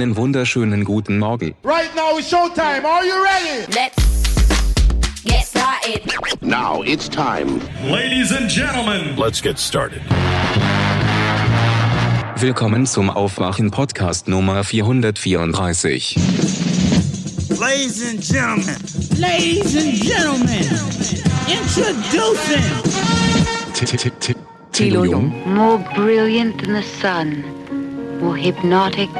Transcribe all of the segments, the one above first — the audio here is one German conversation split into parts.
Einen wunderschönen guten Morgen. Right now it's showtime. Are you ready? Let's get started. Now it's time. Ladies and gentlemen, Let's get started. Willkommen zum Aufwachen Podcast Nummer 434. Ladies and gentlemen, Ladies and gentlemen, introducing Tilo Jung, More brilliant than the sun, more hypnotic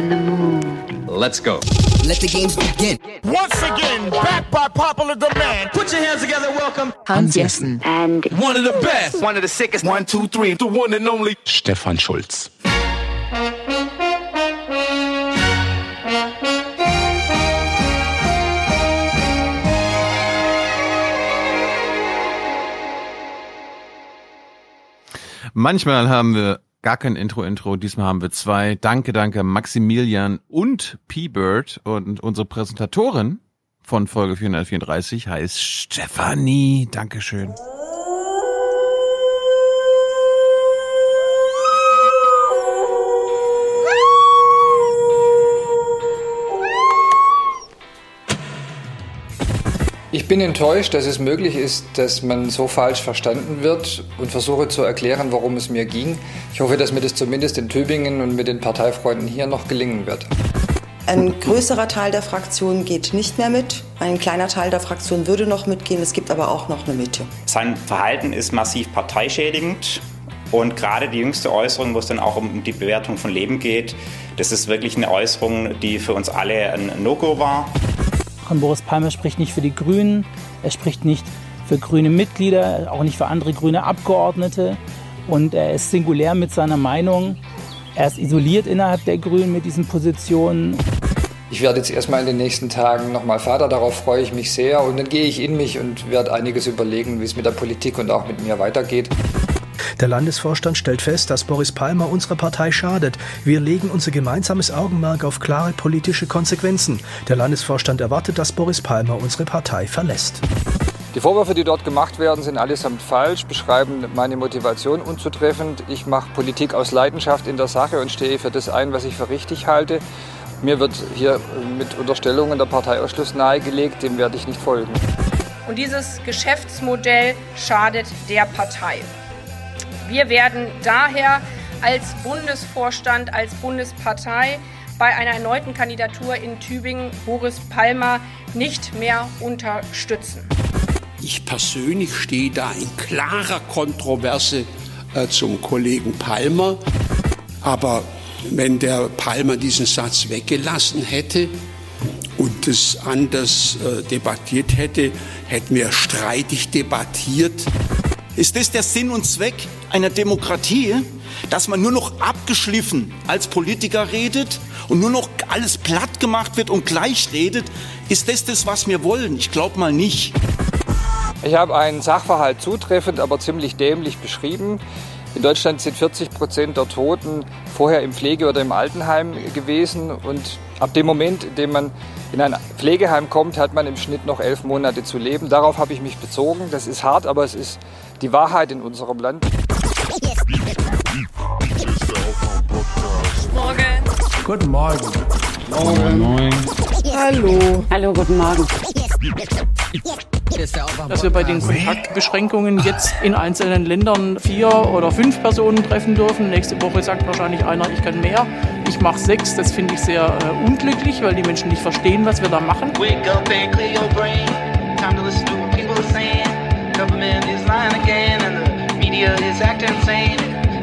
than the moon. Let's go. Let the games begin. Once again, back by popular demand. put your hands together. Welcome Hans Jessen, And one of the best. One of the sickest. One, two, three, the one and only. Stefan Schulz. Manchmal haben wir gar kein Intro-Intro, diesmal haben wir zwei. Danke, danke Maximilian und P-Bird und unsere Präsentatorin von Folge 434 heißt Stefanie. Dankeschön. Ich bin enttäuscht, dass es möglich ist, dass man so falsch verstanden wird und versuche zu erklären, worum es mir ging. Ich hoffe, dass mir das zumindest in Tübingen und mit den Parteifreunden hier noch gelingen wird. Ein größerer Teil der Fraktion geht nicht mehr mit. Ein kleiner Teil der Fraktion würde noch mitgehen. Es gibt aber auch noch eine Mitte. Sein Verhalten ist massiv parteischädigend. Und gerade die jüngste Äußerung, wo es dann auch um die Bewertung von Leben geht, das ist wirklich eine Äußerung, die für uns alle ein No-Go war. Und Boris Palmer spricht nicht für die Grünen, er spricht nicht für grüne Mitglieder, auch nicht für andere grüne Abgeordnete. Und er ist singulär mit seiner Meinung. Er ist isoliert innerhalb der Grünen mit diesen Positionen. Ich werde jetzt erstmal in den nächsten Tagen nochmal Vater, darauf freue ich mich sehr. Und dann gehe ich in mich und werde einiges überlegen, wie es mit der Politik und auch mit mir weitergeht. Der Landesvorstand stellt fest, dass Boris Palmer unserer Partei schadet. Wir legen unser gemeinsames Augenmerk auf klare politische Konsequenzen. Der Landesvorstand erwartet, dass Boris Palmer unsere Partei verlässt. Die Vorwürfe, die dort gemacht werden, sind allesamt falsch, beschreiben meine Motivation unzutreffend. Ich mache Politik aus Leidenschaft in der Sache und stehe für das ein, was ich für richtig halte. Mir wird hier mit Unterstellungen der Parteiausschluss nahegelegt, dem werde ich nicht folgen. Und dieses Geschäftsmodell schadet der Partei. Wir werden daher als Bundesvorstand, als Bundespartei bei einer erneuten Kandidatur in Tübingen Boris Palmer nicht mehr unterstützen. Ich persönlich stehe da in klarer Kontroverse äh, zum Kollegen Palmer. Aber wenn der Palmer diesen Satz weggelassen hätte und es anders äh, debattiert hätte, hätten wir streitig debattiert. Ist das der Sinn und Zweck einer Demokratie, dass man nur noch abgeschliffen als Politiker redet und nur noch alles platt gemacht wird und gleich redet? Ist das das, was wir wollen? Ich glaube mal nicht. Ich habe einen Sachverhalt zutreffend, aber ziemlich dämlich beschrieben. In Deutschland sind 40 Prozent der Toten vorher im Pflege- oder im Altenheim gewesen. Und ab dem Moment, in dem man in ein Pflegeheim kommt, hat man im Schnitt noch elf Monate zu leben. Darauf habe ich mich bezogen. Das ist hart, aber es ist die Wahrheit in unserem Land. Morgen. Guten Morgen. Hallo. Hallo, guten Morgen. Dass wir bei den Kontaktbeschränkungen jetzt in einzelnen Ländern vier oder fünf Personen treffen dürfen. Nächste Woche sagt wahrscheinlich einer, ich kann mehr. Ich mache sechs. Das finde ich sehr äh, unglücklich, weil die Menschen nicht verstehen, was wir da machen. Wake up and clear your brain. Time to listen to what people are saying. Government is lying again, and the media is acting insane.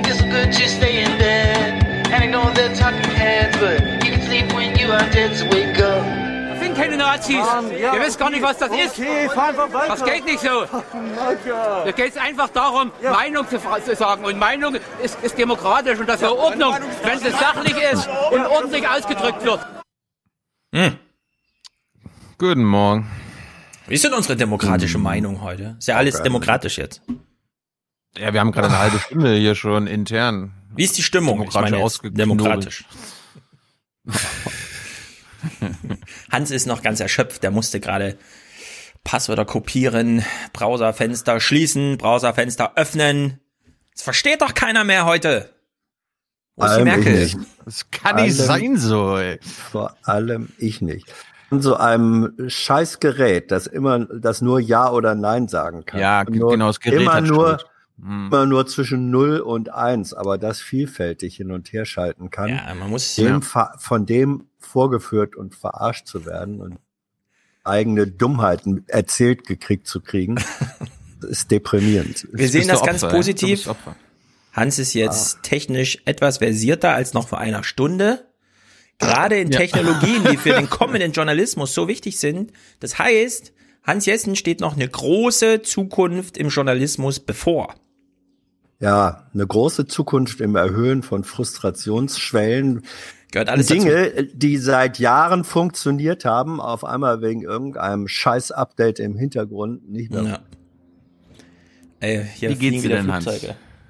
It's good to stay in bed and ignore the talking heads, but you can sleep when you are dead. So wake up. Das sind keine Nazis. Ihr wisst gar nicht, was das ist. Das geht nicht so. Da geht es einfach darum, Meinung zu, zu sagen. Und Meinung ist, ist demokratisch und dafür Ordnung, wenn es sachlich ist und ordentlich ausgedrückt wird. Hm. Guten Morgen. Wie ist denn unsere demokratische Meinung heute? Ist ja alles Okay. demokratisch jetzt. Ja, wir haben gerade eine halbe Stunde hier schon intern. Wie ist die Stimmung? Ich meine jetzt demokratisch. Hans ist noch ganz erschöpft, der musste gerade Passwörter kopieren, Browserfenster schließen, Browserfenster öffnen. Das versteht doch keiner mehr heute. Wo ist die allem Merkel? ich nicht. Das kann nicht Allem- sein so, ey. Vor allem ich nicht. An so einem scheiß Gerät, das immer, das nur Ja oder Nein sagen kann. Ja, nur, genau, das Gerät immer hat nur. Hm. immer nur zwischen 0 und 1, aber das vielfältig hin und her schalten kann. Ja, man muss dem ja. von dem vorgeführt und verarscht zu werden und eigene Dummheiten erzählt gekriegt zu kriegen, ist deprimierend. Wir sehen das ganz Opfer. Du positiv. Hans ist jetzt technisch etwas versierter als noch vor einer Stunde. Gerade in Technologien, die für den kommenden Journalismus so wichtig sind. Das heißt, Hans Jessen steht noch eine große Zukunft im Journalismus bevor. Ja, eine große Zukunft im Erhöhen von Frustrationsschwellen. Gehört alles Dinge, die seit Jahren funktioniert haben, auf einmal wegen irgendeinem Scheiß-Update im Hintergrund nicht mehr. Ja. Ey, hier Wie geht's dir wieder denn, Hans?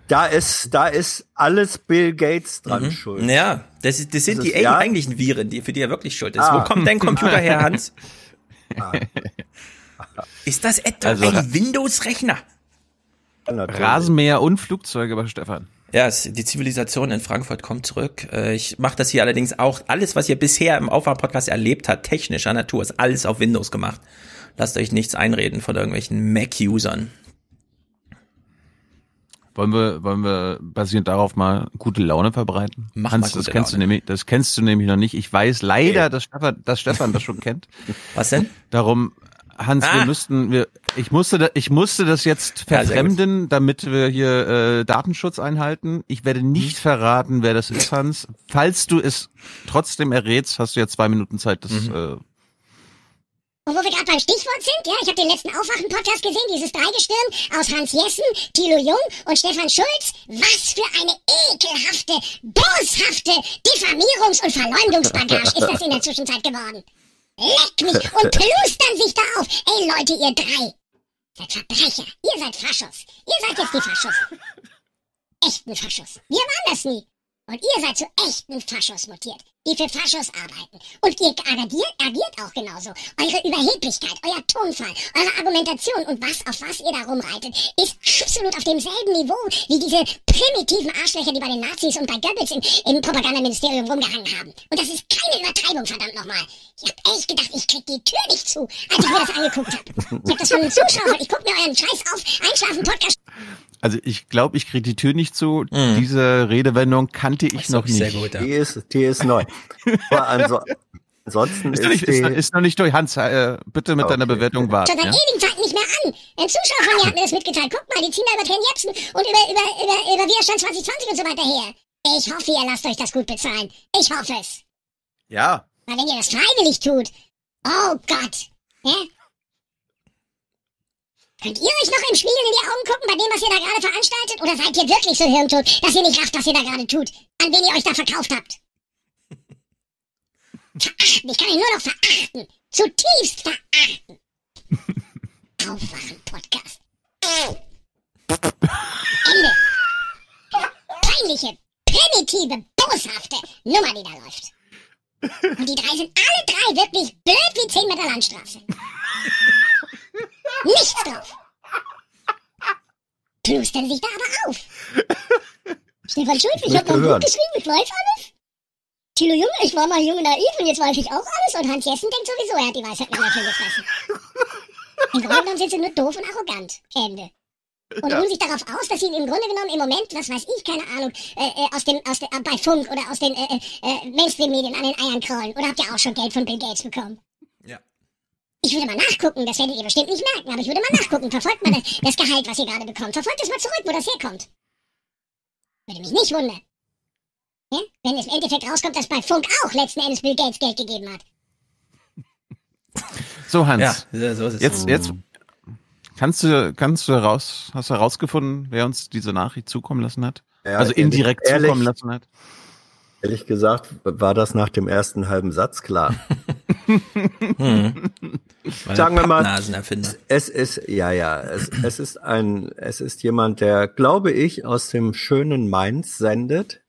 Da ist, da ist alles Bill Gates dran Mhm. schuld. Ja, das, ist, das sind Das die ist- ja? eigentlichen Viren, die für die er wirklich schuld ist. Ah. Wo kommt dein Computer her, Hans? Ah. Ist das etwa Also- ein Windows-Rechner? Rasenmäher und Flugzeuge bei Stefan. Ja, es, die Zivilisation in Frankfurt kommt zurück. Äh, Ich mache das hier allerdings auch, alles, was ihr bisher im Aufwärm-Podcast erlebt habt, technischer Natur, ist alles auf Windows gemacht. Lasst euch nichts einreden von irgendwelchen Mac-Usern. Wollen wir, wollen wir basierend darauf mal gute Laune verbreiten? Mach Hans, das kennst Laune. du nämlich, das kennst du nämlich noch nicht. Ich weiß leider, dass Stefan, dass Stefan das schon kennt. Was denn? Darum, Hans, Ah. wir müssten, wir, ich musste, da, ich musste das jetzt Ja, verfremden, damit wir hier äh, Datenschutz einhalten. Ich werde nicht verraten, wer das ist, Hans. Falls du es trotzdem errätst, hast du ja zwei Minuten Zeit, das äh, Und wo wir gerade beim Stichwort sind, ja, ich habe den letzten Aufwachen-Podcast gesehen, dieses Dreigestirn aus Hans Jessen, Thilo Jung und Stefan Schulz. Was für eine ekelhafte, boshafte Diffamierungs- und Verleumdungsbagage ist das in der Zwischenzeit geworden. Leck mich und plustern sich da auf. Ey Leute, ihr drei. Seid Verbrecher. Ihr seid Faschos. Ihr seid jetzt die Faschos. Echten Faschos. Wir waren das nie. Und ihr seid zu echten Faschos mutiert, die für Faschos arbeiten. Und ihr agiert, agiert auch genauso. Eure Überheblichkeit, euer Tonfall, eure Argumentation und was auf was ihr da rumreitet, ist absolut auf demselben Niveau wie diese primitiven Arschlöcher, die bei den Nazis und bei Goebbels im, im Propagandaministerium rumgehangen haben. Und das ist keine Übertreibung, verdammt nochmal. Ich hab echt gedacht, ich krieg die Tür nicht zu, als ich mir das angeguckt hab. Ich hab das von den Zuschauern, ich guck mir euren Scheiß auf, Einschlafen-Podcast also ich glaube, ich kriege die Tür nicht zu. Diese Redewendung kannte ich noch nicht. Sehr gut, ja. Die ist, die ist neu. Aber anso ansonsten Ist ist, noch nicht, die, ist, ist noch nicht durch. Hans, äh, bitte mit Okay. deiner Bewertung warten. schon seit Ja? ewigen Zeiten nicht mehr an. Ein Zuschauer von mir hat mir das mitgeteilt. Guck mal, die ziehen da über Ken Jebsen und über, über, über, über Widerstand 2020 und so weiter her. Ich hoffe, ihr lasst euch das gut bezahlen. Ich hoffe es. ja. Weil wenn ihr das freiwillig tut, oh Gott, ja? Könnt ihr euch noch im Spiegel in die Augen gucken bei dem, was ihr da gerade veranstaltet? Oder seid ihr wirklich so hirntot, dass ihr nicht rafft, was ihr da gerade tut? An wen ihr euch da verkauft habt? Verachten, ich kann ihn nur noch verachten. Zutiefst verachten. Aufwachen-Podcast. Ende. Peinliche, primitive, boshafte Nummer, die da läuft. Und die drei sind alle drei wirklich blöd wie 10 Meter Landstraße. Nichts drauf. Plustern sich da aber auf. Stefan Schulz, ich hab noch ein Buch geschrieben, ich weiß alles. Thilo Junge, ich war mal jung und naiv und jetzt weiß ich auch alles. Und Hans Jessen denkt sowieso, er hat die Weisheit mit Löffeln gefressen. Im Grunde genommen sind sie nur doof und arrogant. Ende. Und ruhen sich darauf aus, dass sie im Grunde genommen im Moment, was weiß ich, keine Ahnung, äh, äh, aus dem, aus der, äh, bei Funk oder aus den äh, äh, äh, Mainstream-Medien an den Eiern krollen. Oder habt ihr auch schon Geld von Bill Gates bekommen? Ich würde mal nachgucken, das werdet ihr bestimmt nicht merken, aber ich würde mal nachgucken. Verfolgt mal das, das Gehalt, was ihr gerade bekommt. Verfolgt es mal zurück, wo das herkommt. Würde mich nicht wundern. Ja? Wenn es im Endeffekt rauskommt, dass bei Funk auch letzten Endes Bill Gates Geld gegeben hat. So, Hans. Ja, so ist es. Jetzt, jetzt kannst du, kannst du heraus, hast du herausgefunden, wer uns diese Nachricht zukommen lassen hat? Ja, also indirekt ehrlich- zukommen lassen hat? Ehrlich gesagt, war das nach dem ersten halben Satz klar. Hm. Sagen wir mal, es ist, ja, ja, es, es ist ein, es ist jemand, der, glaube ich, aus dem schönen Mainz sendet,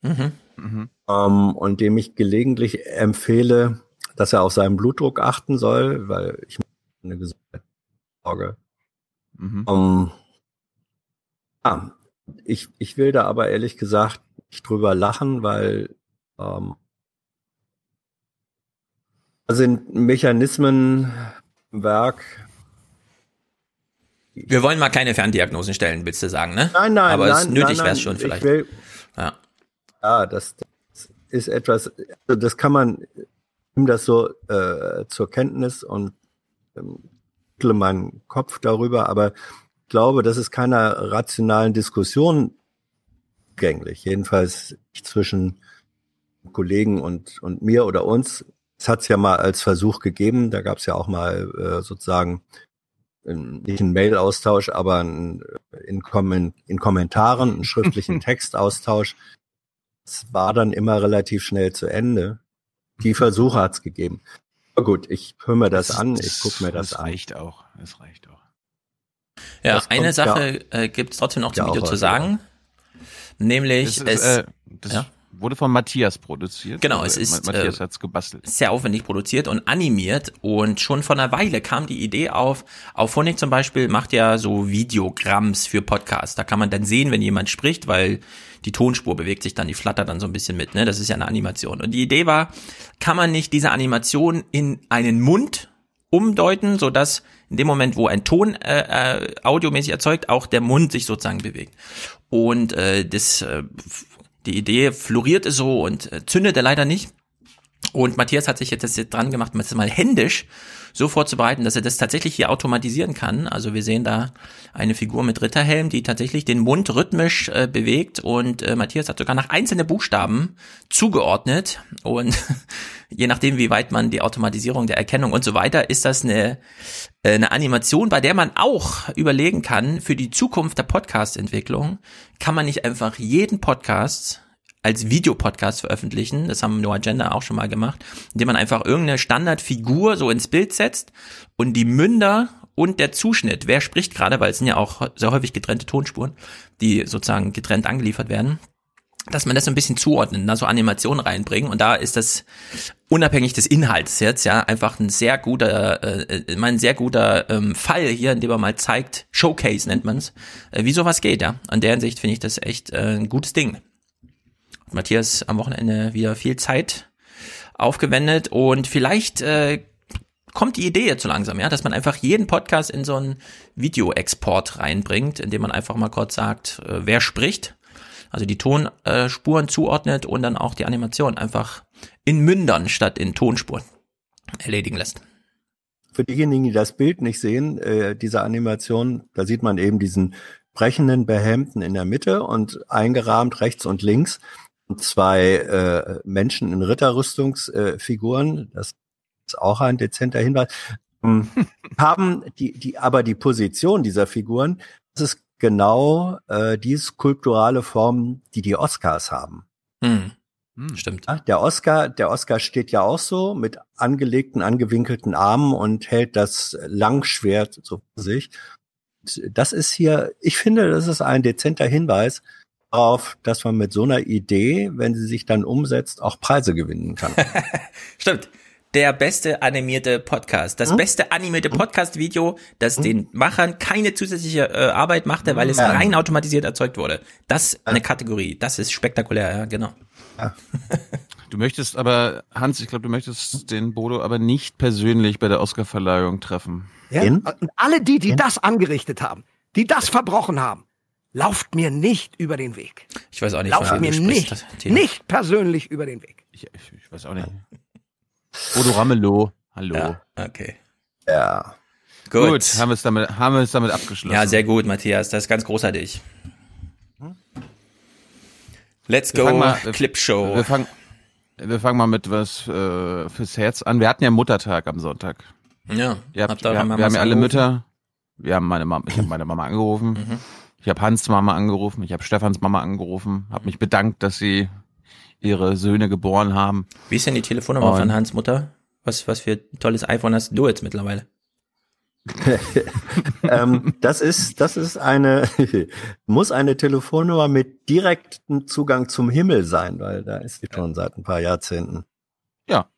Mhm. ähm, und dem ich gelegentlich empfehle, dass er auf seinen Blutdruck achten soll, weil ich eine Gesundheit sorge. Mhm. Ähm, ah, ich, ich will da aber ehrlich gesagt nicht drüber lachen, weil ähm, da sind Mechanismen im Werk. Wir wollen mal keine Ferndiagnosen stellen, willst du sagen, ne? Nein, nein, Aber nein, es nötig wäre es schon ich vielleicht. Will, ja. ja, das, das ist etwas, also das kann man, nimm das so äh, zur Kenntnis und ähm, meinen Kopf darüber, aber ich glaube, das ist keiner rationalen Diskussion gänglich. Jedenfalls nicht zwischen Kollegen und, und mir oder uns. Es hat es ja mal als Versuch gegeben, da gab es ja auch mal äh, sozusagen ähm, nicht einen Mail-Austausch, aber ein, in, Kommen, in Kommentaren, einen schriftlichen Textaustausch. Es war dann immer relativ schnell zu Ende. Die Versuche hat es gegeben. Aber gut, ich höre mir das, an, ich gucke mir das, das an. reicht auch. Es reicht auch. Ja, Das eine Sache äh, gibt es trotzdem noch zum ja Video zu sagen. Nämlich, Das, ist, es äh, das ja? Wurde von Matthias produziert. Genau, Also, es ist, Ma- Matthias äh, hat's gebastelt. sehr aufwendig produziert und animiert und schon vor einer Weile kam die Idee auf, Auphonic zum Beispiel macht ja so Videogramms für Podcasts. Da kann man dann sehen, wenn jemand spricht, weil die Tonspur bewegt sich dann, die flattert dann so ein bisschen mit, ne? Das ist ja eine Animation. Und die Idee war, kann man nicht diese Animation in einen Mund umdeuten, so dass in dem Moment, wo ein Ton äh, äh, audiomäßig erzeugt, auch der Mund sich sozusagen bewegt. Und äh, das, äh, die Idee florierte so und äh, zündete leider nicht. Und Matthias hat sich jetzt dran gemacht, mal händisch so vorzubereiten, dass er das tatsächlich hier automatisieren kann. Also wir sehen da eine Figur mit Ritterhelm, die tatsächlich den Mund rhythmisch äh, bewegt und äh, Matthias hat sogar nach einzelne Buchstaben zugeordnet und je nachdem, wie weit man die Automatisierung der Erkennung und so weiter, ist das eine, äh, eine Animation, bei der man auch überlegen kann, für die Zukunft der Podcast-Entwicklung kann man nicht einfach jeden Podcast als Videopodcast veröffentlichen. Das haben No Agenda auch schon mal gemacht, indem man einfach irgendeine Standardfigur so ins Bild setzt und die Münder und der Zuschnitt, wer spricht gerade, weil es sind ja auch sehr häufig getrennte Tonspuren, die sozusagen getrennt angeliefert werden, dass man das so ein bisschen zuordnen, da so Animationen reinbringen und da ist das unabhängig des Inhalts jetzt ja einfach ein sehr guter, äh, äh, mein sehr guter ähm, Fall hier, in dem man mal zeigt, Showcase nennt man's, äh, wie sowas geht, ja. An der Hinsicht finde ich das echt äh, ein gutes Ding. Matthias am Wochenende wieder viel Zeit aufgewendet und vielleicht äh, kommt die Idee jetzt so langsam, ja, dass man einfach jeden Podcast in so einen Videoexport reinbringt, indem man einfach mal kurz sagt, äh, wer spricht, also die Tonspuren zuordnet und dann auch die Animation einfach in Mündern statt in Tonspuren erledigen lässt. Für diejenigen, die das Bild nicht sehen, äh, diese Animation, da sieht man eben diesen brechenden Behemten in der Mitte und eingerahmt rechts und links zwei äh, Menschen in Ritterrüstungsfiguren. das ist auch ein dezenter Hinweis. Ähm, haben die, die, aber die Position dieser Figuren, das ist genau äh, die skulpturale Form, die die Oscars haben. Hm. Stimmt. Ja, der Oscar, der Oscar steht ja auch so mit angelegten, angewinkelten Armen und hält das Langschwert so vor sich. Das ist hier, ich finde, das ist ein dezenter Hinweis darauf, dass man mit so einer Idee, wenn sie sich dann umsetzt, auch Preise gewinnen kann. Stimmt. Der beste animierte Podcast. Das Hm? beste animierte Podcast-Video, das den Machern keine zusätzliche äh, Arbeit machte, weil es Ja. rein automatisiert erzeugt wurde. Das ist eine Kategorie. Das ist spektakulär, ja, genau. Du möchtest aber, Hans, ich glaube, du möchtest den Bodo aber nicht persönlich bei der Oscarverleihung treffen. Ja? Und alle die, die das angerichtet haben, die das verbrochen haben, lauft mir nicht über den Weg. Ich weiß auch nicht, Lauft mir du nicht, sprichst, nicht persönlich über den Weg. Ich, ich, ich weiß auch nicht. Bodo Ramelow, hallo. Ja, okay. Ja. Gut. Gut, haben wir es damit, haben wir es damit abgeschlossen. Ja, sehr gut, Matthias. Das ist ganz großartig. Let's Wir go, fangen mal- Clip Show. Wir fangen, wir fangen mal mit was äh, fürs Herz an. Wir hatten ja Muttertag am Sonntag. Ja, habt, wir, wir haben ja alle? Mütter. Wir haben meine Mama, ich habe meine Mama angerufen. Mhm. Ich habe Hans Mama angerufen. Ich habe Stefans Mama angerufen. Habe mich bedankt, dass sie ihre Söhne geboren haben. Wie ist denn die Telefonnummer Und- von Hans Mutter? Was, was für ein tolles iPhone hast du jetzt mittlerweile? ähm, das ist, das ist eine, muss eine Telefonnummer mit direktem Zugang zum Himmel sein, weil da ist sie schon seit ein paar Jahrzehnten. Ja.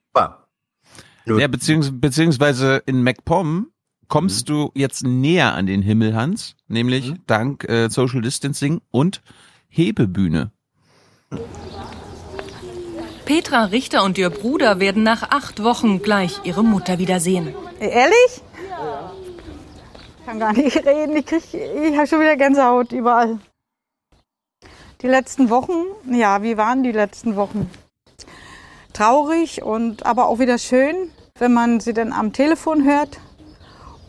Ja, beziehungs beziehungsweise in MacPom kommst du jetzt näher an den Himmel, Hans, nämlich dank äh, Social Distancing und Hebebühne. Petra Richter und ihr Bruder werden nach acht Wochen gleich ihre Mutter wiedersehen. Ehrlich? Ich kann gar nicht reden. Ich, krieg, ich habe schon wieder Gänsehaut überall. Die letzten Wochen, ja, wie waren die letzten Wochen? Traurig und aber auch wieder schön, wenn man sie dann am Telefon hört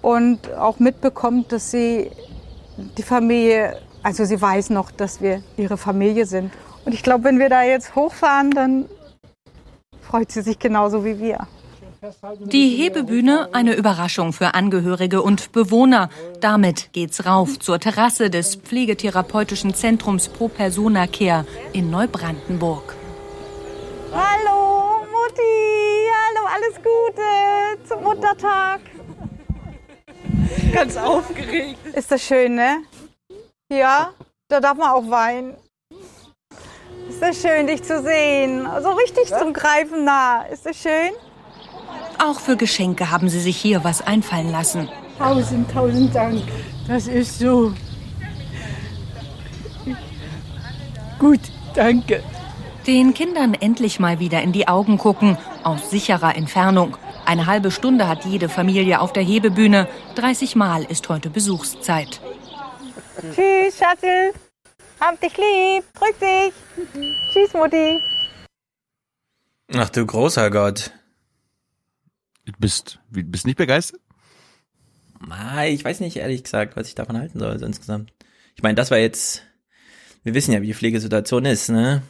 und auch mitbekommt, dass sie die Familie, also sie weiß noch, dass wir ihre Familie sind. Und ich glaube, wenn wir da jetzt hochfahren, dann freut sie sich genauso wie wir. Die Hebebühne eine Überraschung für Angehörige und Bewohner. Damit geht's rauf zur Terrasse des Pflegetherapeutischen Zentrums Pro Persona Care in Neubrandenburg. Hallo Mutti, hallo, alles Gute zum Muttertag. Ganz aufgeregt. Ist das schön, ne? Ja, da darf man auch weinen. Ist das schön, dich zu sehen. So richtig zum Greifen nah. Ist das schön? Auch für Geschenke haben sie sich hier was einfallen lassen. Tausend, tausend Dank. Das ist so. Gut, danke. Den Kindern endlich mal wieder in die Augen gucken, aus sicherer Entfernung. Eine halbe Stunde hat jede Familie auf der Hebebühne. 30 Mal ist heute Besuchszeit. Tschüss, Schatzel. Hab dich lieb. Drück dich. Tschüss, Mutti. Ach du großer Gott. Du bist, bist nicht begeistert? Ich weiß nicht ehrlich gesagt, was ich davon halten soll so insgesamt. Ich meine, das war jetzt, wir wissen ja, wie die Pflegesituation ist, ne?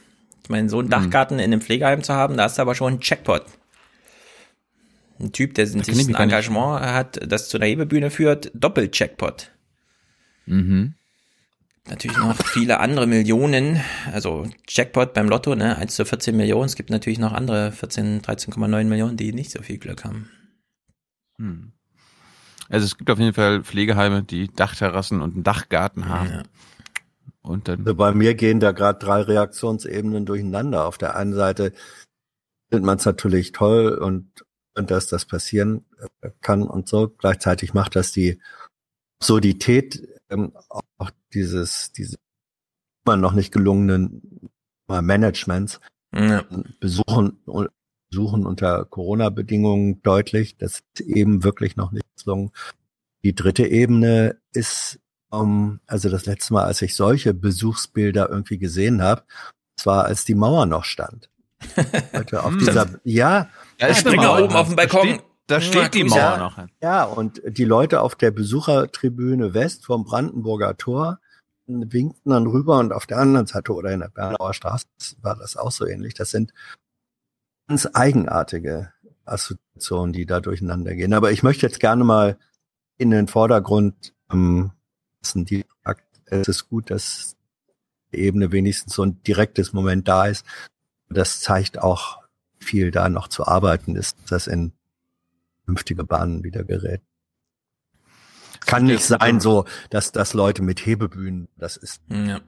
Ich meine, so einen Mhm. Dachgarten in einem Pflegeheim zu haben, da hast du aber schon einen Jackpot. Ein Typ, der sich ein. Engagement hat, das zu einer Hebebühne führt, Doppel-Jackpot. Mhm. Natürlich noch viele andere Millionen, also Jackpot beim Lotto, ne, 1 zu 14 Millionen. Es gibt natürlich noch andere 14, 13,9 Millionen, die nicht so viel Glück haben. Hm. Also es gibt auf jeden Fall Pflegeheime, die Dachterrassen und einen Dachgarten haben. Und dann Also bei mir gehen da gerade drei Reaktionsebenen durcheinander. Auf der einen Seite findet man es natürlich toll und dass das passieren äh, kann und so. Gleichzeitig macht das die Absurdität ähm, auch dieses, diese immer noch nicht gelungenen Managements Ja. besuchen, besuchen unter Corona-Bedingungen deutlich. Das ist eben wirklich noch nicht gelungen. Die dritte Ebene ist, ähm, also das letzte Mal, als ich solche Besuchsbilder irgendwie gesehen habe, das war, als die Mauer noch stand. Heute auf Hm. dieser, ja, Da ist Springer eine Mauer. oben auf dem Da Balkon. steht- Da steht die Ja, Mauer noch. ja, und die Leute auf der Besuchertribüne West vom Brandenburger Tor winkten dann rüber und auf der anderen Seite oder in der Bernauer Straße war das auch so ähnlich. Das sind ganz eigenartige Assoziationen, die da durcheinander gehen. Aber ich möchte jetzt gerne mal in den Vordergrund ähm, lassen, die es ist gut, dass die Ebene wenigstens so ein direktes Moment da ist. Das zeigt auch, viel da noch zu arbeiten ist, dass das in vernünftige Bahnen wieder gerät. Kann nicht sein so, dass, dass Leute mit Hebebühnen, das ist. Ja.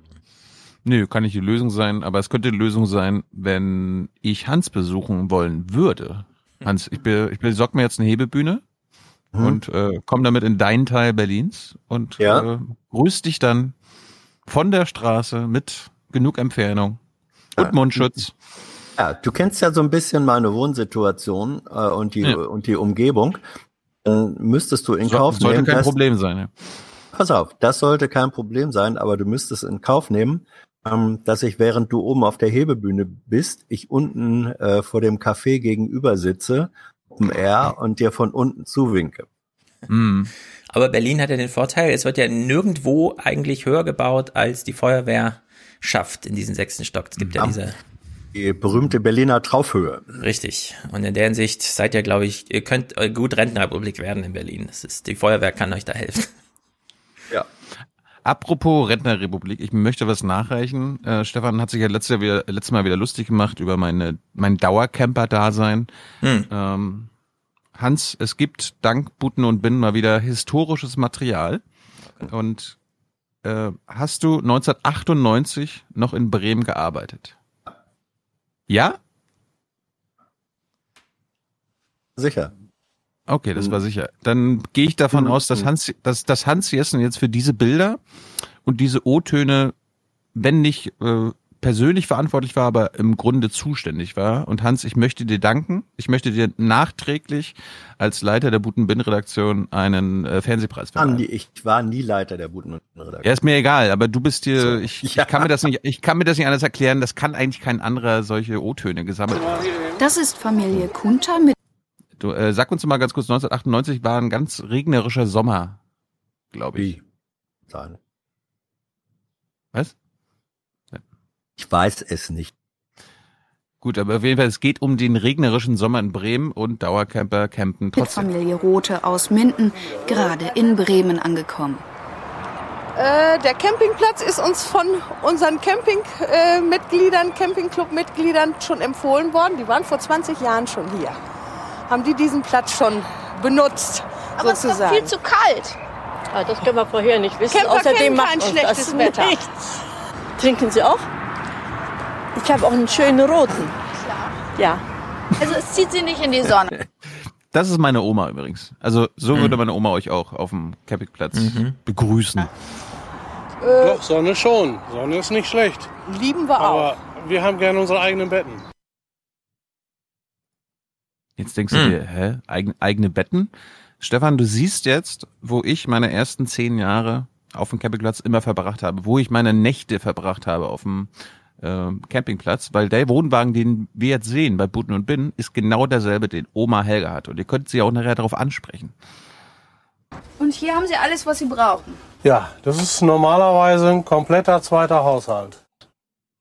Nö, kann nicht die Lösung sein, aber es könnte die Lösung sein, wenn ich Hans besuchen wollen würde. Hans, ich, be, ich besorge mir jetzt eine Hebebühne Mhm. und äh, komme damit in deinen Teil Berlins und Ja. äh, grüß dich dann von der Straße mit genug Entfernung und Mundschutz. Ja, du kennst ja so ein bisschen meine Wohnsituation äh, und die Ja. und die Umgebung. Dann müsstest du in So- Kauf sollte nehmen. kein dass- Problem sein. Ja. Pass auf, das sollte kein Problem sein, aber du müsstest in Kauf nehmen, ähm, dass ich, während du oben auf der Hebebühne bist, ich unten äh, vor dem Café gegenüber sitze, um R und dir von unten zuwinke. Mhm. Aber Berlin hat ja den Vorteil, es wird ja nirgendwo eigentlich höher gebaut, als die Feuerwehr schafft in diesen sechsten Stock. Es gibt ja Ja. diese. Die berühmte Berliner Traufhöhe. Richtig. Und in der Hinsicht seid ihr, glaube ich, ihr könnt gut Rentenrepublik werden in Berlin. Das ist, die Feuerwehr kann euch da helfen. Ja. Apropos Rentnerrepublik, ich möchte was nachreichen. Äh, Stefan hat sich ja letztes, Jahr wieder, letztes Mal wieder lustig gemacht über meine, mein Dauercamper-Dasein. Hm. Ähm, Hans, es gibt dank Buten und Bin mal wieder historisches Material. Und äh, hast du 1998 noch in Bremen gearbeitet? Ja? Sicher. Okay, das war sicher. Dann gehe ich davon Mhm. aus, dass Hans, dass, dass Hans Jessen jetzt für diese Bilder und diese O-Töne, wenn nicht äh, persönlich verantwortlich war, aber im Grunde zuständig war. Und Hans, ich möchte dir danken. Ich möchte dir nachträglich als Leiter der Buten Bin Redaktion einen äh, Fernsehpreis verleihen. Andi, ich war nie Leiter der Buten Redaktion. Ja, ist mir egal, aber du bist hier, So. ich, Ja. ich kann mir das nicht, ich kann mir das nicht anders erklären, das kann eigentlich kein anderer solche O-Töne gesammelt. haben. Das ist Familie Kunter mit Du, äh, sag uns mal ganz kurz, 1998 war ein ganz regnerischer Sommer, glaube ich. Sein. Was? Ich weiß es nicht. Gut, aber auf jeden Fall, es geht um den regnerischen Sommer in Bremen und Dauercamper campen mit trotzdem. Familie Rote aus Minden gerade in Bremen angekommen. Äh, der Campingplatz ist uns von unseren Campingmitgliedern, Campingclub-Mitgliedern schon empfohlen worden. Die waren vor 20 Jahren schon hier. Haben die diesen Platz schon benutzt, Aber es sozusagen. ist viel zu kalt. Ah, das können wir vorher nicht wissen. Camper Außerdem macht kein schlechtes das Wetter. nichts. Trinken Sie auch? Ich habe auch einen schönen roten. Ja. Also es zieht sie nicht in die Sonne. Das ist meine Oma übrigens. Also so Mhm. würde meine Oma euch auch auf dem Campingplatz begrüßen. Doch, Sonne schon. Sonne ist nicht schlecht. Lieben wir Aber wir haben gerne unsere eigenen Betten. Jetzt denkst du dir, hä, Eigen, eigene Betten? Stefan, du siehst jetzt, wo ich meine ersten zehn Jahre auf dem Campingplatz immer verbracht habe, wo ich meine Nächte verbracht habe auf dem Campingplatz, weil der Wohnwagen, den wir jetzt sehen bei Buten und Binnen, ist genau derselbe, den Oma Helga hat. Und ihr könnt sie auch nachher darauf ansprechen. Und hier haben sie alles, was sie brauchen. Ja, das ist normalerweise ein kompletter zweiter Haushalt.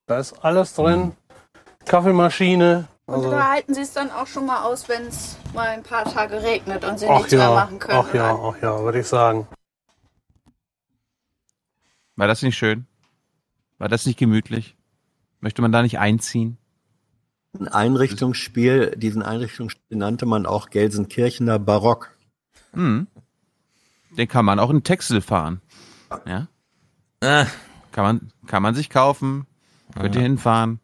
Da ist alles drin. Kaffeemaschine. Und Also, da halten sie es dann auch schon mal aus, wenn es mal ein paar Tage regnet und sie ach nichts mehr ja, machen können. ach ja, ach ja, würde ich sagen. War das nicht schön? War das nicht gemütlich? Möchte man da nicht einziehen? Ein Einrichtungsspiel, diesen Einrichtungsspiel nannte man auch Gelsenkirchener Barock. Hm. Den kann man auch in Texel fahren. Ja. Kann man, kann man sich kaufen, könnt ihr hinfahren.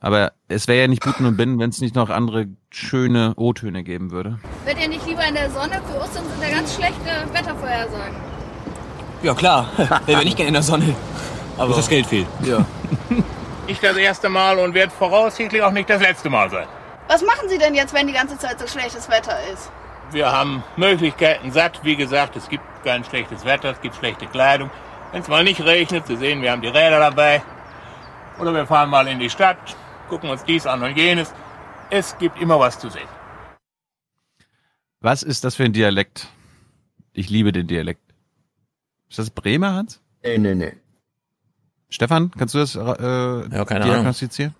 Aber es wäre ja nicht Buten und Binnen, wenn es nicht noch andere schöne O-Töne geben würde. Wird ihr nicht lieber in der Sonne? Für Ostern sind ja ganz schlechte Wettervorhersagen. Ja klar, wer wäre nicht gerne in der Sonne. Aber das Geld fehlt. Ja. Nicht das erste Mal und wird voraussichtlich auch nicht das letzte Mal sein. Was machen Sie denn jetzt, wenn die ganze Zeit so schlechtes Wetter ist? Wir haben Möglichkeiten satt. Wie gesagt, es gibt kein schlechtes Wetter, es gibt schlechte Kleidung. Wenn es mal nicht regnet, Sie sehen, wir haben die Räder dabei. Oder wir fahren mal in die Stadt, gucken uns dies an und jenes. Es gibt immer was zu sehen. Was ist das für ein Dialekt? Ich liebe den Dialekt. Ist das Bremer, Hans? Nee, nee, nee. Stefan, kannst du das äh, ja, keine diagnostizieren?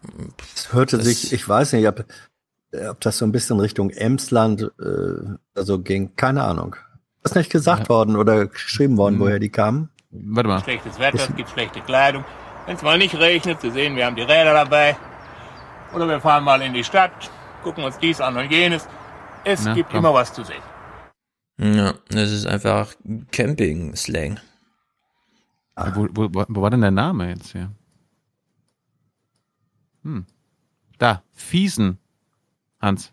Es hörte Das- sich, ich weiß nicht, ob, ob das so ein bisschen Richtung Emsland äh, also ging, keine Ahnung. Ist nicht gesagt worden oder geschrieben worden, woher die kamen? Warte mal. Schlechtes Wetter, es gibt schlechte Kleidung. Wenn es mal nicht regnet, Sie sehen, wir haben die Räder dabei. Oder wir fahren mal in die Stadt, gucken uns dies an und jenes. Es Na, gibt komm. immer was zu sehen. Ja, das ist einfach Camping-Slang. Wo, wo, wo war denn der Name jetzt hier? Hm. Da, Fiesen. Hans.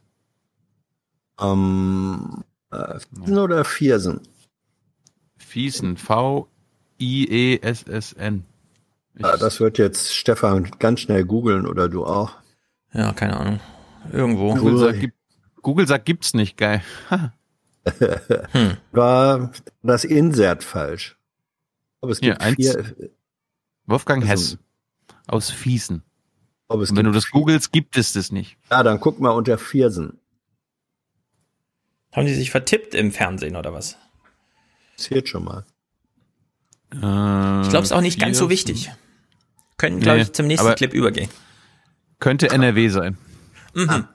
Ähm, äh, Fiesen oder Viersen? Fiesen. V-I-E-S-S-N. Ja, das wird jetzt Stefan ganz schnell googeln oder du auch. Ja, keine Ahnung. Irgendwo. Google sagt, gibt, Google sagt gibt's nicht, geil. War das Insert falsch? Aber es gibt eins- vier. Wolfgang Also- Hess. Aus Fiesen. Aber es Und wenn du das googelst, gibt es das nicht. Ja, dann guck mal unter Viersen. Haben die sich vertippt im Fernsehen oder was? Passiert schon mal. Äh, Ich glaube, es ist auch nicht ganz so wichtig. Können, glaube Nee, ich, zum nächsten Clip übergehen. Könnte NRW sein. Mhm.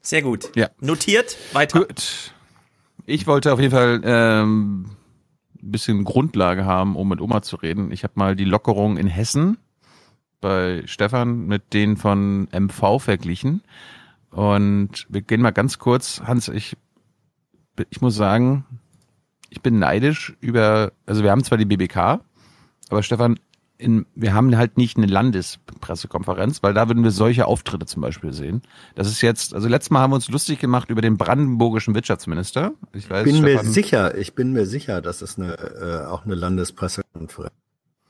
Sehr gut. Ja. Notiert, weiter. Gut. Ich wollte auf jeden Fall ähm, bisschen Grundlage haben, um mit Oma zu reden. Ich habe mal die Lockerung in Hessen bei Stefan mit denen von MV verglichen. Und wir gehen mal ganz kurz, Hans, ich, ich muss sagen, ich bin neidisch über, also wir haben zwar die BBK, aber Stefan, in, wir haben halt nicht eine Landespressekonferenz, weil da würden wir solche Auftritte zum Beispiel sehen. Das ist jetzt, also letztes Mal haben wir uns lustig gemacht über den brandenburgischen Wirtschaftsminister. Ich weiß, bin mir Stefan- sicher, ich bin mir sicher, dass es eine, äh, auch eine Landespressekonferenz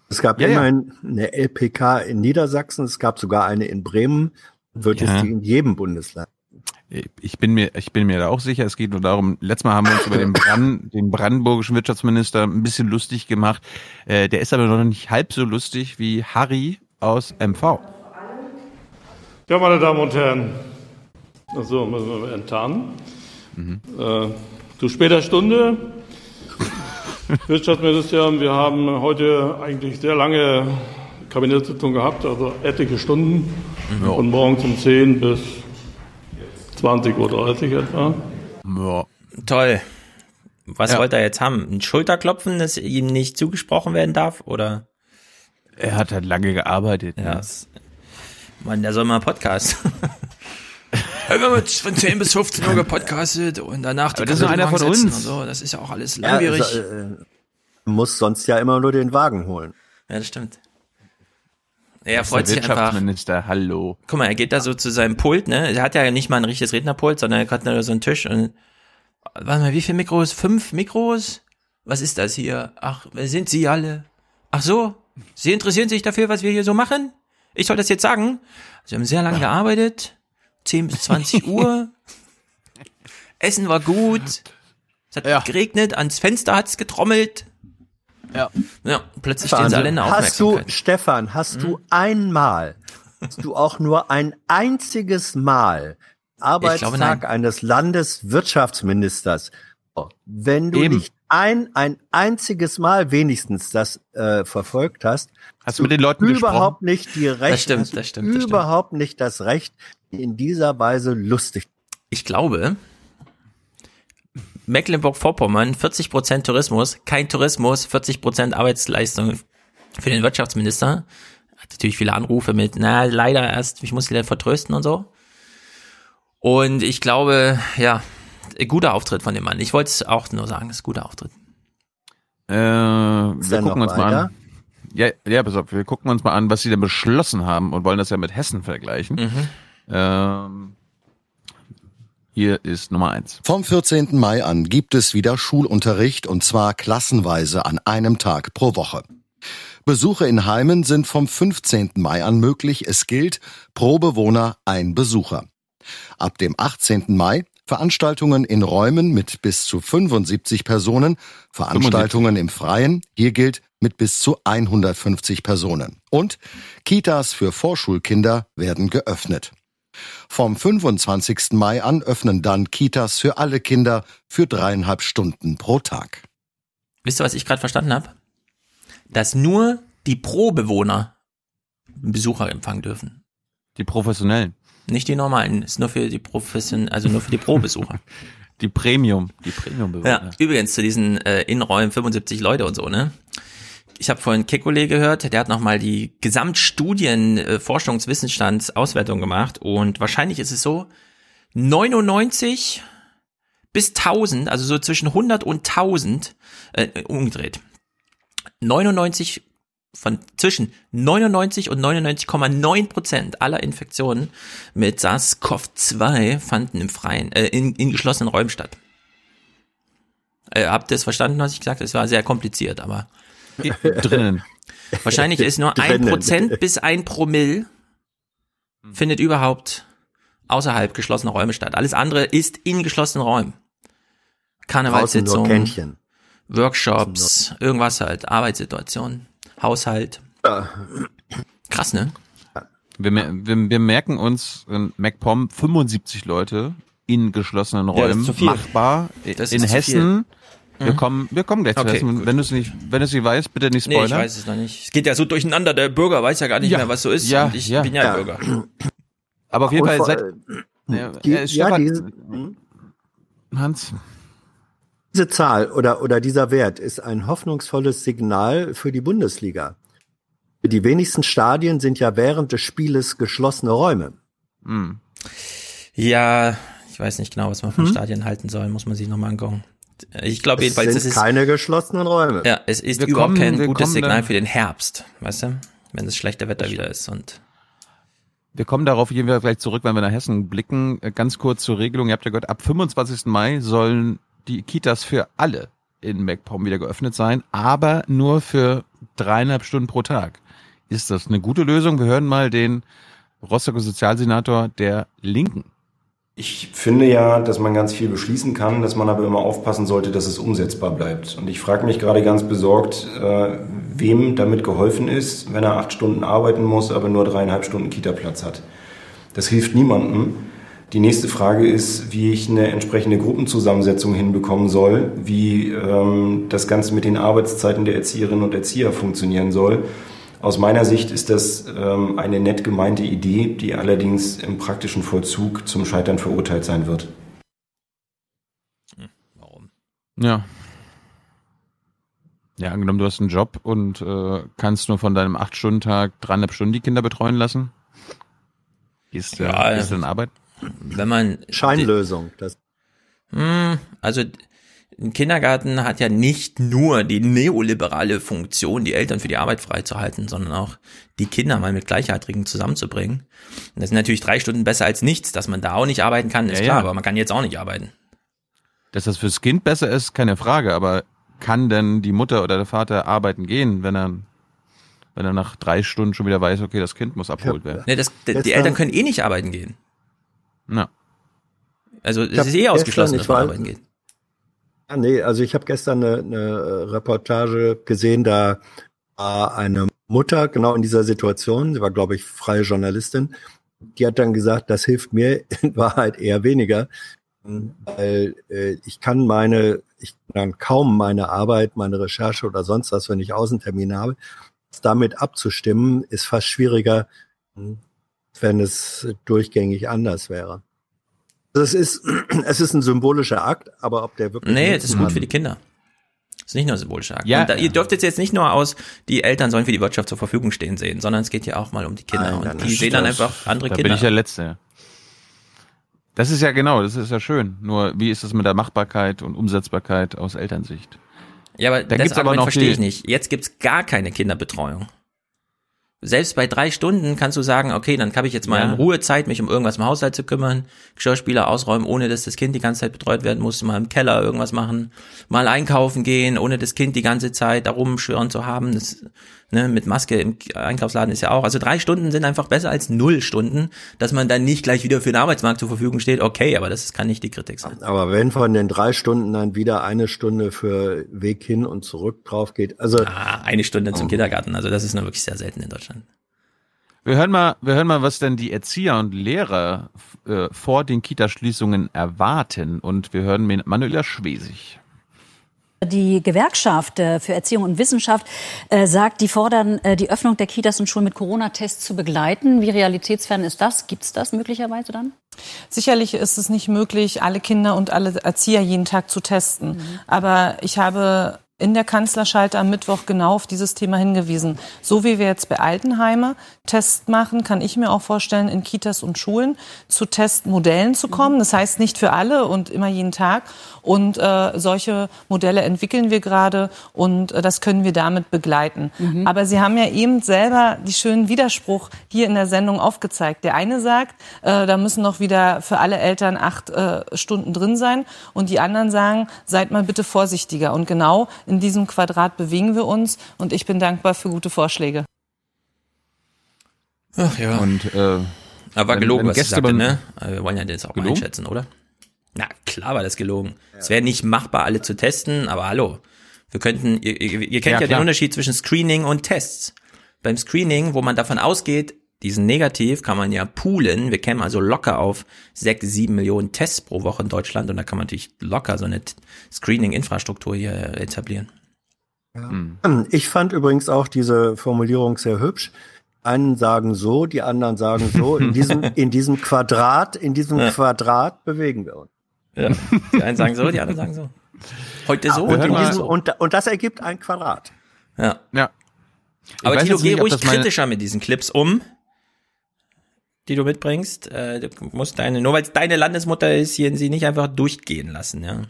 Es gab Ja, ja. immerhin eine LPK in Niedersachsen, es gab sogar eine in Bremen, wird Ja. es die in jedem Bundesland. Ich bin mir, ich bin mir da auch sicher. Es geht nur darum, letztes Mal haben wir uns über den, Brand, den brandenburgischen Wirtschaftsminister ein bisschen lustig gemacht. Äh, der ist aber noch nicht halb so lustig wie Harry aus MV. Ja, meine Damen und Herren, so müssen wir enttarnen. Äh, zu später Stunde, Wirtschaftsministerium, wir haben heute eigentlich sehr lange Kabinettssitzung gehabt, also etliche Stunden, von morgens um 10 bis 20.30 Uhr etwa. Ja. Toll. Was Ja. wollte er jetzt haben? Ein Schulterklopfen, das ihm nicht zugesprochen werden darf? Oder? Er hat halt lange gearbeitet. Ja. es- Mann, der soll mal einen Podcast. Wir haben von 10 bis 15 Uhr gepodcastet und danach Aber das ist einer von uns. Und so. Das ist ja auch alles Ja, langwierig. also, äh, muss sonst ja immer nur den Wagen holen. Ja, das stimmt. Er Das freut der sich einfach. Wirtschaftsminister, hallo. Guck mal, er geht da so zu seinem Pult, ne? Er hat ja nicht mal ein richtiges Rednerpult, sondern er hat nur so einen Tisch und warte mal, wie viele Mikros? Fünf Mikros? Was ist das hier? Ach, wer sind Sie alle? Ach so, Sie interessieren sich dafür, was wir hier so machen? Ich soll das jetzt sagen? Sie haben sehr lange gearbeitet, 10 bis 20 Uhr. Essen war gut. Es hat geregnet, ans Fenster hat's getrommelt. Ja. Ja, plötzlich stehen sie alle in der hast du. Stefan, hast du einmal, hast du auch nur ein einziges Mal Arbeitstag nein. eines Landeswirtschaftsministers, oh, wenn du Eben. nicht ein, ein einziges Mal wenigstens das äh, verfolgt hast, Hast du mit den Leuten überhaupt nicht die Recht, Das stimmt, das stimmt, das stimmt. überhaupt nicht das Recht, in dieser Weise lustig. Ich glaube, Mecklenburg-Vorpommern 40% Tourismus, kein Tourismus, 40% Arbeitsleistung für den Wirtschaftsminister. Hat natürlich viele Anrufe mit, na, leider erst, ich muss wieder vertrösten und so. Und ich glaube, ja, guter Auftritt von dem Mann. Ich wollte es auch nur sagen, es ist ein guter Auftritt. Äh, wir gucken uns mal weiter? an. Ja, ja, pass auf, wir gucken uns mal an, was sie denn beschlossen haben und wollen das ja mit Hessen vergleichen. Mhm. Ähm, hier ist Nummer eins. Vom 14. Mai an gibt es wieder Schulunterricht und zwar klassenweise an einem Tag pro Woche. Besuche in Heimen sind vom 15. Mai an möglich. Es gilt pro Bewohner ein Besucher. Ab dem 18. Mai Veranstaltungen in Räumen mit bis zu 75 Personen, Veranstaltungen im Freien, hier gilt mit bis zu 150 Personen. Und Kitas für Vorschulkinder werden geöffnet. Vom 25. Mai an öffnen dann Kitas für alle Kinder für dreieinhalb Stunden pro Tag. Wisst ihr, was ich gerade verstanden habe? Dass nur die Pro-Bewohner Besucher empfangen dürfen. Die Professionellen. Nicht die normalen, ist nur für die Profession, also nur für die Pro-Besucher. Die Premium, die Premium-Bewohner. Ja, übrigens zu diesen äh, Innenräumen 75 Leute und so, ne? Ich habe vorhin Kekulé gehört, der hat nochmal die Gesamtstudien äh, Forschungswissensstandsauswertung gemacht und wahrscheinlich ist es so, 99 bis 1000, also so zwischen 100 und 1000, äh, umgedreht. 99 von zwischen 99 und 99,9 Prozent aller Infektionen mit SARS-CoV-2 fanden im Freien, äh, in, in geschlossenen Räumen statt. Äh, habt ihr es verstanden, was ich gesagt habe? Es war sehr kompliziert, aber Drinnen. wahrscheinlich ist nur ein. Prozent bis ein Promille findet überhaupt außerhalb geschlossener Räume statt. Alles andere ist in geschlossenen Räumen. Karnevalssitzungen. Workshops, irgendwas halt, Arbeitssituationen, Haushalt. Krass, ne? Wir, wir, wir merken uns in MacPom 75 Leute in geschlossenen Ja, das ist Räumen zu viel. machbar. Das in ist zu Hessen. Wir Mhm. kommen, wir kommen gleich zu Okay, Hessen. gut. Wenn du es nicht, wenn du es nicht weißt, bitte nicht Nee, spoilern. ich weiß es noch nicht. Es geht ja so durcheinander, der Bürger weiß ja gar nicht Ja, mehr, was so ist. ja, und ich ja. bin ja, Ja. Bürger. Aber auf jeden Fall seit, äh, ja, die- äh, ja, Stefan, diese- Hans, Diese Zahl oder, oder dieser Wert ist ein hoffnungsvolles Signal für die Bundesliga. Die wenigsten Stadien sind ja während des Spieles geschlossene Räume. hm. Ja, ich weiß nicht genau, was man von Hm? Stadien halten soll, muss man sich nochmal angucken. Ich glaube Es jedenfalls, sind es ist, keine geschlossenen Räume. ja, es ist Wir überhaupt kommen- kein wir gutes Signal dann- für den Herbst, weißt du? Wenn das schlechte Wetter wieder ist und Wir kommen darauf jeden Fall gleich zurück, wenn wir nach Hessen blicken. Äh, Ganz kurz zur Regelung. Ihr habt ja gehört, ab 25. Mai sollen die Kitas für alle in MacPom wieder geöffnet sein, aber nur für dreieinhalb Stunden pro Tag. Ist das eine gute Lösung? Wir hören mal den Rostocker Sozialsenator der Linken. Ich finde ja, dass man ganz viel beschließen kann, dass man aber immer aufpassen sollte, dass es umsetzbar bleibt. Und ich frage mich gerade ganz besorgt, äh, wem damit geholfen ist, wenn er acht Stunden arbeiten muss, aber nur dreieinhalb Stunden Kita-Platz hat. Das hilft niemandem. Die nächste Frage ist, wie ich eine entsprechende Gruppenzusammensetzung hinbekommen soll, wie ähm, das Ganze mit den Arbeitszeiten der Erzieherinnen und Erzieher funktionieren soll. Aus meiner Sicht ist das ähm, eine nett gemeinte Idee, die allerdings im praktischen Vollzug zum Scheitern verurteilt sein wird. Ja. Ja, angenommen, du hast einen Job und äh, kannst nur von deinem 8-Stunden-Tag dreieinhalb Stunden die Kinder betreuen lassen. Ist, äh, Ja, ist denn Arbeit? Wenn man Scheinlösung. Das Hm, also ein Kindergarten hat ja nicht nur die neoliberale Funktion, die Eltern für die Arbeit freizuhalten, sondern auch die Kinder mal mit Gleichaltrigen zusammenzubringen. Und das sind natürlich drei Stunden besser als nichts, dass man da auch nicht arbeiten kann, ist Ja, klar, ja. aber man kann jetzt auch nicht arbeiten. Dass das fürs Kind besser ist, keine Frage, aber kann denn die Mutter oder der Vater arbeiten gehen, wenn er, wenn er nach drei Stunden schon wieder weiß, okay, das Kind muss abgeholt werden? Nee, das, die, Eltern können eh nicht arbeiten gehen. Na. Also es ist eh ausgeschlossen, dass man arbeiten geht. Ja, nee, also ich habe gestern eine, eine äh, Reportage gesehen, da war eine Mutter genau in dieser Situation, sie war, glaube ich, freie Journalistin, die hat dann gesagt, das hilft mir in Wahrheit eher weniger, weil äh, ich kann meine, ich kann kaum meine Arbeit, meine Recherche oder sonst was, wenn ich Außentermine habe, damit abzustimmen, ist fast schwieriger, wenn es durchgängig anders wäre. Also es ist, es ist ein symbolischer Akt, aber ob der wirklich. Nee, das ist gut hat- für die Kinder. Das ist nicht nur symbolischer Akt. Ja, da, ja. ihr dürft jetzt, jetzt nicht nur aus, die Eltern sollen für die Wirtschaft zur Verfügung stehen sehen, sondern es geht ja auch mal um die Kinder. Nein, und das die sehen dann einfach andere da Kinder. bin ich der Letzte. Das ist ja genau, das ist ja schön. Nur wie ist es mit der Machbarkeit und Umsetzbarkeit aus Elternsicht? Ja, aber da das gibt's aber noch verstehe ich nicht. Jetzt gibt's gar keine Kinderbetreuung. Selbst bei drei Stunden kannst du sagen, okay, dann habe ich jetzt mal Ja. in Ruhe Zeit, mich um irgendwas im Haushalt zu kümmern, Geschirrspüler ausräumen, ohne dass das Kind die ganze Zeit betreut werden muss, mal im Keller irgendwas machen, mal einkaufen gehen, ohne das Kind die ganze Zeit da rumschwirren zu haben. Das, ne, mit Maske im Einkaufsladen ist ja auch. Also drei Stunden sind einfach besser als null Stunden, dass man dann nicht gleich wieder für den Arbeitsmarkt zur Verfügung steht. Okay, aber das kann nicht die Kritik sein. Aber wenn von den drei Stunden dann wieder eine Stunde für Weg hin und zurück drauf geht, also Ah, eine Stunde zum Kindergarten, also das ist nur wirklich sehr selten in Deutschland. Wir hören mal, wir hören mal, was denn die Erzieher und Lehrer äh, vor den Kitaschließungen erwarten. Und wir hören mit Manuela Schwesig. Die Gewerkschaft äh, für Erziehung und Wissenschaft äh, sagt, die fordern, äh, die Öffnung der Kitas und Schulen mit Corona-Tests zu begleiten. Wie realitätsfern ist das? Gibt es das möglicherweise dann? Sicherlich ist es nicht möglich, alle Kinder und alle Erzieher jeden Tag zu testen. Aber ich habe in der Kanzlerschalte am Mittwoch genau auf dieses Thema hingewiesen. So wie wir jetzt bei Altenheime Tests machen, kann ich mir auch vorstellen, in Kitas und Schulen zu Testmodellen zu kommen. Das heißt nicht für alle und immer jeden Tag. Und äh, solche Modelle entwickeln wir gerade und äh, das können wir damit begleiten. Aber Sie haben ja eben selber die schönen Widerspruch hier in der Sendung aufgezeigt. Der eine sagt, äh, da müssen noch wieder für alle Eltern acht äh, Stunden drin sein und die anderen sagen, seid mal bitte vorsichtiger. Und genau in diesem Quadrat bewegen wir uns und ich bin dankbar für gute Vorschläge. Ach ja. Und äh, Aber war wenn- gelogen, wenn was ich Gäste sagte, ne? Aber Wir wollen ja das auch mal Gelogen? einschätzen, oder? Na, klar war das gelogen. Es wäre nicht machbar, alle zu testen, aber hallo. Wir könnten, ihr, ihr, ihr kennt Ja, ja, den. Unterschied zwischen Screening und Tests. Beim Screening, wo man davon ausgeht, diesen Negativ kann man ja poolen. Wir kämen also locker auf sechs, sieben Millionen Tests pro Woche in Deutschland und da kann man natürlich locker so eine Screening-Infrastruktur hier etablieren. Ich fand übrigens auch diese Formulierung sehr hübsch. Einen sagen so, die anderen sagen so. In diesem, in diesem Quadrat, in diesem Ja. Quadrat bewegen wir uns. Ja. Die einen sagen so, die anderen sagen so. Heute so, und, und diesem, so. und, und das ergibt ein Quadrat. Ja. Ja. Aber Tilo, geh ruhig kritischer mit diesen Clips um, die du mitbringst. Äh, du musst deine, nur weil es deine Landesmutter ist, hier sie nicht einfach durchgehen lassen, ja.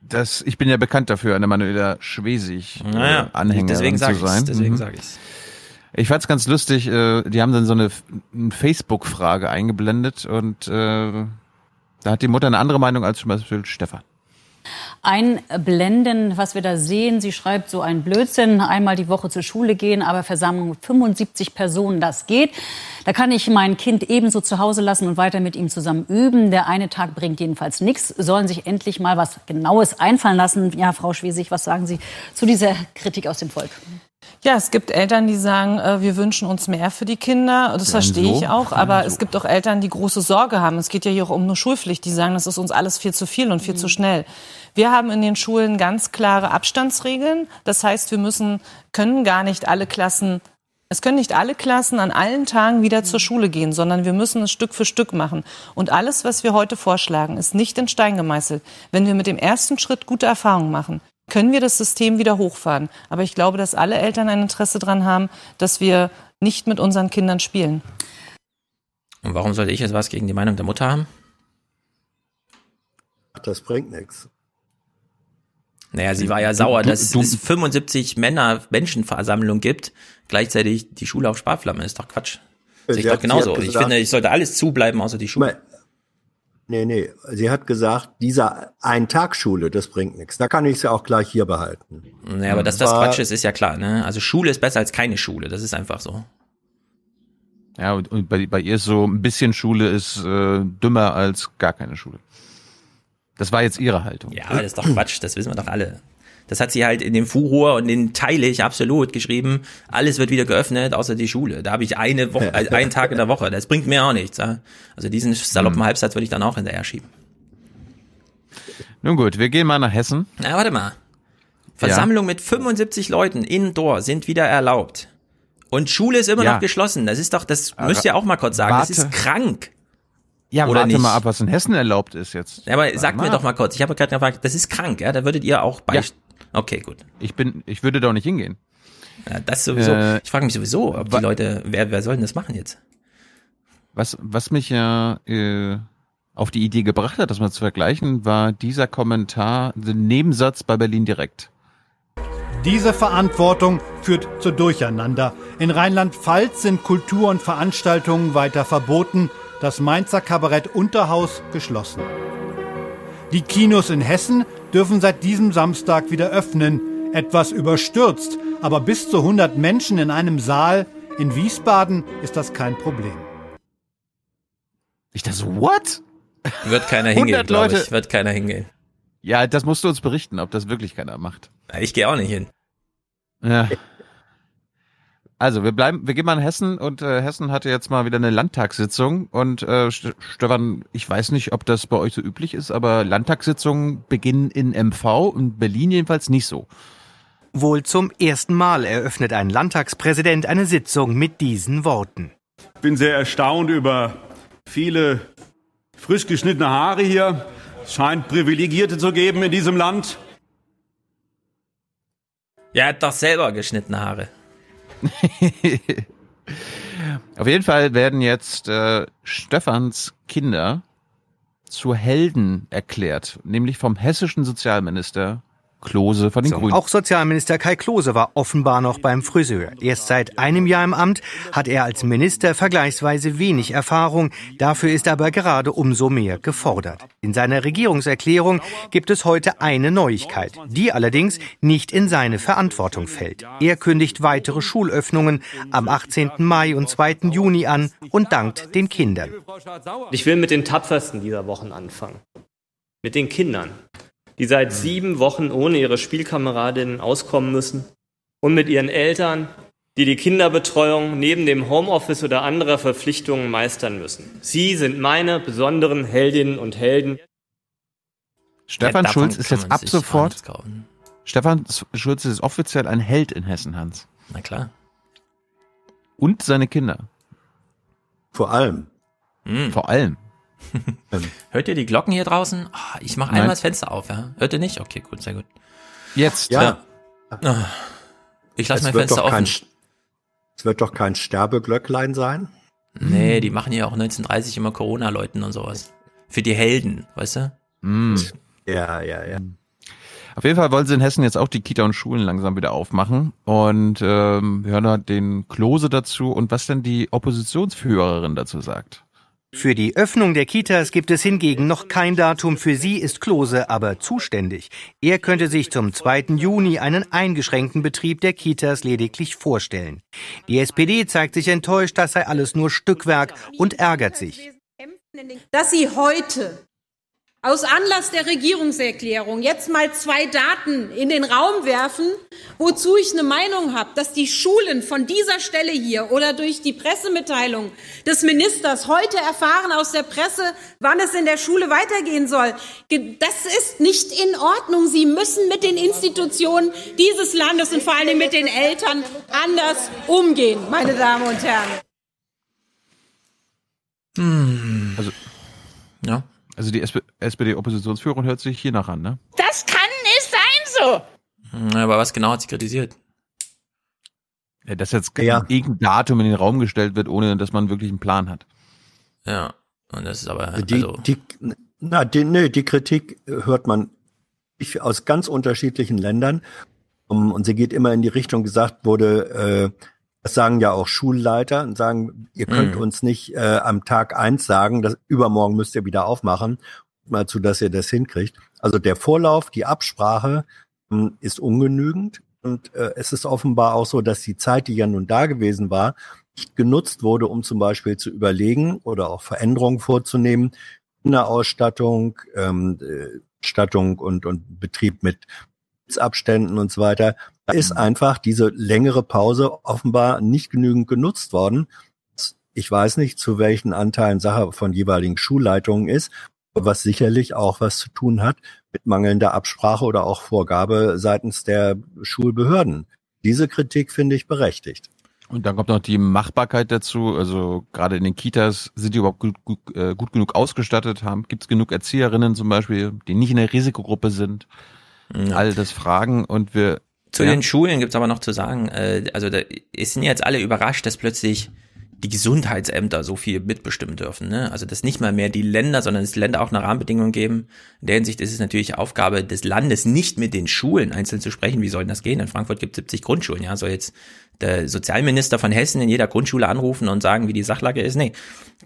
Das, ich bin ja bekannt dafür, eine Manuela Schwesig Naja, äh, Anhängerin deswegen sag zu sein. ich's, deswegen Mhm. sag ich's. Ich fand's ganz lustig, äh, die haben dann so eine, eine Facebook-Frage eingeblendet und äh, da hat die Mutter eine andere Meinung als zum Beispiel Stefan. Einblenden, was wir da sehen. Sie schreibt so ein Blödsinn, einmal die Woche zur Schule gehen, aber Versammlung mit 75 Personen, das geht. Da kann ich mein Kind ebenso zu Hause lassen und weiter mit ihm zusammen üben. Der eine Tag bringt jedenfalls nichts. Sollen sich endlich mal was Genaues einfallen lassen. Ja, Frau Schwesig, was sagen Sie zu dieser Kritik aus dem Volk? Ja, es gibt Eltern, die sagen, äh, wir wünschen uns mehr für die Kinder. Das verstehe so? ich auch. Aber es gibt auch Eltern, die große Sorge haben. Es geht ja hier auch um eine Schulpflicht. Die sagen, das ist uns alles viel zu viel und viel zu schnell. Wir haben in den Schulen ganz klare Abstandsregeln. Das heißt, wir müssen, können gar nicht alle Klassen es können nicht alle Klassen an allen Tagen wieder zur Schule gehen, sondern wir müssen es Stück für Stück machen. Und alles, was wir heute vorschlagen, ist nicht in Stein gemeißelt. Wenn wir mit dem ersten Schritt gute Erfahrungen machen, können wir das System wieder hochfahren. Aber ich glaube, dass alle Eltern ein Interesse daran haben, dass wir nicht mit unseren Kindern spielen. Und warum sollte ich jetzt was gegen die Meinung der Mutter haben? Das bringt nichts. Naja, sie war ja sauer, dass es 75 Männer Menschenversammlung gibt, gleichzeitig die Schule auf Sparflamme. Ist doch Quatsch. Sehe ich doch genauso. Ich finde, ich sollte alles zubleiben, außer die Schule. Nee, nee. Sie hat gesagt, dieser Ein-Tag-Schule, das bringt nichts. Da kann ich sie auch gleich hier behalten. Naja, aber dass das Quatsch ist, ist ja klar. Ne? Also Schule ist besser als keine Schule. Das ist einfach so. Ja, und, und bei, bei ihr ist so ein bisschen Schule ist äh, dümmer als gar keine Schule. Das war jetzt ihre Haltung. Ja, aber das ist doch Quatsch. Das wissen wir doch alle. Das hat sie halt in dem Furor und den teile ich absolut geschrieben. Alles wird wieder geöffnet, außer die Schule. Da habe ich eine Woche, also einen Tag in der Woche. Das bringt mir auch nichts. Ja? Also diesen saloppen Halbsatz würde ich dann auch hinterher schieben. Nun gut, wir gehen mal nach Hessen. Na, warte mal. Versammlung mit 75 Leuten indoor sind wieder erlaubt. Und Schule ist immer Ja. noch geschlossen. Das ist doch, das Aber müsst ihr auch mal kurz sagen. warte. Das ist krank. Ja, Oder warte nicht? mal ab, was in Hessen erlaubt ist jetzt. Ja, aber Warte sagt mir doch mal kurz. Ich habe gerade gefragt, das ist krank, ja? Da würdet ihr auch bei. Okay, gut. Ich bin, ich würde doch nicht hingehen. Ja, das sowieso. Äh, ich frage mich sowieso, ob die Leute, wer, wer soll denn das machen jetzt? Was, was mich ja äh, auf die Idee gebracht hat, das mal zu vergleichen, war dieser Kommentar, der Nebensatz bei Berlin direkt. Diese Verantwortung führt zu Durcheinander. In Rheinland-Pfalz sind Kultur- und Veranstaltungen weiter verboten, das Mainzer Kabarett Unterhaus geschlossen. Die Kinos in Hessen dürfen seit diesem Samstag wieder öffnen, etwas überstürzt, aber bis zu 100 Menschen in einem Saal. In Wiesbaden ist das kein Problem. Ich dachte so, what? Wird keiner hingehen, 100 glaube ich. Wird keiner hingehen. Ja, das musst du uns berichten, ob das wirklich keiner macht. Ich gehe auch nicht hin. Ja. Also, wir bleiben, wir gehen mal in Hessen und äh, Hessen hatte jetzt mal wieder eine Landtagssitzung und äh, St Stefan, ich weiß nicht, ob das bei euch so üblich ist, aber Landtagssitzungen beginnen in MV und Berlin jedenfalls nicht so. Wohl zum ersten Mal eröffnet ein Landtagspräsident eine Sitzung mit diesen Worten. Ich bin sehr erstaunt über viele frisch geschnittene Haare hier. Es scheint Privilegierte zu geben in diesem Land. Ja, er hat doch selber geschnittene Haare. Auf jeden Fall werden jetzt äh, Stefans Kinder zu Helden erklärt, nämlich vom hessischen Sozialminister Klose von den So, Grünen. auch Sozialminister Kai Klose war offenbar noch beim Friseur. Erst seit einem Jahr im Amt hat er als Minister vergleichsweise wenig Erfahrung. Dafür ist er aber gerade umso mehr gefordert. In seiner Regierungserklärung gibt es heute eine Neuigkeit, die allerdings nicht in seine Verantwortung fällt. Er kündigt weitere Schulöffnungen am 18. Mai und 2. Juni an und dankt den Kindern. Ich will mit den Tapfersten dieser Wochen anfangen. Mit den Kindern, die seit sieben Wochen ohne ihre Spielkameradinnen auskommen müssen. Und mit ihren Eltern, die die Kinderbetreuung neben dem Homeoffice oder anderer Verpflichtungen meistern müssen. Sie sind meine besonderen Heldinnen und Helden. Stefan Ja, Schulz ist jetzt ab sofort. Stefan Schulz ist offiziell ein Held in Hessen, Hans. Na klar. Und seine Kinder. Vor allem. Vor allem. Hört ihr die Glocken hier draußen? Ah, ich mache einmal das Fenster auf, ja? Hört ihr nicht? Okay, gut, sehr gut. Jetzt. Ja. Ah. Ich lasse Es mein wird Fenster doch kein, offen. es wird doch kein Sterbeglöcklein sein. Nee, die machen ja auch 1930 immer Corona-Leuten und sowas. Für die Helden, weißt du? Mm. Ja, ja, ja. Auf jeden Fall wollen sie in Hessen jetzt auch die Kita und Schulen langsam wieder aufmachen. Und ähm, wir hören da den Klose dazu und was denn die Oppositionsführerin dazu sagt. Für die Öffnung der Kitas gibt es hingegen noch kein Datum. Für sie ist Klose aber zuständig. Er könnte sich zum 2. Juni einen eingeschränkten Betrieb der Kitas lediglich vorstellen. Die SPD zeigt sich enttäuscht, das sei alles nur Stückwerk und ärgert sich. Dass Sie heute aus Anlass der Regierungserklärung jetzt mal zwei Daten in den Raum werfen, wozu ich eine Meinung habe, dass die Schulen von dieser Stelle hier oder durch die Pressemitteilung des Ministers heute erfahren aus der Presse, wann es in der Schule weitergehen soll. Das ist nicht in Ordnung. Sie müssen mit den Institutionen dieses Landes und vor allem mit den Eltern anders umgehen, meine Damen und Herren. Hm. Also, ja. Also die SPD-Oppositionsführung hört sich hier nach an, ne? Das kann nicht sein so. Ja, aber was genau hat sie kritisiert? Ja, dass jetzt irgendein Datum in den Raum gestellt wird, ohne dass man wirklich einen Plan hat. Ja, und das ist aber die, also die, na, die, nee, die Kritik hört man aus ganz unterschiedlichen Ländern um, und sie geht immer in die Richtung, gesagt wurde, äh, das sagen ja auch Schulleiter und sagen, ihr könnt Mhm. uns nicht äh, am Tag eins sagen, dass übermorgen müsst ihr wieder aufmachen, mal zu, dass ihr das hinkriegt. Also der Vorlauf, die Absprache mh, ist ungenügend und äh, es ist offenbar auch so, dass die Zeit, die ja nun da gewesen war, nicht genutzt wurde, um zum Beispiel zu überlegen oder auch Veränderungen vorzunehmen, Kinderausstattung, ähm, äh, Stattung und, und Betrieb mit Abständen und so weiter. Da ist einfach diese längere Pause offenbar nicht genügend genutzt worden. Ich weiß nicht, zu welchen Anteilen Sache von jeweiligen Schulleitungen ist, was sicherlich auch was zu tun hat mit mangelnder Absprache oder auch Vorgabe seitens der Schulbehörden. Diese Kritik finde ich berechtigt. Und dann kommt noch die Machbarkeit dazu. Also gerade in den Kitas sind die überhaupt gut, gut, äh, gut genug ausgestattet? Haben gibt es genug Erzieherinnen zum Beispiel, die nicht in der Risikogruppe sind? All das Fragen und wir Zu ja. den Schulen gibt's aber noch zu sagen, äh, also da es sind jetzt alle überrascht, dass plötzlich die Gesundheitsämter so viel mitbestimmen dürfen. Ne? Also dass nicht mal mehr die Länder, sondern dass die Länder auch eine Rahmenbedingung geben. In der Hinsicht ist es natürlich Aufgabe des Landes, nicht mit den Schulen einzeln zu sprechen. Wie soll denn das gehen? In Frankfurt gibt es 70 Grundschulen. Ja, soll jetzt der Sozialminister von Hessen in jeder Grundschule anrufen und sagen, wie die Sachlage ist? Nee,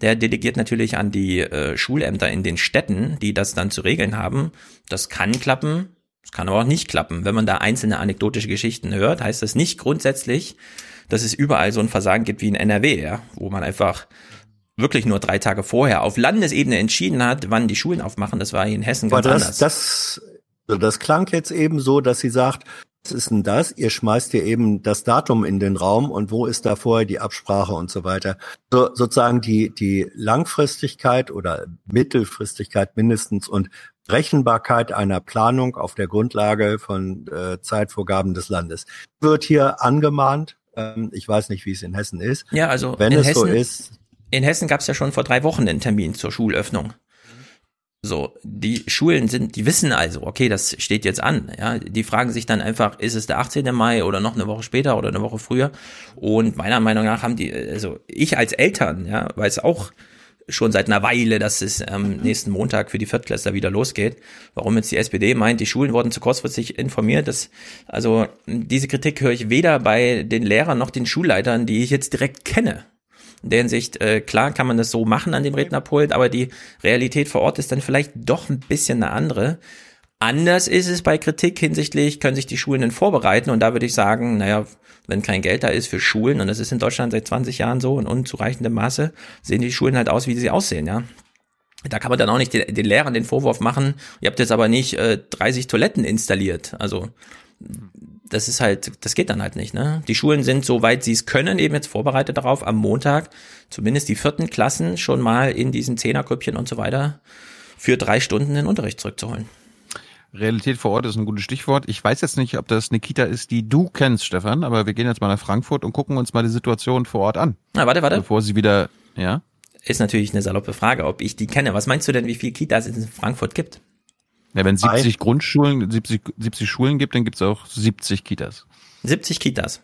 der delegiert natürlich an die äh, Schulämter in den Städten, die das dann zu regeln haben. Das kann klappen, es kann aber auch nicht klappen. Wenn man da einzelne anekdotische Geschichten hört, heißt das nicht grundsätzlich, dass es überall so ein Versagen gibt wie in NRW, ja, wo man einfach wirklich nur drei Tage vorher auf Landesebene entschieden hat, wann die Schulen aufmachen. Das war hier in Hessen Aber ganz das, anders. das, also das klang jetzt eben so, dass sie sagt, was ist denn das? Ihr schmeißt hier eben das Datum in den Raum und wo ist da vorher die Absprache und so weiter. So, sozusagen die, die Langfristigkeit oder Mittelfristigkeit mindestens und Rechenbarkeit einer Planung auf der Grundlage von äh, Zeitvorgaben des Landes wird hier angemahnt. Ähm, ich weiß nicht, wie es in Hessen ist. Ja, also wenn in es Hessen, so ist, in Hessen gab es ja schon vor drei Wochen einen Termin zur Schulöffnung. So, die Schulen sind, die wissen also, okay, das steht jetzt an. Ja, die fragen sich dann einfach, ist es der 18. Mai oder noch eine Woche später oder eine Woche früher? Und meiner Meinung nach haben die, also ich als Eltern, ja, weiß auch schon seit einer Weile, dass es am nächsten Montag für die Viertklässler wieder losgeht. Warum jetzt die SPD meint, die Schulen wurden zu kurzfristig informiert, das, also diese Kritik höre ich weder bei den Lehrern noch den Schulleitern, die ich jetzt direkt kenne. In der Hinsicht, äh, klar kann man das so machen an dem Rednerpult, aber die Realität vor Ort ist dann vielleicht doch ein bisschen eine andere. Anders ist es bei Kritik hinsichtlich, können sich die Schulen denn vorbereiten und da würde ich sagen, naja, wenn kein Geld da ist für Schulen, und das ist in Deutschland seit 20 Jahren so in unzureichendem Maße, sehen die Schulen halt aus, wie sie aussehen, ja. Da kann man dann auch nicht den, den Lehrern den Vorwurf machen, ihr habt jetzt aber nicht äh, 30 Toiletten installiert. Also das ist halt, das geht dann halt nicht. Ne? Die Schulen sind, soweit sie es können, eben jetzt vorbereitet darauf, am Montag zumindest die vierten Klassen schon mal in diesen Zehnergrüppchen und so weiter für drei Stunden den Unterricht zurückzuholen. Realität vor Ort ist ein gutes Stichwort. Ich weiß jetzt nicht, ob das eine Kita ist, die du kennst, Stefan, aber wir gehen jetzt mal nach Frankfurt und gucken uns mal die Situation vor Ort an. Na, warte, warte. Bevor sie wieder, ja? Ist natürlich eine saloppe Frage, ob ich die kenne. Was meinst du denn, wie viele Kitas es in Frankfurt gibt? Ja, wenn 70 Grundschulen, 70, 70 Schulen gibt, dann gibt es auch 70 Kitas. 70 Kitas.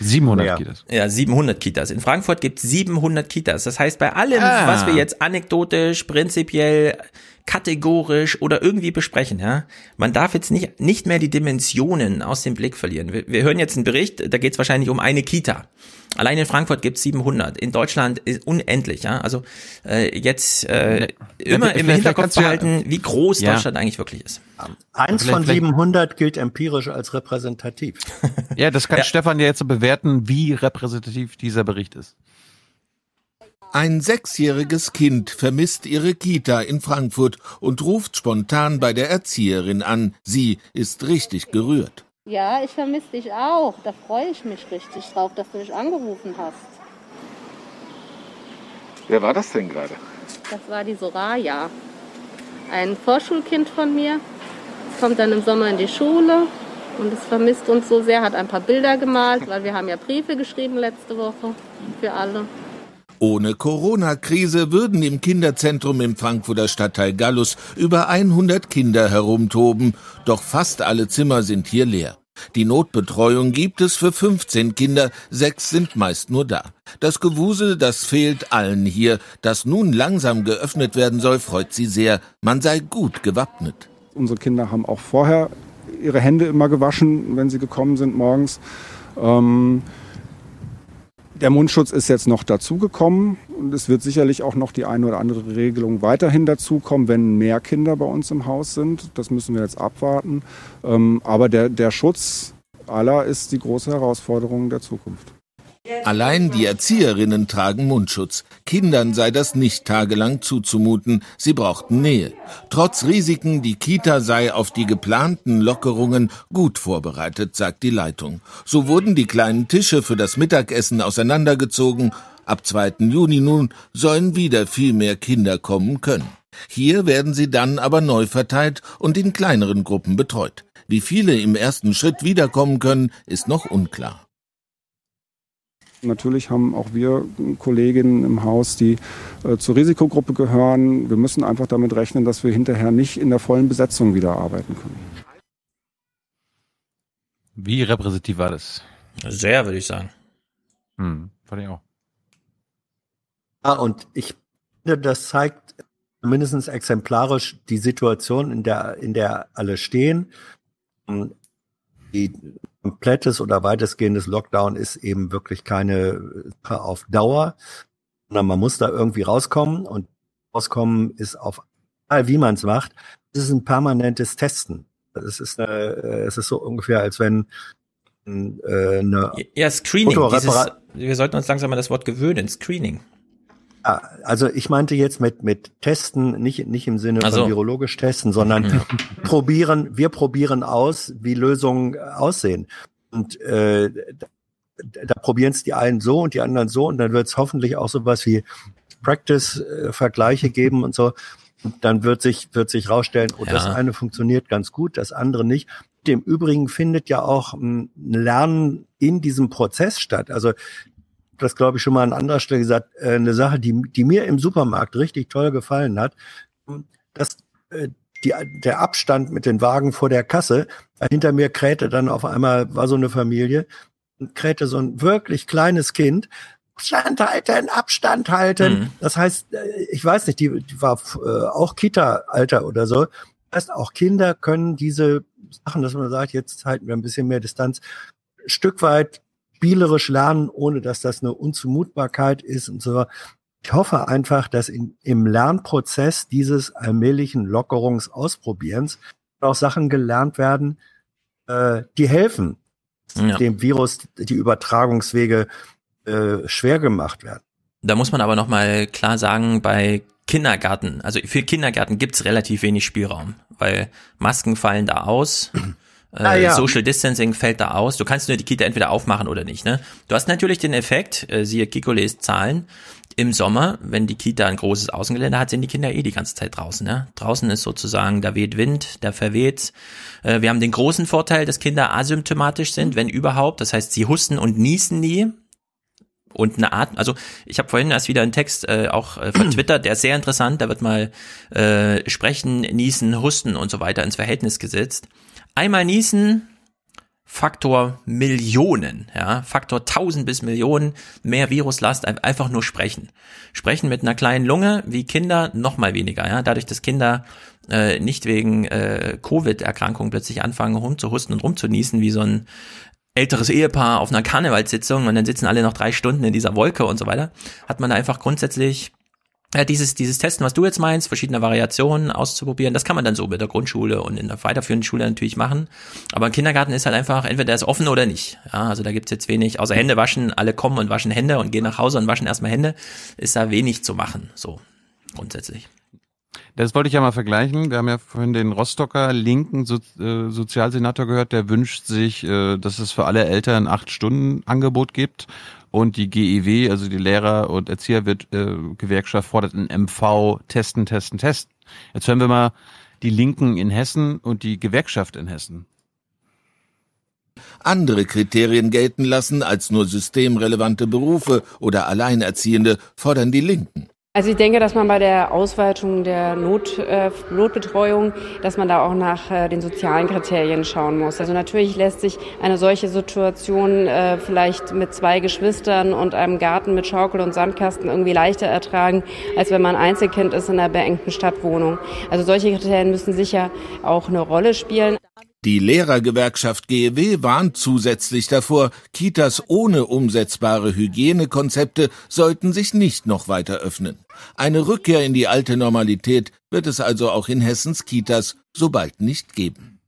700 ja. Kitas. Ja, 700 Kitas. In Frankfurt gibt es 700 Kitas. Das heißt, bei allem, Ah. was wir jetzt anekdotisch, prinzipiell, kategorisch oder irgendwie besprechen, ja, man darf jetzt nicht, nicht mehr die Dimensionen aus dem Blick verlieren. Wir, wir hören jetzt einen Bericht, da geht es wahrscheinlich um eine Kita. Allein in Frankfurt gibt es 700. In Deutschland ist unendlich, ja. Also äh, jetzt äh, immer im Hinterkopf du ja- behalten, wie groß Ja. Deutschland eigentlich wirklich ist. Eins von vielleicht- 700 gilt empirisch als repräsentativ. Ja, das kann Stefan ja jetzt so bewerten, wie repräsentativ dieser Bericht ist. Ein sechsjähriges Kind vermisst ihre Kita in Frankfurt und ruft spontan bei der Erzieherin an. Sie ist richtig gerührt. Ja, ich vermisse dich auch. Da freue ich mich richtig drauf, dass du mich angerufen hast. Wer war das denn gerade? Das war die Soraya. Ein Vorschulkind von mir. Es kommt dann im Sommer in die Schule und es vermisst uns so sehr, hat ein paar Bilder gemalt, weil wir haben ja Briefe geschrieben letzte Woche für alle. Ohne Corona-Krise würden im Kinderzentrum im Frankfurter Stadtteil Gallus über 100 Kinder herumtoben, doch fast alle Zimmer sind hier leer. Die Notbetreuung gibt es für 15 Kinder, sechs sind meist nur da. Das Gewusel, das fehlt allen hier. Dass nun langsam geöffnet werden soll, freut sie sehr. Man sei gut gewappnet. Unsere Kinder haben auch vorher ihre Hände immer gewaschen, wenn sie gekommen sind morgens. Ähm, der Mundschutz ist jetzt noch dazugekommen und es wird sicherlich auch noch die eine oder andere Regelung weiterhin dazukommen, wenn mehr Kinder bei uns im Haus sind. Das müssen wir jetzt abwarten. Ähm, aber der, der Schutz aller ist die große Herausforderung der Zukunft. Allein die Erzieherinnen tragen Mundschutz. Kindern sei das nicht tagelang zuzumuten. Sie brauchten Nähe. Trotz Risiken, die Kita sei auf die geplanten Lockerungen gut vorbereitet, sagt die Leitung. So wurden die kleinen Tische für das Mittagessen auseinandergezogen. Ab 2. Juni nun sollen wieder viel mehr Kinder kommen können. Hier werden sie dann aber neu verteilt und in kleineren Gruppen betreut. Wie viele im ersten Schritt wiederkommen können, ist noch unklar. Natürlich haben auch wir Kolleginnen im Haus, die äh, zur Risikogruppe gehören. Wir müssen einfach damit rechnen, dass wir hinterher nicht in der vollen Besetzung wieder arbeiten können. Wie repräsentativ war das? Sehr, würde ich sagen. Hm, fand ich auch. Ja, und ich finde, das zeigt mindestens exemplarisch die Situation, in der, in der alle stehen. Die komplettes oder weitestgehendes Lockdown ist eben wirklich keine Sache auf Dauer, sondern man muss da irgendwie rauskommen und rauskommen ist auf, wie man es macht, es ist ein permanentes Testen. Es ist, eine, äh, es ist so ungefähr, als wenn äh, eine Ja, Screening. Dieses, wir sollten uns langsam an das Wort gewöhnen. Screening. Ja, also ich meinte jetzt mit mit Testen nicht nicht im Sinne Ach so. von virologisch testen, sondern probieren. Wir probieren aus, wie Lösungen aussehen. Und äh, da, probieren es die einen so und die anderen so und dann wird es hoffentlich auch sowas wie Practice-Vergleiche geben und so. Und dann wird sich wird sich rausstellen, oh, das Ja. eine funktioniert ganz gut, das andere nicht. Im Übrigen findet ja auch ein Lernen in diesem Prozess statt. Also das glaube ich schon mal an anderer Stelle gesagt, äh, eine Sache, die, die mir im Supermarkt richtig toll gefallen hat, dass äh, die, der Abstand mit den Wagen vor der Kasse, hinter mir krähte dann auf einmal, war so eine Familie, krähte so ein wirklich kleines Kind, Abstand halten, Abstand halten. Mhm. Das heißt, äh, ich weiß nicht, die, die war äh, auch Kita-Alter oder so. Das heißt, auch Kinder können diese Sachen, dass man sagt, jetzt halten wir ein bisschen mehr Distanz, ein Stück weit spielerisch lernen, ohne dass das eine Unzumutbarkeit ist und so. Ich hoffe einfach, dass in, im Lernprozess dieses allmählichen Lockerungsausprobierens auch Sachen gelernt werden, äh, die helfen, Ja. dem Virus die Übertragungswege äh, schwer gemacht werden. Da muss man aber nochmal klar sagen, bei Kindergarten, also für Kindergärten gibt's relativ wenig Spielraum, weil Masken fallen da aus. Äh, Ah, ja. Social Distancing fällt da aus. Du kannst nur die Kita entweder aufmachen oder nicht. Ne? Du hast natürlich den Effekt, äh, siehe Kikoles Zahlen, im Sommer, wenn die Kita ein großes Außengelände hat, sind die Kinder eh die ganze Zeit draußen. Ne? Draußen ist sozusagen, da weht Wind, da verweht's. Äh, wir haben den großen Vorteil, dass Kinder asymptomatisch sind, wenn überhaupt. Das heißt, sie husten und niesen nie und eine Art, also ich habe vorhin erst wieder einen Text äh, auch äh, von Twitter, der ist sehr interessant, da wird mal äh, Sprechen, Niesen, Husten und so weiter ins Verhältnis gesetzt. Einmal niesen, Faktor Millionen, ja, Faktor 1000 bis Millionen mehr Viruslast einfach nur sprechen. Sprechen mit einer kleinen Lunge wie Kinder noch mal weniger, ja, dadurch, dass Kinder äh, nicht wegen äh, Covid-Erkrankungen plötzlich anfangen rumzuhusten und rumzunießen wie so ein älteres Ehepaar auf einer Karnevalssitzung und dann sitzen alle noch drei Stunden in dieser Wolke und so weiter, hat man da einfach grundsätzlich ja, dieses, dieses Testen, was du jetzt meinst, verschiedene Variationen auszuprobieren, das kann man dann so mit der Grundschule und in der weiterführenden Schule natürlich machen. Aber im Kindergarten ist halt einfach, entweder der ist offen oder nicht. Ja, also da gibt's jetzt wenig, außer Hände waschen, alle kommen und waschen Hände und gehen nach Hause und waschen erstmal Hände, ist da wenig zu machen, so grundsätzlich. Das wollte ich ja mal vergleichen. Wir haben ja vorhin den Rostocker linken so äh, Sozialsenator gehört, der wünscht sich, äh, dass es für alle Eltern acht Stunden Angebot gibt. Und die GEW, also die Lehrer- und Erziehergewerkschaft, äh, fordert ein MV testen, testen, testen. Jetzt hören wir mal die Linken in Hessen und die Gewerkschaft in Hessen. Andere Kriterien gelten lassen als nur systemrelevante Berufe oder Alleinerziehende, fordern die Linken. Also ich denke, dass man bei der Ausweitung der Not, äh, Notbetreuung, dass man da auch nach äh, den sozialen Kriterien schauen muss. Also natürlich lässt sich eine solche Situation äh, vielleicht mit zwei Geschwistern und einem Garten mit Schaukel und Sandkasten irgendwie leichter ertragen, als wenn man Einzelkind ist in einer beengten Stadtwohnung. Also solche Kriterien müssen sicher auch eine Rolle spielen. Die Lehrergewerkschaft GEW warnt zusätzlich davor, Kitas ohne umsetzbare Hygienekonzepte sollten sich nicht noch weiter öffnen. Eine Rückkehr in die alte Normalität wird es also auch in Hessens Kitas so bald nicht geben.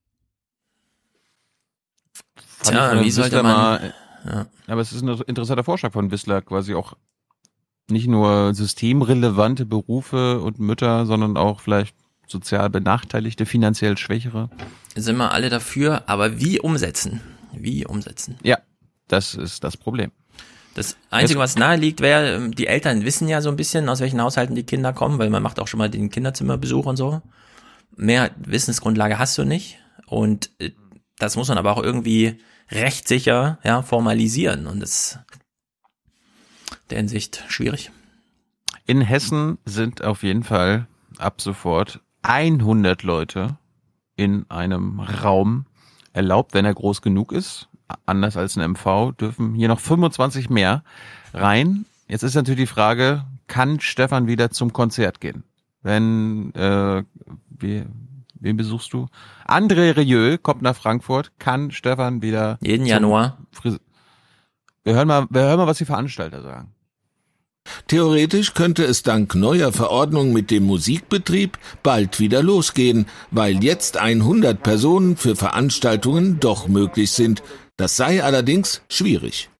Tja, wie sollte man... Mal, ja. Aber es ist ein interessanter Vorschlag von Wissler, quasi auch nicht nur systemrelevante Berufe und Mütter, sondern auch vielleicht sozial Benachteiligte, finanziell Schwächere. Sind wir alle dafür, aber wie umsetzen? Wie umsetzen? Ja, das ist das Problem. Das Einzige, was nahe liegt, wäre, ähm, die Eltern wissen ja so ein bisschen, aus welchen Haushalten die Kinder kommen, weil man macht auch schon mal den Kinderzimmerbesuch und so. Mehr Wissensgrundlage hast du nicht. Und äh, das muss man aber auch irgendwie rechtssicher ja, formalisieren. Und das der Hinsicht schwierig. In Hessen sind auf jeden Fall ab sofort 100 Leute in einem Raum erlaubt, wenn er groß genug ist. Anders als ein MV dürfen hier noch 25 mehr rein. Jetzt ist natürlich die Frage, kann Stefan wieder zum Konzert gehen? Wenn, äh, wie, wen besuchst du? André Rieu kommt nach Frankfurt. Kann Stefan wieder? Jeden Januar. Frise wir hören mal, wir hören mal, was die Veranstalter sagen. Theoretisch könnte es dank neuer Verordnung mit dem Musikbetrieb bald wieder losgehen, weil jetzt 100 Personen für Veranstaltungen doch möglich sind. Das sei allerdings schwierig.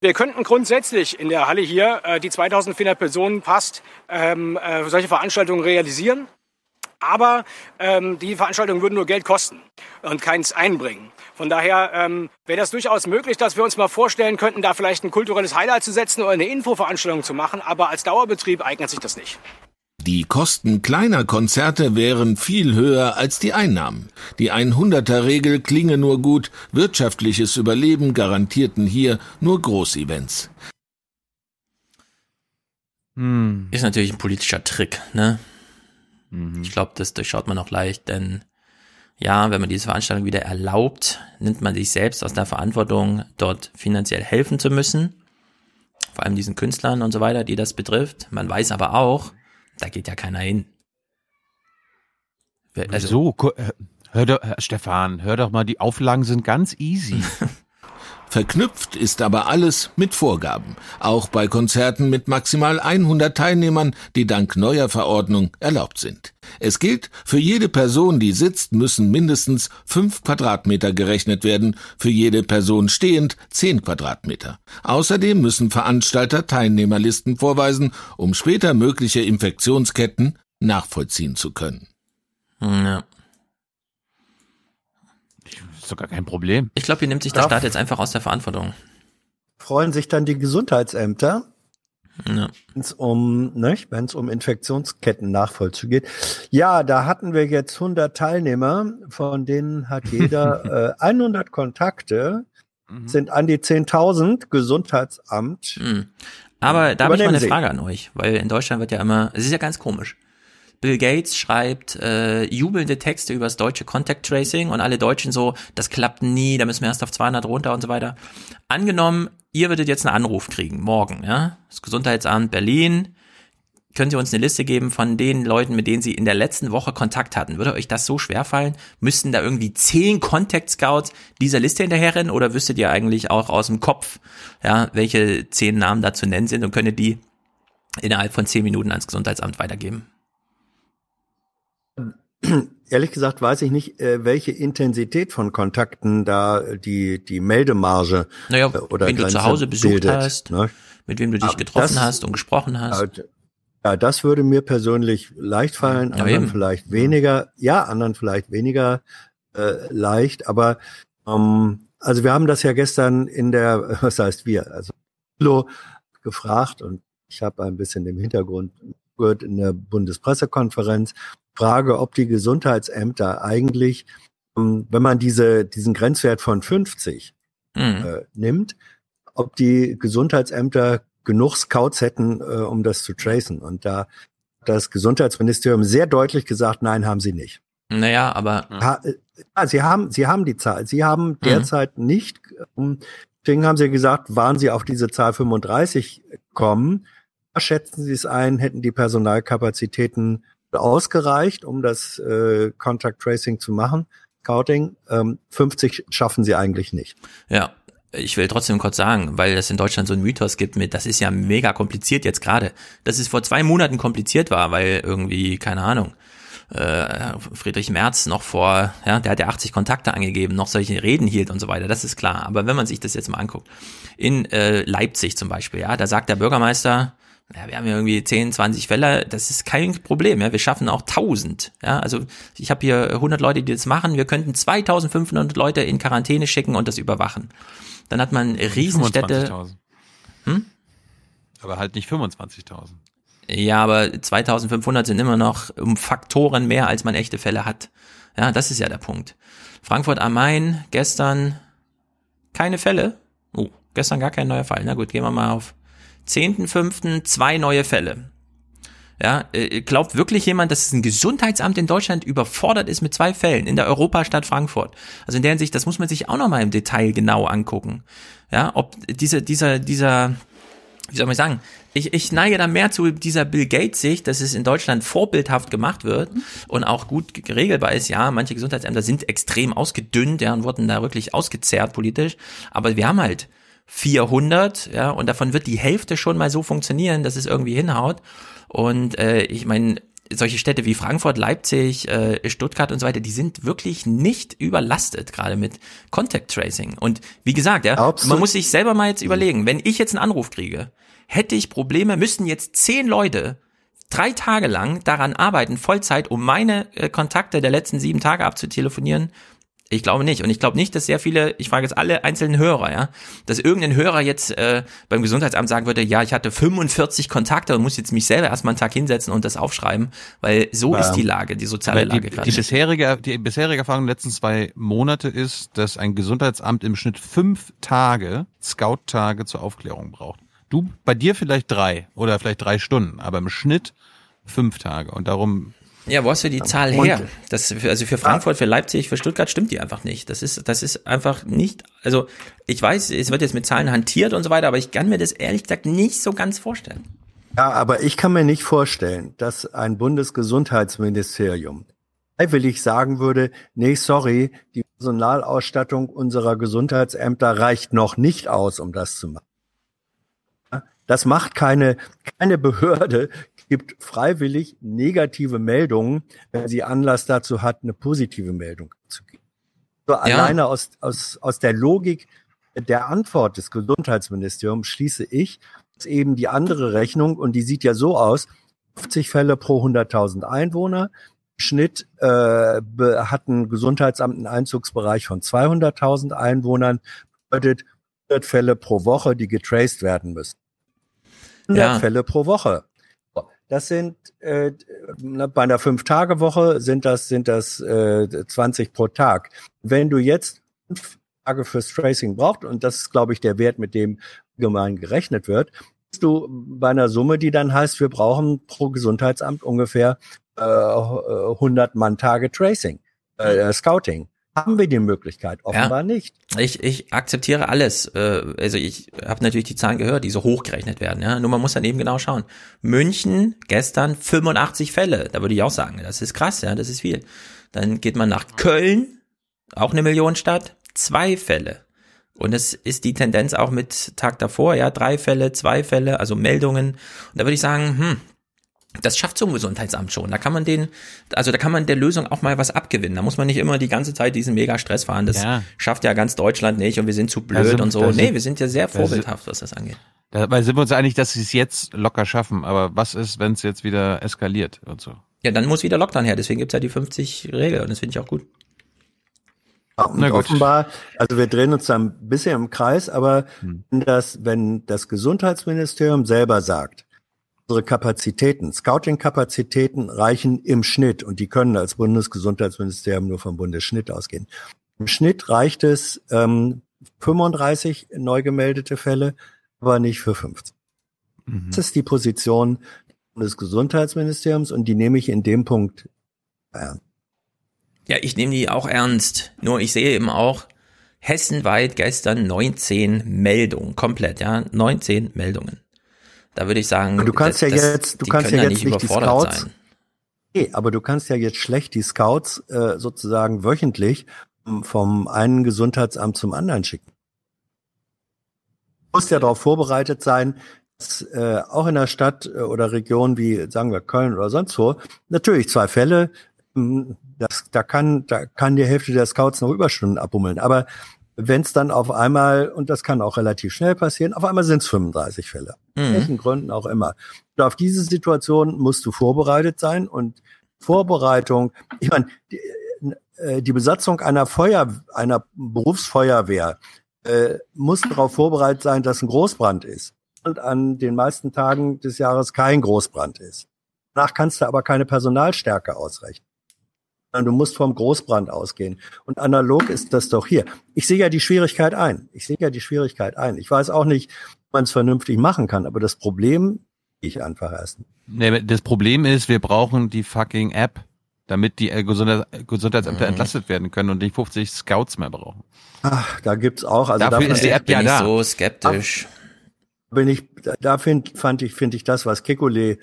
Wir könnten grundsätzlich in der Halle hier, äh, die 2400 Personen passt, ähm, äh, solche Veranstaltungen realisieren. Aber ähm, die Veranstaltungen würden nur Geld kosten und keins einbringen. Von daher ähm, wäre das durchaus möglich, dass wir uns mal vorstellen könnten, da vielleicht ein kulturelles Highlight zu setzen oder eine Infoveranstaltung zu machen. Aber als Dauerbetrieb eignet sich das nicht. Die Kosten kleiner Konzerte wären viel höher als die Einnahmen. Die 100er-Regel klinge nur gut, wirtschaftliches Überleben garantierten hier nur Großevents. Hm. Ist natürlich ein politischer Trick, ne? Mhm. Ich glaube, das durchschaut man auch leicht, denn ja, wenn man diese Veranstaltung wieder erlaubt, nimmt man sich selbst aus der Verantwortung, dort finanziell helfen zu müssen. Vor allem diesen Künstlern und so weiter, die das betrifft. Man weiß aber auch, da geht ja keiner hin. Also, so, hör doch, Stefan, hör doch mal, die Auflagen sind ganz easy. Verknüpft ist aber alles mit Vorgaben, auch bei Konzerten mit maximal 100 Teilnehmern, die dank neuer Verordnung erlaubt sind. Es gilt, für jede Person, die sitzt, müssen mindestens 5 Quadratmeter gerechnet werden, für jede Person stehend 10 Quadratmeter. Außerdem müssen Veranstalter Teilnehmerlisten vorweisen, um später mögliche Infektionsketten nachvollziehen zu können. Ja ist doch gar kein Problem. Ich glaube, hier nimmt sich der Staat jetzt einfach aus der Verantwortung. Freuen sich dann die Gesundheitsämter, ja. wenn es um, ne, um Infektionsketten nachvollziehen geht. Ja, da hatten wir jetzt 100 Teilnehmer, von denen hat jeder äh, 100 Kontakte, mhm. sind an die 10.000 Gesundheitsamt. Mhm. Aber da habe ich mal eine Frage an euch, weil in Deutschland wird ja immer, es ist ja ganz komisch. Bill Gates schreibt äh, jubelnde Texte über das deutsche Contact Tracing und alle Deutschen so, das klappt nie, da müssen wir erst auf 200 runter und so weiter. Angenommen, ihr würdet jetzt einen Anruf kriegen, morgen, ja, das Gesundheitsamt Berlin, können Sie uns eine Liste geben von den Leuten, mit denen Sie in der letzten Woche Kontakt hatten? Würde euch das so schwer fallen? Müssten da irgendwie zehn Contact Scouts dieser Liste hinterherrennen oder wüsstet ihr eigentlich auch aus dem Kopf, ja, welche zehn Namen da zu nennen sind und könntet die innerhalb von zehn Minuten ans Gesundheitsamt weitergeben? Ehrlich gesagt weiß ich nicht, äh, welche Intensität von Kontakten da die, die Meldemarge naja, äh, oder wen du Grenze zu Hause besucht bildet, hast, ne? mit wem du dich getroffen das- hast und gesprochen hast. Ja, das würde mir persönlich leicht fallen, Ja, anderen eben. vielleicht weniger, ja, anderen vielleicht weniger äh, leicht, aber ähm, also wir haben das ja gestern in der, was heißt wir, also gefragt und ich habe ein bisschen im Hintergrund gehört in der Bundespressekonferenz, Frage, ob die Gesundheitsämter eigentlich, ähm, wenn man diese, diesen Grenzwert von 50 Mhm. äh, nimmt, ob die Gesundheitsämter genug Scouts hätten, äh, um das zu tracen. Und da hat das Gesundheitsministerium sehr deutlich gesagt, nein, haben sie nicht. Naja, aber Ha, äh, ja, sie haben, sie haben die Zahl. Sie haben derzeit nicht, ähm, deswegen haben sie gesagt, waren sie auf diese Zahl 35 kommen, schätzen sie es ein, hätten die Personalkapazitäten ausgereicht, um das äh, Contact Tracing zu machen, Scouting. Ähm, 50 schaffen sie eigentlich nicht. Ja, ich will trotzdem kurz sagen, weil es in Deutschland so einen Mythos gibt mit, das ist ja mega kompliziert jetzt gerade. Dass es vor zwei Monaten kompliziert war, weil irgendwie, keine Ahnung, äh, Friedrich Merz noch vor, ja, der hat ja 80 Kontakte angegeben, noch solche Reden hielt und so weiter, das ist klar. Aber wenn man sich das jetzt mal anguckt, in äh, Leipzig zum Beispiel, ja, da sagt der Bürgermeister, ja, wir haben ja irgendwie 10, 20 Fälle, das ist kein Problem, ja, wir schaffen auch 1000, ja, also ich habe hier 100 Leute, die das machen, wir könnten 2500 Leute in Quarantäne schicken und das überwachen. Dann hat man Riesenstädte, 25.000. Hm? Aber halt nicht 25.000. ja, aber 2500 sind immer noch um Faktoren mehr, als man echte Fälle hat. Ja, das ist ja der Punkt. Frankfurt am Main, gestern keine Fälle. Oh, gestern gar kein neuer Fall. Na gut, gehen wir mal auf 10.5. zwei neue Fälle. Ja, äh, glaubt wirklich jemand, dass ein Gesundheitsamt in Deutschland überfordert ist mit zwei Fällen in der Europastadt Frankfurt? Also in der Hinsicht, das muss man sich auch nochmal im Detail genau angucken. Ja, ob diese, dieser, dieser, wie soll man sagen, ich, ich neige da mehr zu dieser Bill Gates Sicht, dass es in Deutschland vorbildhaft gemacht wird und auch gut geregelbar ist. Ja, manche Gesundheitsämter sind extrem ausgedünnt, ja, und wurden da wirklich ausgezerrt politisch. Aber wir haben halt 400, ja, und davon wird die Hälfte schon mal so funktionieren, dass es irgendwie hinhaut. Und äh, ich meine, solche Städte wie Frankfurt, Leipzig, äh, Stuttgart und so weiter, die sind wirklich nicht überlastet, gerade mit Contact Tracing. Und wie gesagt, ja, man muss sich selber mal jetzt überlegen, wenn ich jetzt einen Anruf kriege, hätte ich Probleme, müssten jetzt zehn Leute drei Tage lang daran arbeiten, Vollzeit, um meine äh, Kontakte der letzten sieben Tage abzutelefonieren. Ich glaube nicht. Und ich glaube nicht, dass sehr viele, ich frage jetzt alle einzelnen Hörer, ja, dass irgendein Hörer jetzt äh, beim Gesundheitsamt sagen würde, ja, ich hatte 45 Kontakte und muss jetzt mich selber erstmal einen Tag hinsetzen und das aufschreiben, weil so Ja. ist die Lage, die soziale Lage die, gerade. die bisherige, die bisherige Erfahrung der letzten zwei Monate ist, dass ein Gesundheitsamt im Schnitt fünf Tage, Scout-Tage zur Aufklärung braucht. Du, bei dir vielleicht drei oder vielleicht drei Stunden, aber im Schnitt fünf Tage. Und darum. Ja, wo hast du die Zahl Und- her? Das, also für Frankfurt, für Leipzig, für Stuttgart stimmt die einfach nicht. Das ist, das ist einfach nicht, also ich weiß, es wird jetzt mit Zahlen hantiert und so weiter, aber ich kann mir das ehrlich gesagt nicht so ganz vorstellen. Ja, aber ich kann mir nicht vorstellen, dass ein Bundesgesundheitsministerium freiwillig sagen würde, nee, sorry, die Personalausstattung unserer Gesundheitsämter reicht noch nicht aus, um das zu machen. Das macht keine, keine Behörde, gibt freiwillig negative Meldungen, wenn sie Anlass dazu hat, eine positive Meldung zu geben. So Ja. alleine aus, aus, aus der Logik der Antwort des Gesundheitsministeriums schließe ich, dass eben die andere Rechnung, und die sieht ja so aus, 50 Fälle pro 100.000 Einwohner, im Schnitt äh, hat ein Gesundheitsamt einen Einzugsbereich von 200.000 Einwohnern, bedeutet 100 Fälle pro Woche, die getraced werden müssen. 100 Ja. Fälle pro Woche. Das sind äh, bei einer Fünf-Tage-Woche sind das sind das äh, 20 pro Tag. Wenn du jetzt fünf Tage fürs Tracing brauchst und das ist glaube ich der Wert, mit dem allgemein gerechnet wird, du bei einer Summe, die dann heißt, wir brauchen pro Gesundheitsamt ungefähr äh, 100 Mann-Tage Tracing, äh, Scouting. Haben wir die Möglichkeit? Offenbar Ja. nicht. Ich, ich akzeptiere alles. Äh, Also ich habe natürlich die Zahlen gehört, die so hochgerechnet werden. Ja? Nur man muss dann eben genau schauen. München gestern 85 Fälle. Da würde ich auch sagen, das ist krass, ja, das ist viel. Dann geht man nach Köln, auch eine Millionenstadt, zwei Fälle. Und es ist die Tendenz auch mit Tag davor, ja, drei Fälle, zwei Fälle, also Meldungen. Und da würde ich sagen, hm, das schafft so ein Gesundheitsamt schon. Da kann man den, also da kann man der Lösung auch mal was abgewinnen. Da muss man nicht immer die ganze Zeit diesen Mega-Stress fahren. Das Ja. schafft ja ganz Deutschland nicht und wir sind zu blöd sind- und so. Nee, sind- wir sind ja sehr vorbildhaft, was das angeht. Dabei sind wir uns einig, dass sie es jetzt locker schaffen. Aber was ist, wenn es jetzt wieder eskaliert und so? Ja, dann muss wieder Lockdown her. Deswegen gibt's ja die 50 Regel und das finde ich auch gut. Und offenbar, also wir drehen uns da ein bisschen im Kreis, aber wenn das, wenn das Gesundheitsministerium selber sagt, unsere Kapazitäten, Scouting-Kapazitäten reichen im Schnitt und die können als Bundesgesundheitsministerium nur vom Bundesschnitt ausgehen. Im Schnitt reicht es ähm, 35 neu gemeldete Fälle, aber nicht für 15. Das ist die Position des Gesundheitsministeriums und die nehme ich in dem Punkt ernst. Ja, ich nehme die auch ernst. Nur ich sehe eben auch hessenweit gestern 19 Meldungen, komplett, ja, 19 Meldungen. Da würde ich sagen, Du kannst das, ja jetzt, du die kannst ja jetzt nicht die überfordert Scouts. sein. Nee, aber du kannst ja jetzt schlecht die Scouts äh, sozusagen wöchentlich vom einen Gesundheitsamt zum anderen schicken. Du musst ja darauf vorbereitet sein, dass äh, auch in einer Stadt äh, oder Region wie, sagen wir, Köln oder sonst wo, natürlich zwei Fälle, ähm, das, da kann, da kann die Hälfte der Scouts noch Überstunden abbummeln. Aber wenn es dann auf einmal, und das kann auch relativ schnell passieren, auf einmal sind es 35 Fälle. Aus Mhm. welchen Gründen auch immer. Und auf diese Situation musst du vorbereitet sein und Vorbereitung, ich meine, die, äh, die Besatzung einer Feuer, einer Berufsfeuerwehr äh, muss darauf vorbereitet sein, dass ein Großbrand ist und an den meisten Tagen des Jahres kein Großbrand ist. Danach kannst du aber keine Personalstärke ausrechnen. Sondern Du musst vom Großbrand ausgehen. Und analog ist das doch hier. Ich sehe ja die Schwierigkeit ein. Ich sehe ja die Schwierigkeit ein. Ich weiß auch nicht, ob man es vernünftig machen kann, aber das Problem ich einfach erst. Nee, das Problem ist, wir brauchen die fucking App, damit die äh, Gesundheit, Gesundheitsämter Mhm. entlastet werden können und nicht 50 Scouts mehr brauchen. Ach, da gibt's auch. Also Dafür davon- ist die App ja Bin ich da. so skeptisch. bin ich, da- da find, fand ich, finde ich das, was Kekulé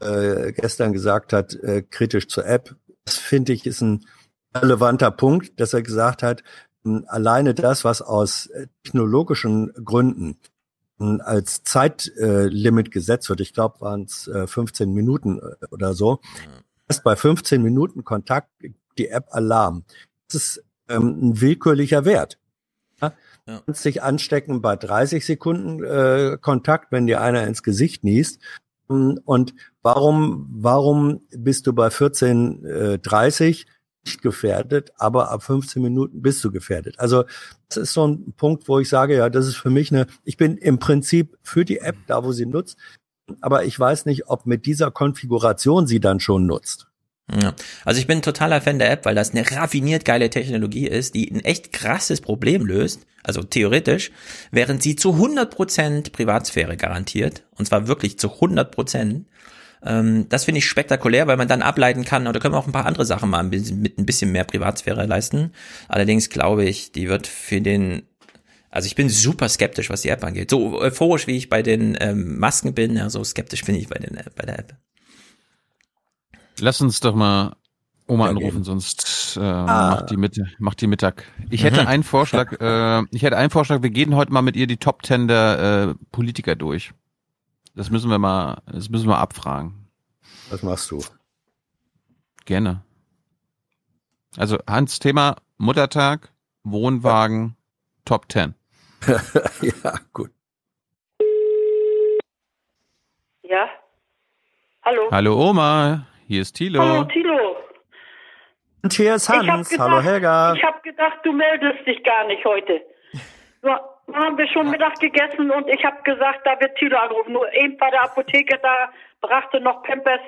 äh, gestern gesagt hat, äh, kritisch zur App. Das finde ich ist ein relevanter Punkt, dass er gesagt hat, mh, alleine das, was aus äh, technologischen Gründen mh, als Zeitlimit gesetzt wird, ich glaube, waren es äh, 15 Minuten äh, oder so, erst bei 15 Minuten Kontakt die App Alarm. Das ist ähm, ein willkürlicher Wert. Ja? Du kannst dich anstecken bei 30 Sekunden äh, Kontakt, wenn dir einer ins Gesicht niest. Und warum, warum bist du bei 14.30 nicht gefährdet, aber ab 15 Minuten bist du gefährdet? Also das ist so ein Punkt, wo ich sage, ja, das ist für mich eine, ich bin im Prinzip für die App da, wo sie nutzt, aber ich weiß nicht, ob mit dieser Konfiguration sie dann schon nutzt. Ja. Also ich bin ein totaler Fan der App, weil das eine raffiniert geile Technologie ist, die ein echt krasses Problem löst, also theoretisch, während sie zu 100% Privatsphäre garantiert, und zwar wirklich zu 100%. Ähm, das finde ich spektakulär, weil man dann ableiten kann, oder können wir auch ein paar andere Sachen mal mit ein bisschen mehr Privatsphäre leisten. Allerdings glaube ich, die wird für den also ich bin super skeptisch, was die App angeht. So euphorisch, wie ich bei den ähm, Masken bin, ja, so skeptisch bin ich bei, den, bei der App. Lass uns doch mal Oma Ja, anrufen, geben. sonst äh, Ah. macht die Mitte, macht die Mittag. Ich hätte Mhm. einen Vorschlag, äh, ich hätte einen Vorschlag, wir gehen heute mal mit ihr die Top Ten der äh, Politiker durch. Das müssen wir mal, das müssen wir abfragen. Was machst du? Gerne. Also Hans, Thema Muttertag, Wohnwagen, Top Ten. ja, gut. Ja? Hallo? Hallo Oma, hier ist Thilo. Hallo, Tilo. Und hier ist Hans. gedacht, Hallo Helga. Ich habe gedacht, du meldest dich gar nicht heute. Nur haben wir schon Mittag gegessen und ich habe gesagt, da wird Tilo angerufen. Nur eben bei der Apotheke, da brachte noch Pampers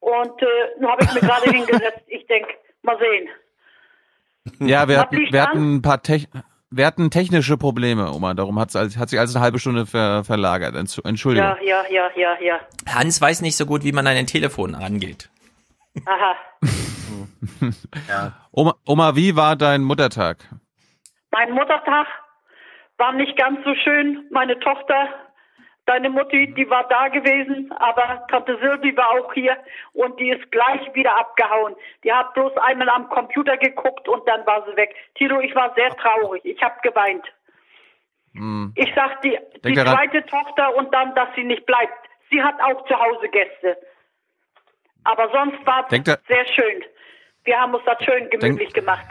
und äh, nun habe ich mir gerade hingesetzt. Ich denk, mal sehen. Ja, wir hatten, wir hatten ein paar Tech wir hatten technische Probleme, Oma. Darum hat's, hat sich also eine halbe Stunde ver, verlagert. Entsch- Entschuldigung. Ja, ja, ja, ja, ja. Hans weiß nicht so gut, wie man an ein Telefon rangeht. Aha. Oma, Oma, wie war dein Muttertag? Mein Muttertag war nicht ganz so schön. Meine Tochter, deine Mutti, die war da gewesen, aber Tante Silvi war auch hier und die ist gleich wieder abgehauen. Die hat bloß einmal am Computer geguckt und dann war sie weg. Tilo, ich war sehr traurig. Ich habe geweint. Hm. Ich sag die, die Denk zweite Tochter und dann, dass sie nicht bleibt. Sie hat auch zu Hause Gäste. Aber sonst war Denk es sehr schön. Wir haben uns das schön gemütlich gemacht.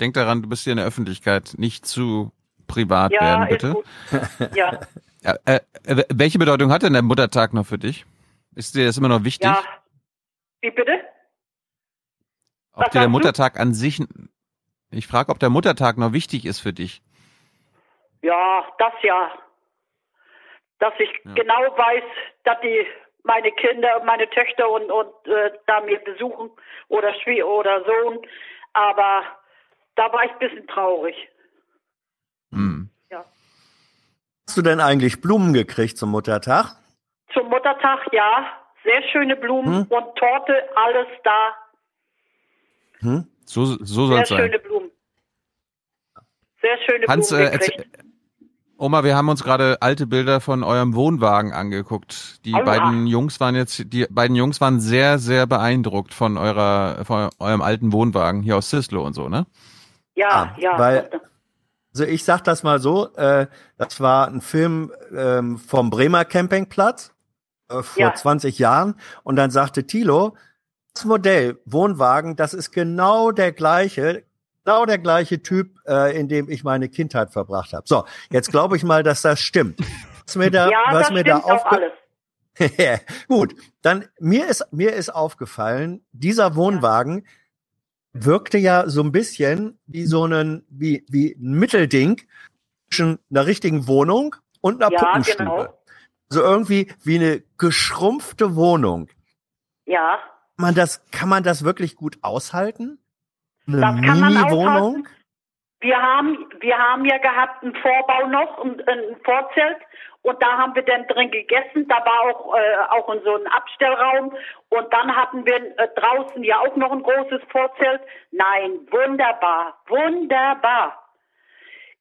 Denk daran, du bist hier in der Öffentlichkeit. Nicht zu privat Ja, werden, bitte. Ja, Ja, äh, äh, welche Bedeutung hat denn der Muttertag noch für dich? Ist dir das immer noch wichtig? ja. Wie bitte? ob was dir der sagst du? Muttertag an sich, ich frage, ob der Muttertag noch wichtig ist für dich. Ja, das ja. Dass ich genau weiß, dass die meine Kinder, meine Töchter und, und äh, da mir besuchen oder Schwie oder Sohn. Aber da war ich ein bisschen traurig. Ja. Hast du denn eigentlich Blumen gekriegt zum Muttertag? Zum Muttertag, ja. Sehr schöne Blumen Hm? und Torte, alles da. Hm? So, so soll Sehr es sein. schöne Blumen. Sehr schöne Hans, Blumen äh, gekriegt. Oma, wir haben uns gerade alte Bilder von eurem Wohnwagen angeguckt. Die Aua. beiden Jungs waren jetzt, die beiden Jungs waren sehr, sehr beeindruckt von eurer, von eurem alten Wohnwagen hier aus Zislo und so, ne? ja, ja. Weil, also ich sag das mal so, äh, das war ein Film ähm, vom Bremer Campingplatz äh, vor Ja. 20 Jahren und dann sagte Thilo, das Modell Wohnwagen, das ist genau der gleiche, genau der gleiche Typ, äh, in dem ich meine Kindheit verbracht habe. So, jetzt glaube ich mal, dass das stimmt. Was mir da, ja, was mir da aufge. Gut, dann mir ist mir ist aufgefallen, dieser Wohnwagen wirkte ja so ein bisschen wie so einen wie wie ein Mittelding zwischen einer richtigen Wohnung und einer Ja, Puppenstube. genau. So irgendwie wie eine geschrumpfte Wohnung. Ja. Man das kann man das wirklich gut aushalten? Eine Das kann man Mini-Wohnung? aushalten. Wir haben, wir haben ja gehabt einen Vorbau noch, und ein Vorzelt. Und da haben wir dann drin gegessen. Da war auch, äh, auch in so ein Abstellraum. Und dann hatten wir äh, draußen ja auch noch ein großes Vorzelt. Nein, wunderbar, wunderbar.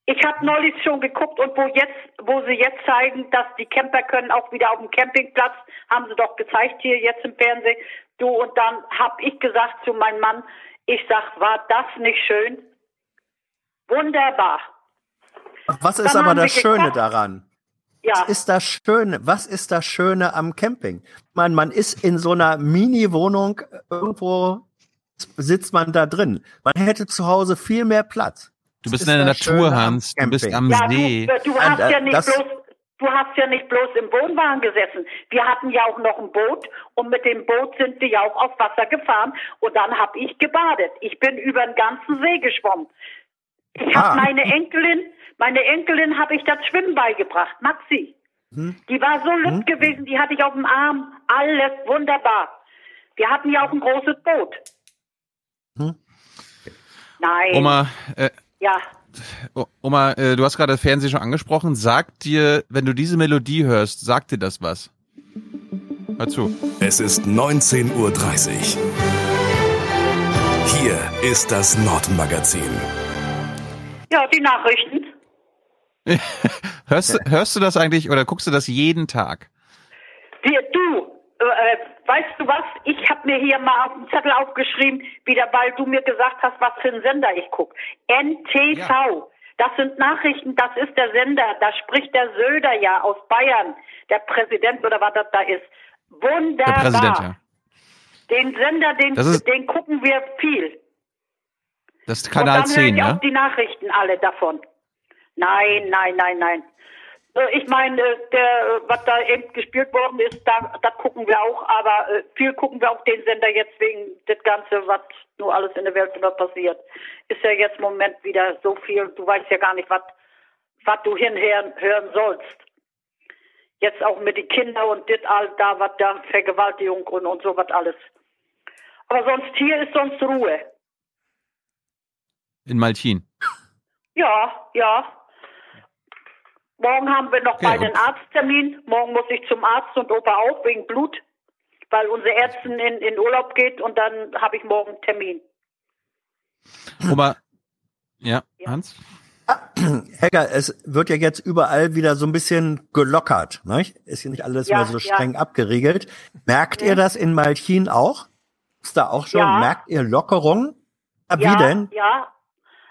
Ich habe neulich schon geguckt und wo jetzt, wo sie jetzt zeigen, dass die Camper können auch wieder auf dem Campingplatz, haben sie doch gezeigt hier jetzt im Fernsehen. Du und dann habe ich gesagt zu meinem Mann, ich sag, war das nicht schön? Wunderbar. Was ist Dann aber das Schöne gekocht. daran? Ja. Was ist das Schöne? Was ist das Schöne am Camping? Man, man ist in so einer Mini-Wohnung, irgendwo sitzt man da drin. Man hätte zu Hause viel mehr Platz. Du bist in der Natur, Hans. Du bist am Ja, See. du, äh, du hast Äh, ja nicht das- bloß, du hast ja nicht bloß im Wohnwagen gesessen. Wir hatten ja auch noch ein Boot und mit dem Boot sind wir ja auch auf Wasser gefahren und dann habe ich gebadet. Ich bin über den ganzen See geschwommen. Ich habe Ah. meine Enkelin, meine Enkelin habe ich das Schwimmen beigebracht, Maxi. Hm? Die war so lütt gewesen, die hatte ich auf dem Arm. Alles wunderbar. Wir hatten ja auch ein großes Boot. Hm? Nein. Oma, äh, Ja. Oma, äh, du hast gerade Fernsehen schon angesprochen. Sagt dir, wenn du diese Melodie hörst, sagt dir das was? Hör zu. Es ist 19.30 Uhr. Hier ist das Nordmagazin. Ja, die Nachrichten. Hörst, du- hörst du das eigentlich oder guckst du das jeden Tag? Wir, du, äh, weißt du was? Ich habe mir hier mal auf den Zettel aufgeschrieben, wieder weil du mir gesagt hast, was für einen Sender ich guck. NTV. Das sind Nachrichten, das ist der Sender. Da spricht der Söder ja aus Bayern, der Präsident oder was das da ist. Wunderbar. Der Präsident, ja. Den Sender, den, ist- den gucken wir viel. Das ist Kanal Und dann höre 10, ich ja? auch die Nachrichten alle davon. Nein, nein, nein, nein. Äh, Ich meine, äh, der, was da eben gespielt worden ist, da, das gucken wir auch, aber äh, viel gucken wir auch den Sender jetzt wegen das Ganze, was nur alles in der Welt immer passiert. Ist ja jetzt im Moment wieder so viel, du weißt ja gar nicht, was was du hinhören hören sollst. Jetzt auch mit den Kindern und das all da, was da, Vergewaltigung und, und so was alles. Aber sonst hier ist sonst Ruhe. In Malchin. Ja, ja. Morgen haben wir noch Okay, beide und- einen Arzttermin. Morgen muss ich zum Arzt und Opa auch wegen Blut, weil unsere Ärztin in, in Urlaub geht und dann habe ich morgen einen Termin. Oma, ja, Hans? Helga, es wird ja jetzt überall wieder so ein bisschen gelockert. Ne? Ist ja nicht alles Ja, mehr so ja. streng abgeriegelt. Merkt ihr das in Malchin auch? Ist da auch schon? Ja. Merkt ihr Lockerung? Ja, wie ja, denn? Ja,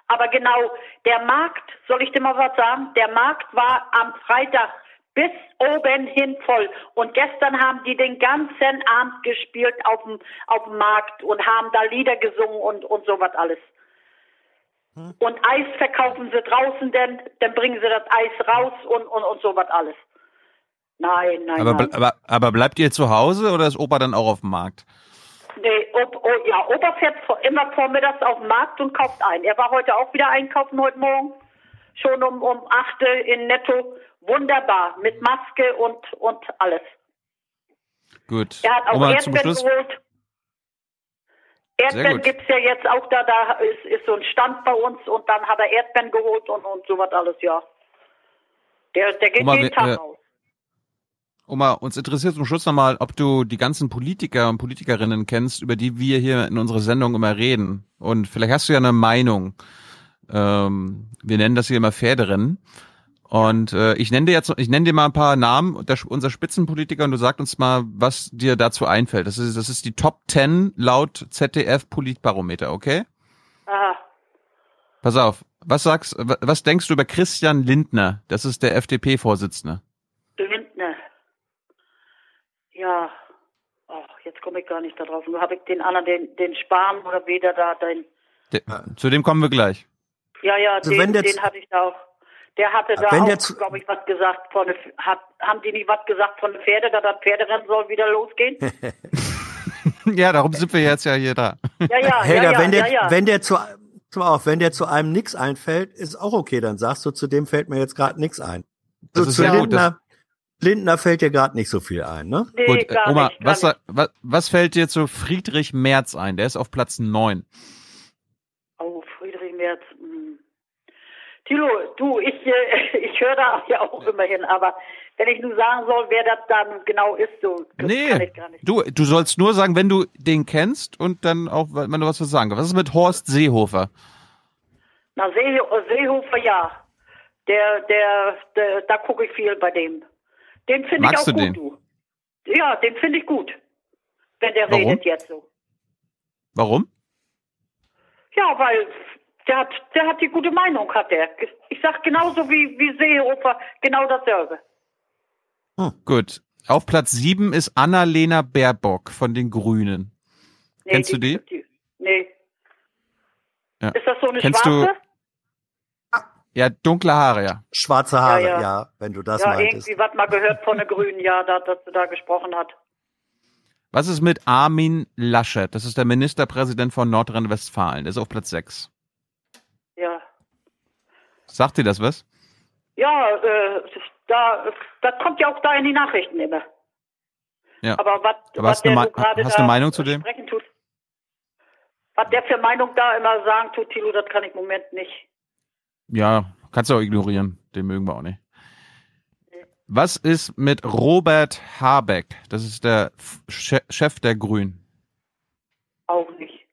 aber genau, der Markt, soll ich dir mal was sagen? Der Markt war am Freitag bis oben hin voll. Und gestern haben die den ganzen Abend gespielt auf dem, auf dem Markt und haben da Lieder gesungen und, und sowas alles. Hm. Und Eis verkaufen sie draußen, denn dann bringen sie das Eis raus und, und, und sowas alles. Nein, nein, Aber, nein. aber, aber bleibt ihr zu Hause oder ist Opa dann auch auf dem Markt? Nee, ob, oh, ja, Opa fährt vor, immer vormittags auf den Markt und kauft ein. Er war heute auch wieder einkaufen, heute Morgen. Schon um, um 8 in Netto. Wunderbar, mit Maske und, und alles. Gut. Er hat auch Oma, Erdbeeren geholt. Erdbeeren gut. gibt's ja jetzt auch da, da ist, ist so ein Stand bei uns und dann hat er Erdbeeren geholt und, und sowas alles, ja. Der, der geht Oma, jeden Tag äh, raus. Oma, uns interessiert zum Schluss nochmal, ob du die ganzen Politiker und Politikerinnen kennst, über die wir hier in unserer Sendung immer reden. Und vielleicht hast du ja eine Meinung. Ähm, wir nennen das hier immer Pferderennen. Und äh, ich nenne dir jetzt, ich nenne dir mal ein paar Namen der, unserer Spitzenpolitiker und du sagst uns mal, was dir dazu einfällt. Das ist, das ist die Top 10 laut ZDF Politbarometer, okay? Aha. Pass auf. Was sagst, wa- was denkst du über Christian Lindner? Das ist der FDP-Vorsitzende. Lindner. Ja. Ach, jetzt komme ich gar nicht da drauf. Nur habe ich den anderen, den, den Spahn oder weder da, den. Der, Zu dem kommen wir gleich. Ja, ja, Also den, den hatte ich da auch. Der hatte da auch, zu- glaube ich, was gesagt von der, hat, haben die nicht was gesagt von den Pferde, dass das Pferderennen soll wieder losgehen? ja, darum sind wir jetzt ja hier da. Ja, ja, Helga, ja, ja, wenn der, ja, ja. wenn der zu, pass auf, wenn der zu einem nix einfällt, ist auch okay. Dann sagst du, zu dem fällt mir jetzt gerade nix ein. Das So, ist zu ja gut, Lindner, fällt dir gerade nicht so viel ein, ne? Nee, Gut, gar Oma, nicht, gar was, was, was fällt dir zu Friedrich Merz ein? Der ist auf Platz 9. Oh, Friedrich Merz. hm. Thilo, du, ich, äh, ich höre da ja auch immer hin, aber wenn ich nun sagen soll, wer das dann genau ist, so, das kann Nee, ich gar nicht. du, du sollst nur sagen, wenn du den kennst und dann auch, wenn du was zu sagen kannst. Was ist mit Horst Seehofer? Na, See, Seehofer, ja. Der, der, der da gucke ich viel bei dem. Den finde ich auch Magst du gut, den? du. Ja, den finde ich gut. Wenn der Warum? redet jetzt so. Warum? Ja, weil der hat, der hat die gute Meinung, hat der. Ich sag genauso wie, wie Seehofer, genau dasselbe. Gut. Auf Platz 7 ist Annalena Baerbock von den Grünen. Nee, Kennst du die? Nee. Ja. Ist das so eine Kennst schwarze? du? Ja, dunkle Haare, ja. Schwarze Haare, Ja, ja, ja. wenn du das ja, meintest. irgendwie was mal gehört von der Grünen, ja, da, dass sie da gesprochen hat. Was ist mit Armin Laschet? Das ist der Ministerpräsident von Nordrhein-Westfalen. Der ist auf Platz 6. Ja. Sagt dir das was? Ja, äh, da, das kommt ja auch da in die Nachrichten immer. Ja. Aber was, Aber was hast du der eine so Me- gerade hast eine Meinung zu dem? tut, was der für Meinung da immer sagen tut, Tilo, das kann ich im Moment nicht. Ja, kannst du auch ignorieren. Den mögen wir auch nicht. Was ist mit Robert Habeck? Das ist der Chef der Grünen. Auch nicht.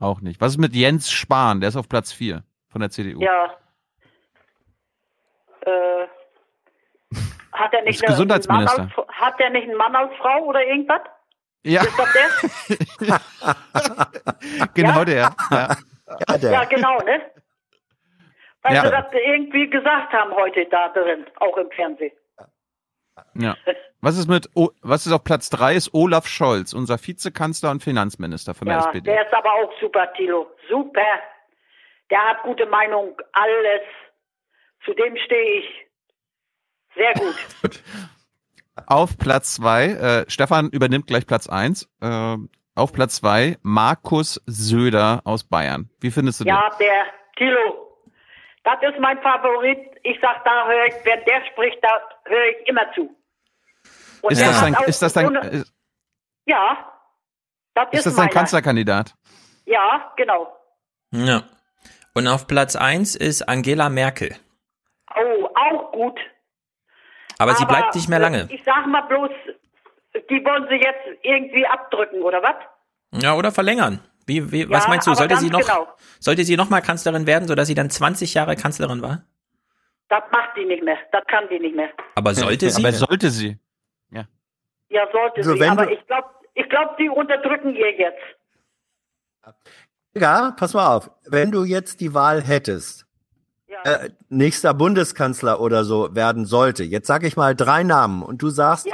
Auch nicht. Was ist mit Jens Spahn? Der ist auf Platz 4 von der CDU. Ja. Äh, hat er nicht Gesundheitsminister. Einen Mann als, hat der nicht einen Mann als Frau oder irgendwas? Ja. Ist das der? Genau der. Ja. Ja, genau, ne? Weil Ja. sie das irgendwie gesagt haben heute da drin, auch im Fernsehen. ja. Was ist mit o was ist auf Platz 3 ist Olaf Scholz, unser Vizekanzler und Finanzminister von der Ja, SPD. der ist aber auch super, Tilo. Super. Der hat gute Meinung, alles. Zu dem stehe ich. Sehr gut. Auf Platz 2, äh, Stefan übernimmt gleich Platz 1. Äh, auf Platz 2 Markus Söder aus Bayern. Wie findest du den? Ja, der Tilo. Das ist mein Favorit. Ich sag, da höre ich, wenn der spricht, da höre ich immer zu. Und Ist das auch ist das ist, Ja, das ist, ist das dein. Kanzlerkandidat? Ja, genau. Ja. Und auf Platz 1 ist Angela Merkel. Oh, auch gut. Aber, sie bleibt nicht mehr äh, lange. Ich sag mal bloß, die wollen sie jetzt irgendwie abdrücken, oder was? Ja, oder verlängern. Wie, wie, was Ja, meinst du? Sollte sie noch, genau. sollte sie noch mal Kanzlerin werden, sodass sie dann 20 Jahre Kanzlerin war? Das macht die nicht mehr. Das kann die nicht mehr. Aber sollte sie? Aber sollte sie. Ja, sollte Also sie. Aber ich glaube, ich glaub, die unterdrücken ihr jetzt. Ja, pass mal auf. Wenn du jetzt die Wahl hättest, äh, nächster Bundeskanzler oder so werden sollte, jetzt sage ich mal drei Namen und du sagst,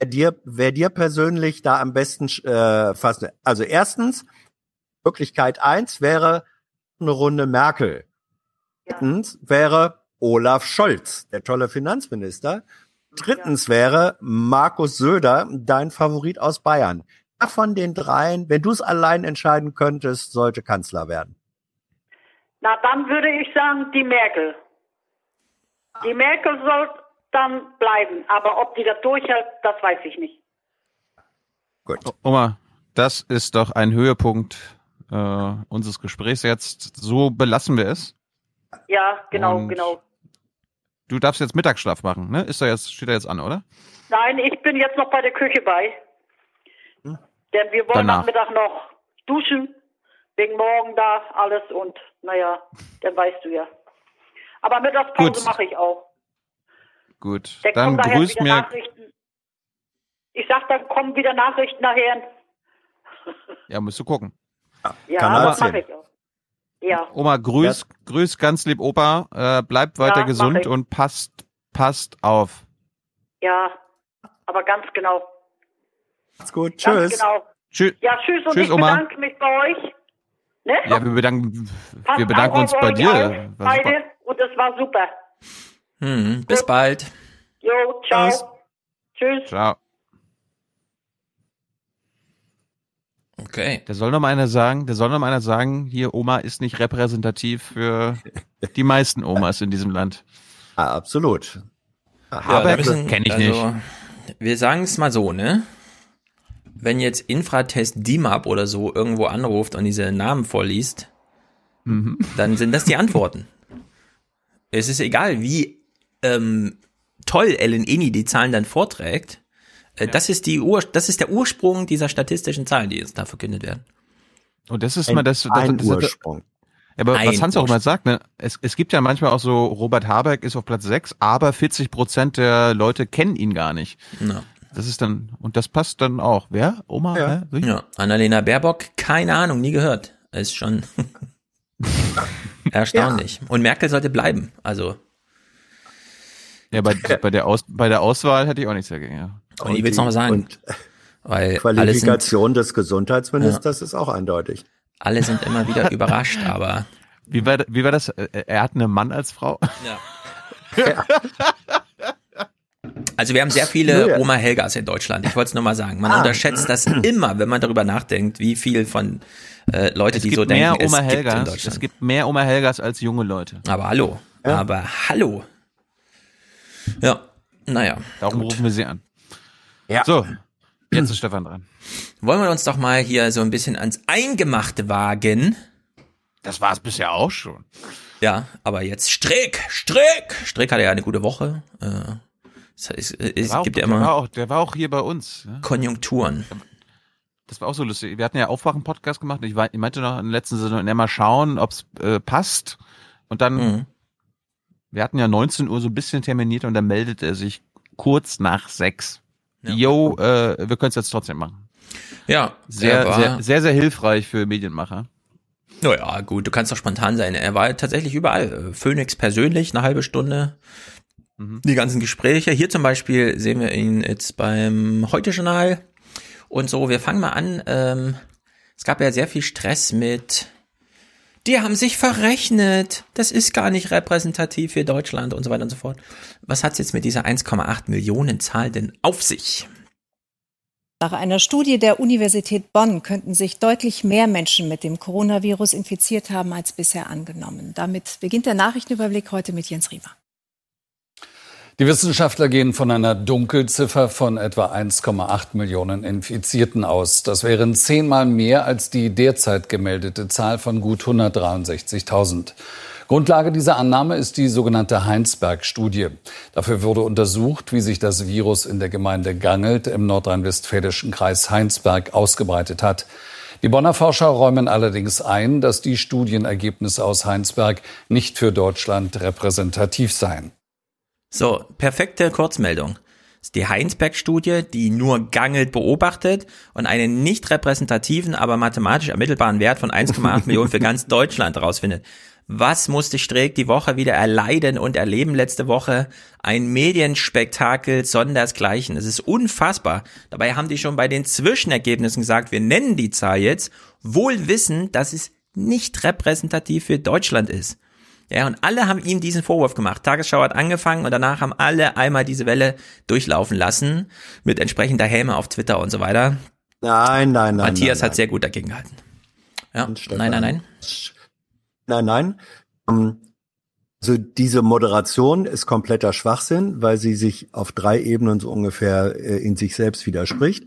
wer, dir, wer dir persönlich da am besten äh, fasst. Also erstens, Möglichkeit eins wäre eine Runde Merkel. Zweitens wäre Olaf Scholz, der tolle Finanzminister. Drittens wäre Markus Söder, dein Favorit aus Bayern. Wer von den dreien, wenn du es allein entscheiden könntest, sollte Kanzler werden. Na, dann würde ich sagen, die Merkel. Die Merkel soll dann bleiben. Aber ob die das durchhält, das weiß ich nicht. Oma, das ist doch ein Höhepunkt äh, unseres Gesprächs jetzt. So belassen wir es. Ja, genau, Und- genau. Du darfst jetzt Mittagsschlaf machen, ne? Ist da jetzt, steht da jetzt an, oder? Nein, ich bin jetzt noch bei der Küche bei. Denn wir wollen Danach. Nachmittag noch duschen. Wegen morgen da alles und naja, dann weißt du ja. Aber Mittagspause mache ich auch. Gut. Dann, Dann grüßt wieder mir. Nachrichten. Ich sag, dann kommen wieder Nachrichten nachher. Ja, musst du gucken. Ja, Kanal das mache 10. ich auch. Ja. Oma, grüß, grüß ganz lieb Opa. Äh, bleibt weiter Ja, gesund und passt, passt auf. Ja, aber ganz genau. Macht's gut. Ganz genau. Tschüss. Ja, tschüss und Tschüss, ich Oma. bedanke mich bei euch. Ne? Ja, wir bedanken, Passt wir bedanken uns bei dir. Beide und es war super. Hm, bis bald. Jo, ciao. Tschüss. Ciao. Okay. Da soll noch mal einer sagen, da soll noch mal einer sagen, hier Oma ist nicht repräsentativ für die meisten Omas in diesem Land. Ah, absolut. Aber müssen- kenne ich also, nicht. Wir sagen es mal so, ne? Wenn jetzt Infratest DIMAP oder so irgendwo anruft und diese Namen vorliest, Mhm. dann sind das die Antworten. es ist egal, wie ähm, toll Ellen Eni die Zahlen dann vorträgt. Äh, Das ist die Ur das ist der Ursprung dieser statistischen Zahlen, die jetzt da verkündet werden. Und das ist Ein- mal das, das, ein das, Ursprung. Ja, aber Ein was Hans auch immer sagt, ne? Es, es gibt ja manchmal auch so, Robert Habeck ist auf Platz 6, aber 40 Prozent der Leute kennen ihn gar nicht. Ja. Das ist dann, und das passt dann auch. Wer? Oma? Ja. Wie? ja. Annalena Baerbock, keine Ahnung, nie gehört. Ist schon erstaunlich. Und Merkel sollte bleiben. Also, Ja, bei, bei, der Aus, bei der Auswahl hätte ich auch nichts dagegen, ja. Und ich will es nochmal sagen. Und weil alle sind, Qualifikation des Gesundheitsministers ist auch eindeutig. alle sind immer wieder überrascht, aber Wie war, wie war das? Äh, Er hat einen Mann als Frau? Ja. Also wir haben sehr viele Ja. Oma Helgas in Deutschland. Ich wollte es nur mal sagen. Man Ah. unterschätzt das immer, wenn man darüber nachdenkt, wie viel von äh, Leute, Es die so mehr denken, Oma es gibt in Helgas. Deutschland. Es gibt mehr Oma Helgas als junge Leute. Aber hallo. Aber hallo. Ja, naja. Darum gut. rufen wir sie an. Ja. So, jetzt ist Stefan dran. Wollen wir uns doch mal hier so ein bisschen ans Eingemachte wagen. Das war es bisher auch schon. Ja, aber jetzt Strick, Strick. Strick hatte ja eine gute Woche. Äh, es, es, es Der war auch- gibt ja der war immer auch, der war auch hier bei uns. Ja? Konjunkturen. Das war auch so lustig. Wir hatten ja Aufwachen-Podcast gemacht. Ich, wei- ich meinte noch in der letzten Saison, ja, mal schauen, ob es äh, passt. Und dann, Mhm. wir hatten ja 19 Uhr so ein bisschen terminiert und dann meldet er sich kurz nach sechs. Yo, äh, wir können es jetzt trotzdem machen. Ja, Sehr, sehr, sehr, sehr hilfreich für Medienmacher. Naja, gut, du kannst doch spontan sein. Er war tatsächlich überall. Äh, Phoenix persönlich, eine halbe Stunde. Die ganzen Gespräche. Hier zum Beispiel sehen wir ihn jetzt beim Heute-Journal. Und so, wir fangen mal an. Ähm, es gab ja sehr viel Stress mit, die haben sich verrechnet. Das ist gar nicht repräsentativ für Deutschland und so weiter und so fort. Was hat's jetzt mit dieser 1,8 Millionen Zahl denn auf sich? Nach einer Studie der Universität Bonn könnten sich deutlich mehr Menschen mit dem Coronavirus infiziert haben als bisher angenommen. Damit beginnt der Nachrichtenüberblick heute mit Jens Riemer. Die Wissenschaftler gehen von einer Dunkelziffer von etwa 1,8 Millionen Infizierten aus. Das wären zehnmal mehr als die derzeit gemeldete Zahl von gut 163.000. Grundlage dieser Annahme ist die sogenannte Heinsberg-Studie. Dafür wurde untersucht, wie sich das Virus in der Gemeinde Gangelt im nordrhein-westfälischen Kreis Heinsberg ausgebreitet hat. Die Bonner Forscher räumen allerdings ein, dass die Studienergebnisse aus Heinsberg nicht für Deutschland repräsentativ seien. So, perfekte Kurzmeldung. Das ist die Heinsberg-Studie, die nur Gangelt beobachtet und einen nicht repräsentativen, aber mathematisch ermittelbaren Wert von 1,8 Millionen für ganz Deutschland herausfindet. Was musste Streeck die Woche wieder erleiden und erleben letzte Woche? Ein Medienspektakel sondersgleichen. Es ist unfassbar. Dabei haben die schon bei den Zwischenergebnissen gesagt, wir nennen die Zahl jetzt, wohl wissen, dass es nicht repräsentativ für Deutschland ist. Ja, und alle haben ihm diesen Vorwurf gemacht. Tagesschau hat angefangen und danach haben alle einmal diese Welle durchlaufen lassen mit entsprechender Häme auf Twitter und so weiter. Nein, nein, nein. Matthias nein, hat sehr gut dagegen gehalten. Ja, nein, nein, nein. Nein, nein. Ähm, also diese Moderation ist kompletter Schwachsinn, weil sie sich auf drei Ebenen so ungefähr äh, in sich selbst widerspricht.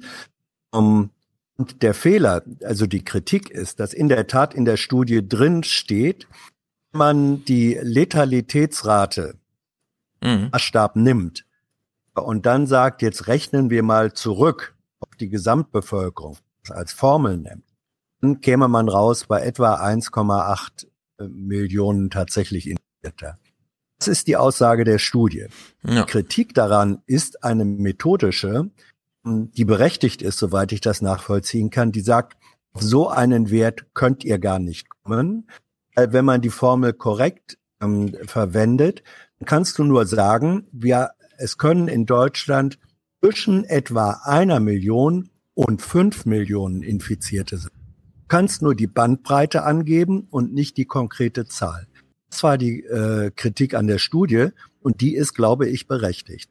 Um, und der Fehler, also die Kritik ist, dass in der Tat in der Studie drin steht, man die Letalitätsrate Mhm. Maßstab nimmt und dann sagt, jetzt rechnen wir mal zurück auf die Gesamtbevölkerung als Formel nimmt, dann käme man raus bei etwa 1,8 Millionen tatsächlich Infizierter. Das ist die Aussage der Studie. Ja. Die Kritik daran ist eine methodische, die berechtigt ist, soweit ich das nachvollziehen kann, die sagt, auf so einen Wert könnt ihr gar nicht kommen. Weil Wenn man die Formel korrekt ähm, verwendet, kannst du nur sagen, wir, es können in Deutschland zwischen etwa einer Million und fünf Millionen Infizierte sein. Du kannst nur die Bandbreite angeben und nicht die konkrete Zahl. Das war die äh, Kritik an der Studie und die ist, glaube ich, berechtigt.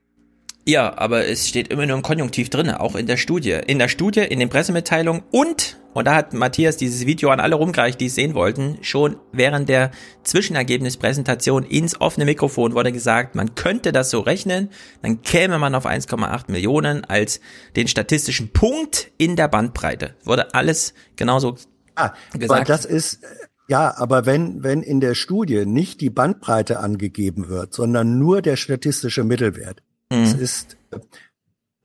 Ja, aber es steht immer nur im Konjunktiv drin, auch in der Studie. In der Studie, in den Pressemitteilungen und, und da hat Matthias dieses Video an alle rumgereicht, die es sehen wollten, schon während der Zwischenergebnispräsentation ins offene Mikrofon wurde gesagt, man könnte das so rechnen, dann käme man auf 1,8 Millionen als den statistischen Punkt in der Bandbreite. Wurde alles genauso Ah, aber gesagt. das ist, ja, aber wenn, wenn in der Studie nicht die Bandbreite angegeben wird, sondern nur der statistische Mittelwert, das Mhm. ist,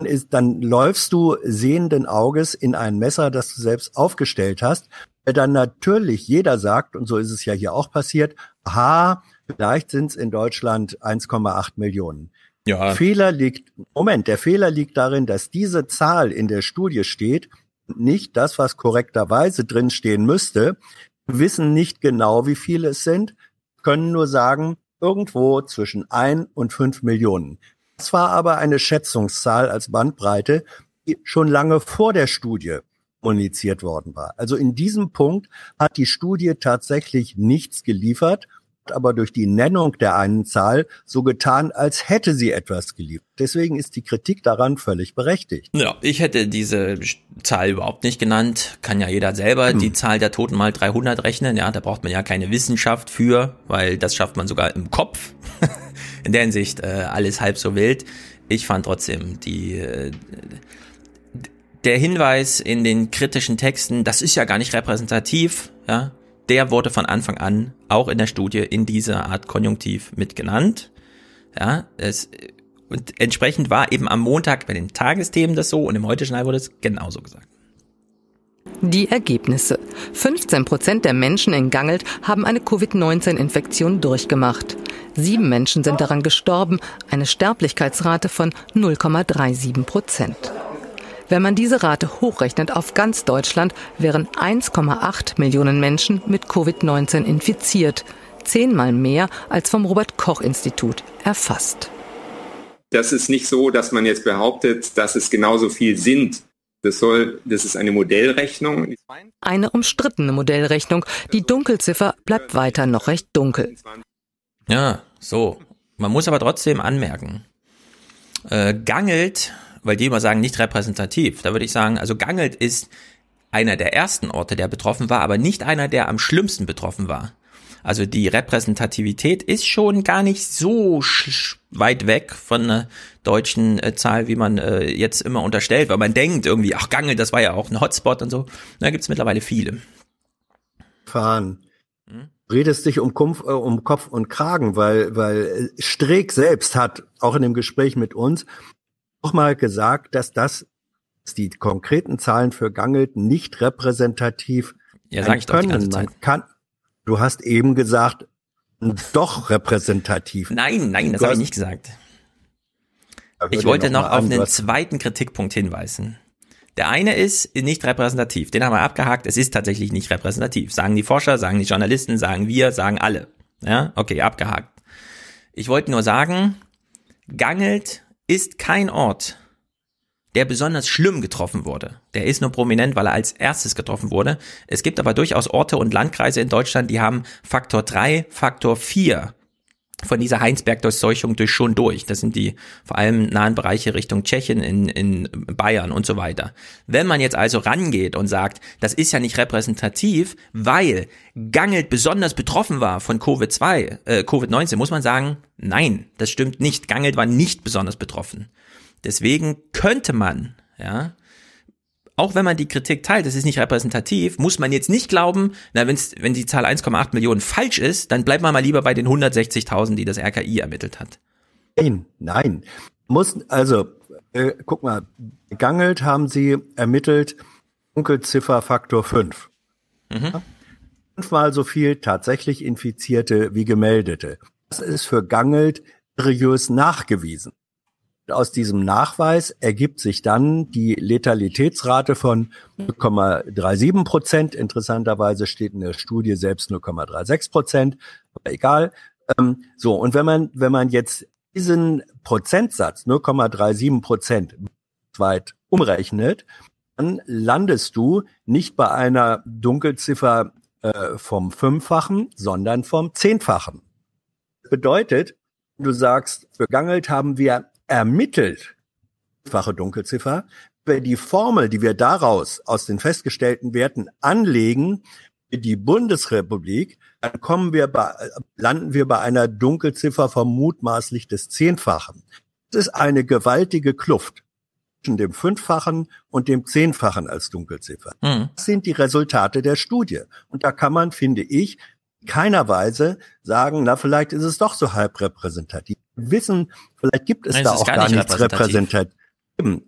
ist, dann läufst du sehenden Auges in ein Messer, das du selbst aufgestellt hast, weil dann natürlich jeder sagt, und so ist es ja hier auch passiert, aha, vielleicht sind es in Deutschland 1,8 Millionen. Ja. Der Fehler liegt, Moment, der Fehler liegt darin, dass diese Zahl in der Studie steht, und nicht das, was korrekterweise drinstehen müsste. Wir wissen nicht genau, wie viele es sind, können nur sagen, irgendwo zwischen ein und fünf Millionen. Das war aber eine Schätzungszahl als Bandbreite, die schon lange vor der Studie kommuniziert worden war. Also in diesem Punkt hat die Studie tatsächlich nichts geliefert, hat aber durch die Nennung der einen Zahl so getan, als hätte sie etwas geliefert. Deswegen ist die Kritik daran völlig berechtigt. Ja, ich hätte diese Zahl überhaupt nicht genannt. Kann ja jeder selber die Zahl der Toten mal 300 rechnen. Ja, da braucht man ja keine Wissenschaft für, weil das schafft man sogar im Kopf. In der Hinsicht äh, alles halb so wild. Ich fand trotzdem die äh, der Hinweis in den kritischen Texten, das ist ja gar nicht repräsentativ, ja, der wurde von Anfang an auch in der Studie in dieser Art Konjunktiv mit genannt. Ja, es, und entsprechend war eben am Montag bei den Tagesthemen das so und im Heute-Journal wurde es genauso gesagt. Die Ergebnisse. 15 Prozent der Menschen in Gangelt haben eine Covid-19-Infektion durchgemacht. Sieben Menschen sind daran gestorben, eine Sterblichkeitsrate von 0,37 Prozent. Wenn man diese Rate hochrechnet auf ganz Deutschland, wären 1,8 Millionen Menschen mit Covid-19 infiziert. Zehnmal mehr als vom Robert-Koch-Institut erfasst. Das ist nicht so, dass man jetzt behauptet, dass es genauso viel sind. Das soll, das ist eine Modellrechnung. Eine umstrittene Modellrechnung. Die Dunkelziffer bleibt weiter noch recht dunkel. Ja, so. Man muss aber trotzdem anmerken, äh, Gangelt, weil die immer sagen, nicht repräsentativ, da würde ich sagen, also Gangelt ist einer der ersten Orte, der betroffen war, aber nicht einer, der am schlimmsten betroffen war. Also die Repräsentativität ist schon gar nicht so weit weg von einer deutschen äh, Zahl, wie man äh, jetzt immer unterstellt, weil man denkt irgendwie, ach Gange, das war ja auch ein Hotspot und so. Da gibt's mittlerweile viele. Fahren. Hm? Redest dich um, Kumpf, äh, um Kopf und Kragen, weil, weil Streeck selbst hat auch in dem Gespräch mit uns auch mal gesagt, dass das die konkreten Zahlen für Gangelt nicht repräsentativ ja, sag ich können. Doch die ganze Zeit. Man kann, du hast eben gesagt, doch repräsentativ. Nein, nein, das habe ich nicht gesagt. Ich wollte noch, noch auf einen zweiten Kritikpunkt hinweisen. Der eine ist nicht repräsentativ. Den haben wir abgehakt. Es ist tatsächlich nicht repräsentativ. Sagen die Forscher, sagen die Journalisten, sagen wir, sagen alle. Ja, okay, abgehakt. Ich wollte nur sagen, Gangelt ist kein Ort, der besonders schlimm getroffen wurde. Der ist nur prominent, weil er als erstes getroffen wurde. Es gibt aber durchaus Orte und Landkreise in Deutschland, die haben Faktor 3, Faktor 4 von dieser Heinsberg-Durchseuchung durch schon durch. Das sind die vor allem nahen Bereiche Richtung Tschechien, in, in Bayern und so weiter. Wenn man jetzt also rangeht und sagt, das ist ja nicht repräsentativ, weil Gangelt besonders betroffen war von Covid-2, äh, Covid-19, muss man sagen, nein, das stimmt nicht. Gangelt war nicht besonders betroffen. Deswegen könnte man, ja, auch wenn man die Kritik teilt, das ist nicht repräsentativ, muss man jetzt nicht glauben, na, wenn's, wenn die Zahl 1,8 Millionen falsch ist, dann bleibt man mal lieber bei den 160.000, die das RKI ermittelt hat. Nein, nein. Muss, also, äh, guck mal, Gangelt haben sie ermittelt, Dunkelziffer Faktor 5. Mhm. Fünfmal so viel tatsächlich Infizierte wie Gemeldete. Das ist für Gangelt seriös nachgewiesen. Aus diesem Nachweis ergibt sich dann die Letalitätsrate von 0,37 Prozent. Interessanterweise steht in der Studie selbst 0,36 Prozent, aber egal. Ähm, so, und wenn man, wenn man jetzt diesen Prozentsatz 0,37 Prozent weit umrechnet, dann landest du nicht bei einer Dunkelziffer äh, vom Fünffachen, sondern vom Zehnfachen. Bedeutet, du sagst, für Gangelt haben wir ermittelt, fache Dunkelziffer, wenn die Formel, die wir daraus aus den festgestellten Werten anlegen, die Bundesrepublik, dann kommen wir bei, landen wir bei einer Dunkelziffer von mutmaßlich des Zehnfachen. Das ist eine gewaltige Kluft zwischen dem Fünffachen und dem Zehnfachen als Dunkelziffer. Mhm. Das sind die Resultate der Studie. Und da kann man, finde ich, keiner Weise sagen, na, vielleicht ist es doch so halb repräsentativ. Wissen, vielleicht gibt es Nein, da auch gar, gar nichts repräsentativ.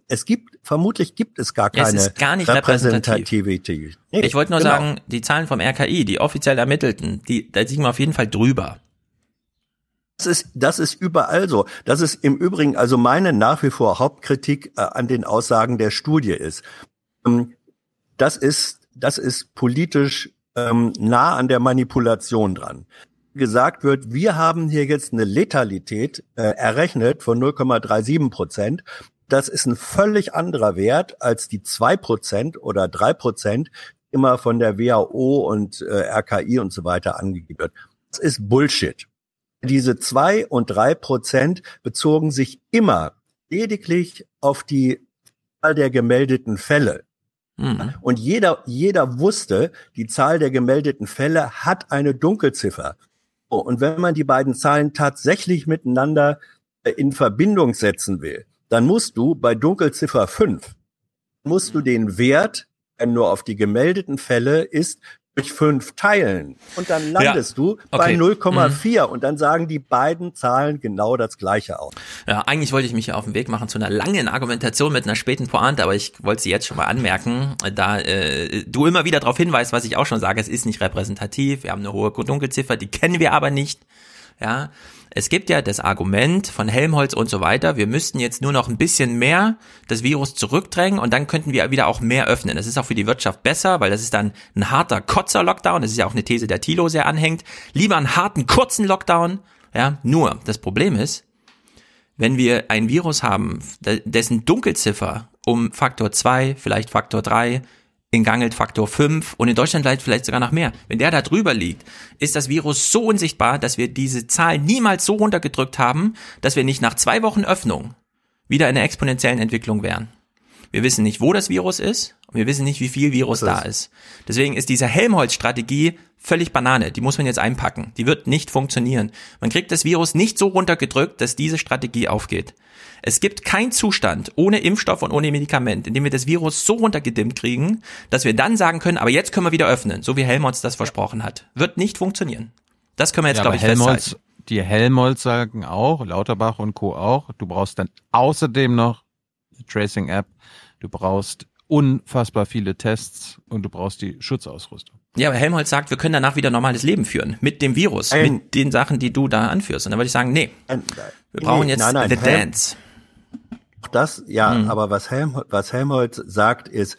Es gibt, vermutlich gibt es gar keine es gar nicht Repräsentativität. Nee, ich wollte nur genau. sagen, die Zahlen vom RKI, die offiziell ermittelten, die, da liegen wir auf jeden Fall drüber. Das ist, das ist überall so. Das ist im Übrigen also meine nach wie vor Hauptkritik äh, an den Aussagen der Studie ist. Ähm, das ist, das ist politisch ähm, nah an der Manipulation dran. Gesagt wird, wir haben hier jetzt eine Letalität äh, errechnet von 0,37 Prozent. Das ist ein völlig anderer Wert als die zwei Prozent oder drei Prozent immer von der WHO und äh, RKI und so weiter angegeben wird. Das ist Bullshit. Diese zwei und drei Prozent bezogen sich immer lediglich auf die Zahl der gemeldeten Fälle. Mhm. Und jeder, jeder wusste, die Zahl der gemeldeten Fälle hat eine Dunkelziffer. Und wenn man die beiden Zahlen tatsächlich miteinander äh, in Verbindung setzen will, dann musst du bei Dunkelziffer 5, musst du den Wert, der nur auf die gemeldeten Fälle ist, durch fünf teilen und dann landest ja. du okay. bei 0,4 mhm. und dann sagen die beiden Zahlen genau das gleiche aus. Ja, eigentlich wollte ich mich ja auf den Weg machen zu einer langen Argumentation mit einer späten Pointe, aber ich wollte sie jetzt schon mal anmerken, da äh, du immer wieder darauf hinweist, was ich auch schon sage, es ist nicht repräsentativ, wir haben eine hohe Dunkelziffer, die kennen wir aber nicht. Ja, es gibt ja das Argument von Helmholtz und so weiter, wir müssten jetzt nur noch ein bisschen mehr das Virus zurückdrängen und dann könnten wir wieder auch mehr öffnen. Das ist auch für die Wirtschaft besser, weil das ist dann ein harter Kotzer-Lockdown. Das ist ja auch eine These, der Thilo sehr anhängt. Lieber einen harten, kurzen Lockdown. Ja, nur das Problem ist, wenn wir ein Virus haben, dessen Dunkelziffer um Faktor 2, vielleicht Faktor 3 in Gangelt Faktor 5 und in Deutschland vielleicht sogar noch mehr. Wenn der da drüber liegt, ist das Virus so unsichtbar, dass wir diese Zahl niemals so runtergedrückt haben, dass wir nicht nach zwei Wochen Öffnung wieder in einer exponentiellen Entwicklung wären. Wir wissen nicht, wo das Virus ist und wir wissen nicht, wie viel Virus da ist. Deswegen ist diese Helmholtz-Strategie völlig Banane. Die muss man jetzt einpacken. Die wird nicht funktionieren. Man kriegt das Virus nicht so runtergedrückt, dass diese Strategie aufgeht. Es gibt keinen Zustand ohne Impfstoff und ohne Medikament, in dem wir das Virus so runtergedimmt kriegen, dass wir dann sagen können, aber jetzt können wir wieder öffnen, so wie Helmholtz das versprochen hat. Wird nicht funktionieren. Das können wir jetzt, Ja, glaube ich, Helmholtz, festhalten. die Helmholtz sagen auch, Lauterbach und Co. auch, du brauchst dann außerdem noch eine Tracing-App, du brauchst unfassbar viele Tests und du brauchst die Schutzausrüstung. Ja, aber Helmholtz sagt, wir können danach wieder normales Leben führen. Mit dem Virus, Nein. mit den Sachen, die du da anführst. Und dann würde ich sagen, nee. Wir brauchen Nee, jetzt nein, nein, The Helm- Dance. Auch das, ja, Mhm. aber was, Helm, was Helmholtz sagt, ist,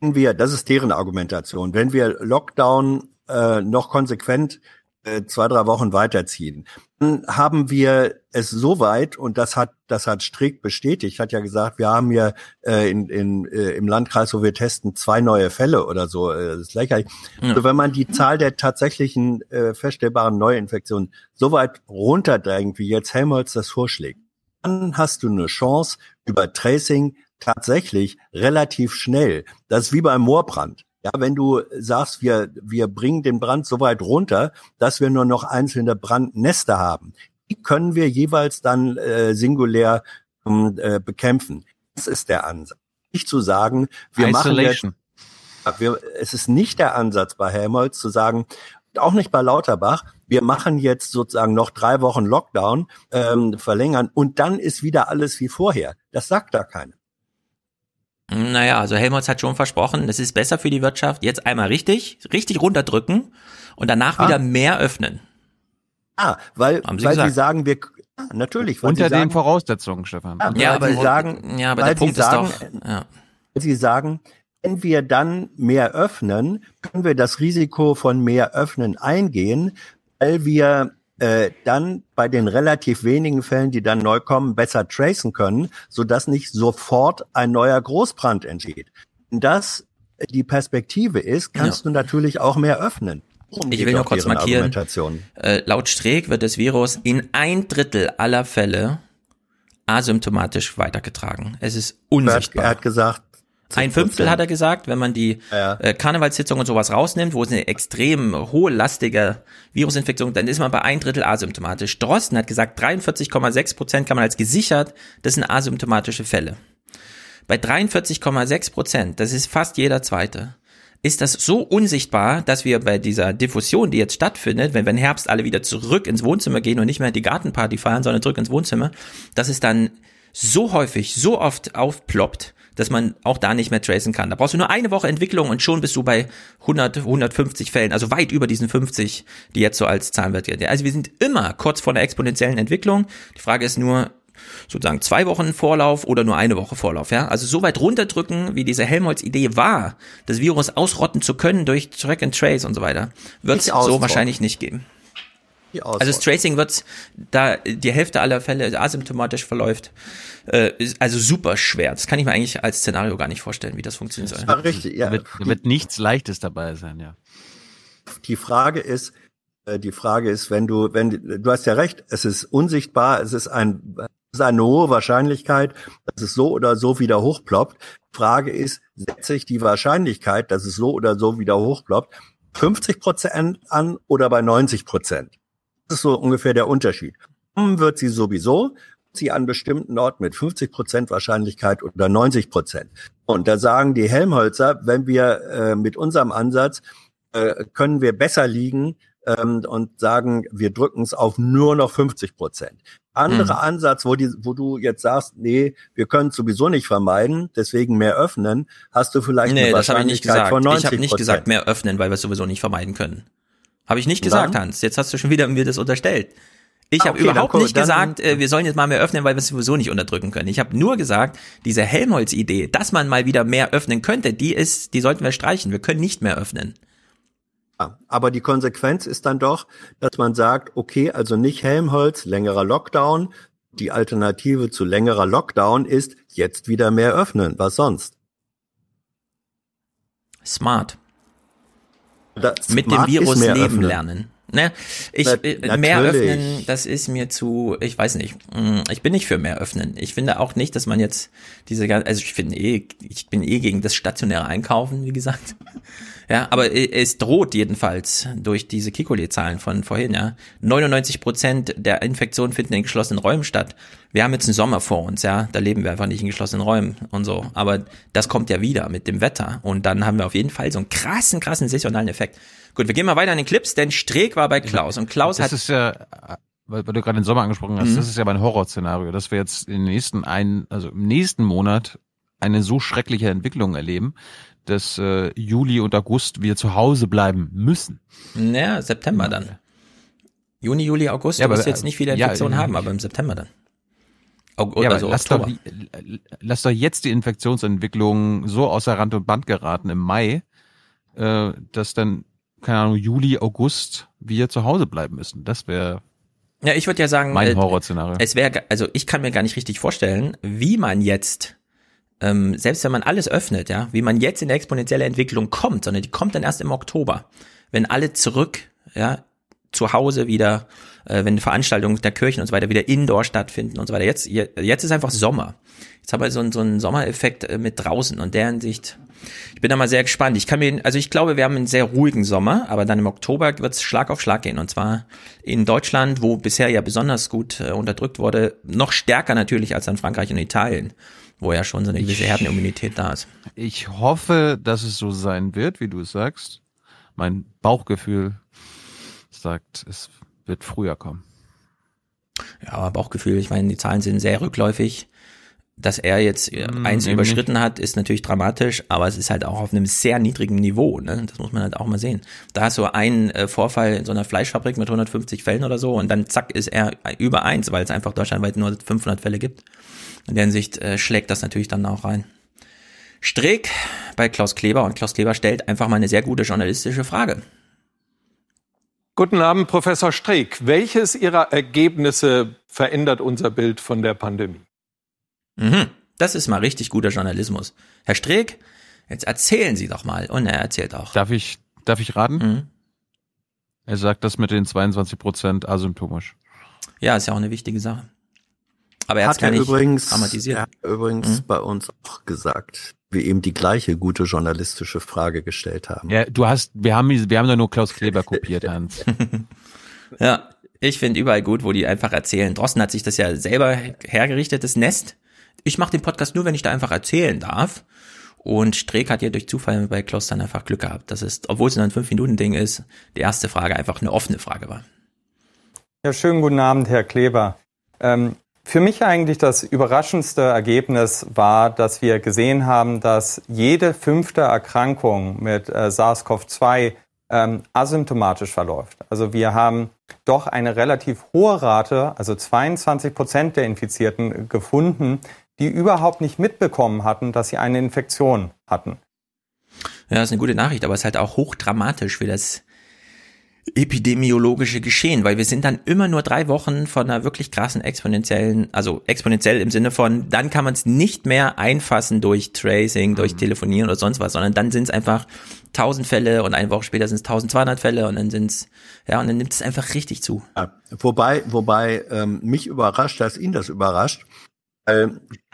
wenn wir, das ist deren Argumentation, wenn wir Lockdown äh, noch konsequent äh, zwei, drei Wochen weiterziehen, dann haben wir es so weit, und das hat, das hat Strick bestätigt, hat ja gesagt, wir haben ja äh, in, in, äh, im Landkreis, wo wir testen, zwei neue Fälle oder so, äh, das ist lächerlich. Ja. Also wenn man die Zahl der tatsächlichen äh, feststellbaren Neuinfektionen so weit runterdrängt, wie jetzt Helmholtz das vorschlägt, dann hast du eine Chance, über Tracing tatsächlich relativ schnell. Das ist wie beim Moorbrand. Ja, wenn du sagst, wir, wir bringen den Brand so weit runter, dass wir nur noch einzelne Brandnester haben, die können wir jeweils dann äh, singulär ähm, äh, bekämpfen. Das ist der Ansatz. Nicht zu sagen, wir machen jetzt, Isolation. Wir, es ist nicht der Ansatz bei Helmholtz zu sagen, auch nicht bei Lauterbach, wir machen jetzt sozusagen noch drei Wochen Lockdown, ähm, verlängern und dann ist wieder alles wie vorher. Das sagt da keiner. Naja, also Helmholtz hat schon versprochen, es ist besser für die Wirtschaft, jetzt einmal richtig, richtig runterdrücken und danach Ah. wieder mehr öffnen. Ah, weil, Haben Sie weil sie sagen, wir, ja, natürlich, weil Unter sie sagen, den Voraussetzungen, Stefan. Ja, Ja, aber- sie sagen, ja, aber weil der Punkt sie ist sagen, doch- ja. weil sie sagen, wenn wir dann mehr öffnen, können wir das Risiko von mehr öffnen eingehen, weil wir äh, dann bei den relativ wenigen Fällen, die dann neu kommen, besser tracen können, sodass nicht sofort ein neuer Großbrand entsteht. Wenn das die Perspektive ist, kannst du natürlich auch mehr öffnen. Darum Ich will nur doch kurz markieren, äh, laut Streeck wird das Virus in ein Drittel aller Fälle asymptomatisch weitergetragen. Es ist unsichtbar. er hat gesagt, Ein Fünftel hat er gesagt, wenn man die äh, Karnevalssitzung und sowas rausnimmt, wo es eine extrem hohe lastige Virusinfektion, dann ist man bei ein Drittel asymptomatisch. Drosten hat gesagt, 43,6 Prozent kann man als gesichert, das sind asymptomatische Fälle. Bei 43,6 Prozent, das ist fast jeder zweite, ist das so unsichtbar, dass wir bei dieser Diffusion, die jetzt stattfindet, wenn wir im Herbst alle wieder zurück ins Wohnzimmer gehen und nicht mehr die Gartenparty feiern, sondern zurück ins Wohnzimmer, dass es dann so häufig, so oft aufploppt, dass man auch da nicht mehr tracen kann. Da brauchst du nur eine Woche Entwicklung und schon bist du bei 100, 150 Fällen, also weit über diesen 50, die jetzt so als Zahlenwert gelten. Also wir sind immer kurz vor einer exponentiellen Entwicklung. Die Frage ist nur, sozusagen zwei Wochen Vorlauf oder nur eine Woche Vorlauf, ja? Also so weit runterdrücken, wie diese Helmholtz-Idee war, das Virus ausrotten zu können durch Track and Trace und so weiter, wird es so wahrscheinlich nicht geben. Also das Tracing wird, da die Hälfte aller Fälle asymptomatisch verläuft, äh, ist also super schwer. Das kann ich mir eigentlich als Szenario gar nicht vorstellen, wie das funktionieren soll. Ja, richtig, ja. Da wird, da wird nichts Leichtes dabei sein, ja. die Frage ist, äh, die Frage ist, wenn du, wenn du hast ja recht, es ist unsichtbar, es ist ein, es ist eine hohe Wahrscheinlichkeit, dass es so oder so wieder hochploppt. Frage ist, setze ich die Wahrscheinlichkeit, dass es so oder so wieder hochploppt, 50 Prozent an oder bei 90 Prozent? Das ist so ungefähr der Unterschied. Kommen wird sie sowieso, sie an bestimmten Orten mit 50 Prozent Wahrscheinlichkeit oder 90 Prozent. Und da sagen die Helmholtzer, wenn wir äh, mit unserem Ansatz äh, können wir besser liegen ähm, und sagen, wir drücken es auf nur noch 50 Prozent. Anderer Mhm. Ansatz, wo, die, wo du jetzt sagst, nee, wir können es sowieso nicht vermeiden, deswegen mehr öffnen, hast du vielleicht Nee, eine das habe ich nicht gesagt. von 90 Ich habe nicht gesagt, mehr öffnen, weil wir es sowieso nicht vermeiden können. Habe ich nicht gesagt, Dann? Hans. Jetzt hast du schon wieder mir das unterstellt. Ich Ah, habe okay, überhaupt nicht dann- gesagt, äh, wir sollen jetzt mal mehr öffnen, weil wir es sowieso nicht unterdrücken können. Ich habe nur gesagt, diese Helmholtz-Idee, dass man mal wieder mehr öffnen könnte, die ist, die sollten wir streichen. Wir können nicht mehr öffnen. Ja, aber die Konsequenz ist dann doch, dass man sagt, okay, also nicht Helmholtz, längerer Lockdown. Die Alternative zu längerer Lockdown ist jetzt wieder mehr öffnen. Was sonst? Smart. Das Mit dem Virus leben öffnen. lernen. Ne, ich Na- äh, mehr natürlich. öffnen, das ist mir zu, ich weiß nicht. Mm, Ich bin nicht für mehr öffnen. Ich finde auch nicht, dass man jetzt diese gan- also ich finde eh, ich bin eh gegen das stationäre Einkaufen, wie gesagt. Ja, aber äh, es droht jedenfalls durch diese Kikoli-Zahlen von vorhin, ja. 99 Prozent der Infektionen finden in geschlossenen Räumen statt. Wir haben jetzt einen Sommer vor uns, ja. Da leben wir einfach nicht in geschlossenen Räumen und so. Aber das kommt ja wieder mit dem Wetter. Und dann haben wir auf jeden Fall so einen krassen, krassen saisonalen Effekt. Gut, wir gehen mal weiter in den Clips, denn Streeck war bei Klaus und Klaus das hat ist ja, weil, weil du gerade den Sommer angesprochen hast, Mhm. das ist ja mein Horrorszenario, dass wir jetzt in den nächsten einen, also im nächsten Monat eine so schreckliche Entwicklung erleben, dass äh, Juli und August wir zu Hause bleiben müssen. Naja, September dann. Juni, Juli, August. Ja, du wirst jetzt nicht viele Infektionen ja. haben, aber im September dann. Aug Ja, also lass, doch, die- lass doch jetzt die Infektionsentwicklung so außer Rand und Band geraten im Mai, äh, dass dann, keine Ahnung, Juli, August wir zu Hause bleiben müssen. Das wäre Ja, ich würde ja sagen, mein äh, Horrorszenario. es wäre, also ich kann mir gar nicht richtig vorstellen, wie man jetzt, ähm, selbst wenn man alles öffnet, ja, wie man jetzt in der exponentielle Entwicklung kommt, sondern die kommt dann erst im Oktober, wenn alle zurück, ja, zu Hause wieder, äh, wenn Veranstaltungen der Kirchen und so weiter wieder indoor stattfinden und so weiter. Jetzt, je- jetzt ist einfach Sommer. Jetzt haben wir so, einen- so einen Sommereffekt äh, mit draußen und der Hinsicht, ich bin da mal sehr gespannt. Ich kann mir, also ich glaube, wir haben einen sehr ruhigen Sommer, aber dann im Oktober wird es Schlag auf Schlag gehen. Und zwar in Deutschland, wo bisher ja besonders gut äh, unterdrückt wurde, noch stärker natürlich als in Frankreich und Italien, wo ja schon so eine gewisse Herdenimmunität da ist. Ich hoffe, dass es so sein wird, wie du es sagst. Mein Bauchgefühl sagt, es wird früher kommen. Ja, aber Bauchgefühl, ich meine, die Zahlen sind sehr rückläufig. Dass er jetzt äh, Hm, eins überschritten hat, ist natürlich dramatisch, aber es ist halt auch auf einem sehr niedrigen Niveau. Ne? Das muss man halt auch mal sehen. Da ist so ein äh, Vorfall in so einer Fleischfabrik mit 150 Fällen oder so und dann zack ist er über eins, weil es einfach deutschlandweit nur 500 Fälle gibt. In der Hinsicht äh, schlägt das natürlich dann auch rein. Streeck bei Klaus Kleber und Klaus Kleber stellt einfach mal eine sehr gute journalistische Frage. Guten Abend, Professor Streeck. Welches Ihrer Ergebnisse verändert unser Bild von der Pandemie? Mhm. Das ist mal richtig guter Journalismus. Herr Streeck, jetzt erzählen Sie doch mal. Und er erzählt auch. Darf ich, darf ich raten? Mhm. Er sagt das mit den 22 Prozent asymptomisch. Ja, ist ja auch eine wichtige Sache. Aber er hat gar er nicht übrigens, dramatisiert. er hat übrigens bei uns auch gesagt, wir eben die gleiche gute journalistische Frage gestellt haben. Ja, du hast, wir haben, wir haben da nur Klaus Kleber kopiert, Hans. Ja, ich finde überall gut, wo die einfach erzählen. Drosten hat sich das ja selber hergerichtet, das Nest. Ich mache den Podcast nur, wenn ich da einfach erzählen darf. Und Streeck hat ja durch Zufall bei Klaus dann einfach Glück gehabt. Das ist, obwohl es nur ein 5-Minuten-Ding ist, die erste Frage einfach eine offene Frage war. Ja, schönen guten Abend, Herr Kleber. Ähm, für mich eigentlich das überraschendste Ergebnis war, dass wir gesehen haben, dass jede fünfte Erkrankung mit äh, SARS-CoV-2 ähm, asymptomatisch verläuft. Also wir haben doch eine relativ hohe Rate, also 22 Prozent der Infizierten gefunden, die überhaupt nicht mitbekommen hatten, dass sie eine Infektion hatten. Ja, das ist eine gute Nachricht, aber es ist halt auch hochdramatisch für das epidemiologische Geschehen, weil wir sind dann immer nur drei Wochen von einer wirklich krassen exponentiellen, also exponentiell im Sinne von, dann kann man es nicht mehr einfassen durch Tracing, durch Telefonieren oder sonst was, sondern dann sind es einfach 1000 Fälle und eine Woche später sind es 1200 Fälle und dann sind es, ja, und dann nimmt es einfach richtig zu. Ja, wobei, wobei ähm, mich überrascht, dass ihn das überrascht. Äh,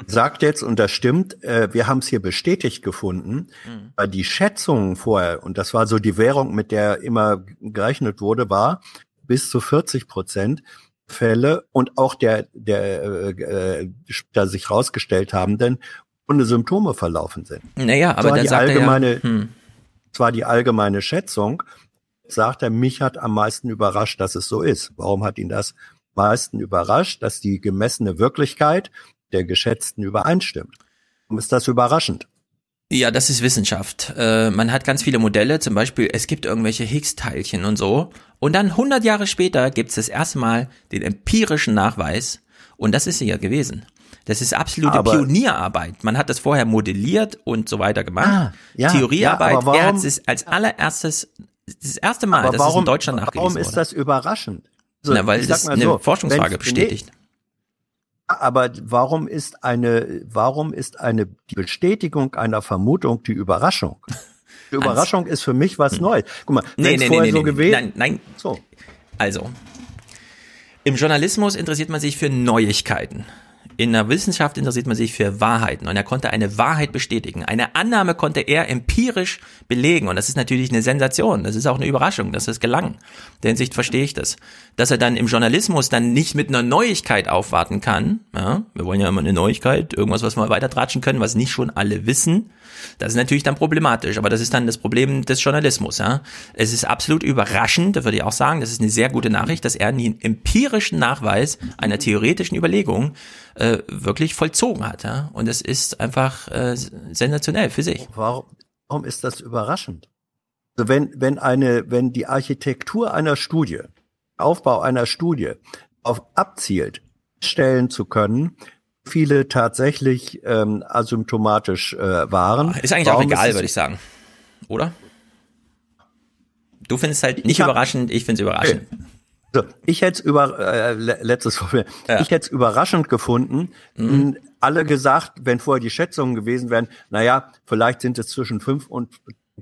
sagt jetzt, und das stimmt, äh, wir haben es hier bestätigt gefunden, weil die Schätzungen vorher, und das war so die Währung, mit der immer gerechnet wurde, war bis zu 40 Prozent Fälle und auch der, der äh, da sich rausgestellt haben, denn ohne Symptome verlaufen sind. Naja, aber war da die sagt er ja, allgemeine, hm. das war die allgemeine Schätzung. Sagt er, mich hat am meisten überrascht, dass es so ist. Warum hat ihn das am meisten überrascht, dass die gemessene Wirklichkeit der geschätzten übereinstimmt? Warum ist das überraschend? Ja, das ist Wissenschaft. Äh, man hat ganz viele Modelle, zum Beispiel, es gibt irgendwelche Higgs-Teilchen und so. Und dann 100 Jahre später gibt es das erste Mal den empirischen Nachweis. Und das ist sie ja gewesen. Das ist absolute Aber- Pionierarbeit. Man hat das vorher modelliert und so weiter gemacht. Ah, ja, Theoriearbeit. ja, aber er hat warum- es als allererstes, das erste Mal, dass warum, es in Deutschland nachgewiesen warum wurde. ist das überraschend? Also, Na, weil das mal eine so, Forschungsfrage bestätigt. Aber warum ist eine, warum ist eine die Bestätigung einer Vermutung die Überraschung? Die Überraschung ist für mich was Neues. Guck mal, Nee, wenn nee, vorher nee, so nee. gewesen Nein, nein. So. Also, im Journalismus interessiert man sich für Neuigkeiten. In der Wissenschaft interessiert man sich für Wahrheiten und er konnte eine Wahrheit bestätigen. Eine Annahme konnte er empirisch belegen und das ist natürlich eine Sensation. Das ist auch eine Überraschung, dass das gelang. In der Hinsicht verstehe ich das. Dass er dann im Journalismus dann nicht mit einer Neuigkeit aufwarten kann. Ja, wir wollen ja immer eine Neuigkeit, irgendwas, was wir weiter tratschen können, was nicht schon alle wissen. Das ist natürlich dann problematisch, aber das ist dann das Problem des Journalismus. Ja. Es ist absolut überraschend, da würde ich auch sagen, das ist eine sehr gute Nachricht, dass er einen empirischen Nachweis einer theoretischen Überlegung äh, wirklich vollzogen hat. Ja. Und es ist einfach äh, sensationell für sich. Warum, warum ist das überraschend? Also wenn, wenn eine, wenn die Architektur einer Studie, Aufbau einer Studie auf abzielt, stellen zu können, viele tatsächlich ähm, asymptomatisch äh, waren. Ist eigentlich Warum auch egal, würde ich sagen. Oder? Du findest halt nicht Ich hab- überraschend, ich finde es überraschend. So, ich hätte es über äh, le- letztes Mal, ich hätte es überraschend gefunden. Mhm. mh, Alle gesagt, wenn vorher die Schätzungen gewesen wären, naja, vielleicht sind es zwischen fünf und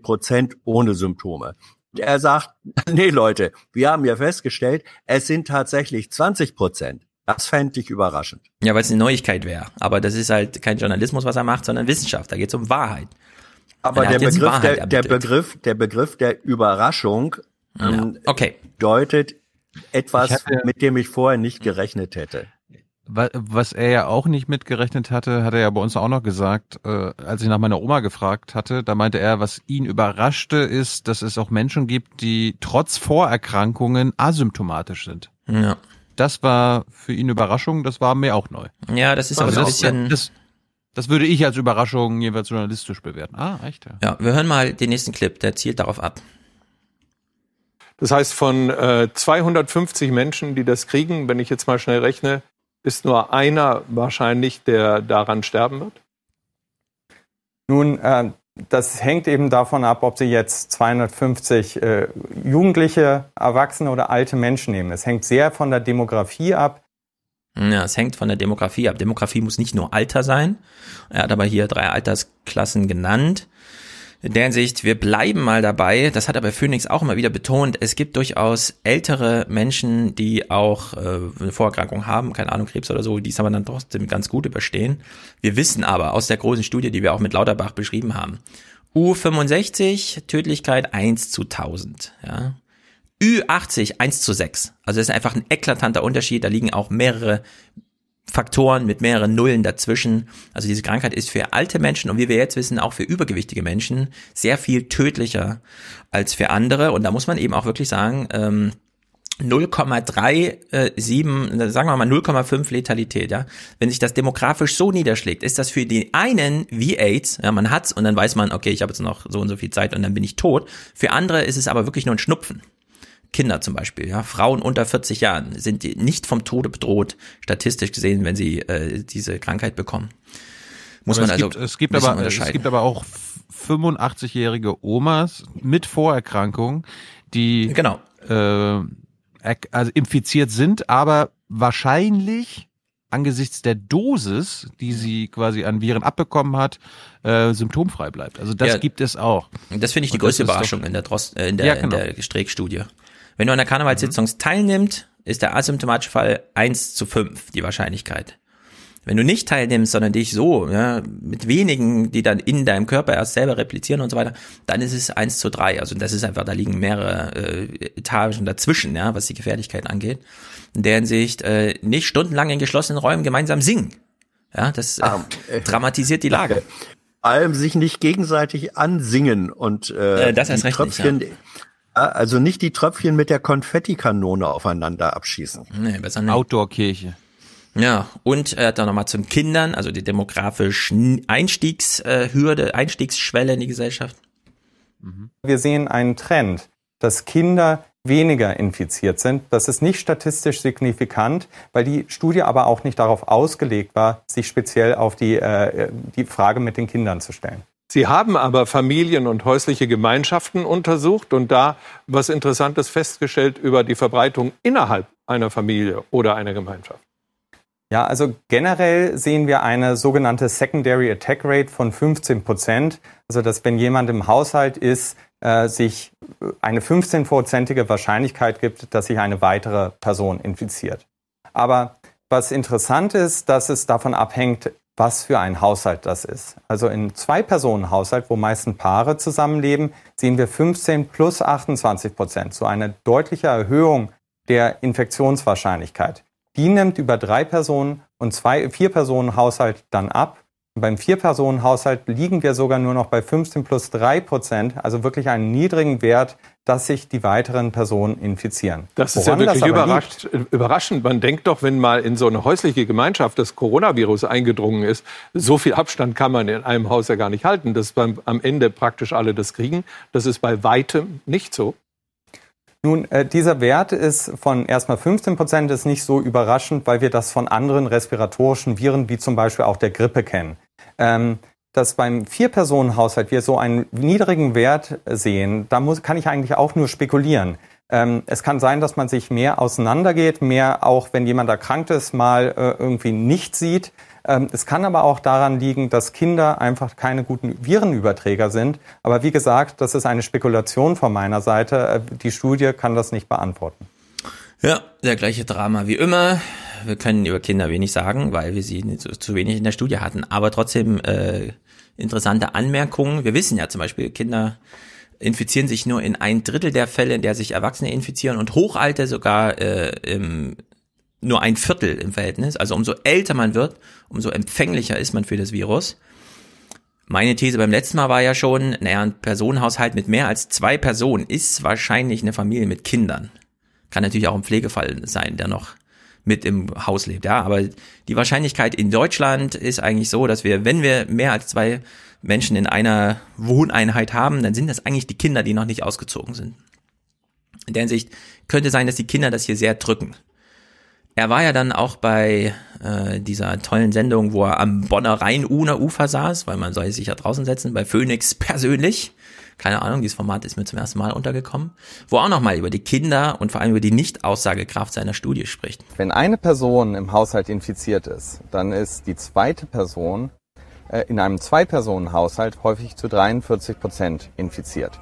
Prozent ohne Symptome. Er sagt, nee Leute, wir haben ja festgestellt, es sind tatsächlich 20 Prozent. Das fände ich überraschend. Ja, weil es eine Neuigkeit wäre. Aber das ist halt kein Journalismus, was er macht, sondern Wissenschaft. Da geht es um Wahrheit. Aber er der Begriff der, der. Begriff, der Begriff der Überraschung ähm, okay. deutet etwas, hatte- mit dem ich vorher nicht gerechnet hätte. Wa- Was er ja auch nicht mitgerechnet hatte, hat er ja bei uns auch noch gesagt, äh, als ich nach meiner Oma gefragt hatte, da meinte er, was ihn überraschte, ist, dass es auch Menschen gibt, die trotz Vorerkrankungen asymptomatisch sind. Ja. Das war für ihn Überraschung, das war mir auch neu. Ja, das ist aber so ein das, bisschen- Das, das würde ich als Überraschung jeweils journalistisch bewerten. Ah, echt? Ja. Ja, wir hören mal den nächsten Clip, der zielt darauf ab. Das heißt, von äh, 250 Menschen, die das kriegen, wenn ich jetzt mal schnell rechne, ist nur einer wahrscheinlich, der daran sterben wird? Nun, äh, das hängt eben davon ab, ob Sie jetzt 250 äh, Jugendliche, Erwachsene oder alte Menschen nehmen. Es hängt sehr von der Demografie ab. Ja, es hängt von der Demografie ab. Demografie muss nicht nur Alter sein. Er hat aber hier drei Altersklassen genannt. In der Hinsicht, wir bleiben mal dabei. Das hat aber Phoenix auch immer wieder betont. Es gibt durchaus ältere Menschen, die auch äh, eine Vorerkrankung haben, keine Ahnung, Krebs oder so, die es aber dann trotzdem ganz gut überstehen. Wir wissen aber aus der großen Studie, die wir auch mit Lauterbach beschrieben haben, U65, Tödlichkeit 1 zu 1000. Ja. Ü80 1 zu 6. Also das ist einfach ein eklatanter Unterschied. Da liegen auch mehrere Faktoren mit mehreren Nullen dazwischen. Also diese Krankheit ist für alte Menschen und wie wir jetzt wissen, auch für übergewichtige Menschen sehr viel tödlicher als für andere. Und da muss man eben auch wirklich sagen, ähm, 0,37, sagen wir mal 0,5 Letalität, ja. Wenn sich das demografisch so niederschlägt, ist das für den einen wie AIDS, ja, man hat's und dann weiß man, okay, ich habe jetzt noch so und so viel Zeit und dann bin ich tot. Für andere ist es aber wirklich nur ein Schnupfen. Kinder zum Beispiel, ja, Frauen unter 40 Jahren sind nicht vom Tode bedroht, statistisch gesehen, wenn sie äh, diese Krankheit bekommen. Muss Aber man es also gibt, es gibt aber es gibt aber auch 85-jährige Omas mit Vorerkrankung, die genau äh, also infiziert sind, aber wahrscheinlich angesichts der Dosis, die sie quasi an Viren abbekommen hat, äh, symptomfrei bleibt. Also das Ja. gibt es auch. Das finde ich die Und größte ist doch- Überraschung in der, Drost, äh, in der, Ja, genau. in der Streeck-Studie. Wenn du an der Karnevalssitzung teilnimmst, ist der asymptomatische Fall 1 zu 5, die Wahrscheinlichkeit. Wenn du nicht teilnimmst, sondern dich so, ja, mit wenigen, die dann in deinem Körper erst selber replizieren und so weiter, dann ist es 1 zu 3. Also das ist einfach, da liegen mehrere äh, Etagen dazwischen, ja, was die Gefährlichkeit angeht. In der Hinsicht, äh, nicht stundenlang in geschlossenen Räumen gemeinsam singen. Ja, das äh, dramatisiert die Lage. Vor allem sich nicht gegenseitig ansingen und äh, Äh, das erst die recht nicht, Tröpfchen, ja, also nicht die Tröpfchen mit der Konfettikanone aufeinander abschießen. Nee, besser nicht. Outdoor-Kirche. Ja, und er hat dann nochmal zum Kindern, also die demografische Einstiegshürde, Einstiegsschwelle in die Gesellschaft. Wir sehen einen Trend, dass Kinder weniger infiziert sind. Das ist nicht statistisch signifikant, weil die Studie aber auch nicht darauf ausgelegt war, sich speziell auf die, äh, die Frage mit den Kindern zu stellen. Sie haben aber Familien und häusliche Gemeinschaften untersucht und da was Interessantes festgestellt über die Verbreitung innerhalb einer Familie oder einer Gemeinschaft. Ja, also generell sehen wir eine sogenannte Secondary Attack Rate von 15 Prozent. Also dass wenn jemand im Haushalt ist, äh, sich eine 15-prozentige Wahrscheinlichkeit gibt, dass sich eine weitere Person infiziert. Aber was interessant ist, dass es davon abhängt, was für ein Haushalt das ist. Also in Zwei-Personen-Haushalt, wo meistens Paare zusammenleben, sehen wir 15 plus 28 Prozent, so eine deutliche Erhöhung der Infektionswahrscheinlichkeit. Die nimmt über drei Personen und zwei, vier Personen Haushalt dann ab. Beim Vier-Personen-Haushalt liegen wir sogar nur noch bei 15 plus drei Prozent, also wirklich einen niedrigen Wert, dass sich die weiteren Personen infizieren. Das ist Woran ja wirklich überrascht, überraschend. Man denkt doch, wenn mal in so eine häusliche Gemeinschaft das Coronavirus eingedrungen ist, so viel Abstand kann man in einem Haus ja gar nicht halten, dass beim, am Ende praktisch alle das kriegen. Das ist bei weitem nicht so. Nun, äh, dieser Wert ist von erstmal 15 Prozent ist nicht so überraschend, weil wir das von anderen respiratorischen Viren wie zum Beispiel auch der Grippe kennen. Ähm, dass beim Vier-Personen-Haushalt wir so einen niedrigen Wert sehen, da muss, kann ich eigentlich auch nur spekulieren. Ähm, es kann sein, dass man sich mehr auseinandergeht, mehr auch, wenn jemand erkrankt ist, mal äh, irgendwie nicht sieht. Ähm, es kann aber auch daran liegen, dass Kinder einfach keine guten Virenüberträger sind. Aber wie gesagt, das ist eine Spekulation von meiner Seite. Äh, die Studie kann das nicht beantworten. Ja, der gleiche Drama wie immer. Wir können über Kinder wenig sagen, weil wir sie zu, wenig in der Studie hatten. Aber trotzdem äh, interessante Anmerkungen. Wir wissen ja zum Beispiel, Kinder infizieren sich nur in ein Drittel der Fälle, in der sich Erwachsene infizieren und Hochalte sogar äh, im, nur ein Viertel im Verhältnis. Also umso älter man wird, umso empfänglicher ist man für das Virus. Meine These beim letzten Mal war ja schon, naja, ein Personenhaushalt mit mehr als zwei Personen ist wahrscheinlich eine Familie mit Kindern. Kann natürlich auch ein Pflegefall sein, der noch mit im Haus lebt, ja. Aber die Wahrscheinlichkeit in Deutschland ist eigentlich so, dass wir, wenn wir mehr als zwei Menschen in einer Wohneinheit haben, dann sind das eigentlich die Kinder, die noch nicht ausgezogen sind. In der Hinsicht könnte sein, dass die Kinder das hier sehr drücken. Er war ja dann auch bei äh, dieser tollen Sendung, wo er am Bonner Rhein-Uner-Ufer saß, weil man soll sich ja draußen setzen, bei Phoenix persönlich. Keine Ahnung, dieses Format ist mir zum ersten Mal untergekommen. Wo er auch nochmal über die Kinder und vor allem über die Nicht-Aussagekraft seiner Studie spricht. Wenn eine Person im Haushalt infiziert ist, dann ist die zweite Person äh, in einem Zwei-Personen-Haushalt häufig zu 43 Prozent infiziert.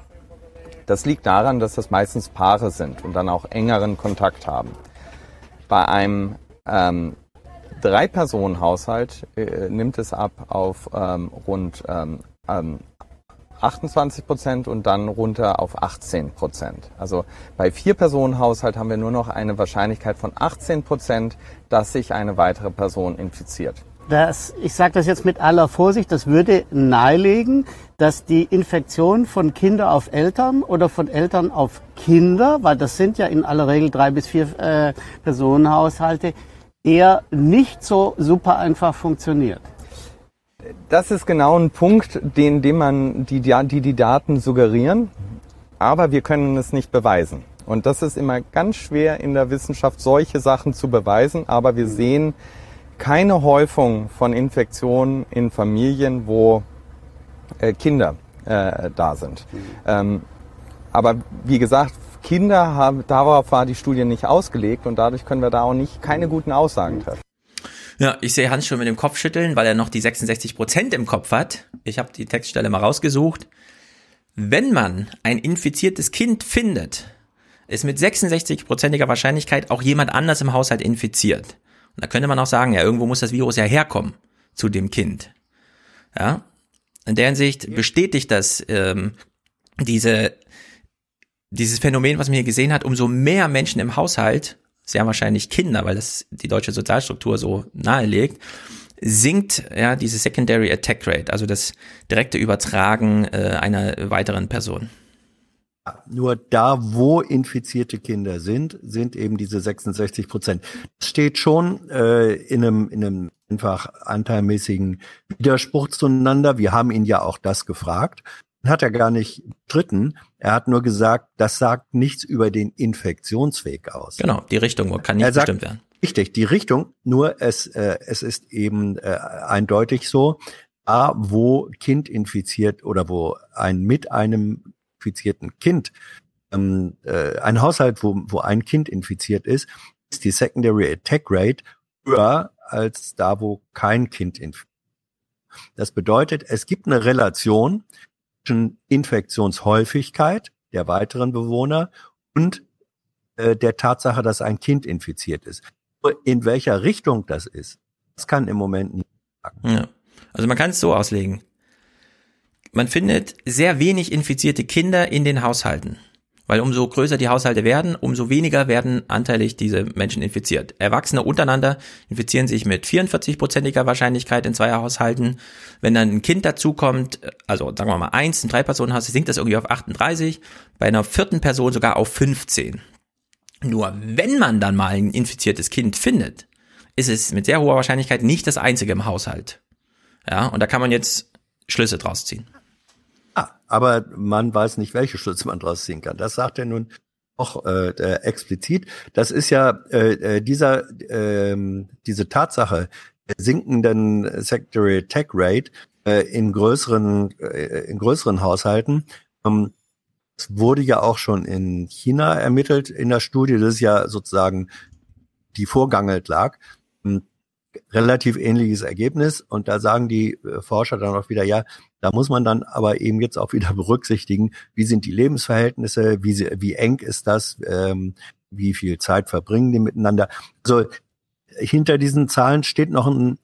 Das liegt daran, dass das meistens Paare sind und dann auch engeren Kontakt haben. Bei einem ähm, Drei-Personen-Haushalt äh, nimmt es ab auf ähm, rund ähm, 28 Prozent und dann runter auf 18 Prozent. Also bei Vier-Personen-Haushalt haben wir nur noch eine Wahrscheinlichkeit von 18 Prozent, dass sich eine weitere Person infiziert. Das, ich sage das jetzt mit aller Vorsicht, das würde nahelegen, dass die Infektion von Kinder auf Eltern oder von Eltern auf Kinder, weil das sind ja in aller Regel drei bis vier äh, Personenhaushalte, eher nicht so super einfach funktioniert. Das ist genau ein Punkt, den, den man die, die die Daten suggerieren, aber wir können es nicht beweisen. Und das ist immer ganz schwer in der Wissenschaft, solche Sachen zu beweisen, aber wir sehen keine Häufung von Infektionen in Familien, wo äh, Kinder äh, da sind. Ähm, aber wie gesagt, Kinder haben, darauf war die Studie nicht ausgelegt und dadurch können wir da auch nicht keine guten Aussagen treffen. Ja, ich sehe Hans schon mit dem Kopf schütteln, weil er noch die 66 Prozent im Kopf hat. Ich habe die Textstelle mal rausgesucht. Wenn man ein infiziertes Kind findet, ist mit 66-prozentiger Wahrscheinlichkeit auch jemand anders im Haushalt infiziert. Und da könnte man auch sagen, ja, irgendwo muss das Virus ja herkommen zu dem Kind. Ja, in der Hinsicht bestätigt das ähm, diese dieses Phänomen, was man hier gesehen hat, umso mehr Menschen im Haushalt, sehr wahrscheinlich Kinder, weil das die deutsche Sozialstruktur so nahelegt, sinkt ja diese Secondary Attack Rate, also das direkte Übertragen äh, einer weiteren Person. Nur da, wo infizierte Kinder sind, sind eben diese 66 Prozent. Das steht schon äh, in, einem, in einem einfach anteilmäßigen Widerspruch zueinander. Wir haben ihn ja auch das gefragt hat er gar nicht dritten. Er hat nur gesagt, das sagt nichts über den Infektionsweg aus. Genau, die Richtung kann nicht sagt, bestimmt werden. Richtig, die Richtung, nur es, äh, es ist eben äh, eindeutig so, da wo Kind infiziert oder wo ein mit einem infizierten Kind, ähm, äh, ein Haushalt, wo, wo ein Kind infiziert ist, ist die Secondary Attack Rate höher als da, wo kein Kind infiziert. Das bedeutet, es gibt eine Relation zwischen Infektionshäufigkeit der weiteren Bewohner und äh, der Tatsache, dass ein Kind infiziert ist. In welcher Richtung das ist, das kann im Moment nicht sagen. Ja. Also man kann es so auslegen. Man findet sehr wenig infizierte Kinder in den Haushalten. Weil umso größer die Haushalte werden, umso weniger werden anteilig diese Menschen infiziert. Erwachsene untereinander infizieren sich mit 44-prozentiger Wahrscheinlichkeit in zwei Haushalten. Wenn dann ein Kind dazukommt, also sagen wir mal eins, ein Drei-Personen-Haus, sinkt das irgendwie auf 38, bei einer vierten Person sogar auf 15. Nur wenn man dann mal ein infiziertes Kind findet, ist es mit sehr hoher Wahrscheinlichkeit nicht das einzige im Haushalt. Ja, und da kann man jetzt Schlüsse draus ziehen. Ah, aber man weiß nicht, welche Schlüsse man draus ziehen kann. Das sagt er nun auch äh, äh, explizit. Das ist ja äh, äh dieser äh, diese Tatsache sinkenden Secondary Attack Rate äh, in größeren äh, in größeren Haushalten. Ähm, wurde ja auch schon in China ermittelt in der Studie. Das ist ja sozusagen die vorgangelt lag. Ein relativ ähnliches Ergebnis. Und da sagen die äh, Forscher dann auch wieder, ja, da muss man dann aber eben jetzt auch wieder berücksichtigen, wie sind die Lebensverhältnisse, wie, wie eng ist das, ähm, wie viel Zeit verbringen die miteinander. Also hinter diesen Zahlen steht noch ein,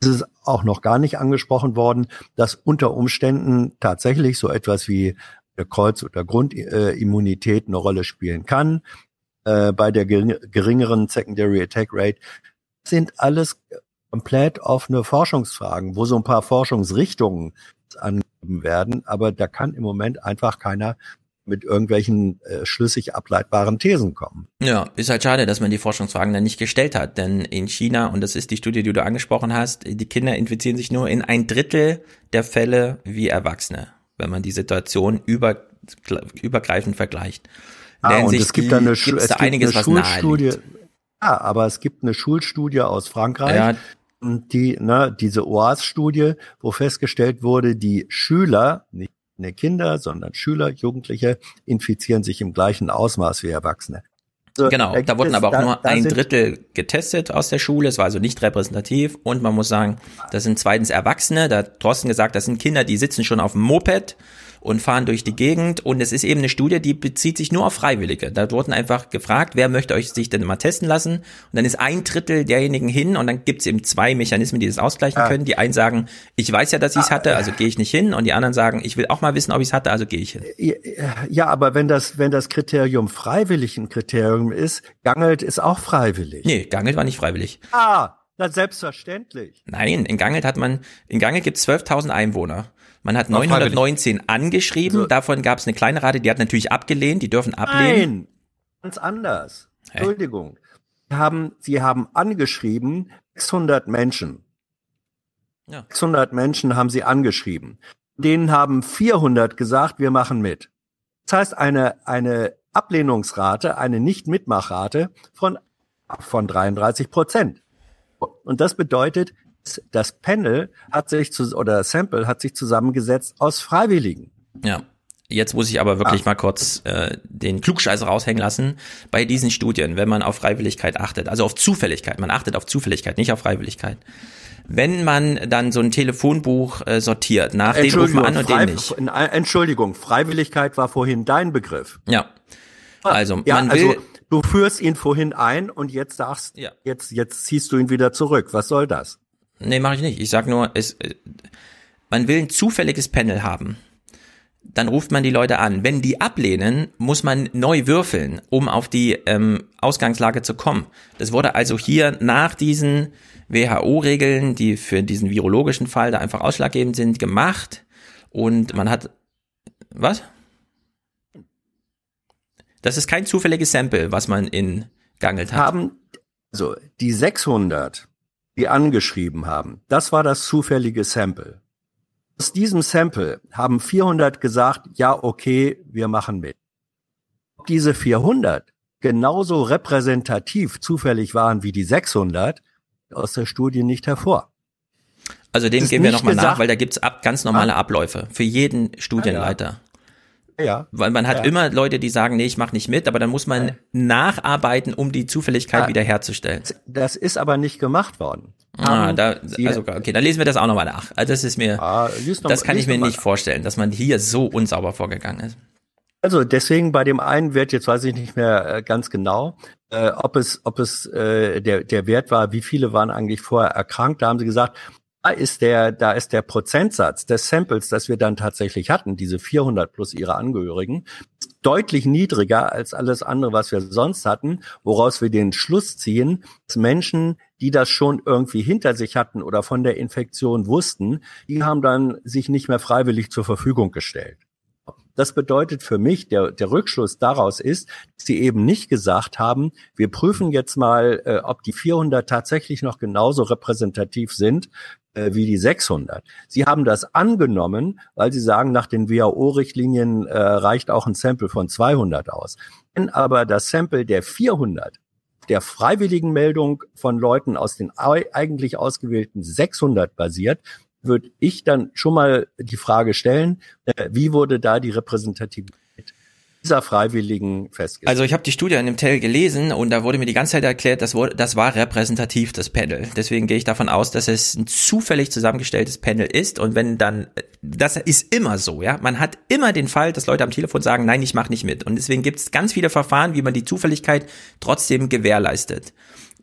ist es auch noch gar nicht angesprochen worden, dass unter Umständen tatsächlich so etwas wie Kreuz- oder Grundimmunität eine Rolle spielen kann. Äh, bei der geringeren Secondary Attack Rate sind alles komplett offene Forschungsfragen, wo so ein paar Forschungsrichtungen angegeben werden, aber da kann im Moment einfach keiner mit irgendwelchen äh, schlüssig ableitbaren Thesen kommen. Ja, ist halt schade, dass man die Forschungsfragen dann nicht gestellt hat, denn in China, und das ist die Studie, die du angesprochen hast, die Kinder infizieren sich nur in ein Drittel der Fälle wie Erwachsene, wenn man die Situation über, übergreifend vergleicht. Ah, und es gibt da eine, es gibt einiges, eine Schulstudie. Ja, aber es gibt eine Schulstudie aus Frankreich, ja, die, ne, diese OAS-Studie, wo festgestellt wurde, die Schüler, nicht Kinder, sondern Schüler, Jugendliche, infizieren sich im gleichen Ausmaß wie Erwachsene. Also, genau, da, da wurden aber auch da, nur ein Drittel getestet aus der Schule, es war also nicht repräsentativ. Und man muss sagen, das sind zweitens Erwachsene, da hat Thorsten gesagt, das sind Kinder, die sitzen schon auf dem Moped und fahren durch die Gegend. Und es ist eben eine Studie, die bezieht sich nur auf Freiwillige. Da wurden einfach gefragt, wer möchte euch sich denn mal testen lassen? Und dann ist ein Drittel derjenigen hin und dann gibt es eben zwei Mechanismen, die das ausgleichen können. Die einen sagen, ich weiß ja, dass ich es hatte, also gehe ich nicht hin. Und die anderen sagen, ich will auch mal wissen, ob ich es hatte, also gehe ich hin. Ja, aber wenn das, wenn das Kriterium freiwillig ein Kriterium ist, Gangelt ist auch freiwillig. Nee, Gangelt war nicht freiwillig. Ah, na, selbstverständlich. Nein, in Gangelt hat man, in Gangelt gibt es 12.000 Einwohner. Man hat 919 angeschrieben, also, davon gab es eine kleine Rate, die hat natürlich abgelehnt, die dürfen ablehnen. Nein, ganz anders. Hä? Entschuldigung. Sie haben, sie haben angeschrieben 600 Menschen. Ja. 600 Menschen haben sie angeschrieben. Denen haben 400 gesagt, wir machen mit. Das heißt, eine, eine Ablehnungsrate, eine Nicht-Mitmachrate von, von 33 Prozent. Und das bedeutet, das Panel hat sich zu, oder Sample hat sich zusammengesetzt aus Freiwilligen. Ja. Jetzt muss ich aber wirklich ah. mal kurz äh, den Klugscheiß raushängen lassen. Bei diesen Studien, wenn man auf Freiwilligkeit achtet, also auf Zufälligkeit, man achtet auf Zufälligkeit, nicht auf Freiwilligkeit. Wenn man dann so ein Telefonbuch äh, sortiert, nach dem rufen wir an und den nicht. Entschuldigung, Freiwilligkeit war vorhin dein Begriff. Ja. Also ja, man will. Also, du führst ihn vorhin ein und jetzt sagst, ja. jetzt, jetzt ziehst du ihn wieder zurück. Was soll das? Nee, mache ich nicht. Ich sag nur, es, äh, man will ein zufälliges Panel haben. Dann ruft man die Leute an. Wenn die ablehnen, muss man neu würfeln, um auf die ähm, Ausgangslage zu kommen. Das wurde also hier nach diesen WHO-Regeln, die für diesen virologischen Fall da einfach ausschlaggebend sind, gemacht. Und man hat, was? Das ist kein zufälliges Sample, was man in Gangelt hat. Haben, so, die 600 die angeschrieben haben. Das war das zufällige Sample. Aus diesem Sample haben 400 gesagt, ja, okay, wir machen mit. Ob diese 400 genauso repräsentativ zufällig waren wie die 600, aus der Studie nicht hervor. Also dem gehen wir nochmal nach, weil da gibt's ab, ganz normale ah. Abläufe für jeden Studienleiter. Ja. Weil man hat ja. immer Leute, die sagen, nee, ich mache nicht mit, aber dann muss man ja. nacharbeiten, um die Zufälligkeit ja. wiederherzustellen. Das ist aber nicht gemacht worden. Ah, da, also, okay, dann lesen wir das auch nochmal nach. Also das ist mir, ah, noch, das kann ich mir nicht vorstellen, dass man hier so unsauber vorgegangen ist. Also deswegen bei dem einen Wert, jetzt weiß ich nicht mehr äh, ganz genau, äh, ob es, ob es äh, der, der Wert war, wie viele waren eigentlich vorher erkrankt. Da haben sie gesagt, ist der, da ist der Prozentsatz des Samples, das wir dann tatsächlich hatten, diese 400 plus ihre Angehörigen, deutlich niedriger als alles andere, was wir sonst hatten, woraus wir den Schluss ziehen, dass Menschen, die das schon irgendwie hinter sich hatten oder von der Infektion wussten, die haben dann sich nicht mehr freiwillig zur Verfügung gestellt. Das bedeutet für mich, der, der Rückschluss daraus ist, dass sie eben nicht gesagt haben, wir prüfen jetzt mal, äh, ob die 400 tatsächlich noch genauso repräsentativ sind äh, wie die 600. Sie haben das angenommen, weil sie sagen, nach den WHO-Richtlinien äh, reicht auch ein Sample von 200 aus. Wenn aber das Sample der 400 der freiwilligen Meldung von Leuten aus den eigentlich ausgewählten 600 basiert, würde ich dann schon mal die Frage stellen, äh, wie wurde da die Repräsentativität dieser Freiwilligen festgestellt? Also ich habe die Studie in dem Teil gelesen und da wurde mir die ganze Zeit erklärt, das, das war repräsentativ, das Panel. Deswegen gehe ich davon aus, dass es ein zufällig zusammengestelltes Panel ist und wenn dann, das ist immer so, ja, man hat immer den Fall, dass Leute am Telefon sagen, nein, ich mache nicht mit und deswegen gibt es ganz viele Verfahren, wie man die Zufälligkeit trotzdem gewährleistet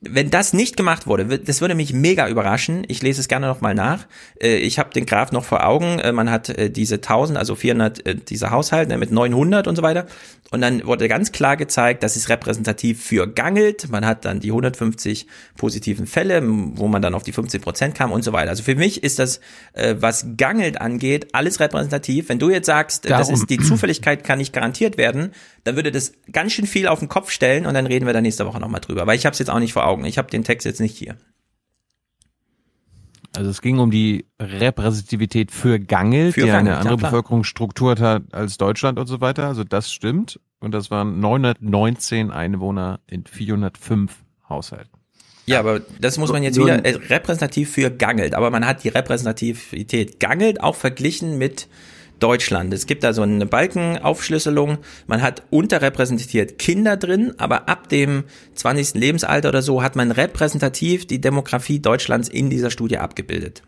wenn das nicht gemacht wurde, das würde mich mega überraschen. Ich lese es gerne nochmal nach. Äh, ich habe den Graph noch vor Augen. Äh, man hat äh, diese 1000, also 400, diese Haushalte ne, mit 900 und so weiter. Und dann wurde ganz klar gezeigt, das ist repräsentativ für Gangelt. Man hat dann die 150 positiven Fälle, wo man dann auf die 15 Prozent kam und so weiter. Also für mich ist das, was Gangelt angeht, alles repräsentativ. Wenn du jetzt sagst, Darum. das ist die Zufälligkeit kann nicht garantiert werden, dann würde das ganz schön viel auf den Kopf stellen und dann reden wir da nächste Woche nochmal drüber. Weil ich habe es jetzt auch nicht vor Augen. Ich habe den Text jetzt nicht hier. Also es ging um die Repräsentativität für Gangelt, für die Gangelt, eine andere ja, Bevölkerungsstruktur hat als Deutschland und so weiter. Also das stimmt. Und das waren 919 Einwohner in 405 Haushalten. Ja, aber das muss man jetzt wieder äh, repräsentativ für Gangelt. Aber man hat die Repräsentativität Gangelt auch verglichen mit Deutschland. Es gibt da so eine Balkenaufschlüsselung. Man hat unterrepräsentiert Kinder drin, aber ab dem 20. Lebensalter oder so hat man repräsentativ die Demografie Deutschlands in dieser Studie abgebildet.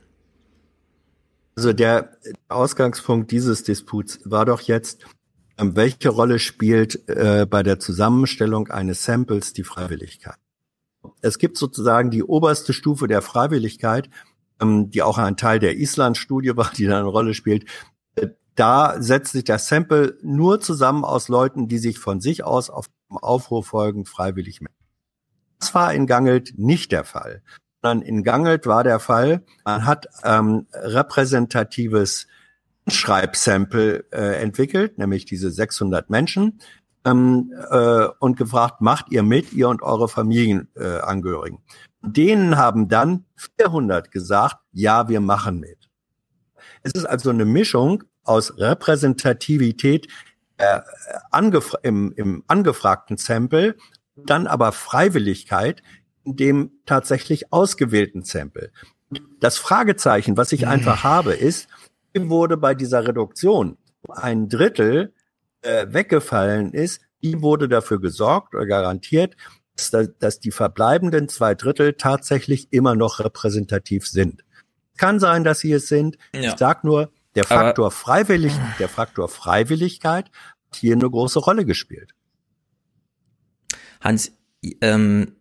Also der Ausgangspunkt dieses Disputs war doch jetzt, ähm, welche Rolle spielt äh, bei der Zusammenstellung eines Samples die Freiwilligkeit? Es gibt sozusagen die oberste Stufe der Freiwilligkeit, ähm, die auch ein Teil der Island-Studie war, die da eine Rolle spielt, da setzt sich das Sample nur zusammen aus Leuten, die sich von sich aus auf Aufruf folgen, freiwillig melden. Das war in Gangelt nicht der Fall. Sondern in Gangelt war der Fall, man hat ähm, repräsentatives Schreibsample äh, entwickelt, nämlich diese 600 Menschen, ähm, äh, und gefragt, macht ihr mit, ihr und eure Familienangehörigen? Äh, Denen haben dann 400 gesagt, ja, wir machen mit. Es ist also eine Mischung aus Repräsentativität äh, angef im, im angefragten Sample, dann aber Freiwilligkeit in dem tatsächlich ausgewählten Sample. Das Fragezeichen, was ich einfach habe, ist, wie wurde bei dieser Reduktion ein Drittel äh, weggefallen ist, wie wurde dafür gesorgt oder garantiert, dass, dass die verbleibenden zwei Drittel tatsächlich immer noch repräsentativ sind. Kann sein, dass sie es sind. Ja. Ich sag nur, der Faktor Aber, freiwillig, der Faktor Freiwilligkeit hat hier eine große Rolle gespielt. Hans, ähm,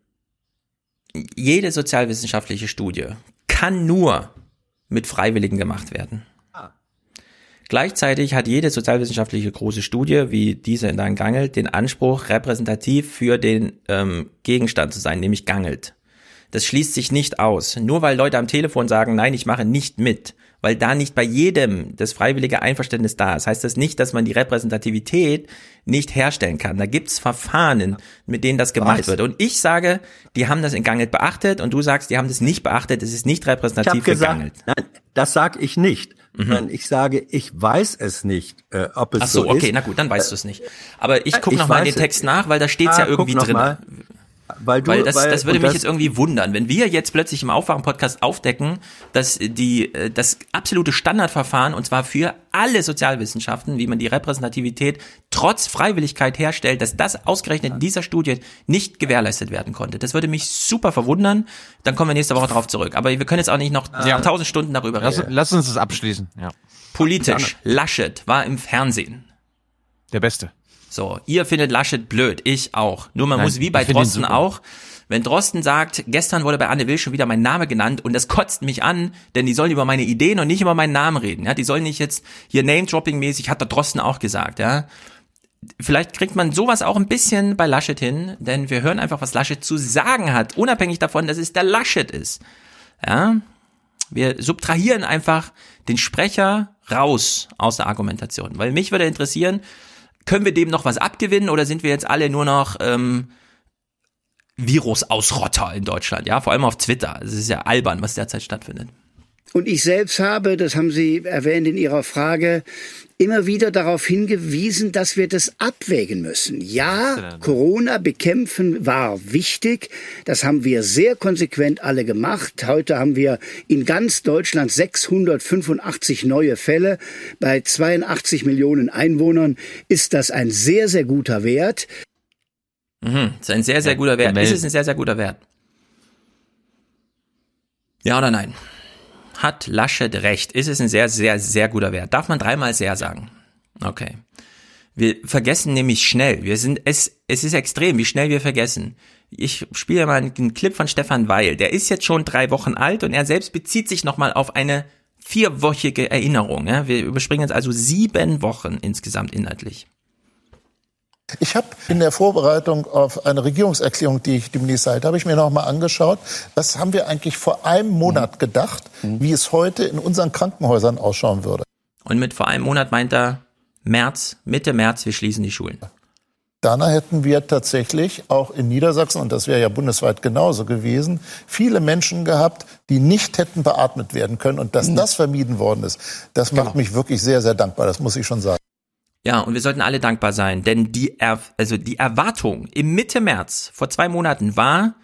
jede sozialwissenschaftliche Studie kann nur mit Freiwilligen gemacht werden. Ah. Gleichzeitig hat jede sozialwissenschaftliche große Studie, wie diese in deinem Gangelt, den Anspruch, repräsentativ für den ähm, Gegenstand zu sein, nämlich Gangelt. Das schließt sich nicht aus. Nur weil Leute am Telefon sagen, nein, ich mache nicht mit, weil da nicht bei jedem das freiwillige Einverständnis da ist, heißt das nicht, dass man die Repräsentativität nicht herstellen kann. Da gibt's Verfahren, mit denen das gemacht Weiß. wird. Und ich sage, die haben das in Gangelt beachtet und du sagst, die haben das nicht beachtet, es ist nicht repräsentativ für gesagt, Gangelt. Nein, das sage ich nicht. Mhm. Ich sage, ich weiß es nicht, äh, ob es Ach so, so okay, ist. na gut, dann weißt du es nicht. Aber ich gucke nochmal in den Text nach, weil da steht's ah, ja irgendwie drin. Mal. Weil du, weil das, weil, das würde mich jetzt irgendwie wundern, wenn wir jetzt plötzlich im Aufwachen-Podcast aufdecken, dass die äh, das absolute Standardverfahren und zwar für alle Sozialwissenschaften, wie man die Repräsentativität trotz Freiwilligkeit herstellt, dass das ausgerechnet in dieser Studie nicht gewährleistet werden konnte. Das würde mich super verwundern. Dann kommen wir nächste Woche darauf zurück. Aber wir können jetzt auch nicht noch Ja. tausend Stunden darüber Lass, reden. lass uns das abschließen. Ja. Politisch, Laschet war im Fernsehen. Der Beste. So, ihr findet Laschet blöd, ich auch. Nur man Nein, muss wie bei Drosten auch, wenn Drosten sagt, gestern wurde bei Anne Will schon wieder mein Name genannt und das kotzt mich an, denn die sollen über meine Ideen und nicht über meinen Namen reden. Ja, die sollen nicht jetzt hier Name-Dropping-mäßig, hat der Drosten auch gesagt, ja. Vielleicht kriegt man sowas auch ein bisschen bei Laschet hin, denn wir hören einfach, was Laschet zu sagen hat, unabhängig davon, dass es der Laschet ist. Ja, wir subtrahieren einfach den Sprecher raus aus der Argumentation. Weil mich würde interessieren, können wir dem noch was abgewinnen oder sind wir jetzt alle nur noch ähm, Virusausrotter in Deutschland? Ja, vor allem auf Twitter. Es ist ja albern, was derzeit stattfindet. Und ich selbst habe, das haben Sie erwähnt in Ihrer Frage, immer wieder darauf hingewiesen, dass wir das abwägen müssen. Ja, Corona bekämpfen war wichtig. Das haben wir sehr konsequent alle gemacht. Heute haben wir in ganz Deutschland 685 neue Fälle. Bei 82 Millionen Einwohnern ist das ein sehr, sehr guter Wert. Mhm, ist ein sehr, sehr guter Wert. Ist es ein sehr, sehr guter Wert? Ja oder nein? Hat Laschet recht? Ist es ein sehr, sehr, sehr guter Wert? Darf man dreimal sehr sagen? Okay. Wir vergessen nämlich schnell. Wir sind, es, es ist extrem, wie schnell wir vergessen. Ich spiele mal einen Clip von Stefan Weil. Der ist jetzt schon drei Wochen alt und er selbst bezieht sich nochmal auf eine vierwöchige Erinnerung. Ja? Wir überspringen jetzt also sieben Wochen insgesamt inhaltlich. Ich habe in der Vorbereitung auf eine Regierungserklärung, die ich demnächst halte, habe ich mir noch mal angeschaut, was haben wir eigentlich vor einem Monat gedacht, wie es heute in unseren Krankenhäusern ausschauen würde. Und mit vor einem Monat meint er März, Mitte März, wir schließen die Schulen. Danach hätten wir tatsächlich auch in Niedersachsen, und das wäre ja bundesweit genauso gewesen, viele Menschen gehabt, die nicht hätten beatmet werden können. Und dass das vermieden worden ist, das macht mich wirklich sehr, sehr dankbar. Das muss ich schon sagen. Ja, und wir sollten alle dankbar sein, denn die, er also die Erwartung im Mitte März vor zwei Monaten war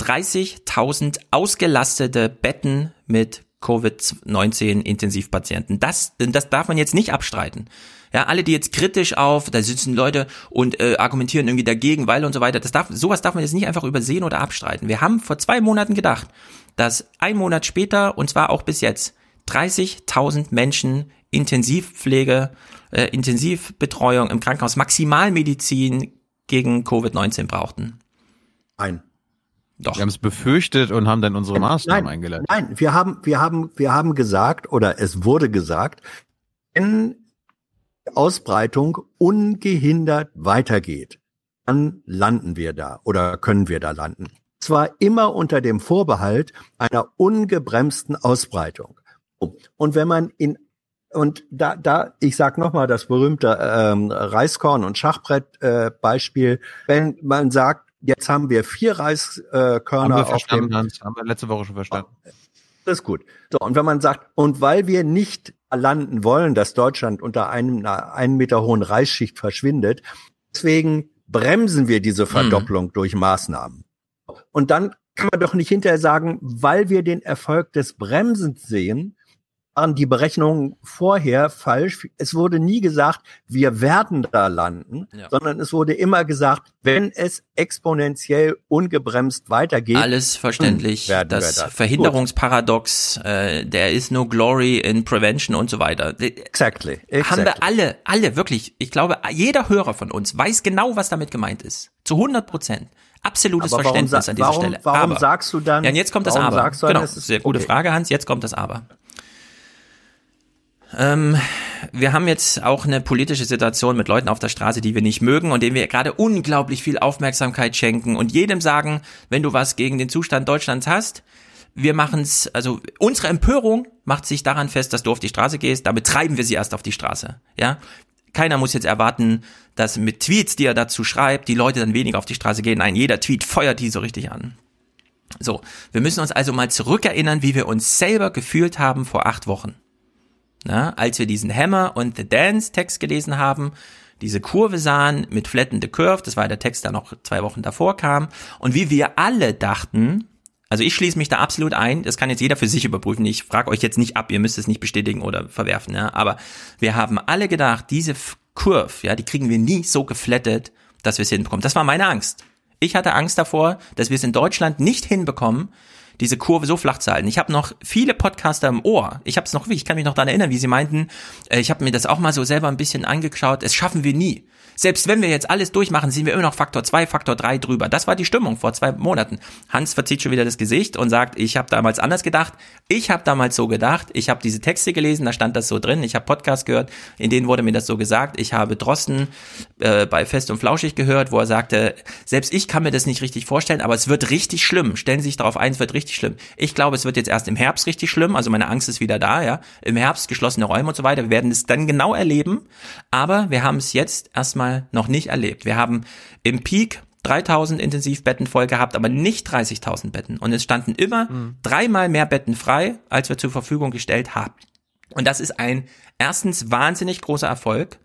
30.000 ausgelastete Betten mit Covid-19 Intensivpatienten. Das, das darf man jetzt nicht abstreiten. Ja, alle, die jetzt kritisch auf, da sitzen Leute und äh, argumentieren irgendwie dagegen, weil und so weiter, das darf, sowas darf man jetzt nicht einfach übersehen oder abstreiten. Wir haben vor zwei Monaten gedacht, dass ein Monat später, und zwar auch bis jetzt, 30.000 Menschen Intensivpflege, äh, Intensivbetreuung im Krankenhaus, Maximalmedizin gegen Covid-19 brauchten. Nein. Doch. Wir haben es befürchtet und haben dann unsere Maßnahmen nein, eingeleitet. Nein, wir haben, wir haben, wir haben gesagt oder es wurde gesagt, wenn die Ausbreitung ungehindert weitergeht, dann landen wir da oder können wir da landen. Zwar immer unter dem Vorbehalt einer ungebremsten Ausbreitung. Und wenn man in und da, da, ich sag nochmal das berühmte ähm, Reiskorn- und Schachbrett-Beispiel. wenn man sagt, jetzt haben wir vier Reiskörner Haben wir auf dem verstanden, Hans. Haben wir letzte Woche schon verstanden. das ist gut. So, und wenn man sagt, und weil wir nicht landen wollen, dass Deutschland unter einem, einer einen Meter hohen Reisschicht verschwindet, deswegen bremsen wir diese Verdopplung durch Maßnahmen. Und dann kann man doch nicht hinterher sagen, weil wir den Erfolg des Bremsens sehen, waren die Berechnungen vorher falsch. Es wurde nie gesagt, wir werden da landen, Ja. sondern es wurde immer gesagt, wenn es exponentiell ungebremst weitergeht. Alles verständlich. Das das. Verhinderungsparadox, äh, there is no glory in prevention und so weiter. Exactly. Haben wir alle, alle wirklich, ich glaube, jeder Hörer von uns weiß genau, was damit gemeint ist. Zu 100 Prozent. Absolutes Verständnis an dieser warum- Stelle. warum aber, sagst du dann- Ja, und jetzt kommt das Aber. dann, genau, sehr gute okay. Frage, Hans. Jetzt kommt das Aber. Ähm, wir haben jetzt auch eine politische Situation mit Leuten auf der Straße, die wir nicht mögen und denen wir gerade unglaublich viel Aufmerksamkeit schenken und jedem sagen, wenn du was gegen den Zustand Deutschlands hast, wir machen's, also unsere Empörung macht sich daran fest, dass du auf die Straße gehst, damit treiben wir sie erst auf die Straße, ja. Keiner muss jetzt erwarten, dass mit Tweets, die er dazu schreibt, die Leute dann weniger auf die Straße gehen. Nein, jeder Tweet feuert die so richtig an. So, wir müssen uns also mal zurückerinnern, wie wir uns selber gefühlt haben vor acht Wochen. Na, als wir diesen Hammer und The Dance Text gelesen haben, diese Kurve sahen mit Flatten the Curve, das war der Text, der noch zwei Wochen davor kam, und wie wir alle dachten, also ich schließe mich da absolut ein, das kann jetzt jeder für sich überprüfen, ich frage euch jetzt nicht ab, ihr müsst es nicht bestätigen oder verwerfen, ja, aber wir haben alle gedacht, diese Curve, ja, die kriegen wir nie so geflattet, dass wir es hinbekommen. Das war meine Angst. Ich hatte Angst davor, dass wir es in Deutschland nicht hinbekommen, diese Kurve so flach zu halten. Ich habe noch viele Podcaster im Ohr. Ich habe es noch, ich kann mich noch daran erinnern, wie sie meinten, äh, ich habe mir das auch mal so selber ein bisschen angeschaut, es schaffen wir nie. Selbst wenn wir jetzt alles durchmachen, sind wir immer noch Faktor 2, Faktor 3 drüber. Das war die Stimmung vor zwei Monaten. Hans verzieht schon wieder das Gesicht und sagt, ich habe damals anders gedacht. Ich habe damals so gedacht. Ich habe diese Texte gelesen, da stand das so drin. Ich habe Podcasts gehört, in denen wurde mir das so gesagt. Ich habe Drosten äh, bei Fest und Flauschig gehört, wo er sagte, selbst ich kann mir das nicht richtig vorstellen, aber es wird richtig schlimm. Stellen Sie sich darauf ein, es wird richtig schlimm. Ich glaube, es wird jetzt erst im Herbst richtig schlimm. Also meine Angst ist wieder da, ja. Im Herbst geschlossene Räume und so weiter. Wir werden es dann genau erleben. Aber wir haben es jetzt erstmal Mal noch nicht erlebt. Wir haben im Peak 3000 Intensivbetten voll gehabt, aber nicht 30.000 Betten. Und es standen immer mhm. dreimal mehr Betten frei, als wir zur Verfügung gestellt haben. Und das ist ein erstens wahnsinnig großer Erfolg.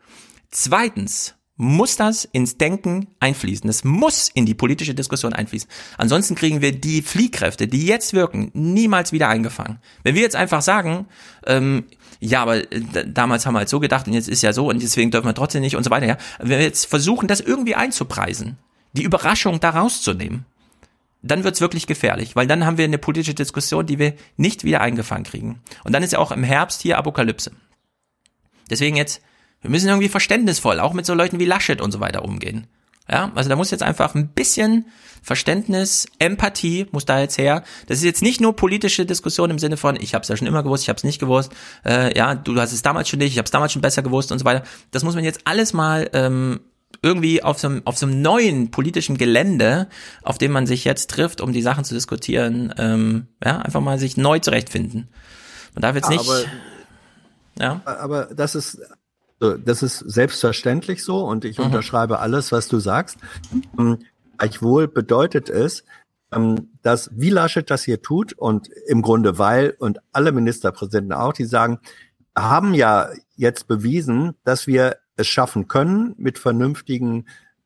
Zweitens muss das ins Denken einfließen. Das muss in die politische Diskussion einfließen. Ansonsten kriegen wir die Fliehkräfte, die jetzt wirken, niemals wieder eingefangen. Wenn wir jetzt einfach sagen, ähm, ja, aber äh, damals haben wir halt so gedacht und jetzt ist ja so und deswegen dürfen wir trotzdem nicht und so weiter. Ja. Wenn wir jetzt versuchen, das irgendwie einzupreisen, die Überraschung da rauszunehmen, dann wird's wirklich gefährlich, weil dann haben wir eine politische Diskussion, die wir nicht wieder eingefangen kriegen. Und dann ist ja auch im Herbst hier Apokalypse. Deswegen jetzt, wir müssen irgendwie verständnisvoll, auch mit so Leuten wie Laschet und so weiter umgehen. Ja, also da muss jetzt einfach ein bisschen Verständnis, Empathie muss da jetzt her. Das ist jetzt nicht nur politische Diskussion im Sinne von, ich habe es ja schon immer gewusst, ich habe es nicht gewusst, äh, ja, du hast es damals schon nicht, ich habe es damals schon besser gewusst und so weiter. Das muss man jetzt alles mal ähm, irgendwie auf so, einem, auf so einem neuen politischen Gelände, auf dem man sich jetzt trifft, um die Sachen zu diskutieren, ähm, ja, einfach mal sich neu zurechtfinden. Man darf jetzt nicht. Aber, ja. aber das ist das ist selbstverständlich so und ich mhm. unterschreibe alles, was du sagst. Ähm, gleichwohl bedeutet es, ähm, dass wie Laschet das hier tut und im Grunde weil und alle Ministerpräsidenten auch, die sagen, haben ja jetzt bewiesen, dass wir es schaffen können, mit vernünftigen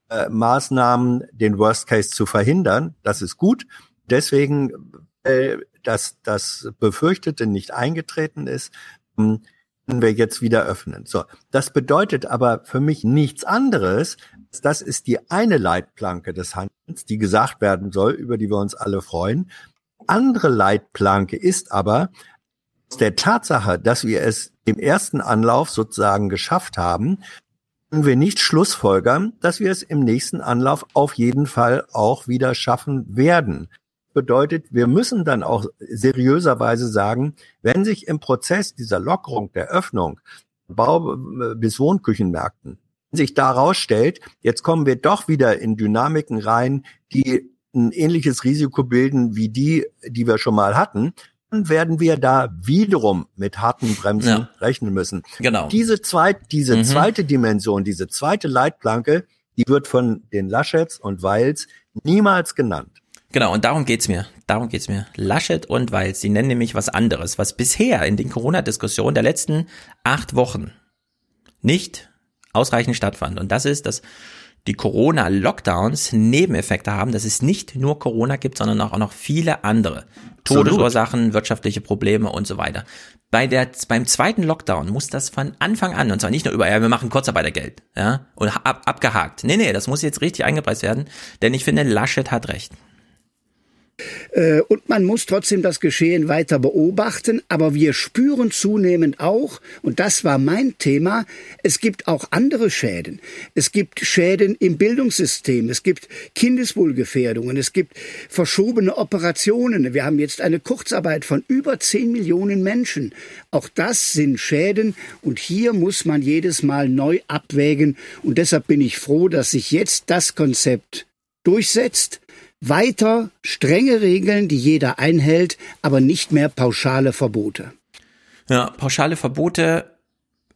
äh, Maßnahmen den Worst Case zu verhindern. Das ist gut. Deswegen, äh, dass das Befürchtete nicht eingetreten ist, ähm, wir jetzt wieder öffnen. So, das bedeutet aber für mich nichts anderes. Das ist die eine Leitplanke des Handelns, die gesagt werden soll, über die wir uns alle freuen. Andere Leitplanke ist aber aus der Tatsache, dass wir es im ersten Anlauf sozusagen geschafft haben, können wir nicht schlussfolgern, dass wir es im nächsten Anlauf auf jeden Fall auch wieder schaffen werden bedeutet, wir müssen dann auch seriöserweise sagen, wenn sich im Prozess dieser Lockerung der Öffnung Bau- bis Wohnküchenmärkten sich daraus stellt, jetzt kommen wir doch wieder in Dynamiken rein, die ein ähnliches Risiko bilden wie die, die wir schon mal hatten, dann werden wir da wiederum mit harten Bremsen ja. rechnen müssen. Genau. Diese, zweit, diese mhm. zweite Dimension, diese zweite Leitplanke, die wird von den Laschets und Weils niemals genannt. Genau, und darum geht's mir. Darum geht's mir. Laschet und Walz, die nennen nämlich was anderes, was bisher in den Corona-Diskussionen der letzten acht Wochen nicht ausreichend stattfand. Und das ist, dass die Corona-Lockdowns Nebeneffekte haben, dass es nicht nur Corona gibt, sondern auch noch viele andere. Todesursachen, wirtschaftliche Probleme und so weiter. Bei der, beim zweiten Lockdown muss das von Anfang an, und zwar nicht nur über, ja, wir machen Kurzarbeitergeld, ja, und ab, abgehakt. Nee, nee, das muss jetzt richtig eingepreist werden, denn ich finde, Laschet hat recht. Äh, und man muss trotzdem das Geschehen weiter beobachten. Aber wir spüren zunehmend auch, und das war mein Thema, es gibt auch andere Schäden. Es gibt Schäden im Bildungssystem. Es gibt Kindeswohlgefährdungen. Es gibt verschobene Operationen. Wir haben jetzt eine Kurzarbeit von über 10 Millionen Menschen. Auch das sind Schäden. Und hier muss man jedes Mal neu abwägen. Und deshalb bin ich froh, dass sich jetzt das Konzept durchsetzt weiter strenge Regeln, die jeder einhält, aber nicht mehr pauschale Verbote. Ja, pauschale Verbote.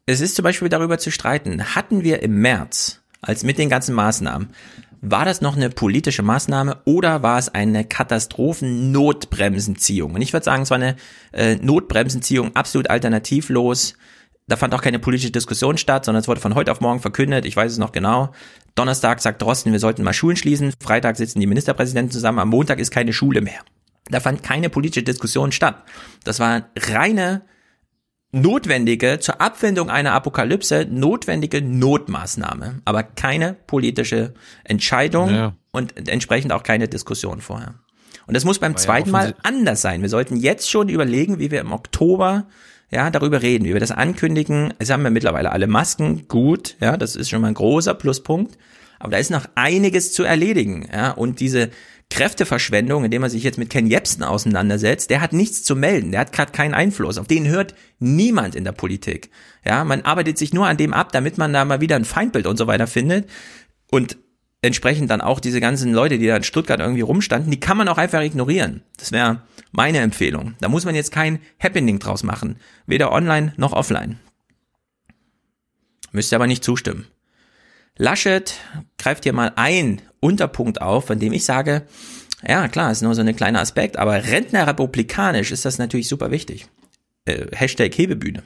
Es ist zum Beispiel darüber zu streiten. Hatten wir im März, als mit den ganzen Maßnahmen, war das noch eine politische Maßnahme oder war es eine Katastrophennotbremsenziehung? Und ich würde sagen, es war eine äh, Notbremsenziehung absolut alternativlos da fand auch keine politische Diskussion statt, sondern es wurde von heute auf morgen verkündet. Ich weiß es noch genau. Donnerstag sagt Drosten, wir sollten mal Schulen schließen. Freitag sitzen die Ministerpräsidenten zusammen. Am Montag ist keine Schule mehr. Da fand keine politische Diskussion statt. Das war reine notwendige, zur Abwendung einer Apokalypse, notwendige Notmaßnahme, aber keine politische Entscheidung ja. und entsprechend auch keine Diskussion vorher. Und das muss beim zweiten ja Mal anders sein. Wir sollten jetzt schon überlegen, wie wir im Oktober ja, darüber reden, wir das ankündigen. Es haben wir mittlerweile alle Masken, gut, ja, das ist schon mal ein großer Pluspunkt. Aber da ist noch einiges zu erledigen, ja, und diese Kräfteverschwendung, indem man sich jetzt mit Ken Jebsen auseinandersetzt, der hat nichts zu melden, der hat gerade keinen Einfluss, auf den hört niemand in der Politik. Ja, man arbeitet sich nur an dem ab, damit man da mal wieder ein Feindbild und so weiter findet und entsprechend dann auch diese ganzen Leute, die da in Stuttgart irgendwie rumstanden, die kann man auch einfach ignorieren. Das wäre meine Empfehlung. Da muss man jetzt kein Happening draus machen, weder online noch offline. Müsste aber nicht zustimmen. Laschet greift hier mal ein Unterpunkt auf, von dem ich sage, ja klar, ist nur so ein kleiner Aspekt, aber Rentnerrepublikanisch ist das natürlich super wichtig. Äh, Hashtag Hebebühne.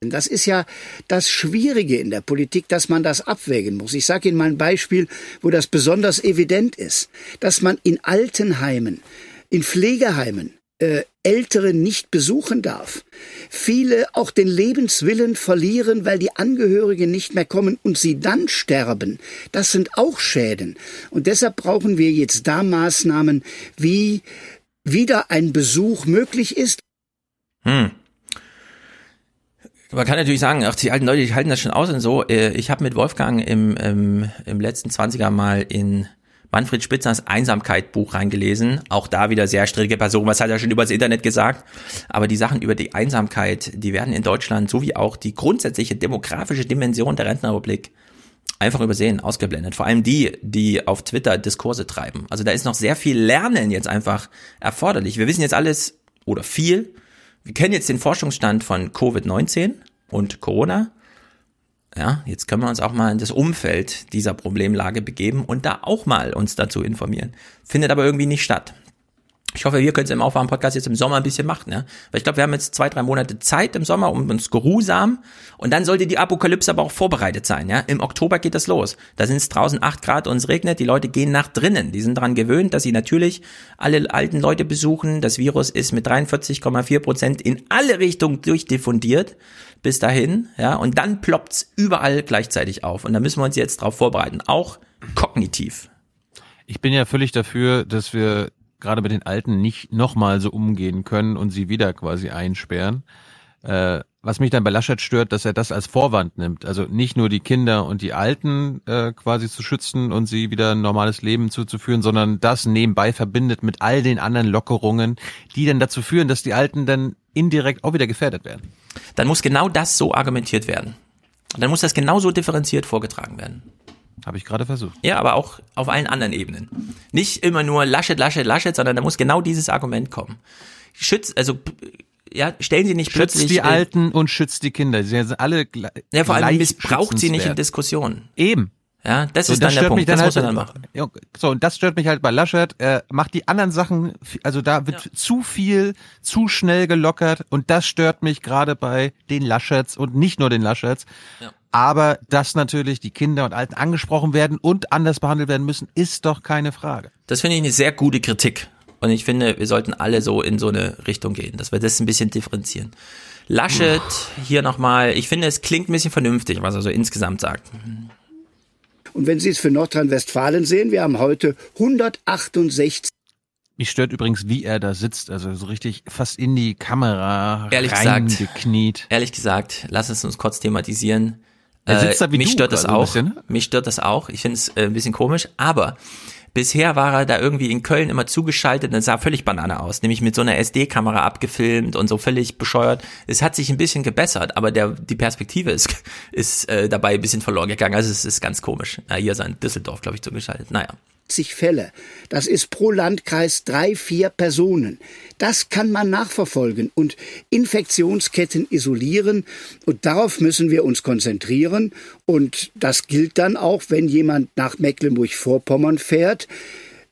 Das ist ja das Schwierige in der Politik, dass man das abwägen muss. Ich sage Ihnen mal ein Beispiel, wo das besonders evident ist, dass man in Altenheimen, in Pflegeheimen äh, Ältere nicht besuchen darf. Viele auch den Lebenswillen verlieren, weil die Angehörigen nicht mehr kommen und sie dann sterben. Das sind auch Schäden. Und deshalb brauchen wir jetzt da Maßnahmen, wie wieder ein Besuch möglich ist. Hm. Man kann natürlich sagen, ach, die alten Leute, die halten das schon aus und so. Äh, ich habe mit Wolfgang im, im, im letzten 20er mal in Manfred Spitzers Einsamkeit-Buch reingelesen. Auch da wieder sehr strittige Person. Was hat er schon über das Internet gesagt? Aber die Sachen über die Einsamkeit, die werden in Deutschland sowie auch die grundsätzliche demografische Dimension der Rentenrepublik einfach übersehen, ausgeblendet. Vor allem die, die auf Twitter Diskurse treiben. Also da ist noch sehr viel Lernen jetzt einfach erforderlich. Wir wissen jetzt alles oder viel. Wir kennen jetzt den Forschungsstand von Covid-19 und Corona. Ja, jetzt können wir uns auch mal in das Umfeld dieser Problemlage begeben und da auch mal uns dazu informieren. Findet aber irgendwie nicht statt. Ich hoffe, wir können es im Aufwachen-Podcast jetzt im Sommer ein bisschen machen, ja. Weil ich glaube, wir haben jetzt zwei, drei Monate Zeit im Sommer, um uns geruhsam. Und dann sollte die Apokalypse aber auch vorbereitet sein, ja. Im Oktober geht das los. Da sind es draußen acht Grad und es regnet. Die Leute gehen nach drinnen. Die sind daran gewöhnt, dass sie natürlich alle alten Leute besuchen. Das Virus ist mit 43,4 Prozent in alle Richtungen durchdiffundiert bis dahin, ja, und dann ploppt's überall gleichzeitig auf. Und da müssen wir uns jetzt darauf vorbereiten, auch kognitiv. Ich bin ja völlig dafür, dass wir gerade mit den Alten nicht nochmal so umgehen können und sie wieder quasi einsperren. Äh, was mich dann bei Laschet stört, dass er das als Vorwand nimmt. Also nicht nur die Kinder und die Alten äh, quasi zu schützen und sie wieder ein normales Leben zuzuführen, sondern das nebenbei verbindet mit all den anderen Lockerungen, die dann dazu führen, dass die Alten dann indirekt auch wieder gefährdet werden. Dann muss genau das so argumentiert werden. Dann muss das genauso differenziert vorgetragen werden. Habe ich gerade versucht. Ja, aber auch auf allen anderen Ebenen. Nicht immer nur Laschet, Laschet, Laschet, sondern da muss genau dieses Argument kommen. Schütz, also ja, stellen Sie nicht schützt plötzlich die Alten und schützt die Kinder. Sie sind alle Ja, vor allem missbraucht sie nicht in Diskussionen. Eben. Ja, das so, ist dann das der Punkt. das halt, muss er dann machen. So, und das stört mich halt bei Laschet. Er macht die anderen Sachen, also da wird ja. zu viel, zu schnell gelockert und das stört mich gerade bei den Laschets und nicht nur den Laschets. Ja. Aber dass natürlich die Kinder und Alten angesprochen werden und anders behandelt werden müssen, ist doch keine Frage. Das finde ich eine sehr gute Kritik. Und ich finde, wir sollten alle so in so eine Richtung gehen, dass wir das ein bisschen differenzieren. Laschet, hier nochmal, ich finde, es klingt ein bisschen vernünftig, was er so insgesamt sagt. Und wenn Sie es für Nordrhein-Westfalen sehen, wir haben heute 168 mich stört übrigens, wie er da sitzt, also so richtig fast in die Kamera ehrlich reingekniet. Gesagt, ehrlich gesagt, lass es uns kurz thematisieren. Er sitzt da wie mich du, stört das also auch. Ne? Mich stört das auch. Ich finde es äh, ein bisschen komisch, aber Bisher war er da irgendwie in Köln immer zugeschaltet und sah völlig Banane aus, nämlich mit so einer SD-Kamera abgefilmt und so völlig bescheuert. Es hat sich ein bisschen gebessert, aber der, die Perspektive ist, ist äh, dabei ein bisschen verloren gegangen. Also es ist ganz komisch. Na, hier ist ein Düsseldorf, glaube ich, zugeschaltet. Naja. 70 Fälle. Das ist pro Landkreis drei, vier Personen. Das kann man nachverfolgen und Infektionsketten isolieren. Und darauf müssen wir uns konzentrieren. Und das gilt dann auch, wenn jemand nach Mecklenburg-Vorpommern fährt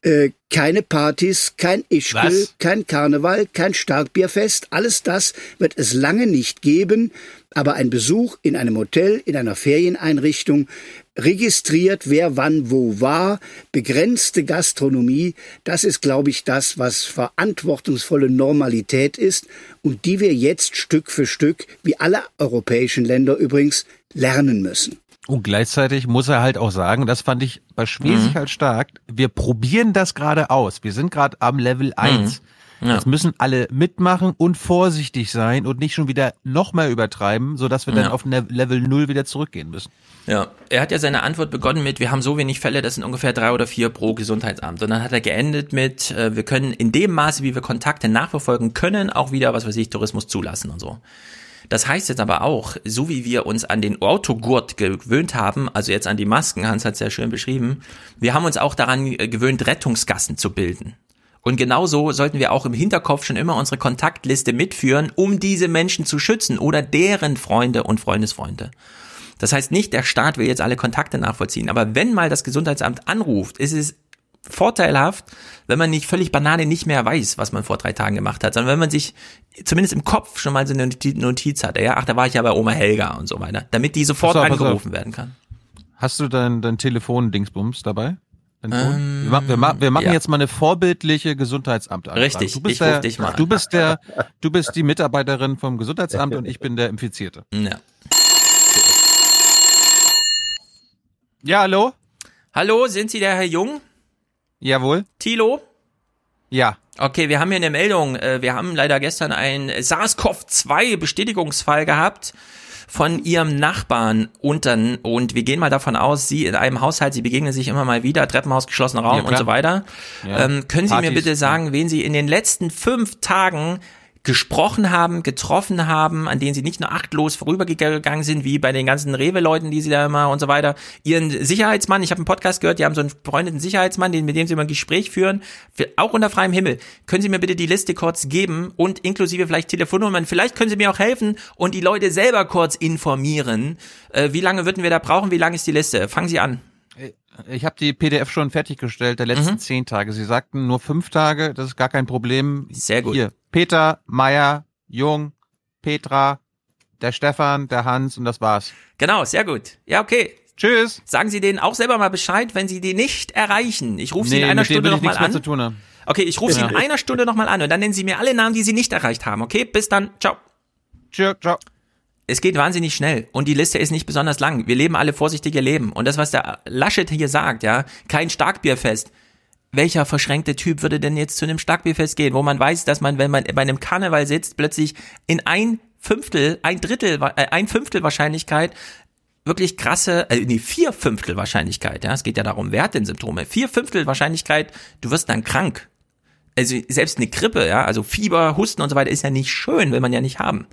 Äh, keine Partys, kein Ischgl, Was? kein Karneval, kein Starkbierfest. Alles das wird es lange nicht geben. Aber ein Besuch in einem Hotel, in einer Ferieneinrichtung, registriert, wer wann wo war, begrenzte Gastronomie, das ist, glaube ich, das, was verantwortungsvolle Normalität ist und die wir jetzt Stück für Stück, wie alle europäischen Länder übrigens, lernen müssen. Und gleichzeitig muss er halt auch sagen, das fand ich bei Schwesig Mhm. halt stark, wir probieren das gerade aus. Wir sind gerade am Level 1. Ja. Das müssen alle mitmachen und vorsichtig sein und nicht schon wieder noch mehr übertreiben, sodass wir dann Ja. auf Ne- Level 0 wieder zurückgehen müssen. Ja, er hat ja seine Antwort begonnen mit, wir haben so wenig Fälle, das sind ungefähr drei oder vier pro Gesundheitsamt. Und dann hat er geendet mit, äh, wir können in dem Maße, wie wir Kontakte nachverfolgen können, auch wieder, was weiß ich, Tourismus zulassen und so. Das heißt jetzt aber auch, so wie wir uns an den Autogurt gewöhnt haben, also jetzt an die Masken, Hans hat es ja schön beschrieben, wir haben uns auch daran äh, gewöhnt, Rettungsgassen zu bilden. Und genauso sollten wir auch im Hinterkopf schon immer unsere Kontaktliste mitführen, um diese Menschen zu schützen oder deren Freunde und Freundesfreunde. Das heißt nicht, der Staat will jetzt alle Kontakte nachvollziehen, aber wenn mal das Gesundheitsamt anruft, ist es vorteilhaft, wenn man nicht völlig Banane nicht mehr weiß, was man vor drei Tagen gemacht hat, sondern wenn man sich zumindest im Kopf schon mal so eine Noti- Notiz hat, ja, ach, da war ich ja bei Oma Helga und so weiter, damit die sofort auf, angerufen werden kann. Hast du dein, dein Telefon-Dingsbums dabei? Ähm, wir, ma wir, wir machen ja. jetzt mal eine vorbildliche Gesundheitsamt. Richtig, du bist ich der, dich mal. Du bist der, du bist die Mitarbeiterin vom Gesundheitsamt und ich bin der Infizierte. Ja. Ja, hallo? Hallo, sind Sie der Herr Jung? Jawohl. Tilo? Ja. Okay, wir haben hier eine Meldung. Äh, Wir haben leider gestern einen SARS-CoV-2-Bestätigungsfall gehabt von Ihrem Nachbarn unten und wir gehen mal davon aus, Sie in einem Haushalt, Sie begegnen sich immer mal wieder, Treppenhaus, geschlossener Raum Ja, und so weiter. Ja. Ähm, können Sie mir Partys, bitte sagen, wen Sie in den letzten fünf Tagen gesprochen haben, getroffen haben, an denen sie nicht nur achtlos vorübergegangen sind, wie bei den ganzen Rewe-Leuten, die sie da immer und so weiter. Ihren Sicherheitsmann, ich habe einen Podcast gehört, die haben so einen befreundeten Sicherheitsmann, den, mit dem sie immer ein Gespräch führen, auch unter freiem Himmel. Können Sie mir bitte die Liste kurz geben und inklusive vielleicht Telefonnummern? Vielleicht können Sie mir auch helfen und die Leute selber kurz informieren. Äh, wie lange würden wir da brauchen? Wie lang ist die Liste? Fangen Sie an. Ich habe die PDF schon fertiggestellt der letzten Mhm. zehn Tage. Sie sagten nur fünf Tage, das ist gar kein Problem. Sehr gut. Hier, Peter, Meier, Jung, Petra, der Stefan, der Hans und das war's. Genau, sehr gut. Ja, okay. Tschüss. Sagen Sie denen auch selber mal Bescheid, wenn Sie die nicht erreichen. Ich rufe Sie Nee, in einer Stunde nochmal an. zu tun haben. Okay, ich rufe Sie Ja. in einer Stunde nochmal an und dann nennen Sie mir alle Namen, die Sie nicht erreicht haben. Okay, bis dann. Ciao. Ciao, ciao. Es geht wahnsinnig schnell und die Liste ist nicht besonders lang. Wir leben alle vorsichtige Leben. Und das, was der Laschet hier sagt, ja, kein Starkbierfest. Welcher verschränkte Typ würde denn jetzt zu einem Starkbierfest gehen, wo man weiß, dass man, wenn man bei einem Karneval sitzt, plötzlich in ein Fünftel, ein Drittel, äh, ein Fünftel Wahrscheinlichkeit wirklich krasse, äh, nee, vier Fünftel Wahrscheinlichkeit, ja, es geht ja darum, wer hat denn Symptome? Vier Fünftel Wahrscheinlichkeit, du wirst dann krank. Also selbst eine Grippe, ja, also Fieber, Husten und so weiter ist ja nicht schön, will man ja nicht haben.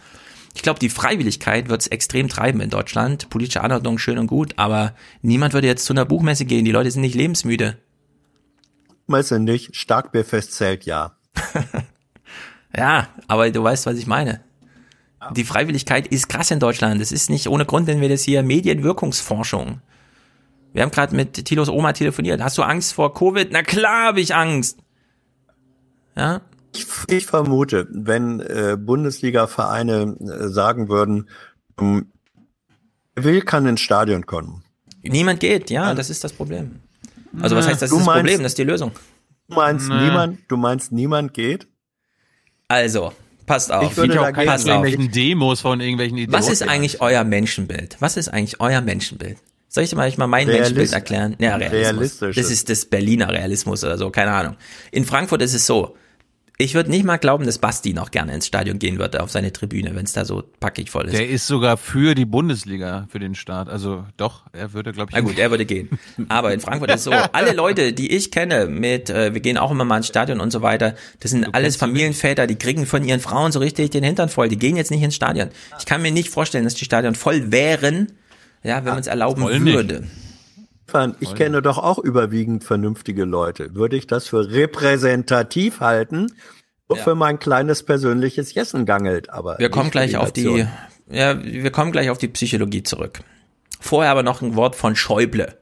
Ich glaube, die Freiwilligkeit wird es extrem treiben in Deutschland. Politische Anordnung schön und gut, aber niemand würde jetzt zu einer Buchmesse gehen. Die Leute sind nicht lebensmüde. Weißt du nicht, Starkbierfest zählt ja. Ja, aber du weißt, was ich meine. Die Freiwilligkeit ist krass in Deutschland. Es ist nicht ohne Grund, denn wir das hier Medienwirkungsforschung. Wir haben gerade mit Tilos Oma telefoniert. Hast du Angst vor Covid? Na klar habe ich Angst. Ja, Ich, ich vermute, wenn äh, Bundesliga-Vereine äh, sagen würden, ähm, will, kann ins Stadion kommen. niemand geht. Ja, das ist das Problem. Also was heißt, das Du ist das meinst- Problem, das ist die Lösung. Du meinst Nee. niemand, du meinst niemand geht? Also, passt auf. Ich würde ja auch keine Pass auf. irgendwelchen Demos von irgendwelchen Idioten. Was ist eigentlich euer Menschenbild? Was ist eigentlich euer Menschenbild? Soll ich dir mal, ich mal mein Realist- Menschenbild erklären? Ja, Realismus. Realistisch. Das ist das Berliner Realismus oder so, keine Ahnung. In Frankfurt ist es so. Ich würde nicht mal glauben, dass Basti noch gerne ins Stadion gehen würde, auf seine Tribüne, wenn es da so packig voll ist. Der ist sogar für die Bundesliga, für den Start. Also doch, er würde, glaube ich. Na gut, er würde gehen. Aber in Frankfurt ist es so, alle Leute, die ich kenne, mit, äh, wir gehen auch immer mal ins Stadion und so weiter, das sind alles Familienväter, die kriegen von ihren Frauen so richtig den Hintern voll. Die gehen jetzt nicht ins Stadion. Ich kann mir nicht vorstellen, dass die Stadion voll wären, ja, wenn man es erlauben wollen nicht. Stefan, Ich kenne doch auch überwiegend vernünftige Leute. Würde ich das für repräsentativ halten? Nur für mein kleines persönliches Jessengangelt, aber. Wir kommen gleich auf die, ja, wir kommen gleich auf die Psychologie zurück. Vorher aber noch ein Wort von Schäuble.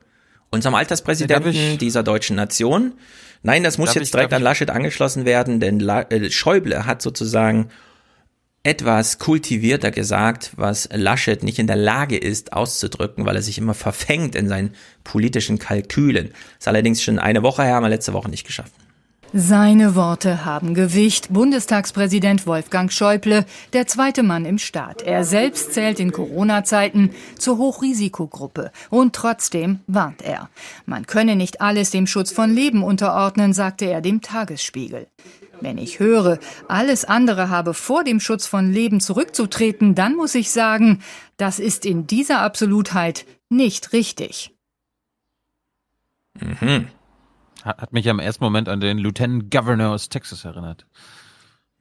unserem Alterspräsidenten dieser deutschen Nation. Nein, das muss jetzt ich- direkt an Laschet angeschlossen werden, denn La äh, Schäuble hat sozusagen etwas kultivierter gesagt, was Laschet nicht in der Lage ist auszudrücken, weil er sich immer verfängt in seinen politischen Kalkülen. Ist allerdings schon eine Woche her, haben wir letzte Woche nicht geschafft. Seine Worte haben Gewicht. Bundestagspräsident Wolfgang Schäuble, der zweite Mann im Staat. Er selbst zählt in Corona-Zeiten zur Hochrisikogruppe. Und trotzdem warnt er. Man könne nicht alles dem Schutz von Leben unterordnen, sagte er dem Tagesspiegel. Wenn ich höre, alles andere habe vor dem Schutz von Leben zurückzutreten, dann muss ich sagen, das ist in dieser Absolutheit nicht richtig. Mhm. Hat, mich am ersten Moment an den Lieutenant Governor aus Texas erinnert.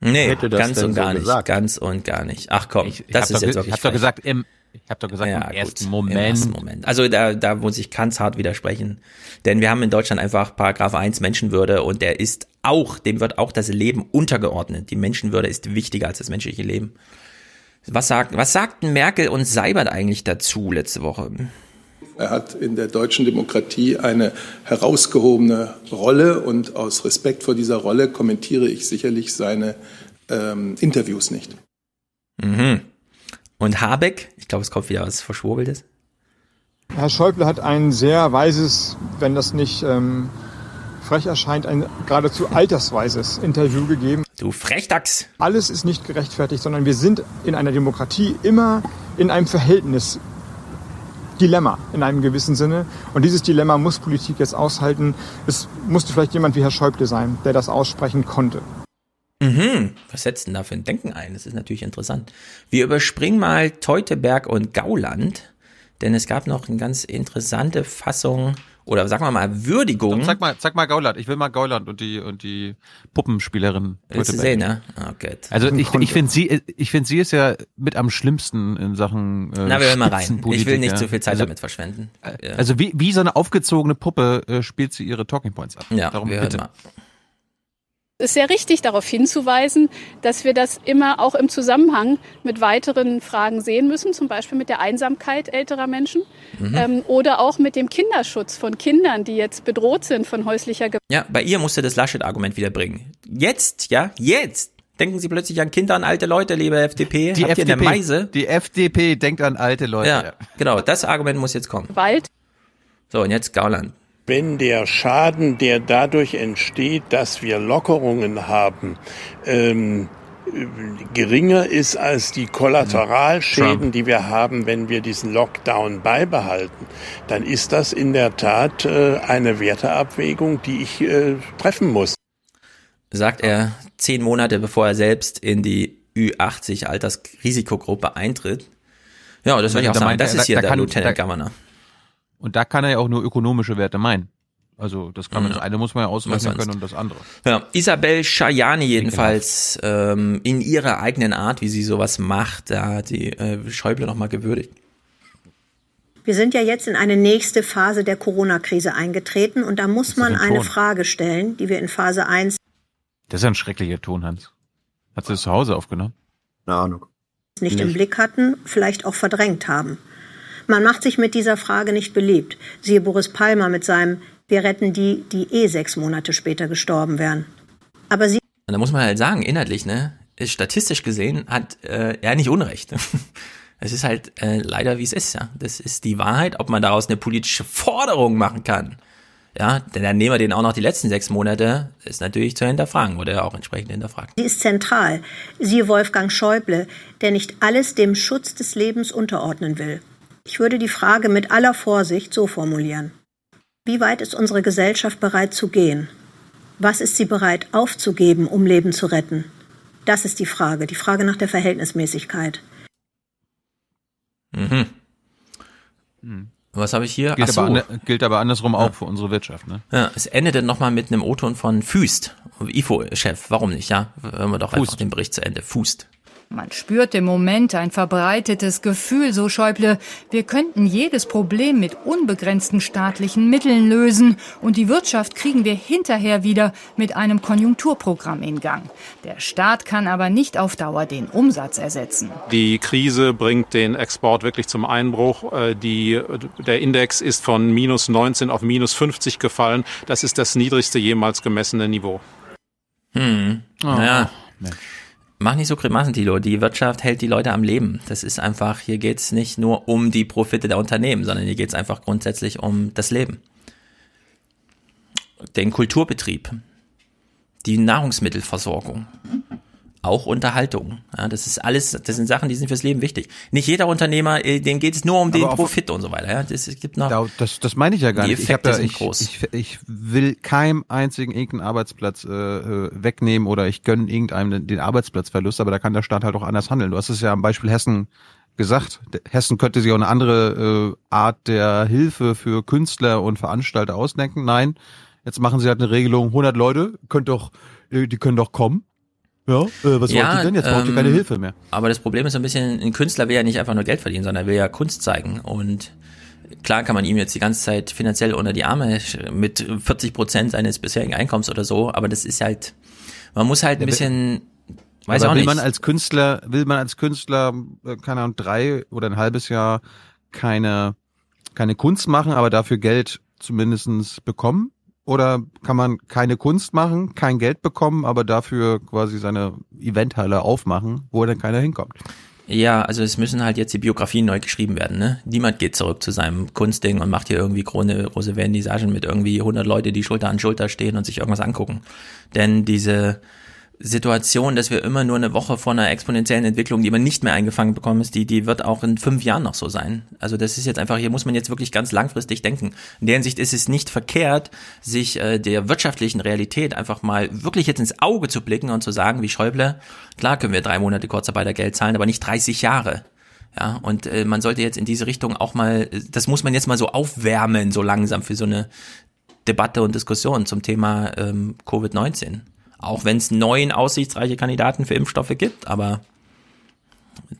Nee, Hätte das ganz und so gar nicht. gesagt? Ganz und gar nicht. Ach komm, Ich das hab ist doch, jetzt wirklich Ich hab doch gesagt, im, ich habe doch gesagt, Ja, im ersten gut, Moment. Im ersten Moment. Also da, da muss ich ganz hart widersprechen. Denn wir haben in Deutschland einfach Paragraph 1 Menschenwürde und der ist auch, dem wird auch das Leben untergeordnet. Die Menschenwürde ist wichtiger als das menschliche Leben. Was, sagt, was sagten Merkel und Seibert eigentlich dazu letzte Woche? Er hat in der deutschen Demokratie eine herausgehobene Rolle und aus Respekt vor dieser Rolle kommentiere ich sicherlich seine ähm, Interviews nicht. Mhm. Und Habeck, ich glaube, es kommt wieder was Verschwurbeltes. Herr Schäuble hat ein sehr weises, wenn das nicht ähm, frech erscheint, ein geradezu altersweises Interview gegeben. Du Frechdachs! Alles ist nicht gerechtfertigt, sondern wir sind in einer Demokratie immer in einem Verhältnis. Dilemma in einem gewissen Sinne. Und dieses Dilemma muss Politik jetzt aushalten. Es musste vielleicht jemand wie Herr Schäuble sein, der das aussprechen konnte. Mhm. Was setzt denn da für ein Denken ein? Das ist natürlich interessant. Wir überspringen mal Teutoburg und Gauland, denn es gab noch eine ganz interessante Fassung oder sagen wir mal Würdigung. Doch, sag mal, sag mal Gauland. Ich will mal Gauland und die und die Puppenspielerin. Willst du sehen, ne? Oh Gott. Also ich, ich finde sie, ich finde sie ist ja mit am schlimmsten in Sachen. Äh, Na, wir hören mal rein. Ich will nicht ja. zu viel Zeit also, damit verschwenden. Ja. Also wie, wie so eine aufgezogene Puppe äh, spielt sie ihre Talking Points ab. Ja, Darum wir hören bitte. mal. Es ist sehr richtig, darauf hinzuweisen, dass wir das immer auch im Zusammenhang mit weiteren Fragen sehen müssen, zum Beispiel mit der Einsamkeit älterer Menschen Mhm. ähm, oder auch mit dem Kinderschutz von Kindern, die jetzt bedroht sind von häuslicher Gewalt. Ja, bei ihr musste das Laschet-Argument wieder bringen. Jetzt, ja, jetzt denken Sie plötzlich an Kinder, an alte Leute, liebe FDP. Die Habt ihr eine FDP, Meise? die FDP denkt an alte Leute. Ja, genau. Das Argument muss jetzt kommen. Gewalt. So, und jetzt Gauland. Wenn der Schaden, der dadurch entsteht, dass wir Lockerungen haben, ähm, äh, geringer ist als die Kollateralschäden, Trump. die wir haben, wenn wir diesen Lockdown beibehalten, dann ist das in der Tat äh, eine Werteabwägung, die ich äh, treffen muss. sagt er zehn Monate bevor er selbst in die Ü80 Altersrisikogruppe eintritt. Ja, das würde ich auch Da sagen. meint Das er, ist hier da- da der kann- Lieutenant da- Governor. Und da kann er ja auch nur ökonomische Werte meinen. Also das kann man, Ja. das eine muss man ja ausrechnen können und das andere. Ja, Isabel Schajani jedenfalls ähm, in ihrer eigenen Art, wie sie sowas macht, da hat die äh, Schäuble nochmal gewürdigt. Wir sind ja jetzt in eine nächste Phase der Corona-Krise eingetreten und da muss man ein eine Ton. Frage stellen, die wir in Phase 1 Das ist ja ein schrecklicher Ton, Hans. Hat sie das zu Hause aufgenommen? Keine Ahnung. nicht im Blick hatten, vielleicht auch verdrängt haben. Man macht sich mit dieser Frage nicht beliebt. Siehe Boris Palmer mit seinem Wir retten die, die eh sechs Monate später gestorben wären. Aber sie Und da muss man halt sagen, inhaltlich, ne, ist statistisch gesehen hat äh, er nicht Unrecht. Es ist halt äh, leider wie es ist, ja. Das ist die Wahrheit, ob man daraus eine politische Forderung machen kann. Ja, denn dann nehmen wir den auch noch die letzten sechs Monate, ist natürlich zu hinterfragen, wurde ja auch entsprechend hinterfragt. Sie ist zentral. Siehe Wolfgang Schäuble, der nicht alles dem Schutz des Lebens unterordnen will. Ich würde die Frage mit aller Vorsicht so formulieren. Wie weit ist unsere Gesellschaft bereit zu gehen? Was ist sie bereit aufzugeben, um Leben zu retten? Das ist die Frage, die Frage nach der Verhältnismäßigkeit. Mhm. Was habe ich hier? Gilt, so. aber, gilt aber andersrum auch Ja. für unsere Wirtschaft. Ne? Ja, es endete nochmal mit einem O-Ton von Füst, IFO-Chef. Warum nicht, ja? Hören wir doch einfach Fußt. den Bericht zu Ende. Fußt. Man spürt im Moment ein verbreitetes Gefühl, so Schäuble, wir könnten jedes Problem mit unbegrenzten staatlichen Mitteln lösen und die Wirtschaft kriegen wir hinterher wieder mit einem Konjunkturprogramm in Gang. Der Staat kann aber nicht auf Dauer den Umsatz ersetzen. Die Krise bringt den Export wirklich zum Einbruch. Äh, die, der Index ist von minus 19 auf minus 50 gefallen. Das ist das niedrigste jemals gemessene Niveau. Hm. Oh, naja. Mensch. Mach nicht so Grimassen, Tilo. Die Wirtschaft hält die Leute am Leben. Das ist einfach, hier geht's nicht nur um die Profite der Unternehmen, sondern hier geht's einfach grundsätzlich um das Leben. Den Kulturbetrieb, die Nahrungsmittelversorgung, auch Unterhaltung. Ja, das ist alles, das sind Sachen, die sind fürs Leben wichtig. Nicht jeder Unternehmer, äh, dem geht es nur um den Profit und so weiter. Ja, das, es gibt noch, das, das meine ich ja gar nicht. Ich, hab da, sind ich, groß. ich, ich will keinem einzigen irgendeinen Arbeitsplatz äh, äh, wegnehmen oder ich gönne irgendeinem den, den Arbeitsplatzverlust, aber da kann der Staat halt auch anders handeln. Du hast es ja am Beispiel Hessen gesagt. Hessen könnte sich auch eine andere äh, Art der Hilfe für Künstler und Veranstalter ausdenken. Nein, jetzt machen sie halt eine Regelung, 100 Leute, könnt doch, äh, die können doch kommen. Ja, äh, was wollt ihr denn? Jetzt braucht ihr keine ähm, Hilfe mehr. Aber das Problem ist so ein bisschen, ein Künstler will ja nicht einfach nur Geld verdienen, sondern er will ja Kunst zeigen. Und klar kann man ihm jetzt die ganze Zeit finanziell unter die Arme mit 40 Prozent seines bisherigen Einkommens oder so, aber das ist halt, man muss halt ein Ja, bisschen, weiß Aber auch will nicht. man als Künstler, will man als Künstler, äh, keine Ahnung, drei oder ein halbes Jahr keine, keine Kunst machen, aber dafür Geld zumindestens bekommen? Oder kann man keine Kunst machen, kein Geld bekommen, aber dafür quasi seine Eventhalle aufmachen, wo dann keiner hinkommt? Ja, also es müssen halt jetzt die Biografien neu geschrieben werden. Ne? Niemand geht zurück zu seinem Kunstding und macht hier irgendwie große, große Vernissagen mit irgendwie 100 Leute, die Schulter an Schulter stehen und sich irgendwas angucken. Denn diese Situation, dass wir immer nur eine Woche vor einer exponentiellen Entwicklung, die man nicht mehr eingefangen bekommen ist, die, die wird auch in fünf Jahren noch so sein. Also das ist jetzt einfach, hier muss man jetzt wirklich ganz langfristig denken. In der Hinsicht ist es nicht verkehrt, sich äh, der wirtschaftlichen Realität einfach mal wirklich jetzt ins Auge zu blicken und zu sagen, wie Schäuble, klar können wir drei Monate Kurzarbeitergeld zahlen, aber nicht 30 Jahre. Ja, und äh, man sollte jetzt in diese Richtung auch mal, das muss man jetzt mal so aufwärmen, so langsam für so eine Debatte und Diskussion zum Thema ähm, Covid-19. Auch wenn es neun aussichtsreiche Kandidaten für Impfstoffe gibt, aber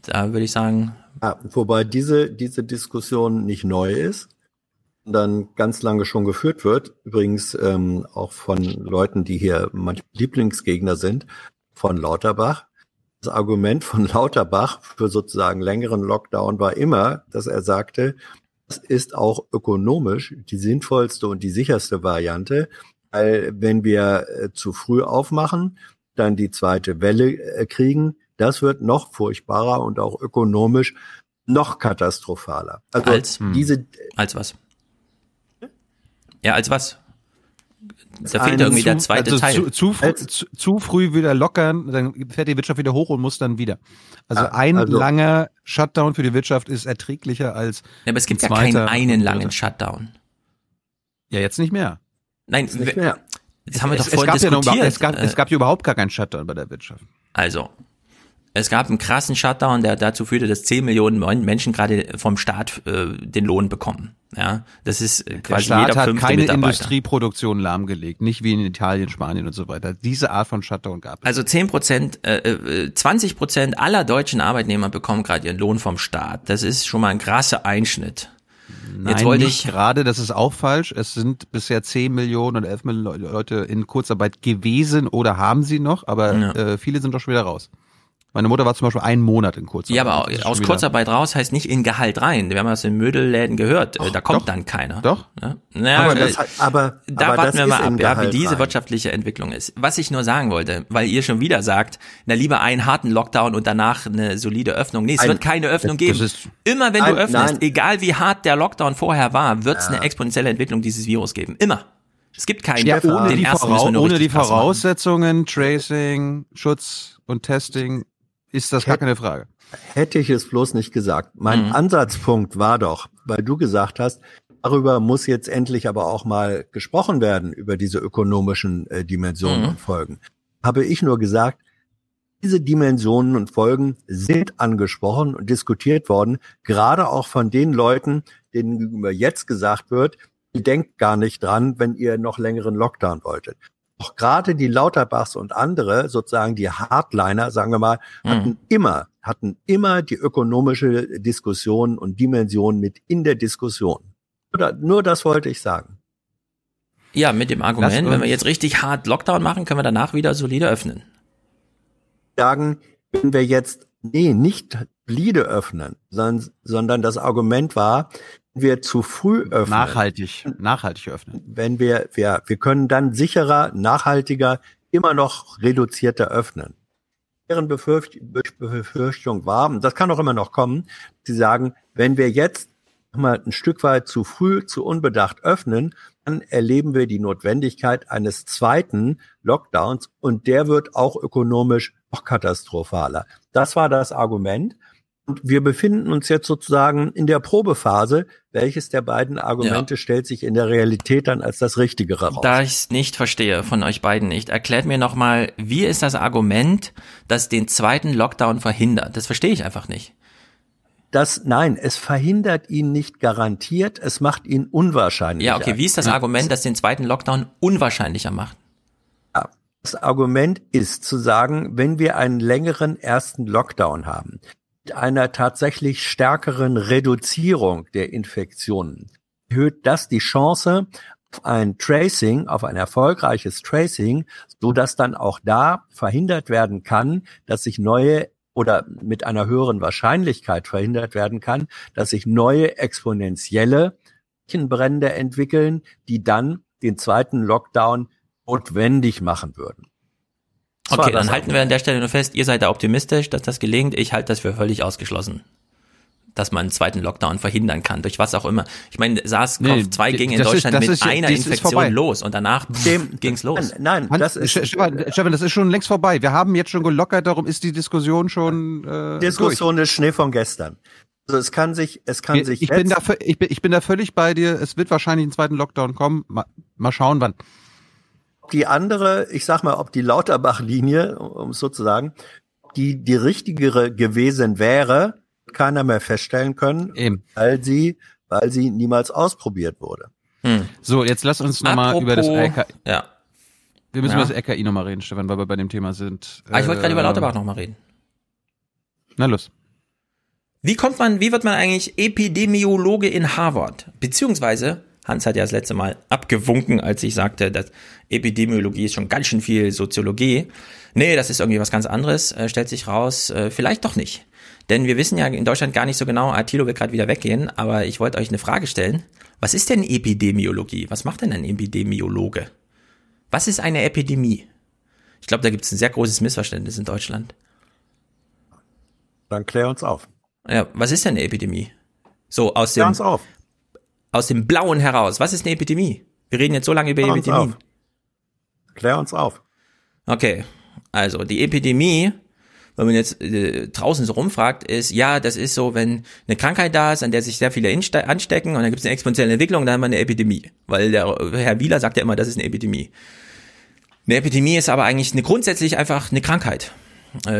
da würde ich sagen, Ja, wobei diese, diese Diskussion nicht neu ist, sondern ganz lange schon geführt wird. Übrigens ähm, auch von Leuten, die hier manchmal Lieblingsgegner sind, von Lauterbach. Das Argument von Lauterbach für sozusagen längeren Lockdown war immer, dass er sagte, das ist auch ökonomisch die sinnvollste und die sicherste Variante, weil wenn wir äh, zu früh aufmachen, dann die zweite Welle äh, kriegen, das wird noch furchtbarer und auch ökonomisch noch katastrophaler. Also als, diese als was? Ja, als was? Da fehlt irgendwie der Zu- zweite also Teil. Zu, zu, früh, zu, zu früh wieder lockern, dann fährt die Wirtschaft wieder hoch und muss dann wieder. Also ein also- langer Shutdown für die Wirtschaft ist erträglicher als Ja, aber es gibt ein ja keinen einen langen. Shutdown. Ja, jetzt nicht mehr. Nein, nicht mehr. Das haben wir es, doch es vorhin gab ja noch, diskutiert. es gab, es Äh, gab ja überhaupt gar keinen Shutdown bei der Wirtschaft. Also, es gab einen krassen Shutdown, der dazu führte, dass 10 Millionen Menschen gerade vom Staat äh, den Lohn bekommen. Ja, das ist äh, Der quasi Staat jeder hat keine. Industrieproduktion lahmgelegt, nicht wie in Italien, Spanien und so weiter. Diese Art von Shutdown gab es. Also 10 Prozent, äh, äh, 20 Prozent aller deutschen Arbeitnehmer bekommen gerade ihren Lohn vom Staat. Das ist schon mal ein krasser Einschnitt. Nein, Jetzt wollte ich, gerade, das ist auch falsch. Es sind bisher 10 Millionen oder 11 Millionen Leute in Kurzarbeit gewesen oder haben sie noch, aber Ja. äh, viele sind doch schon wieder raus. Meine Mutter war zum Beispiel einen Monat in Kurzarbeit. ja, aber aus Kurzarbeit raus heißt nicht in Gehalt rein. Wir haben das in Mödelläden gehört. Äh, da kommt dann keiner. Doch. Ja? Naja, Aber äh, das hat- aber- da aber warten das wir mal ab, ja, wie diese rein. wirtschaftliche Entwicklung ist. Was ich nur sagen wollte, weil ihr schon wieder sagt, na lieber einen harten Lockdown und danach eine solide Öffnung. Nee, es Ein- wird keine Öffnung das geben. ist- Immer wenn Ein- du öffnest, nein. egal wie hart der Lockdown vorher war, wird es eine exponentielle Entwicklung dieses Virus geben. Immer. Es gibt keinen, Ja, ohne den die, ersten Vorau müssen wir nur ohne die. Voraussetzungen, Tracing, Schutz und Testing ist das gar keine Frage. Hätte ich es bloß nicht gesagt. Mein Mhm. Ansatzpunkt war doch, weil du gesagt hast, darüber muss jetzt endlich aber auch mal gesprochen werden, über diese ökonomischen äh, Dimensionen Mhm. und Folgen. Habe ich nur gesagt, diese Dimensionen und Folgen sind angesprochen und diskutiert worden, gerade auch von den Leuten, denen gegenüber jetzt gesagt wird, ihr denkt gar nicht dran, wenn ihr noch längeren Lockdown wolltet. Auch gerade die Lauterbachs und andere, sozusagen die Hardliner, sagen wir mal, hatten mhm. immer, hatten immer die ökonomische Diskussion und Dimension mit in der Diskussion. Nur, nur das wollte ich sagen. Ja, mit dem Argument, wenn wir jetzt richtig hart Lockdown machen, können wir danach wieder solide öffnen. Sagen, wenn wir jetzt, nee, nicht solide öffnen, sondern, sondern das Argument war, wir zu früh öffnen. Nachhaltig, nachhaltig öffnen. Wenn wir, wir, wir können dann sicherer, nachhaltiger, immer noch reduzierter öffnen. Deren Befürcht, Befürchtung war, und das kann auch immer noch kommen, sie sagen, wenn wir jetzt mal ein Stück weit zu früh, zu unbedacht öffnen, dann erleben wir die Notwendigkeit eines zweiten Lockdowns und der wird auch ökonomisch noch katastrophaler. Das war das Argument. Und wir befinden uns jetzt sozusagen in der Probephase. Welches der beiden Argumente ja. stellt sich in der Realität dann als das Richtige heraus? Da ich es nicht verstehe von euch beiden nicht, erklärt mir nochmal, wie ist das Argument, das den zweiten Lockdown verhindert? Das verstehe ich einfach nicht. Das, nein, es verhindert ihn nicht garantiert, es macht ihn unwahrscheinlich. Ja, okay, wie ist das Argument, das den zweiten Lockdown unwahrscheinlicher macht? Das Argument ist zu sagen, wenn wir einen längeren ersten Lockdown haben, einer tatsächlich stärkeren Reduzierung der Infektionen erhöht das die Chance auf ein Tracing, auf ein erfolgreiches Tracing, so dass dann auch da verhindert werden kann, dass sich neue oder mit einer höheren Wahrscheinlichkeit verhindert werden kann, dass sich neue exponentielle Brände entwickeln, die dann den zweiten Lockdown notwendig machen würden. Okay, dann halten wir an der Stelle nur fest, ihr seid da optimistisch, dass das gelingt. Ich halte das für völlig ausgeschlossen. Dass man einen zweiten Lockdown verhindern kann, durch was auch immer. Ich meine, SARS-CoV-2 nee, ging in Deutschland ist, mit ist, einer Infektion los und danach ging's los. Nein, nein das ist, Stefan, Stefan, das ist schon längst vorbei. Wir haben jetzt schon gelockert, darum ist die Diskussion schon äh, Diskussion durch. ist Schnee von gestern. Also es kann sich, es kann ich, sich. Ich bin, da, ich, bin, ich bin da völlig bei dir. Es wird wahrscheinlich einen zweiten Lockdown kommen. Mal, mal schauen, wann die andere, ich sag mal, ob die Lauterbach-Linie, um es so zu sagen, die die richtigere gewesen wäre, keiner mehr feststellen können, Eben. weil sie, weil sie niemals ausprobiert wurde. Hm. So, jetzt lass uns nochmal über das RKI. Ja. Wir müssen ja. über das RKI nochmal reden, Stefan, weil wir bei dem Thema sind. Ah, ich wollte gerade über äh, Lauterbach nochmal reden. Na los. Wie kommt man, wie wird man eigentlich Epidemiologe in Harvard? Beziehungsweise, Hans hat ja das letzte Mal abgewunken, als ich sagte, dass Epidemiologie ist schon ganz schön viel Soziologie. Nee, das ist irgendwie was ganz anderes, äh, stellt sich raus, äh, vielleicht doch nicht. Denn wir wissen ja in Deutschland gar nicht so genau, Attilo wird gerade wieder weggehen, aber ich wollte euch eine Frage stellen. Was ist denn Epidemiologie? Was macht denn ein Epidemiologe? Was ist eine Epidemie? Ich glaube, da gibt es ein sehr großes Missverständnis in Deutschland. Dann klär uns auf. Ja, was ist denn eine Epidemie? So aus dem, aus dem Blauen heraus. Was ist eine Epidemie? Wir reden jetzt so lange über Epidemien. Klär uns auf. Okay, also die Epidemie, wenn man jetzt äh, draußen so rumfragt, ist, ja, das ist so, wenn eine Krankheit da ist, an der sich sehr viele anstecken und dann gibt es eine exponentielle Entwicklung, dann haben wir eine Epidemie. Weil der Herr Wieler sagt ja immer, das ist eine Epidemie. Eine Epidemie ist aber eigentlich eine grundsätzlich einfach eine Krankheit,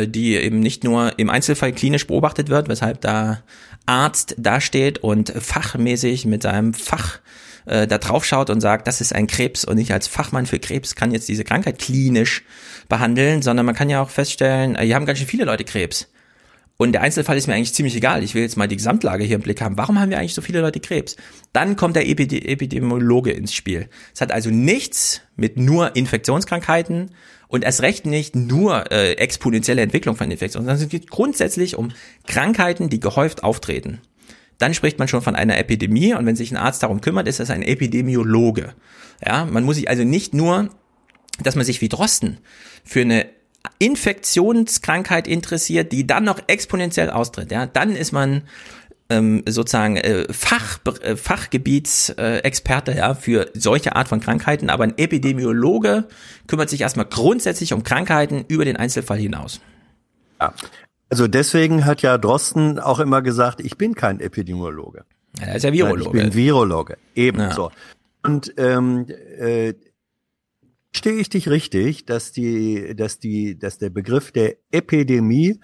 die eben nicht nur im Einzelfall klinisch beobachtet wird, weshalb da Arzt dasteht und fachmäßig mit seinem Fach äh, da drauf schaut und sagt, das ist ein Krebs und ich als Fachmann für Krebs kann jetzt diese Krankheit klinisch behandeln, sondern man kann ja auch feststellen, äh, hier haben ganz schön viele Leute Krebs. Und der Einzelfall ist mir eigentlich ziemlich egal. Ich will jetzt mal die Gesamtlage hier im Blick haben. Warum haben wir eigentlich so viele Leute Krebs? Dann kommt der Epide Epidemiologe ins Spiel. Es hat also nichts mit nur Infektionskrankheiten und erst recht nicht nur äh, exponentielle Entwicklung von Infektionen, sondern es geht grundsätzlich um Krankheiten, die gehäuft auftreten dann spricht man schon von einer Epidemie und wenn sich ein Arzt darum kümmert, ist das ein Epidemiologe. Ja, man muss sich also nicht nur, dass man sich wie Drosten für eine Infektionskrankheit interessiert, die dann noch exponentiell austritt. Ja, dann ist man ähm, sozusagen äh, Fach, äh, Fachgebietsexperte äh, ja, für solche Art von Krankheiten, aber ein Epidemiologe kümmert sich erstmal grundsätzlich um Krankheiten über den Einzelfall hinaus. Ja, also deswegen hat ja Drosten auch immer gesagt, ich bin kein Epidemiologe. Er ist ja Virologe. Nein, ich bin Virologe, ebenso. Ja. Und ähm, äh, stehe ich dich richtig, dass die, dass die, dass der Begriff der Epidemie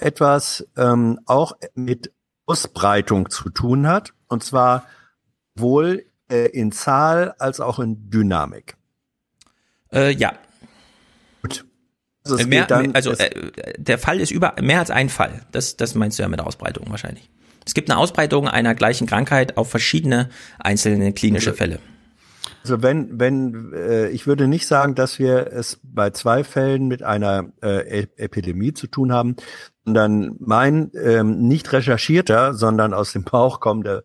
etwas ähm, auch mit Ausbreitung zu tun hat, und zwar wohl äh, in Zahl als auch in Dynamik. Äh, ja. Gut. Also, Also, es mehr, geht dann- also äh, der Fall ist über mehr als ein Fall. Das, das meinst du ja mit der Ausbreitung wahrscheinlich. Es gibt eine Ausbreitung einer gleichen Krankheit auf verschiedene einzelne klinische Fälle. Also wenn, wenn, äh, ich würde nicht sagen, dass wir es bei zwei Fällen mit einer äh, E- Epidemie zu tun haben, sondern mein ähm, nicht recherchierter, sondern aus dem Bauch kommender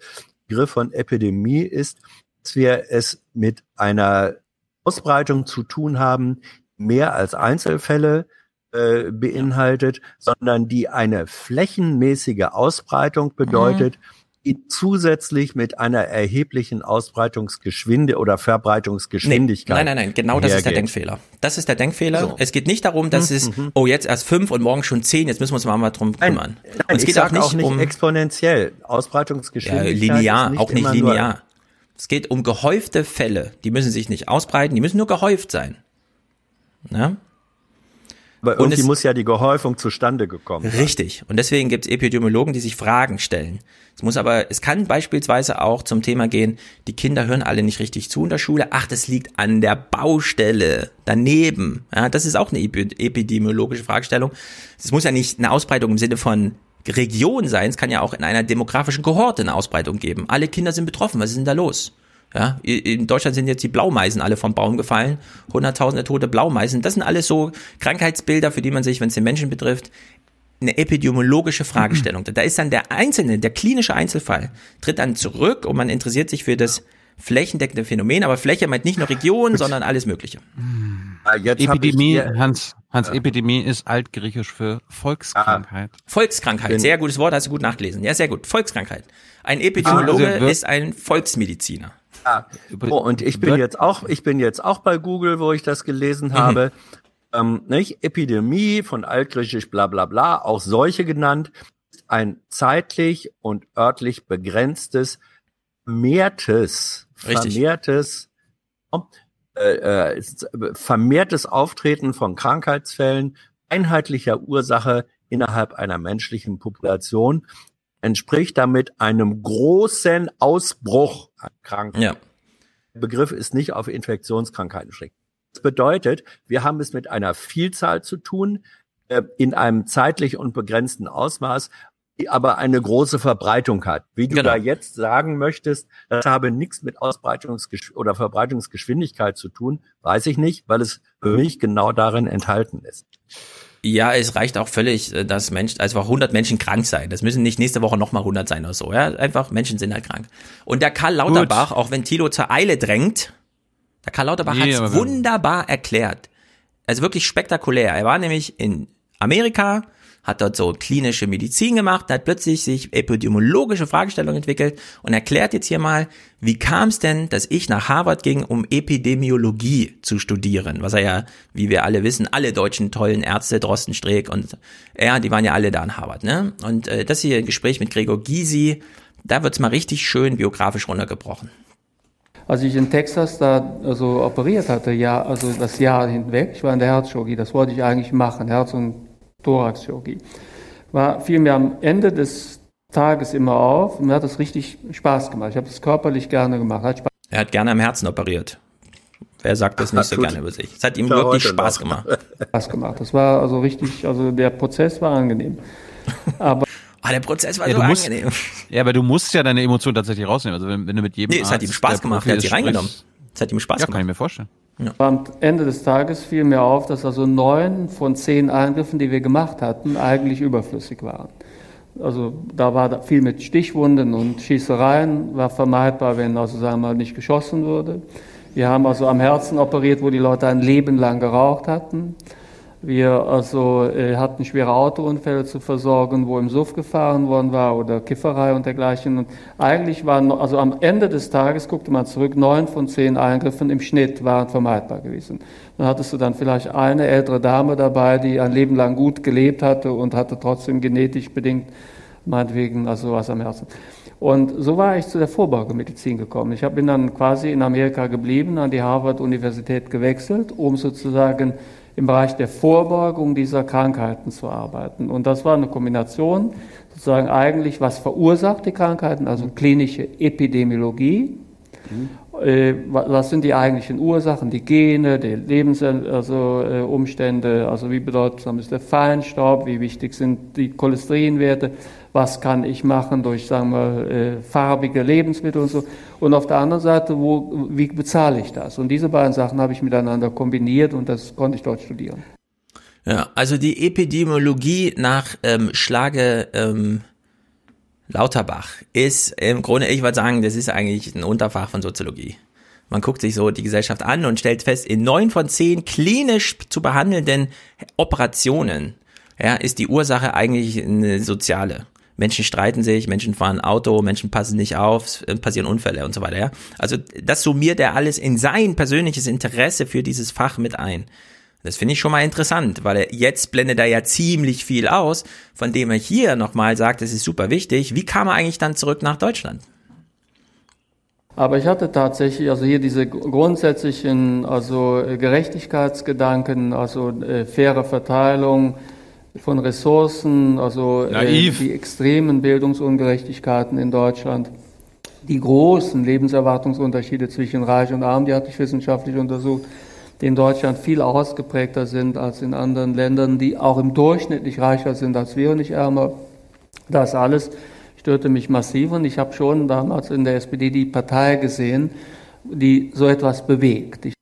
Begriff von Epidemie ist, dass wir es mit einer Ausbreitung zu tun haben, mehr als Einzelfälle äh, beinhaltet, sondern die eine flächenmäßige Ausbreitung bedeutet, die zusätzlich mit einer erheblichen Ausbreitungsgeschwinde oder Verbreitungsgeschwindigkeit. Nein, nein, nein, genau das ist der. Denkfehler. Das ist der Denkfehler. So. Es geht nicht darum, dass Mhm, es, mhm. oh, jetzt erst fünf und morgen schon zehn, jetzt müssen wir uns mal, mal drum kümmern. Nein, und es geht auch nicht, auch nicht um exponentiell. ja, Ausbreitungsgeschwindigkeit linear, ist auch nicht linear. Es geht um gehäufte Fälle. Die müssen sich nicht ausbreiten, die müssen nur gehäuft sein. Ja? Aber Und irgendwie muss ja die Gehäufung zustande gekommen sein. Richtig. Und deswegen gibt es Epidemiologen, die sich Fragen stellen. Es muss aber, es kann beispielsweise auch zum Thema gehen, die Kinder hören alle nicht richtig zu in der Schule. Ach, das liegt an der Baustelle daneben. Ja, das ist auch eine epi- epidemiologische Fragestellung. Es muss ja nicht eine Ausbreitung im Sinne von Region sein. Es kann ja auch in einer demografischen Kohorte eine Ausbreitung geben. Alle Kinder sind betroffen. Was ist denn da los? Ja, in Deutschland sind jetzt die Blaumeisen alle vom Baum gefallen. Hunderttausende tote Blaumeisen. Das sind alles so Krankheitsbilder, für die man sich, wenn es den Menschen betrifft, eine epidemiologische Fragestellung. Da ist dann der Einzelne, der klinische Einzelfall, tritt dann zurück und man interessiert sich für das flächendeckende Phänomen. Aber Fläche meint nicht nur Region, sondern alles Mögliche. Ah, Jetzt Epidemie, Hans, Hans, Epidemie ist altgriechisch für Volkskrankheit. Volkskrankheit, Bin- sehr gutes Wort, hast du gut nachgelesen. Ja, sehr gut. Volkskrankheit. Ein Epidemiologe Also wir- ist ein Volksmediziner. Ah, oh, und ich bin jetzt auch, ich bin jetzt auch bei Google, wo ich das gelesen habe. Ähm, nicht? Epidemie von altgriechisch bla bla bla, auch Seuche genannt, ein zeitlich und örtlich begrenztes, vermehrtes, Richtig. vermehrtes, äh, äh, vermehrtes Auftreten von Krankheitsfällen einheitlicher Ursache innerhalb einer menschlichen Population entspricht damit einem großen Ausbruch an Krankheiten. Ja. Der Begriff ist nicht auf Infektionskrankheiten beschränkt. Das bedeutet, wir haben es mit einer Vielzahl zu tun, äh, in einem zeitlich und begrenzten Ausmaß, die aber eine große Verbreitung hat. Wie du Genau. da jetzt sagen möchtest, das habe nichts mit Ausbreitungs- oder Verbreitungsgeschwindigkeit zu tun, weiß ich nicht, weil es für mich genau darin enthalten ist. Ja, es reicht auch völlig, äh, dass Menschen, also 100 Menschen krank sein. Das müssen nicht nächste Woche nochmal 100 sein oder so. Ja, einfach Menschen sind halt krank. Und der Karl Lauterbach, auch wenn Thilo zur Eile drängt, der Karl Lauterbach Nee, hat es wunderbar erklärt. Also wirklich spektakulär. Er war nämlich in Amerika, hat dort so klinische Medizin gemacht, hat plötzlich sich epidemiologische Fragestellungen entwickelt und erklärt jetzt hier mal, wie kam es denn, dass ich nach Harvard ging, um Epidemiologie zu studieren, was er ja, wie wir alle wissen, alle deutschen tollen Ärzte, Drosten, Streeck und er, die waren ja alle da in Harvard, ne? Und äh, das hier ein Gespräch mit Gregor Gysi, da wird's mal richtig schön biografisch runtergebrochen. Als ich in Texas da also operiert hatte, ja, also das Jahr hinweg, ich war in der Herzchirurgie, das wollte ich eigentlich machen, Herz- und Thoraxchirurgie. War, fiel mir am Ende des Tages immer auf und mir hat das richtig Spaß gemacht. Ich habe das körperlich gerne gemacht. Hat Spaß Er hat gerne am Herzen operiert. Wer sagt das nicht so gerne über sich? Es hat ihm wirklich Spaß noch. gemacht. Spaß gemacht. Das war also richtig, also der Prozess war angenehm. Aber Ah, der Prozess war Ja, so du musst, angenehm. ja, aber du musst ja deine Emotionen tatsächlich rausnehmen. Also wenn, wenn du mit jedem Nee, es hat Arzt, ihm Spaß gemacht, er hat sie reingenommen. Es hat ihm Spaß ja, gemacht. kann ich mir vorstellen. Am Ende des Tages fiel mir auf, dass also neun von zehn Eingriffen, die wir gemacht hatten, eigentlich überflüssig waren. Also da war viel mit Stichwunden und Schießereien, war vermeidbar, wenn also sagen wir mal nicht geschossen wurde. Wir haben also am Herzen operiert, wo die Leute ein Leben lang geraucht hatten. Wir also äh, hatten schwere Autounfälle zu versorgen, wo im Suff gefahren worden war oder Kifferei und dergleichen. Und eigentlich waren, also am Ende des Tages guckte man zurück, neun von zehn Eingriffen im Schnitt waren vermeidbar gewesen. Dann hattest du dann vielleicht eine ältere Dame dabei, die ein Leben lang gut gelebt hatte und hatte trotzdem genetisch bedingt, meinetwegen, also was am Herzen. Und so war ich zu der Vorbeugemedizin gekommen. Ich bin dann quasi in Amerika geblieben, an die Harvard-Universität gewechselt, um sozusagen im Bereich der Vorbeugung dieser Krankheiten zu arbeiten. Und das war eine Kombination, sozusagen eigentlich, was verursacht die Krankheiten, also klinische Epidemiologie, Äh, was sind die eigentlichen Ursachen, die Gene, die Lebensumstände, also, äh, Umstände, also wie bedeutsam ist der Feinstaub, wie wichtig sind die Cholesterinwerte, was kann ich machen durch, sagen wir, äh, farbige Lebensmittel und so. Und auf der anderen Seite, wo, wie bezahle ich das? Und diese beiden Sachen habe ich miteinander kombiniert und das konnte ich dort studieren. Ja, also die Epidemiologie nach ähm, Schlage ähm, Lauterbach ist im Grunde, ich würde sagen, das ist eigentlich ein Unterfach von Soziologie. Man guckt sich so die Gesellschaft an und stellt fest, in neun von zehn klinisch zu behandelnden Operationen ja, ist die Ursache eigentlich eine soziale. Menschen streiten sich, Menschen fahren Auto, Menschen passen nicht auf, passieren Unfälle und so weiter. Ja? Also das summiert er alles in sein persönliches Interesse für dieses Fach mit ein. Das finde ich schon mal interessant, weil er jetzt blendet er ja ziemlich viel aus, von dem er hier nochmal sagt, es ist super wichtig. Wie kam er eigentlich dann zurück nach Deutschland? Aber ich hatte tatsächlich also hier diese grundsätzlichen also Gerechtigkeitsgedanken, also äh, faire Verteilung von Ressourcen, also äh, die extremen Bildungsungerechtigkeiten in Deutschland, die großen Lebenserwartungsunterschiede zwischen Reich und Arm, die hatte ich wissenschaftlich untersucht die in Deutschland viel ausgeprägter sind als in anderen Ländern, die auch im Durchschnitt nicht reicher sind als wir und nicht ärmer. Das alles störte mich massiv und ich habe schon damals in der SPD die Partei gesehen, die so etwas bewegt. Ich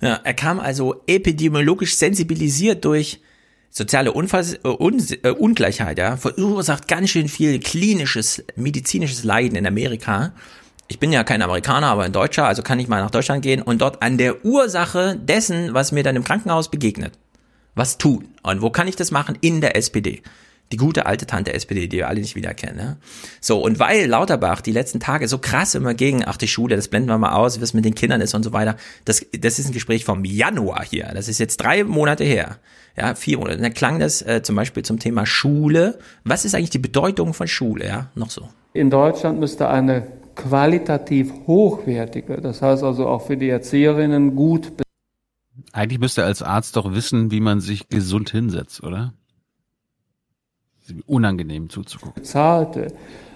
ja, er kam also epidemiologisch sensibilisiert durch soziale Unfall, äh, Un äh, Ungleichheit, ja, verursacht ganz schön viel klinisches, medizinisches Leiden in Amerika ich bin ja kein Amerikaner, aber ein Deutscher, also kann ich mal nach Deutschland gehen und dort an der Ursache dessen, was mir dann im Krankenhaus begegnet, was tun. Und wo kann ich das machen? In der SPD. Die gute alte Tante SPD, die wir alle nicht wiedererkennen. Ja? So, und weil Lauterbach die letzten Tage so krass immer gegen, ach die Schule, das blenden wir mal aus, wie es mit den Kindern ist und so weiter, das, das ist ein Gespräch vom Januar hier. Das ist jetzt drei Monate her. Ja, vier Monate. Da klang das äh, zum Beispiel zum Thema Schule. Was ist eigentlich die Bedeutung von Schule? Ja, noch so. In Deutschland müsste eine qualitativ hochwertige, das heißt also auch für die Erzieherinnen gut. Eigentlich müsste er als Arzt doch wissen, wie man sich gesund hinsetzt, oder? Unangenehm zuzugucken. Bezahlte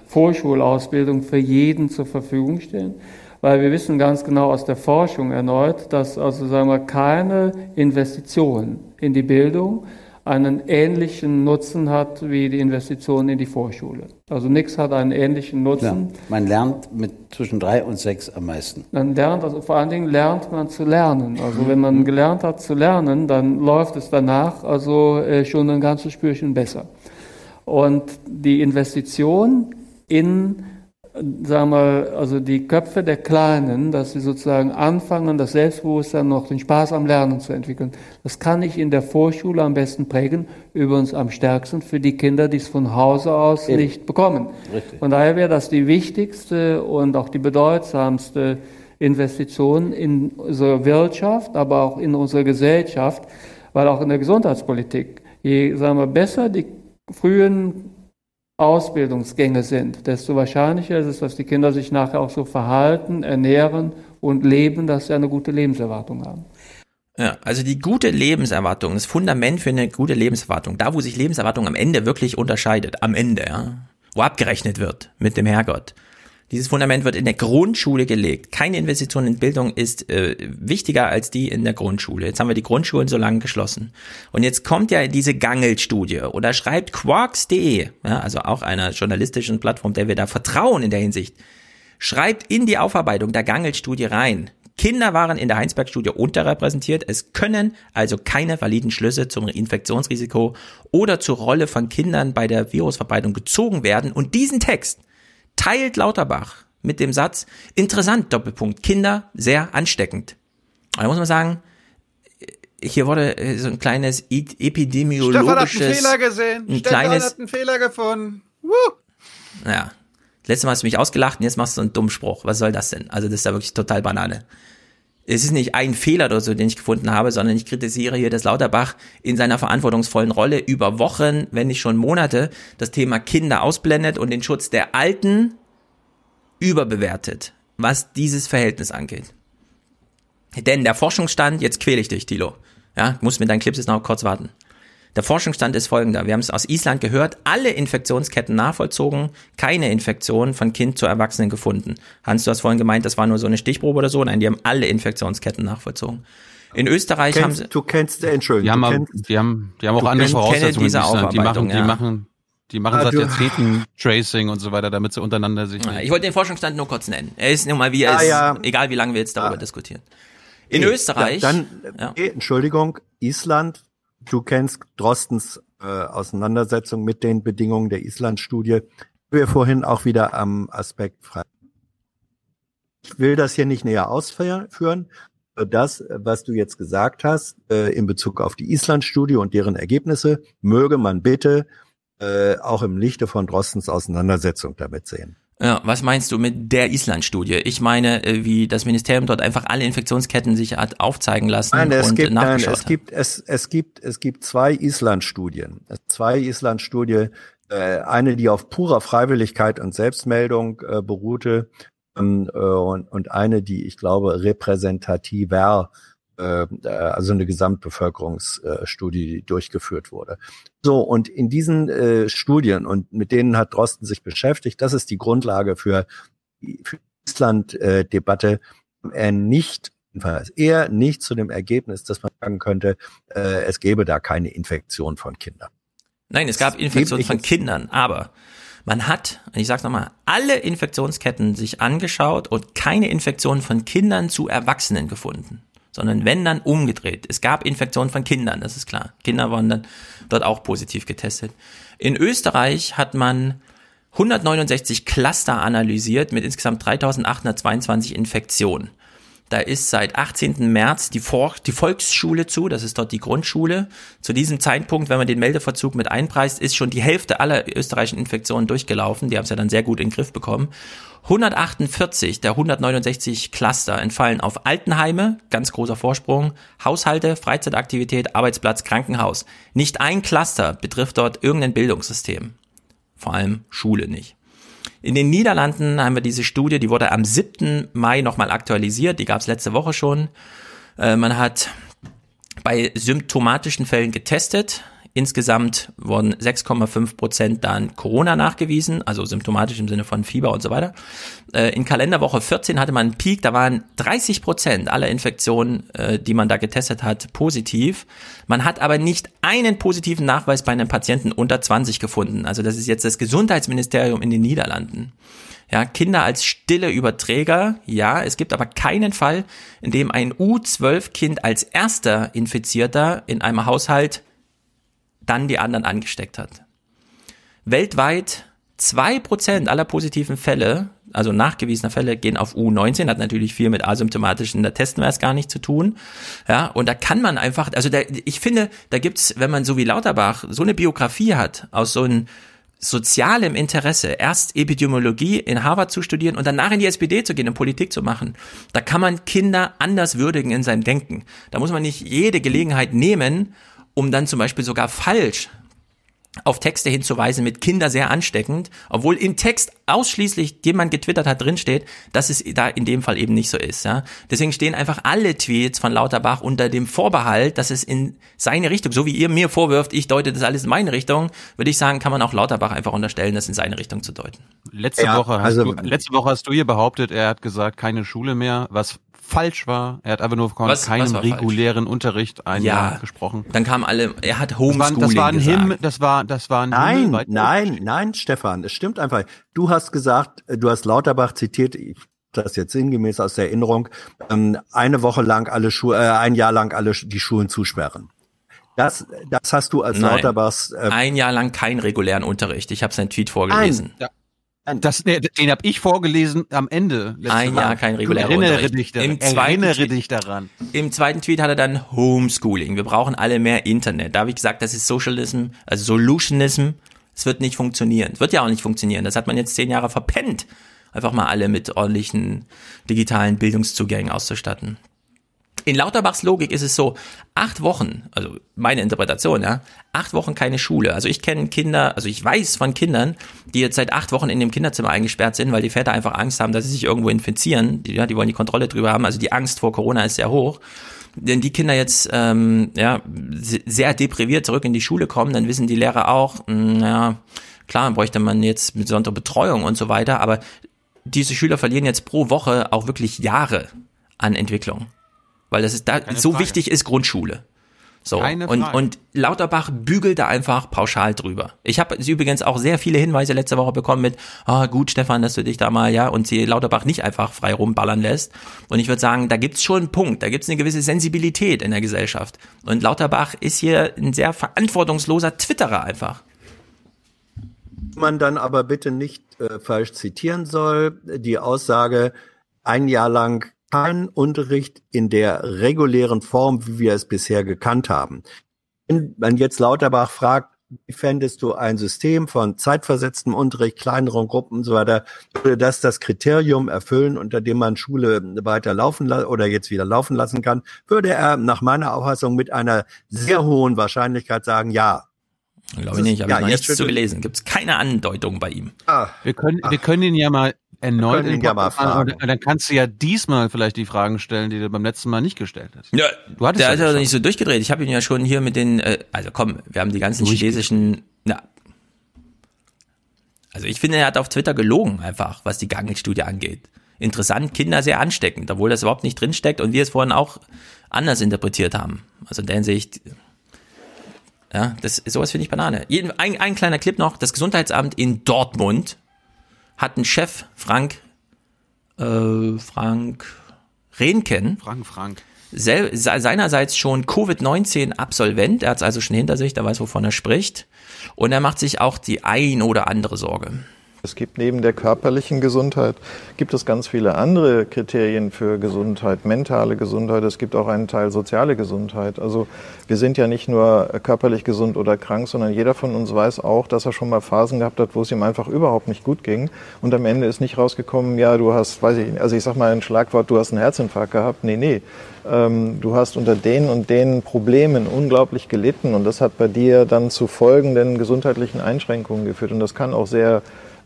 Vorschulausbildung für jeden zur Verfügung stehen, weil wir wissen ganz genau aus der Forschung erneut, dass also sagen wir keine Investition in die Bildung einen ähnlichen Nutzen hat wie die Investition in die Vorschule. Also nichts hat einen ähnlichen Nutzen. Ja, man lernt mit zwischen drei und sechs am meisten. Man lernt, also vor allen Dingen lernt man zu lernen. Also wenn man gelernt hat zu lernen, dann läuft es danach also äh, schon ein ganzes Spürchen besser. Und die Investition in sagen wir, also die Köpfe der Kleinen, dass sie sozusagen anfangen, das Selbstbewusstsein noch den Spaß am Lernen zu entwickeln. Das kann ich in der Vorschule am besten prägen, übrigens am stärksten für die Kinder, die es von Hause aus Eben. nicht bekommen. Richtig. Von daher wäre das die wichtigste und auch die bedeutsamste Investition in unsere Wirtschaft, aber auch in unsere Gesellschaft, weil auch in der Gesundheitspolitik, je sagen wir, besser die frühen Ausbildungsgänge sind, desto wahrscheinlicher ist es, dass die Kinder sich nachher auch so verhalten, ernähren und leben, dass sie eine gute Lebenserwartung haben. Ja, also die gute Lebenserwartung, das Fundament für eine gute Lebenserwartung, da wo sich Lebenserwartung am Ende wirklich unterscheidet, am Ende, ja, wo abgerechnet wird mit dem Herrgott, dieses Fundament wird in der Grundschule gelegt. Keine Investition in Bildung ist äh, wichtiger als die in der Grundschule. Jetzt haben wir die Grundschulen so lange geschlossen. Und jetzt kommt ja diese Gangel-Studie oder schreibt quarks.de, ja, also auch einer journalistischen Plattform, der wir da vertrauen in der Hinsicht, schreibt in die Aufarbeitung der Gangel-Studie rein. Kinder waren in der Heinsberg-Studie unterrepräsentiert. Es können also keine validen Schlüsse zum Infektionsrisiko oder zur Rolle von Kindern bei der Virusverbreitung gezogen werden. Und diesen Text teilt Lauterbach mit dem Satz, interessant, Doppelpunkt, Kinder sehr ansteckend. Und da muss man sagen, hier wurde äh, so ein kleines epidemiologisches... Stefan hat einen Fehler gesehen. Ein Stefan kleines, hat einen Fehler gefunden. Woo. Ja. Letztes Mal hast du mich ausgelacht und jetzt machst du einen dummen Spruch. Was soll das denn? Also das ist ja wirklich total Banane. Es ist nicht ein Fehler oder so, den ich gefunden habe, sondern ich kritisiere hier, dass Lauterbach in seiner verantwortungsvollen Rolle über Wochen, wenn nicht schon Monate, das Thema Kinder ausblendet und den Schutz der Alten überbewertet, was dieses Verhältnis angeht. Denn der Forschungsstand, jetzt quäle ich dich, Tilo, ja, muss mit deinen Clips jetzt noch kurz warten. Der Forschungsstand ist folgender. Wir haben es aus Island gehört, alle Infektionsketten nachvollzogen, keine Infektion von Kind zu Erwachsenen gefunden. Hans, du hast vorhin gemeint, das war nur so eine Stichprobe oder so. Nein, die haben alle Infektionsketten nachvollzogen. In Österreich kennst, haben sie. Du kennst, Entschuldigung. Die haben, kennst, die haben, die haben auch andere Voraussetzungen. diese. Die machen, ja. die machen, die machen Ah, seit Jahrzehnten Tracing und so weiter, damit sie untereinander sich. Ich wollte den Forschungsstand nur kurz nennen. Er ist nun mal wie er Ah, ist, ja. egal wie lange wir jetzt darüber diskutieren. In Nee, Österreich. Ja, dann, ja. Entschuldigung, Island, du kennst Drostens äh, Auseinandersetzung mit den Bedingungen der Island-Studie. Wir vorhin auch wieder am Aspekt frei. Ich will das hier nicht näher ausführen. Das, was du jetzt gesagt hast, äh, in Bezug auf die Island-Studie und deren Ergebnisse, möge man bitte äh, auch im Lichte von Drostens Auseinandersetzung damit sehen. Ja, was meinst du mit der Island-Studie? Ich meine, äh, wie das Ministerium dort einfach alle Infektionsketten sich hat aufzeigen lassen Nein, es und gibt, nein, nachgeschaut es gibt, es, es gibt, es gibt zwei Island-Studien. Zwei Island-Studie, äh, eine, die auf purer Freiwilligkeit und Selbstmeldung äh, beruhte, ähm, äh, und, und eine, die, ich glaube, repräsentativer, äh, äh, also eine Gesamtbevölkerungsstudie, die durchgeführt wurde. So, und in diesen äh, Studien, und mit denen hat Drosten sich beschäftigt, das ist die Grundlage für, die- für die Island-Debatte, er nicht, jedenfalls er nicht zu dem Ergebnis, dass man sagen könnte, äh, es gäbe da keine Infektion von Kindern. Nein, es gab Infektionen von Kindern, aber man hat, ich sag's nochmal, alle Infektionsketten sich angeschaut und keine Infektion von Kindern zu Erwachsenen gefunden, sondern wenn dann umgedreht. Es gab Infektionen von Kindern, das ist klar. Kinder waren dann dort auch positiv getestet. In Österreich hat man 169 Cluster analysiert mit insgesamt 3822 Infektionen. Da ist seit 18. März die, Vor die Volksschule zu, das ist dort die Grundschule. Zu diesem Zeitpunkt, wenn man den Meldeverzug mit einpreist, ist schon die Hälfte aller österreichischen Infektionen durchgelaufen. Die haben es ja dann sehr gut in den Griff bekommen. 148 der 169 Cluster entfallen auf Altenheime, ganz großer Vorsprung, Haushalte, Freizeitaktivität, Arbeitsplatz, Krankenhaus. Nicht ein Cluster betrifft dort irgendein Bildungssystem. Vor allem Schule nicht. In den Niederlanden haben wir diese Studie, die wurde am 7. Mai nochmal aktualisiert, die gab es letzte Woche schon. Äh, man hat bei symptomatischen Fällen getestet. Insgesamt wurden 6,5 Prozent dann Corona nachgewiesen, also symptomatisch im Sinne von Fieber und so weiter. Äh, in Kalenderwoche 14 hatte man einen Peak, da waren 30 Prozent aller Infektionen, äh, die man da getestet hat, positiv. Man hat aber nicht einen positiven Nachweis bei einem Patienten unter 20 gefunden. Also das ist jetzt das Gesundheitsministerium in den Niederlanden. Ja, Kinder als stille Überträger, ja, es gibt aber keinen Fall, in dem ein U12-Kind als erster Infizierter in einem Haushalt dann die anderen angesteckt hat. Weltweit zwei Prozent aller positiven Fälle, also nachgewiesener Fälle, gehen auf U19, hat natürlich viel mit asymptomatischen, da testen wir es gar nicht zu tun. Ja, und da kann man einfach, also da, ich finde, da gibt's, wenn man so wie Lauterbach so eine Biografie hat, aus so einem sozialem Interesse, erst Epidemiologie in Harvard zu studieren und danach in die SPD zu gehen und Politik zu machen, da kann man Kinder anders würdigen in seinem Denken. Da muss man nicht jede Gelegenheit nehmen, um dann zum Beispiel sogar falsch auf Texte hinzuweisen mit Kinder sehr ansteckend, obwohl im Text ausschließlich, den man getwittert hat, drinsteht, dass es da in dem Fall eben nicht so ist. Ja? Deswegen stehen einfach alle Tweets von Lauterbach unter dem Vorbehalt, dass es in seine Richtung, so wie ihr mir vorwirft, ich deute das alles in meine Richtung, würde ich sagen, kann man auch Lauterbach einfach unterstellen, das in seine Richtung zu deuten. Letzte, Ja, Woche hast also- du, letzte Woche hast du hier behauptet, er hat gesagt, keine Schule mehr, was falsch war. Er hat aber nur von Was- keinem was war falsch? regulären Unterricht ein Ja, Jahr gesprochen. Dann kamen alle, er hat Das war, Homeschooling das war ein gesagt. Him, das war, das war ein Nein, nein, nein, Stefan, es stimmt einfach. Du hast gesagt, du hast Lauterbach zitiert, ich das jetzt sinngemäß aus der Erinnerung, ähm, eine Woche lang alle Schuhe, äh, ein Jahr lang alle die Schulen zusperren. Das, das hast du als Nein. Lauterbachs. Äh, Ein Jahr lang keinen regulären Unterricht. Ich habe seinen Tweet vorgelesen. Ja. Das, nee, den habe ich vorgelesen am Ende. Ein. Jahr kein regulärer Erinnere Unterricht. dich daran. Im zweiten Erinnere Tweet- dich daran. Im zweiten Tweet hat er dann Homeschooling. Wir brauchen alle mehr Internet. Da habe ich gesagt, das ist Socialism, also Solutionism. Es wird nicht funktionieren. Es wird ja auch nicht funktionieren. Das hat man jetzt zehn Jahre verpennt. Einfach mal alle mit ordentlichen digitalen Bildungszugängen auszustatten. In Lauterbachs Logik ist es so, acht Wochen, also meine Interpretation, ja, acht Wochen keine Schule. Also ich kenne Kinder, also ich weiß von Kindern, die jetzt seit acht Wochen in dem Kinderzimmer eingesperrt sind, weil die Väter einfach Angst haben, dass sie sich irgendwo infizieren. Die, ja, die wollen die Kontrolle drüber haben. Also die Angst vor Corona ist sehr hoch. wenn die Kinder jetzt ähm, ja, sehr depriviert zurück in die Schule kommen, dann wissen die Lehrer auch, mh, ja, klar, bräuchte man jetzt besondere Betreuung und so weiter, aber diese Schüler verlieren jetzt pro Woche auch wirklich Jahre an Entwicklung. Weil das ist da Keine so Frage. wichtig ist Grundschule. So Keine und und Lauterbach bügelt da einfach pauschal drüber. Ich habe übrigens auch sehr viele Hinweise letzte Woche bekommen mit, ah gut Stefan, dass du dich da mal ja und sie Lauterbach nicht einfach frei rumballern lässt. Und ich würde sagen, da gibt's schon einen Punkt, da gibt's eine gewisse Sensibilität in der Gesellschaft. Und Lauterbach ist hier ein sehr verantwortungsloser Twitterer einfach. Man dann aber bitte nicht äh, falsch zitieren soll, die Aussage, ein Jahr lang kein Unterricht in der regulären Form, wie wir es bisher gekannt haben. Wenn man jetzt Lauterbach fragt, wie fändest du ein System von zeitversetztem Unterricht, kleineren Gruppen und so weiter, würde das das Kriterium erfüllen, unter dem man Schule weiter laufen oder jetzt wieder laufen lassen kann, würde er nach meiner Auffassung mit einer sehr hohen Wahrscheinlichkeit sagen, ja. Glaube ich nicht, habe ja, ich noch nichts zu gelesen. Gibt es keine Andeutung bei ihm. Ah, wir können, wir können ihn ja mal erneut in ja mal fragen. dann kannst du ja diesmal vielleicht die Fragen stellen, die du beim letzten Mal nicht gestellt hast. Ja, du hattest der hat ja nicht so durchgedreht. Ich habe ihn ja schon hier mit den, äh, also komm, wir haben die ganzen chinesischen, na, also ich finde, er hat auf Twitter gelogen einfach, was die Gangelstudie angeht. Interessant, Kinder sehr ansteckend, obwohl das überhaupt nicht drinsteckt und wir es vorhin auch anders interpretiert haben. Also in der Hinsicht, ja, das, sowas finde ich Banane. Ein, ein kleiner Clip noch, das Gesundheitsamt in Dortmund hat ein Chef, Frank, äh, Frank Rehnken. Frank, Frank. Sel seinerseits schon Covid-19-Absolvent, er hat es also schon hinter sich, der weiß, wovon er spricht. Und er macht sich auch die ein oder andere Sorge. Es gibt neben der körperlichen Gesundheit, gibt es ganz viele andere Kriterien für Gesundheit, mentale Gesundheit, es gibt auch einen Teil soziale Gesundheit. Also wir sind ja nicht nur körperlich gesund oder krank, sondern jeder von uns weiß auch, dass er schon mal Phasen gehabt hat, wo es ihm einfach überhaupt nicht gut ging. Und am Ende ist nicht rausgekommen, ja, du hast, weiß ich, also ich sag mal ein Schlagwort, du hast einen Herzinfarkt gehabt. Nee, nee. Ähm, du hast unter den und den Problemen unglaublich gelitten und das hat bei dir dann zu folgenden gesundheitlichen Einschränkungen geführt. Und das kann auch sehr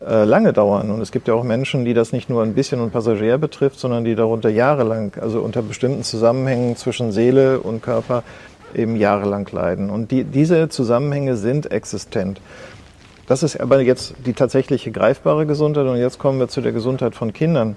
äh, lange dauern. Und es gibt ja auch Menschen, die das nicht nur ein bisschen und Passagier betrifft, sondern die darunter jahrelang, also unter bestimmten Zusammenhängen zwischen Seele und Körper eben jahrelang leiden. Und die, diese Zusammenhänge sind existent. Das ist aber jetzt die tatsächliche greifbare Gesundheit. Und jetzt kommen wir zu der Gesundheit von Kindern.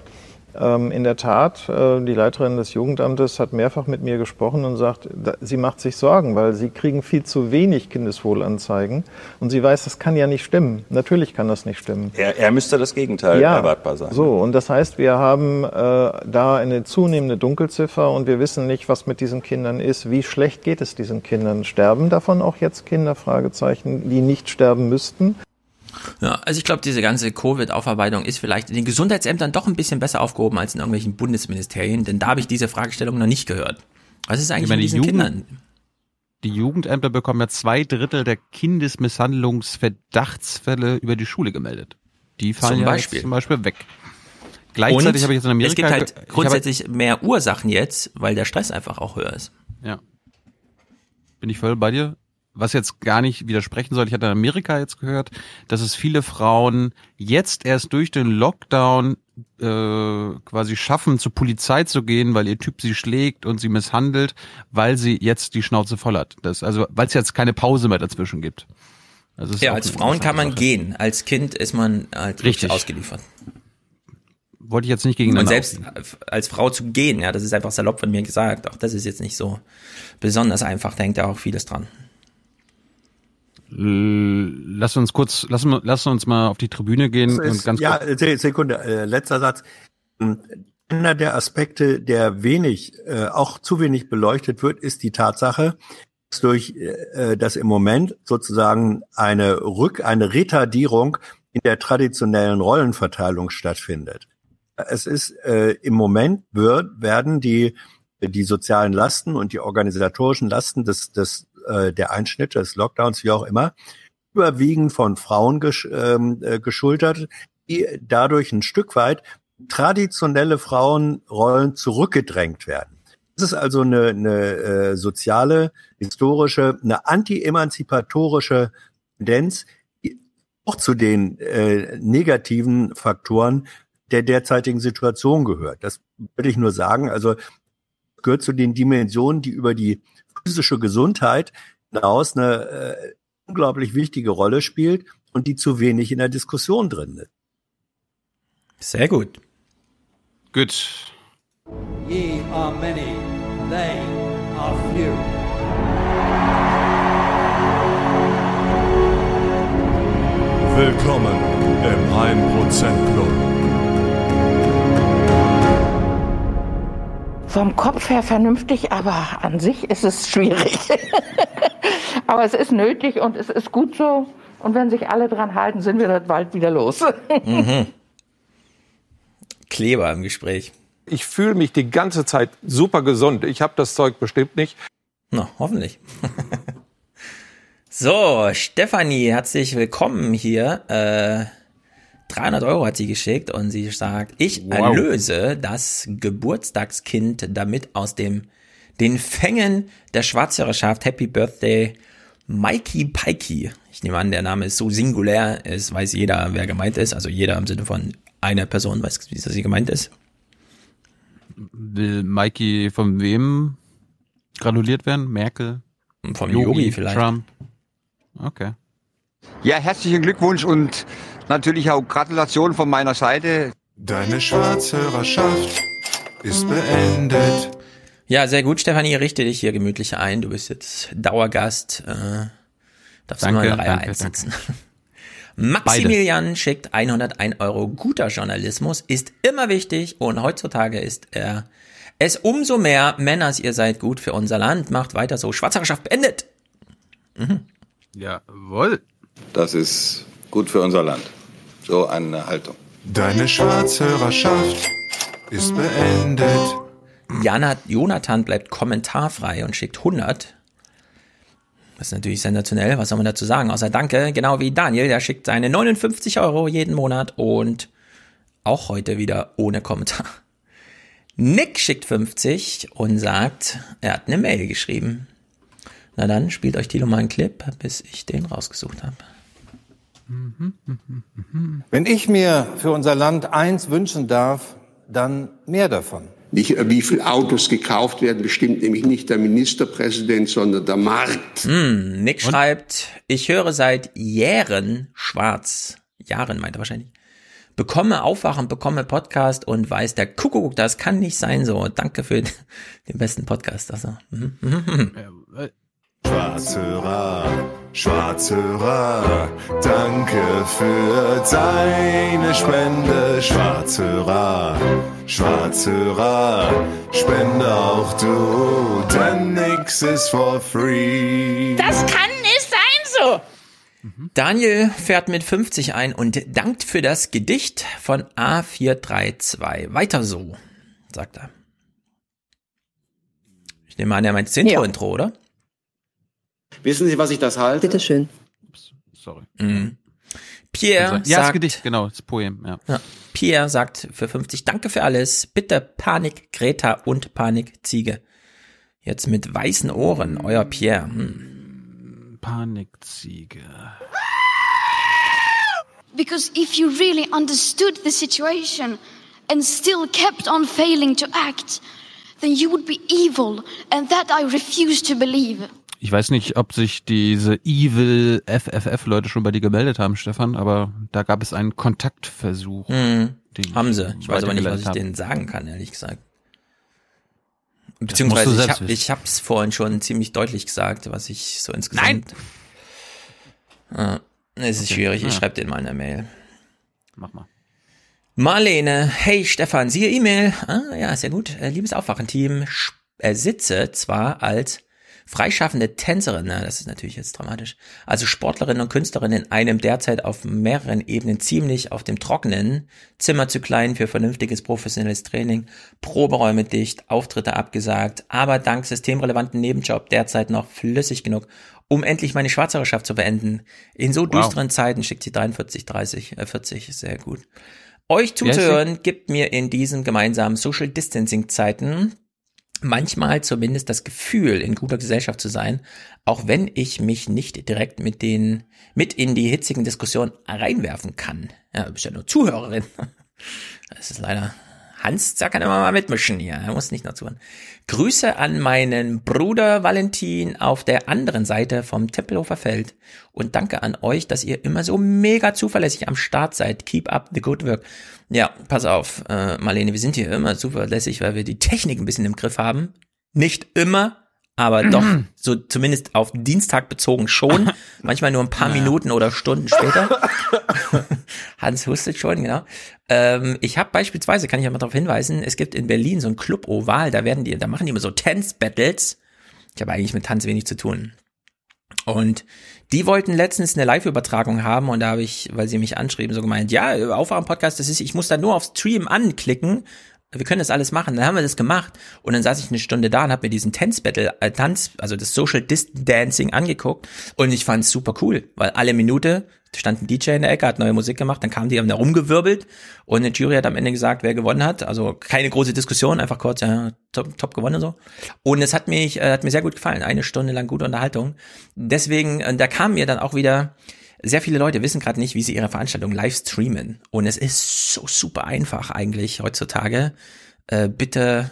Ähm, in der Tat, äh, die Leiterin des Jugendamtes hat mehrfach mit mir gesprochen und sagt, sie macht sich Sorgen, weil sie kriegen viel zu wenig Kindeswohlanzeigen und sie weiß, das kann ja nicht stimmen. Natürlich kann das nicht stimmen. Er, er müsste das Gegenteil ja, erwartbar sein. So, und das heißt, wir haben äh, da eine zunehmende Dunkelziffer und wir wissen nicht, was mit diesen Kindern ist. Wie schlecht geht es diesen Kindern? Sterben davon auch jetzt Kinder? Fragezeichen, die nicht sterben müssten. Ja, also ich glaube, diese ganze Covid-Aufarbeitung ist vielleicht in den Gesundheitsämtern doch ein bisschen besser aufgehoben als in irgendwelchen Bundesministerien, denn da habe ich diese Fragestellung noch nicht gehört. Was ist eigentlich meine, mit diesen Jugend, Kindern? Die Jugendämter bekommen ja zwei Drittel der Kindesmisshandlungsverdachtsfälle über die Schule gemeldet. Die fallen zum Beispiel. Ja zum Beispiel weg. Gleichzeitig habe ich jetzt in Amerika... Es gibt halt grundsätzlich mehr Ursachen jetzt, weil der Stress einfach auch höher ist. Ja. Bin ich voll bei dir was jetzt gar nicht widersprechen soll, ich hatte in Amerika jetzt gehört, dass es viele Frauen jetzt erst durch den Lockdown äh, quasi schaffen, zur Polizei zu gehen, weil ihr Typ sie schlägt und sie misshandelt, weil sie jetzt die Schnauze voll hat. Das, also weil es jetzt keine Pause mehr dazwischen gibt. Also ja, als Frauen kann man Sache. gehen, als Kind ist man halt richtig ausgeliefert. Wollte ich jetzt nicht gegen Und selbst als Frau zu gehen, ja, das ist einfach salopp von mir gesagt. Auch das ist jetzt nicht so besonders einfach, da hängt ja auch vieles dran. Lass uns kurz, lass, lass uns mal auf die Tribüne gehen. Ist, und ganz ja. Sekunde, äh, letzter Satz. Einer der Aspekte, der wenig, äh, auch zu wenig beleuchtet wird, ist die Tatsache, dass durch äh, dass im Moment sozusagen eine Rück, eine Retardierung in der traditionellen Rollenverteilung stattfindet. Es ist äh, im Moment wird, werden die die sozialen Lasten und die organisatorischen Lasten des, des äh, der Einschnitt des Lockdowns, wie auch immer, überwiegend von Frauen gesch ähm, äh, geschultert, die dadurch ein Stück weit traditionelle Frauenrollen zurückgedrängt werden. Das ist also eine, eine äh, soziale, historische, eine anti-emanzipatorische Tendenz, die auch zu den äh, negativen Faktoren der derzeitigen Situation gehört. Das würde ich nur sagen. Also gehört zu den Dimensionen, die über die physische Gesundheit hinaus eine äh, unglaublich wichtige Rolle spielt und die zu wenig in der Diskussion drin ist. Sehr gut. Gut. Ye are many, they are few. Willkommen im 1% Club. Vom Kopf her vernünftig, aber an sich ist es schwierig. aber es ist nötig und es ist gut so. Und wenn sich alle dran halten, sind wir dann bald wieder los. Mhm. Kleber im Gespräch. Ich fühle mich die ganze Zeit super gesund. Ich habe das Zeug bestimmt nicht. Na, hoffentlich. so, Stefanie, herzlich willkommen hier. Äh, 300 Euro hat sie geschickt und sie sagt, ich Wow. erlöse das Geburtstagskind damit aus dem den Fängen der Schwarzhörerschaft. Happy Birthday, Mikey Pikey. Ich nehme an, der Name ist so singulär, es weiß jeder, wer gemeint ist. Also jeder im Sinne von einer Person weiß, wie sie gemeint ist. Will Mikey von wem gratuliert werden? Merkel? Vom Yogi vielleicht. Trump? Okay. Ja, herzlichen Glückwunsch und natürlich auch Gratulation von meiner Seite. Deine Schwarzhörerschaft ist beendet. Ja, sehr gut, Stefanie, richte dich hier gemütlich ein. Du bist jetzt Dauergast. Äh, darfst Danke, du mal in Reihe danke, 1 sitzen. Maximilian schickt 101 Euro. Guter Journalismus ist immer wichtig und heutzutage ist er es umso mehr. Männers, ihr seid gut für unser Land. Macht weiter so. Schwarzhörerschaft beendet. Mhm. Jawohl. Das ist gut für unser Land. So eine Haltung. Deine Schwarzhörerschaft ist beendet. Jana, Jonathan bleibt kommentarfrei und schickt 100. Das ist natürlich sensationell. Was soll man dazu sagen? Außer Danke. Genau wie Daniel, der schickt seine 59 Euro jeden Monat und auch heute wieder ohne Kommentar. Nick schickt 50 und sagt, er hat eine Mail geschrieben. Na dann, spielt euch Tilo mal einen Clip, bis ich den rausgesucht habe. Wenn ich mir für unser Land eins wünschen darf, dann mehr davon. Nicht, äh, wie viele Autos gekauft werden, bestimmt nämlich nicht der Ministerpräsident, sondern der Markt. Hm, Nick schreibt, ich höre seit Jahren schwarz. Jahren meint er wahrscheinlich. Bekomme Aufwachen, bekomme Podcast und weiß der Kuckuck, das kann nicht sein so. Danke für den besten Podcast. Also. mhm. Schwarzhörer, Schwarzhörer, danke für deine Spende. Schwarzhörer, Schwarzhörer, spende auch du, denn nix ist for free. Das kann nicht sein so. Daniel fährt mit 50 ein und dankt für das Gedicht von A432. Weiter so, sagt er. Ich nehme an, er meint das Intro-Intro, oder? Wissen Sie, was ich das halte? Bitte schön. Sorry. Mhm. Pierre ja, das sagt, Gedicht, genau, das Poem, ja. Ja. Pierre sagt für 50, danke für alles. Bitte Panik Greta und Panik Ziege. Jetzt mit weißen Ohren, euer Pierre. Hm. Panikziege. Because if you really understood the situation and still kept on failing to act, then you would be evil, and that I refuse to believe. Ich weiß nicht, ob sich diese Evil FFF-Leute schon bei dir gemeldet haben, Stefan, aber da gab es einen Kontaktversuch. Hm. den Haben sie. Ich weiß aber nicht, was ich denen sagen kann, ehrlich gesagt. musst Beziehungsweise du ich wissen. ich hab's vorhin schon ziemlich deutlich gesagt, was ich so insgesamt. Nein. Es ist Okay, schwierig, ich ja. schreibe den mal in der Mail. Mach mal. Marlene, hey Stefan, siehe E-Mail. Ah, ja, sehr gut. Äh, liebes Aufwachenteam, äh, sitze zwar als freischaffende Tänzerin, na, das ist natürlich jetzt dramatisch, also Sportlerin und Künstlerin in einem derzeit auf mehreren Ebenen ziemlich auf dem Trockenen, Zimmer zu klein für vernünftiges professionelles Training, Proberäume dicht, Auftritte abgesagt, aber dank systemrelevanten Nebenjob derzeit noch flüssig genug, um endlich meine Schwarzhörerschaft zu beenden. In so Wow. düsteren Zeiten schickt sie 43, 30, äh, 40, ist sehr gut. Euch zuzuhören gibt mir in diesen gemeinsamen Social Distancing Zeiten manchmal zumindest das Gefühl, in guter Gesellschaft zu sein, auch wenn ich mich nicht direkt mit den, mit in die hitzigen Diskussionen reinwerfen kann. Ja, du bist ja nur Zuhörerin. Das ist leider Hans, da kann immer mal mitmischen hier. Er muss nicht nur zuhören. Grüße an meinen Bruder Valentin auf der anderen Seite vom Tempelhofer Feld. Und danke an euch, dass ihr immer so mega zuverlässig am Start seid. Keep up the good work. Ja, pass auf, äh, Marlene, wir sind hier immer zuverlässig, weil wir die Technik ein bisschen im Griff haben. Nicht immer, aber doch so zumindest auf Dienstag bezogen schon. Manchmal nur ein paar Minuten oder Stunden später. Hans hustet schon, genau. Ähm, ich habe beispielsweise, kann ich ja mal darauf hinweisen, es gibt in Berlin so ein Club Oval, da werden die, da machen die immer so Tanz-Battles. Ich habe eigentlich mit Tanz wenig zu tun. Und die wollten letztens eine Live-Übertragung haben und da habe ich, weil sie mich anschrieben, so gemeint, ja, Aufwachen-Podcast, das ist, ich muss da nur auf Stream anklicken wir können das alles machen. Dann haben wir das gemacht und dann saß ich eine Stunde da und habe mir diesen Tanzbattle, äh, Tanz, also das Social Distancing angeguckt und ich fand es super cool, weil alle Minute stand ein DJ in der Ecke, hat neue Musik gemacht, dann kamen die, haben da rumgewirbelt und eine Jury hat am Ende gesagt, wer gewonnen hat. Also keine große Diskussion, einfach kurz, ja, top, top gewonnen und so. Und es hat mich, äh, hat mir sehr gut gefallen, eine Stunde lang gute Unterhaltung. Deswegen, äh, da kam mir dann auch wieder, sehr viele Leute wissen gerade nicht, wie sie ihre Veranstaltung live streamen. Und es ist so super einfach eigentlich heutzutage. Äh, bitte,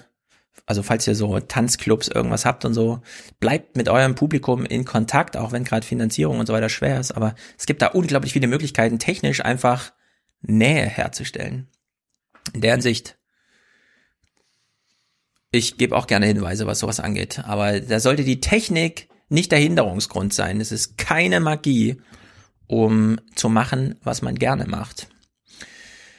also falls ihr so Tanzclubs irgendwas habt und so, bleibt mit eurem Publikum in Kontakt, auch wenn gerade Finanzierung und so weiter schwer ist. Aber es gibt da unglaublich viele Möglichkeiten, technisch einfach Nähe herzustellen. In der Hinsicht, ich gebe auch gerne Hinweise, was sowas angeht. Aber da sollte die Technik nicht der Hinderungsgrund sein. Es ist keine Magie um zu machen, was man gerne macht.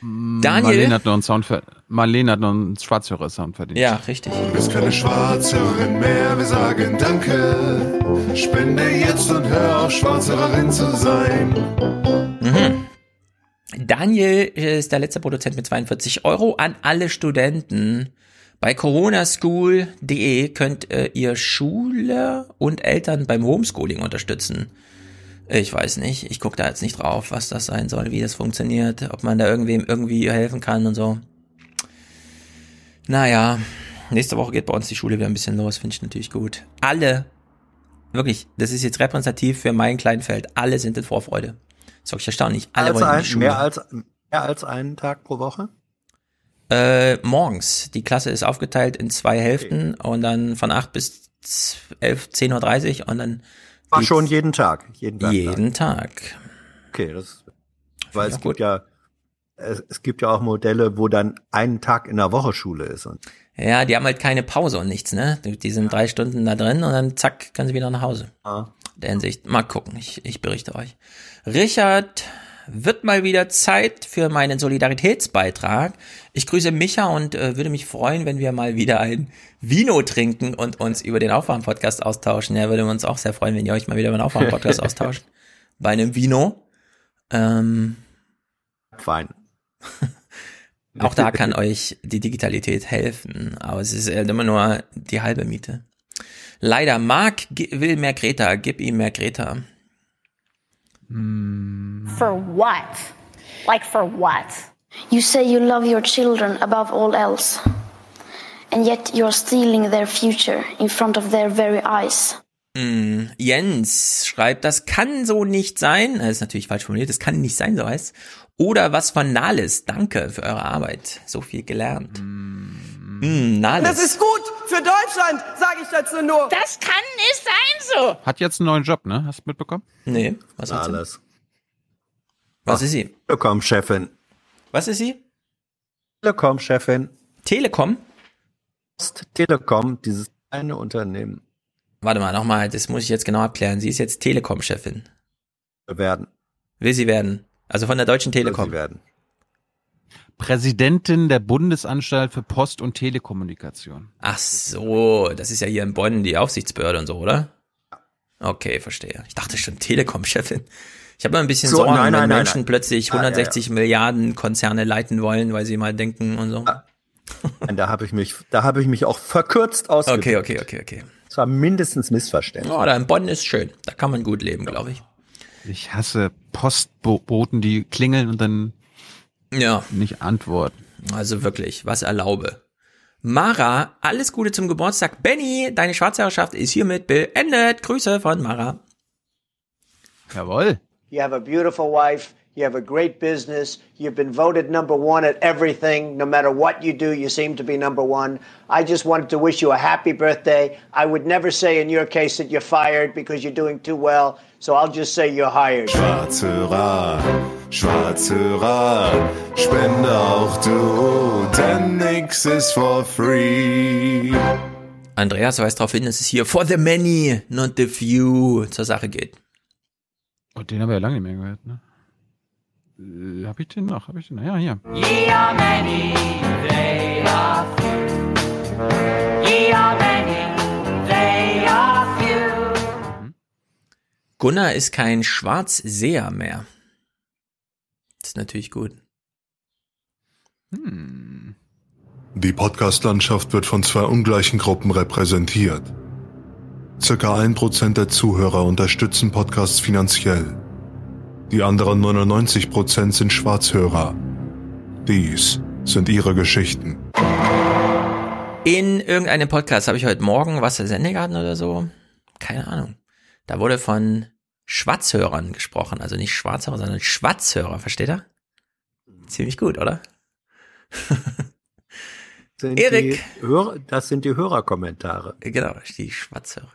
Daniel. Marlene hat noch einen Sound für, Marlene hat noch einen Schwarzhörer-Sound verdient. Ja, richtig. Du bist keine Schwarzhörerin mehr, wir sagen Danke. Spende jetzt und hör auf, Schwarzhörerin zu sein. Mhm. Daniel ist der letzte Produzent mit 42 Euro an alle Studenten. Bei coronaschool.de könnt äh, ihr Schule und Eltern beim Homeschooling unterstützen. Ich weiß nicht. Ich gucke da jetzt nicht drauf, was das sein soll, wie das funktioniert, ob man da irgendwem irgendwie helfen kann und so. Naja, nächste Woche geht bei uns die Schule wieder ein bisschen los, finde ich natürlich gut. Alle, wirklich, das ist jetzt repräsentativ für mein Kleinfeld, alle sind in Vorfreude. Das ist erstaunlich. Alle als wollen in ein, die Schule. mehr, als, mehr als einen Tag pro Woche? Äh, morgens. Die Klasse ist aufgeteilt in zwei Hälften und dann von 8 bis 11, 10.30 Uhr und dann War schon jeden Tag. Jeden Tag. Jeden Tag. Okay, das, weil es gibt ja, es, es gibt ja auch Modelle, wo dann einen Tag in der Woche Schule ist. Und Ja, die haben halt keine Pause und nichts, ne? Die sind drei Stunden da drin und dann zack, können sie wieder nach Hause. Ah. Der Hinsicht. Mal gucken, ich, ich berichte euch. Richard, wird mal wieder Zeit für meinen Solidaritätsbeitrag. Ich grüße Micha und äh, würde mich freuen, wenn wir mal wieder ein Vino trinken und uns über den Aufwachen-Podcast austauschen. Ja, würde uns auch sehr freuen, wenn ihr euch mal wieder über den Aufwachen-Podcast austauscht. Bei einem Vino. Ähm, Fein. auch da kann euch die Digitalität helfen, aber es ist äh, immer nur die halbe Miete. Leider, Marc will mehr Greta, gib ihm mehr Greta. For what? Like for what? You say you love your children above all else, and yet you're stealing their future in front of their very eyes. Mm, Jens schreibt, das kann so nicht sein. Das ist natürlich falsch formuliert, das kann nicht sein, so heißt Oder was von Nahles. Danke für eure Arbeit. So viel gelernt. Mm, Nahles. Das ist gut für Deutschland, sage ich dazu nur. Das kann nicht sein so. Hat jetzt einen neuen Job, ne? Hast du mitbekommen? Nee, was hat sie? Alles. Was ist sie? Telekom-Chefin. Was ist sie? Telekom-Chefin. Telekom? Telekom, dieses eine Unternehmen Warte mal, nochmal, das muss ich jetzt genau abklären. Sie ist jetzt Telekom-Chefin. werden. Will sie werden? Also von der Deutschen Telekom. werden. Präsidentin der Bundesanstalt für Post- und Telekommunikation. Ach so, das ist ja hier in Bonn die Aufsichtsbehörde und so, oder? Okay, verstehe. Ich dachte schon Telekom-Chefin. Ich habe mal ein bisschen So, Sorgen, nein, wenn nein, Menschen nein. plötzlich Ah, ja, 160 Milliarden Konzerne leiten wollen, weil sie mal denken und so. Nein, da habe ich mich, da habe ich mich auch verkürzt ausgedrückt. Okay, okay, okay, okay. Das war mindestens Missverständnis. Oh, da in Bonn ist schön. Da kann man gut leben, glaube ich. Ich hasse Postboten, die klingeln und dann Ja. nicht antworten. Also wirklich, was erlaube. Mara, alles Gute zum Geburtstag. Benny, deine Schwarzherrschaft ist hiermit beendet. Grüße von Mara. Jawohl. You have a beautiful wife. You have a great business. You've been voted number one at everything. No matter what you do, you seem to be number one. I just wanted to wish you a happy birthday. I would never say in your case that you're fired because you're doing too well. So I'll just say you're hired. Schwarze Schwarze spende auch du, denn nix ist for free. Andreas weist darauf hin, dass es hier for the many, not the few zur Sache geht. Oh, den haben wir ja lange nicht mehr gehört, ne? Äh, hab ich den noch? Hab ich den noch? Ja, hier. Ye are many, they are few. Ye are many, they are few. Gunnar ist kein Schwarzseher mehr. Das ist natürlich gut. Hm. Die Podcast-Landschaft wird von zwei ungleichen Gruppen repräsentiert. Circa ein Prozent der Zuhörer unterstützen Podcasts finanziell. Die anderen 99 Prozent sind Schwarzhörer. Dies sind ihre Geschichten. In irgendeinem Podcast habe ich heute Morgen was der Sendegarten oder so. Keine Ahnung. Da wurde von Schwarzhörern gesprochen. Also nicht Schwarzhörer, sondern Schwarzhörer. Versteht ihr? Ziemlich gut, oder? Erik. Das sind die Hörerkommentare. Genau, die Schwarzhörer.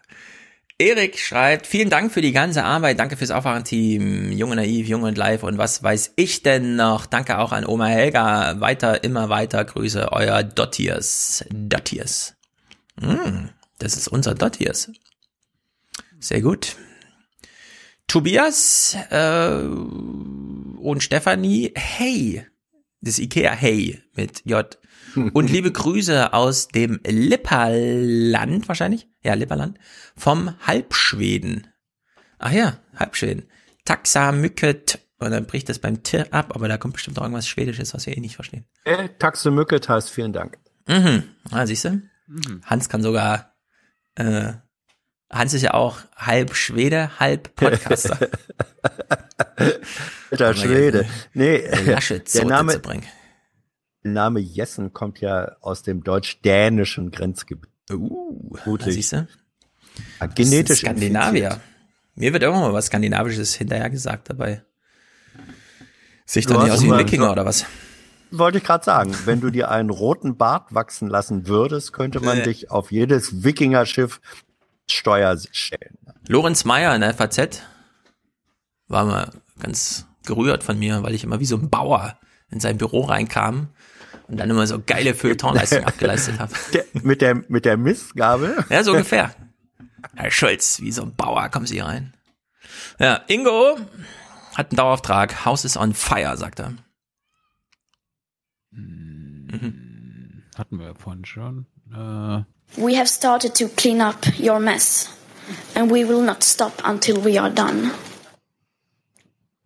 Erik schreibt, vielen Dank für die ganze Arbeit, danke fürs Aufwachen-Team, Junge Naiv, Junge und Live und was weiß ich denn noch. Danke auch an Oma Helga, weiter, immer weiter, Grüße, euer Dottiers. Dottiers. Hm, das ist unser Dottiers. Sehr gut. Tobias äh, und Stefanie, hey, das Ikea Hey mit J. Und liebe Grüße aus dem Lipperland, wahrscheinlich? Ja, Lipperland. Vom Halbschweden. Ach ja, Halbschweden. Taxa Mücket. Und dann bricht das beim T ab, aber da kommt bestimmt auch irgendwas Schwedisches, was wir eh nicht verstehen. Äh, Taxe Mücket heißt vielen Dank. Mhm. Ah, siehst du? Hans kann sogar, äh, Hans ist ja auch halb Schwede, halb Podcaster. Der Schwede. Nee, Laschet der Name, zu bringen. der Name Jessen kommt ja aus dem deutsch-dänischen Grenzgebiet. Uh, siehst du? Ah, Genetisch Skandinavier. infiziert. Mir wird irgendwann mal was Skandinavisches hinterher gesagt dabei. Sehe ich Du doch nicht aus wie ein Wikinger oder was? Wollte ich gerade sagen, wenn du dir einen roten Bart wachsen lassen würdest, könnte man Äh. dich auf jedes Wikingerschiff Steuer stellen. Lorenz Meyer in der FAZ war mal ganz gerührt von mir, weil ich immer wie so ein Bauer in sein Büro reinkam und dann immer so geile Feuilletonleistungen abgeleistet habe. Der, mit der mit der Mistgabel? Ja, so ungefähr. Herr Schulz, wie so ein Bauer, kommen Sie rein. Ja, Ingo hat einen Dauerauftrag. House is on fire, sagt er. Hatten wir ja vorhin schon. Äh, We have started to clean up your mess, and we will not stop until we are done.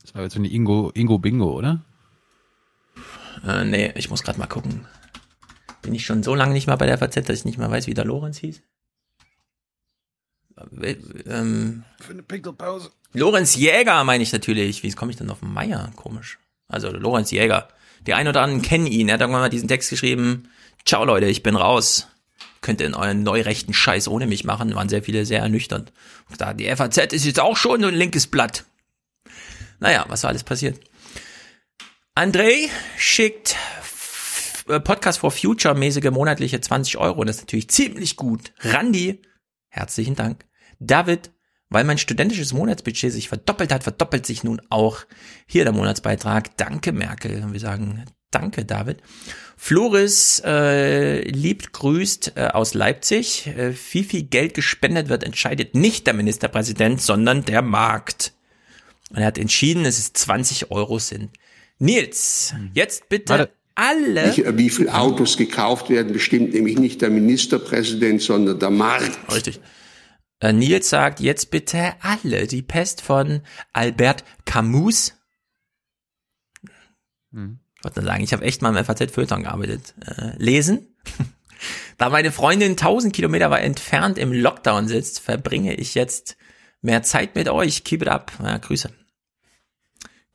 das war jetzt so eine Ingo, Ingo Bingo, oder? Äh, nee, ich muss gerade mal gucken. Bin ich schon so lange nicht mal bei der FAZ, dass ich nicht mal weiß, wie der Lorenz hieß? Äh, Ähm, Für eine Pinkelpause. Lorenz Jäger meine ich natürlich. Wie komme ich denn auf Meier? Komisch. Also Lorenz Jäger. Die ein oder anderen kennen ihn. Er hat irgendwann mal diesen Text geschrieben. Ciao Leute, ich bin raus. Könnt ihr in euren neurechten Scheiß ohne mich machen. Waren sehr viele sehr ernüchternd. Und da, die FAZ ist jetzt auch schon so ein linkes Blatt. Naja, was war alles passiert? André schickt äh, Podcast for Future mäßige monatliche 20 Euro. Und das ist natürlich ziemlich gut. Randy, herzlichen Dank. David, weil mein studentisches Monatsbudget sich verdoppelt hat, verdoppelt sich nun auch hier der Monatsbeitrag. Danke, Merkel. Wir sagen danke, David. Floris äh, liebt grüßt äh, aus Leipzig. Äh, wie viel Geld gespendet wird, entscheidet nicht der Ministerpräsident, sondern der Markt. Und er hat entschieden, dass es 20 Euro sind. Nils, jetzt bitte alle. Nicht, Wie viele Autos gekauft werden, bestimmt nämlich nicht der Ministerpräsident, sondern der Markt. Richtig. Äh, Nils sagt jetzt bitte alle die Pest von Albert Camus. Ich wollte nur sagen, ich habe echt mal im FAZ Feuilleton gearbeitet. Äh, lesen. da meine Freundin 1000 Kilometer weit entfernt im Lockdown sitzt, verbringe ich jetzt mehr Zeit mit euch. Keep it up. Ja, Grüße.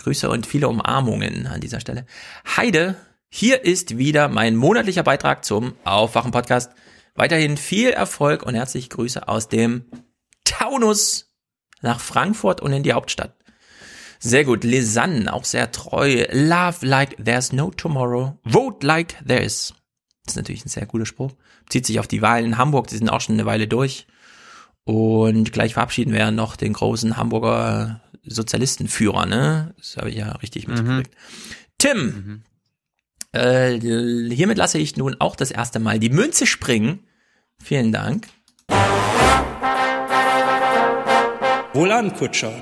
Grüße und viele Umarmungen an dieser Stelle. Heide, hier ist wieder mein monatlicher Beitrag zum Aufwachen-Podcast. Weiterhin viel Erfolg und herzliche Grüße aus dem Taunus nach Frankfurt und in die Hauptstadt. Sehr gut. Lisanne, auch sehr treu. Love like there's no tomorrow. Vote like there is. Das ist natürlich ein sehr guter Spruch. Zieht sich auf die Wahlen in Hamburg, die sind auch schon eine Weile durch. Und gleich verabschieden wir noch den großen Hamburger Sozialistenführer, ne? Das habe ich ja richtig mitgekriegt. Tim, äh, hiermit lasse ich nun auch das erste Mal die Münze springen. Vielen Dank. Wohlan, Kutscher.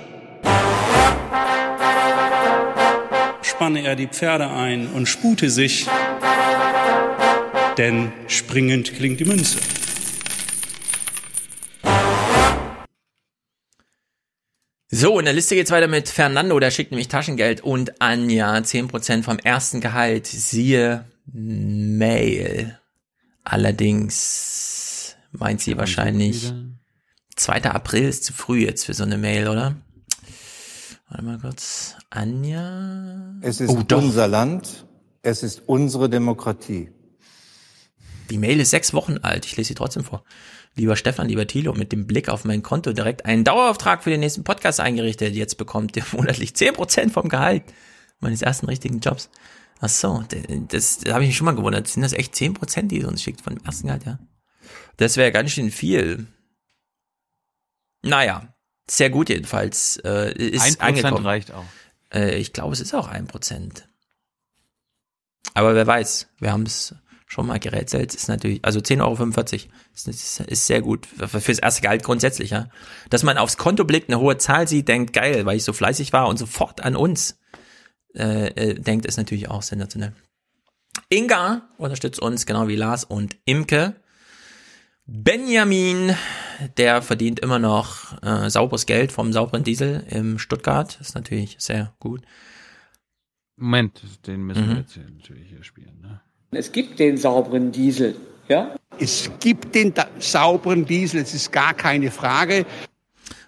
Spanne er die Pferde ein und spute sich, denn springend klingt die Münze. So, in der Liste geht's weiter mit Fernando, der schickt nämlich Taschengeld und Anja 10% vom ersten Gehalt. Siehe Mail. Allerdings meint sie wahrscheinlich 2. April ist zu früh jetzt für so eine Mail, oder? Warte mal kurz. Anja. Es ist Oh, unser Land, es ist unsere Demokratie. Die Mail ist sechs Wochen alt. Ich lese sie trotzdem vor. Lieber Stefan, lieber Thilo, mit dem Blick auf mein Konto direkt einen Dauerauftrag für den nächsten Podcast eingerichtet. Jetzt bekommt ihr monatlich 10% vom Gehalt meines ersten richtigen Jobs. Ach so, das, das habe ich mich schon mal gewundert. Sind das echt 10%, die ihr uns schickt von dem ersten Gehalt, ja? Das wäre ganz schön viel. Naja, sehr gut jedenfalls. Äh, ist 1% angekommen. reicht auch. Äh, ich glaube, es ist auch 1%. Aber wer weiß, wir haben es schon mal gerätselt, ist natürlich, also 10,45 Euro ist, ist, ist sehr gut. Für- Fürs erste Gehalt grundsätzlich, ja. Dass man aufs Konto blickt, eine hohe Zahl sieht, denkt, geil, weil ich so fleißig war und sofort an uns äh, äh, denkt, ist natürlich auch sensationell. Inga unterstützt uns, genau wie Lars und Imke. Benjamin, der verdient immer noch äh, sauberes Geld vom sauberen Diesel im Stuttgart. Ist natürlich sehr gut. Moment, den müssen wir Mhm. jetzt hier natürlich hier spielen. Ne? Es gibt den sauberen Diesel, ja? Es gibt den sauberen Diesel, es ist gar keine Frage.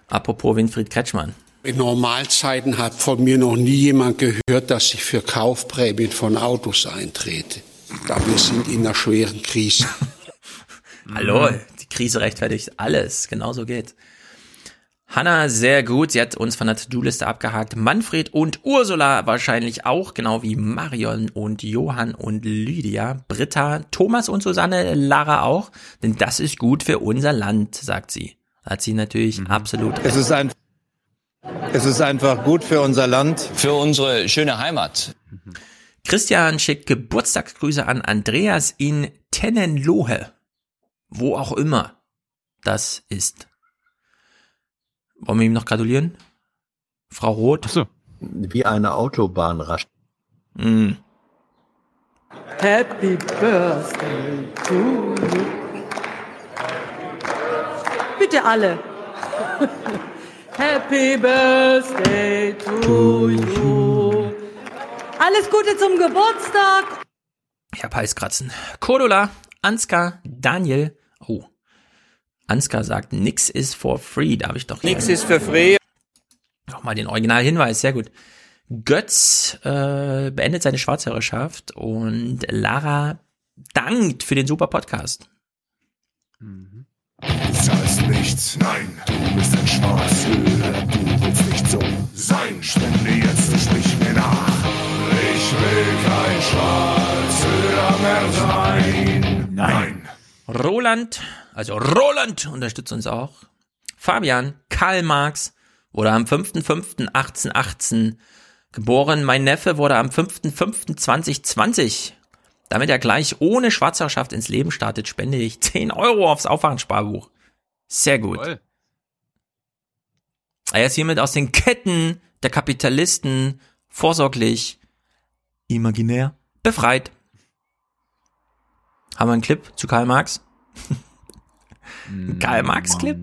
Apropos Winfried Kretschmann. In Normalzeiten hat von mir noch nie jemand gehört, dass ich für Kaufprämien von Autos eintrete. Da wir sind in einer schweren Krise. Hallo, die Krise rechtfertigt alles. Genauso geht's. Hanna, sehr gut. Sie hat uns von der To-Do-Liste abgehakt. Manfred und Ursula wahrscheinlich auch, genau wie Marion und Johann und Lydia. Britta, Thomas und Susanne, Lara auch. Denn das ist gut für unser Land, sagt sie. Hat sie natürlich absolut Es ist, ein, es ist einfach gut für unser Land. Für unsere schöne Heimat. Christian schickt Geburtstagsgrüße an Andreas in Tennenlohe. Wo auch immer das ist. Wollen wir ihm noch gratulieren? Frau Roth? Achso. Wie eine Autobahn rasch. Mm. Happy Birthday to you. Bitte alle. Happy Birthday to you. Alles Gute zum Geburtstag. Ich hab Halskratzen. Cordula, Ansgar, Daniel. Oh. Ansgar sagt, nix ist for free. Darf ich doch Nix ist für free. Nochmal den Originalhinweis, sehr gut. Götz äh, beendet seine Schwarzhörerschaft und Lara dankt für den super Podcast. Du zahlst nichts, nein, du bist ein Schwarzhörer, du willst nicht so sein. Spende jetzt und sprich mir nach. Ich will kein Schwarzhörer mehr sein. Nein. Roland, also Roland unterstützt uns auch. Fabian, Karl Marx wurde am 5.5.1818 geboren. Mein Neffe wurde am 5.5.2020. Damit er gleich ohne Schwarzherrschaft ins Leben startet, spende ich 10 Euro aufs Aufwachtsparbuch. Sehr gut. Toll. Er ist hiermit aus den Ketten der Kapitalisten vorsorglich, imaginär, befreit. Haben wir einen Clip zu Karl Marx? Ein Karl Marx Clip?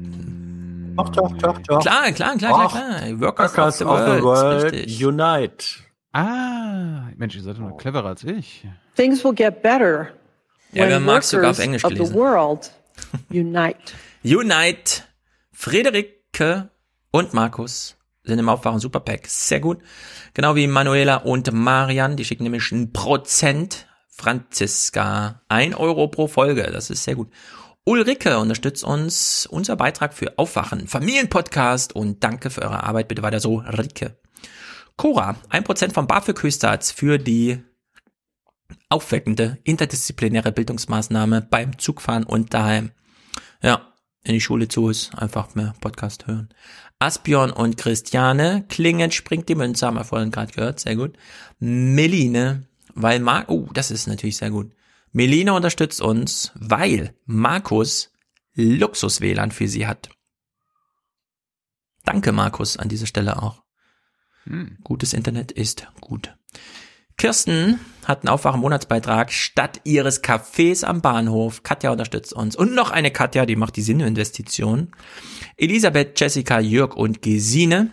Doch, doch, doch, doch. Klar, klar, klar, klar, klar. Workers, of the World. Richtig. Unite. Ah, Mensch, ihr seid doch noch cleverer als ich. Things will get better Ja, wir haben Marx sogar auf workers Englisch of the gelesen. world unite. Unite, Friederike und Markus sind im Aufwachen Superpack. Sehr gut. Genau wie Manuela und Marian, die schicken nämlich ein Prozent. Franziska, ein Euro pro Folge, das ist sehr gut. Ulrike unterstützt uns, unser Beitrag für Aufwachen, Familienpodcast und danke für eure Arbeit, bitte weiter so, Rike. Cora, 1% vom BAföG-Höchstsatz für die aufweckende interdisziplinäre Bildungsmaßnahme beim Zugfahren und daheim. Ja, wenn die Schule zu ist, einfach mehr Podcast hören. Aspion und Christiane, klingend springt die Münze, haben wir vorhin gerade gehört, sehr gut. Meline, weil Mar oh, das ist natürlich sehr gut. Meline unterstützt uns, weil Markus Luxus-WLAN für sie hat. Danke, Markus, an dieser Stelle auch. Hm. Gutes Internet ist gut. Kirsten hat einen Aufwachen-Monatsbeitrag statt ihres Cafés am Bahnhof. Katja unterstützt uns. Und noch eine Katja, die macht die Sinne-Investition. Elisabeth, Jessica, Jörg und Gesine.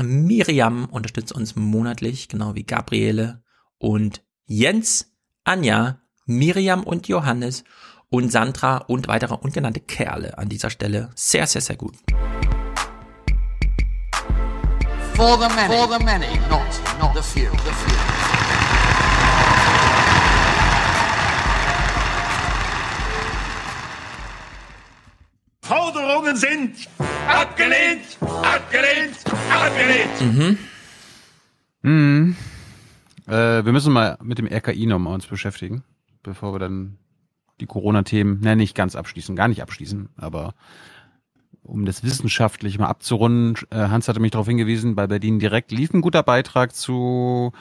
Miriam unterstützt uns monatlich, genau wie Gabriele und Jens, Anja, Miriam und Johannes und Sandra und weitere ungenannte Kerle an dieser Stelle. Sehr, sehr, sehr gut. For the many, For the many. Not, not the few. The few. Forderungen sind abgelehnt, abgelehnt, abgelehnt. Mhm. Mhm. Äh, wir müssen mal mit dem RKI nochmal uns beschäftigen, bevor wir dann die Corona-Themen, ne, nicht ganz abschließen, gar nicht abschließen, aber um das wissenschaftlich mal abzurunden, äh, Hans hatte mich darauf hingewiesen, bei Berlin direkt lief ein guter Beitrag zu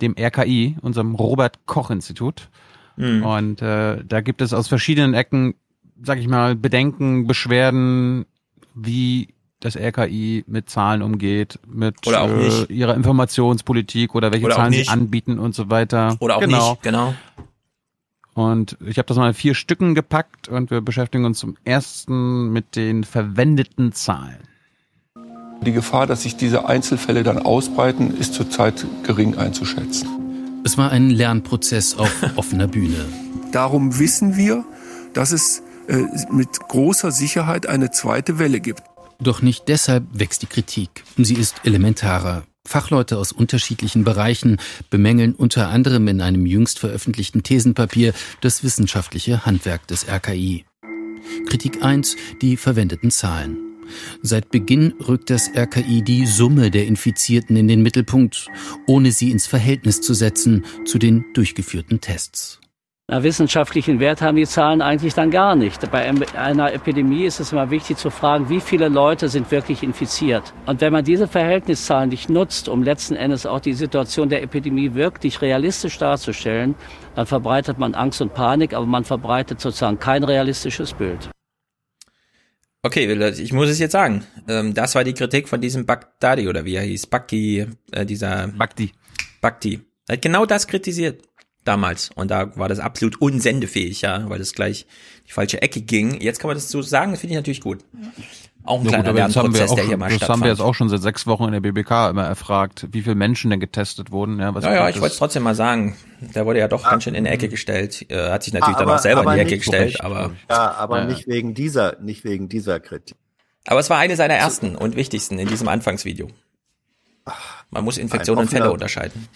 dem RKI, unserem Robert Koch Institut. Mhm. Und äh, da gibt es aus verschiedenen Ecken, sag ich mal, Bedenken, Beschwerden, wie das RKI mit Zahlen umgeht, mit äh, ihrer Informationspolitik oder welche oder Zahlen sie anbieten und so weiter. Oder auch genau. nicht, genau. Und ich habe das mal in vier Stücken gepackt und wir beschäftigen uns zum ersten mit den verwendeten Zahlen. Die Gefahr, dass sich diese Einzelfälle dann ausbreiten, ist zurzeit gering einzuschätzen. Es war ein Lernprozess auf offener Bühne. Darum wissen wir, dass es äh, mit großer Sicherheit eine zweite Welle gibt. Doch nicht deshalb wächst die Kritik. Sie ist elementarer. Fachleute aus unterschiedlichen Bereichen bemängeln unter anderem in einem jüngst veröffentlichten Thesenpapier das wissenschaftliche Handwerk des RKI. Kritik 1, die verwendeten Zahlen. Seit Beginn rückt das RKI die Summe der Infizierten in den Mittelpunkt, ohne sie ins Verhältnis zu setzen zu den durchgeführten Tests. Na, wissenschaftlichen Wert haben die Zahlen eigentlich dann gar nicht. Bei einer Epidemie ist es immer wichtig zu fragen, wie viele Leute sind wirklich infiziert. Und wenn man diese Verhältniszahlen nicht nutzt, um letzten Endes auch die Situation der Epidemie wirklich realistisch darzustellen, dann verbreitet man Angst und Panik, aber man verbreitet sozusagen kein realistisches Bild. Okay, ich muss es jetzt sagen. Ähm, das war die Kritik von diesem Bagdadi oder wie er hieß, Bakti, äh, dieser Bakti. Bakti. Er hat genau das kritisiert damals. Und da war das absolut unsendefähig, ja, weil das gleich die falsche Ecke ging. Jetzt kann man das so sagen, das finde ich natürlich gut. Auch ein ja, kleiner gut, Lernprozess, der hier mal Das haben wir jetzt auch schon seit sechs Wochen in der BBK immer erfragt, wie viele Menschen denn getestet wurden. Ja, was ja, ja ich wollte es trotzdem mal sagen. Der wurde ja doch ah, ganz schön in die Ecke gestellt. Äh, hat sich natürlich aber, dann auch selber in die Ecke gestellt. aber Ja, aber ja. nicht wegen dieser, nicht wegen dieser Kritik. Aber es war eine seiner ersten und wichtigsten in diesem Anfangsvideo. Man muss Infektionen und Fälle unterscheiden.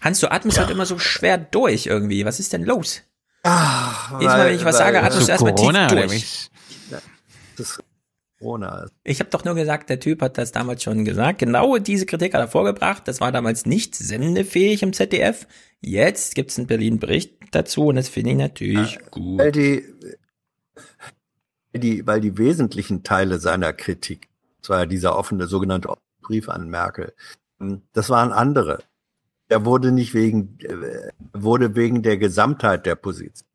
Hans, du atmest ja. halt immer so schwer durch irgendwie. Was ist denn los? Ach, Jedes Mal, wenn ich was sage, atmest du erstmal tief durch. Das Corona. Ich habe doch nur gesagt, der Typ hat das damals schon gesagt. Genau diese Kritik hat er vorgebracht. Das war damals nicht sendefähig im ZDF. Jetzt gibt's in Berlin Bericht dazu und das finde ich natürlich ja, gut. Weil die, die, weil die wesentlichen Teile seiner Kritik, zwar dieser offene sogenannte Brief an Merkel, das waren andere. Er wurde nicht wegen, äh, wurde wegen der Gesamtheit der Position.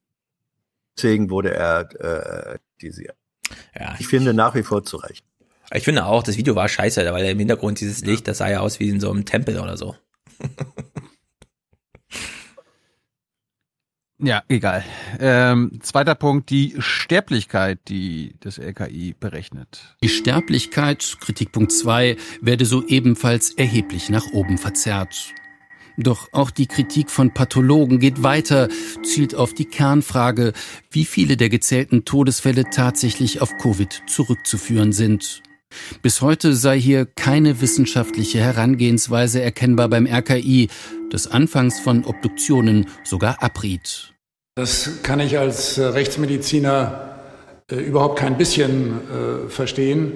Deswegen wurde er äh, kritisiert. Ja, ich finde nach wie vor zu Recht. Ich finde auch, das Video war scheiße, weil im Hintergrund dieses Licht, das sah ja aus wie in so einem Tempel oder so. Ja, egal. Ähm, zweiter Punkt, die Sterblichkeit, die das LKI berechnet. Die Sterblichkeit, Kritikpunkt 2, werde so ebenfalls erheblich nach oben verzerrt. Doch auch die Kritik von Pathologen geht weiter, zielt auf die Kernfrage, wie viele der gezählten Todesfälle tatsächlich auf Covid zurückzuführen sind. Bis heute sei hier keine wissenschaftliche Herangehensweise erkennbar beim RKI, das anfangs von Obduktionen sogar abriet. Das kann ich als Rechtsmediziner äh, überhaupt kein bisschen äh, verstehen.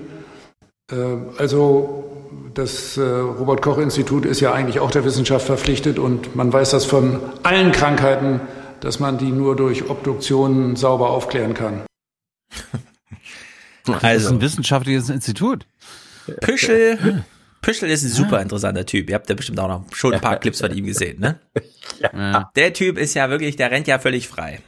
Also das Robert Koch Institut ist ja eigentlich auch der Wissenschaft verpflichtet und man weiß das von allen Krankheiten, dass man die nur durch Obduktionen sauber aufklären kann. Das ist ein wissenschaftliches Institut. Püschel, Püschel ist ein super interessanter Typ. Ihr habt ja bestimmt auch noch schon ein paar Clips von ihm gesehen, ne? Ja. Der Typ ist ja wirklich, der rennt ja völlig frei.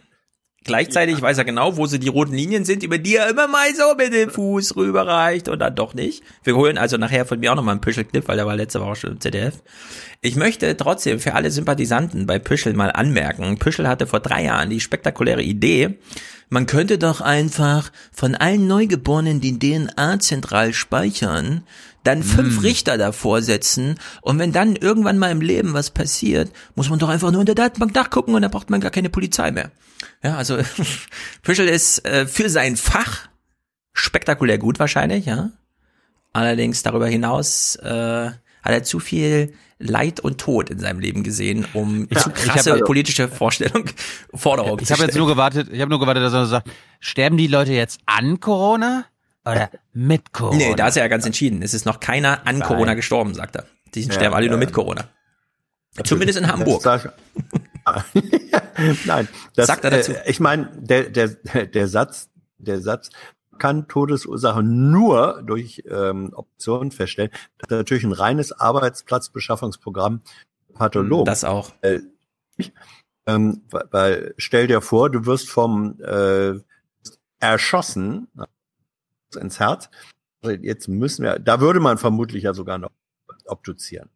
Gleichzeitig weiß er genau, wo sie die roten Linien sind, über die er immer mal so mit dem Fuß rüberreicht und dann doch nicht. Wir holen also nachher von mir auch nochmal einen Püschel-Clip, weil der war letzte Woche schon im ZDF. Ich möchte trotzdem für alle Sympathisanten bei Püschel mal anmerken, Püschel hatte vor drei Jahren die spektakuläre Idee, man könnte doch einfach von allen Neugeborenen die DNA zentral speichern, dann fünf Mm. Richter davor setzen und wenn dann irgendwann mal im Leben was passiert, muss man doch einfach nur in der Datenbank nachgucken und dann braucht man gar keine Polizei mehr. Ja, also Püschel ist äh, für sein Fach spektakulär gut wahrscheinlich, ja. Allerdings darüber hinaus äh, hat er zu viel Leid und Tod in seinem Leben gesehen, um Ich- zu krasse hab also- politische Vorstellung, Forderungen Ich habe jetzt nur gewartet, ich habe nur gewartet, dass er sagt, sterben die Leute jetzt an Corona oder mit Corona? Nee, da ist er ja ganz entschieden. Es ist noch keiner an Nein. Corona gestorben, sagt er. Die Ja, sterben alle nur ja. mit Corona. Zumindest in Hamburg. Nein, das, Sagt er dazu. Äh, ich meine, der, der, der Satz, der Satz kann Todesursache nur durch ähm, Optionen feststellen. Das ist natürlich ein reines Arbeitsplatzbeschaffungsprogramm Pathologen. Das auch. Äh, ähm, weil, weil stell dir vor, du wirst vom äh, erschossen ins Herz. Also Jetzt müssen wir, da würde man vermutlich ja sogar noch obduzieren.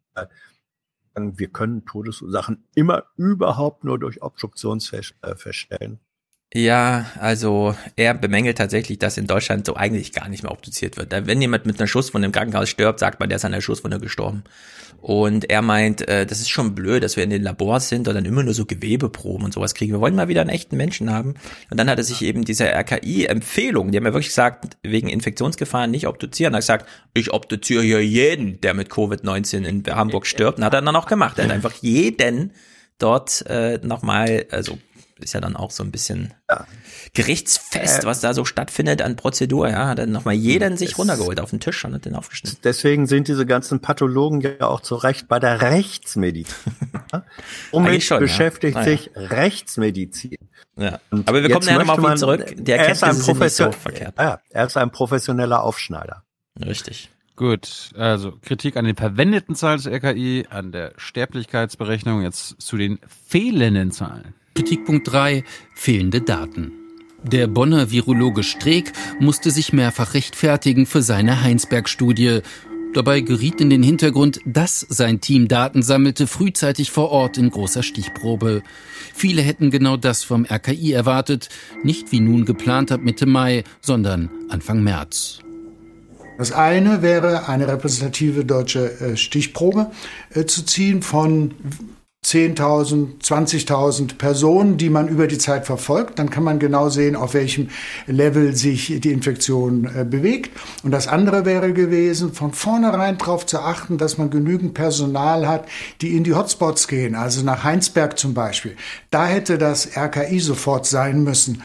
Wir können Todesursachen immer überhaupt nur durch Obduktion äh, feststellen. Ja, also er bemängelt tatsächlich, dass in Deutschland so eigentlich gar nicht mehr obduziert wird. Wenn jemand mit einer Schusswunde im Krankenhaus stirbt, sagt man, der ist an der Schusswunde gestorben. Und er meint, äh, das ist schon blöd, dass wir in den Labors sind und dann immer nur so Gewebeproben und sowas kriegen. Wir wollen mal wieder einen echten Menschen haben. Und dann hat er sich eben diese RKI-Empfehlung, die haben ja wirklich gesagt, wegen Infektionsgefahren nicht obduzieren. Er hat gesagt, ich obduziere hier jeden, der mit Covid-19 in Hamburg stirbt. Und hat er dann auch gemacht. Er hat einfach jeden dort äh, nochmal, also ist ja dann auch so ein bisschen gerichtsfest, Äh, was da so stattfindet an Prozedur, ja, hat dann nochmal jeden sich runtergeholt auf den Tisch und hat den aufgeschnitten. Deswegen sind diese ganzen Pathologen ja auch zu Recht bei der Rechtsmedizin. Ja? Womit schon, ja. beschäftigt Naja. sich Rechtsmedizin. Ja. Und Aber wir kommen ja nochmal auf ihn zurück. Die er ist ein sind nicht so verkehrt. Ja, er ist ein professioneller Aufschneider. Richtig. Gut, also Kritik an den verwendeten Zahlen des RKI, an der Sterblichkeitsberechnung, jetzt zu den fehlenden Zahlen. Kritikpunkt 3. Fehlende Daten. Der Bonner Virologe Streeck musste sich mehrfach rechtfertigen für seine Heinsberg-Studie. Dabei geriet in den Hintergrund, dass sein Team Daten sammelte, frühzeitig vor Ort in großer Stichprobe. Viele hätten genau das vom RKI erwartet, nicht wie nun geplant ab Mitte Mai, sondern Anfang März. Das eine wäre, eine repräsentative deutsche äh, Stichprobe äh, zu ziehen von 10.000, 20.000 Personen, die man über die Zeit verfolgt. Dann kann man genau sehen, auf welchem Level sich die Infektion äh, bewegt. Und das andere wäre gewesen, von vornherein darauf zu achten, dass man genügend Personal hat, die in die Hotspots gehen, also nach Heinsberg zum Beispiel. Da hätte das RKI sofort sein müssen.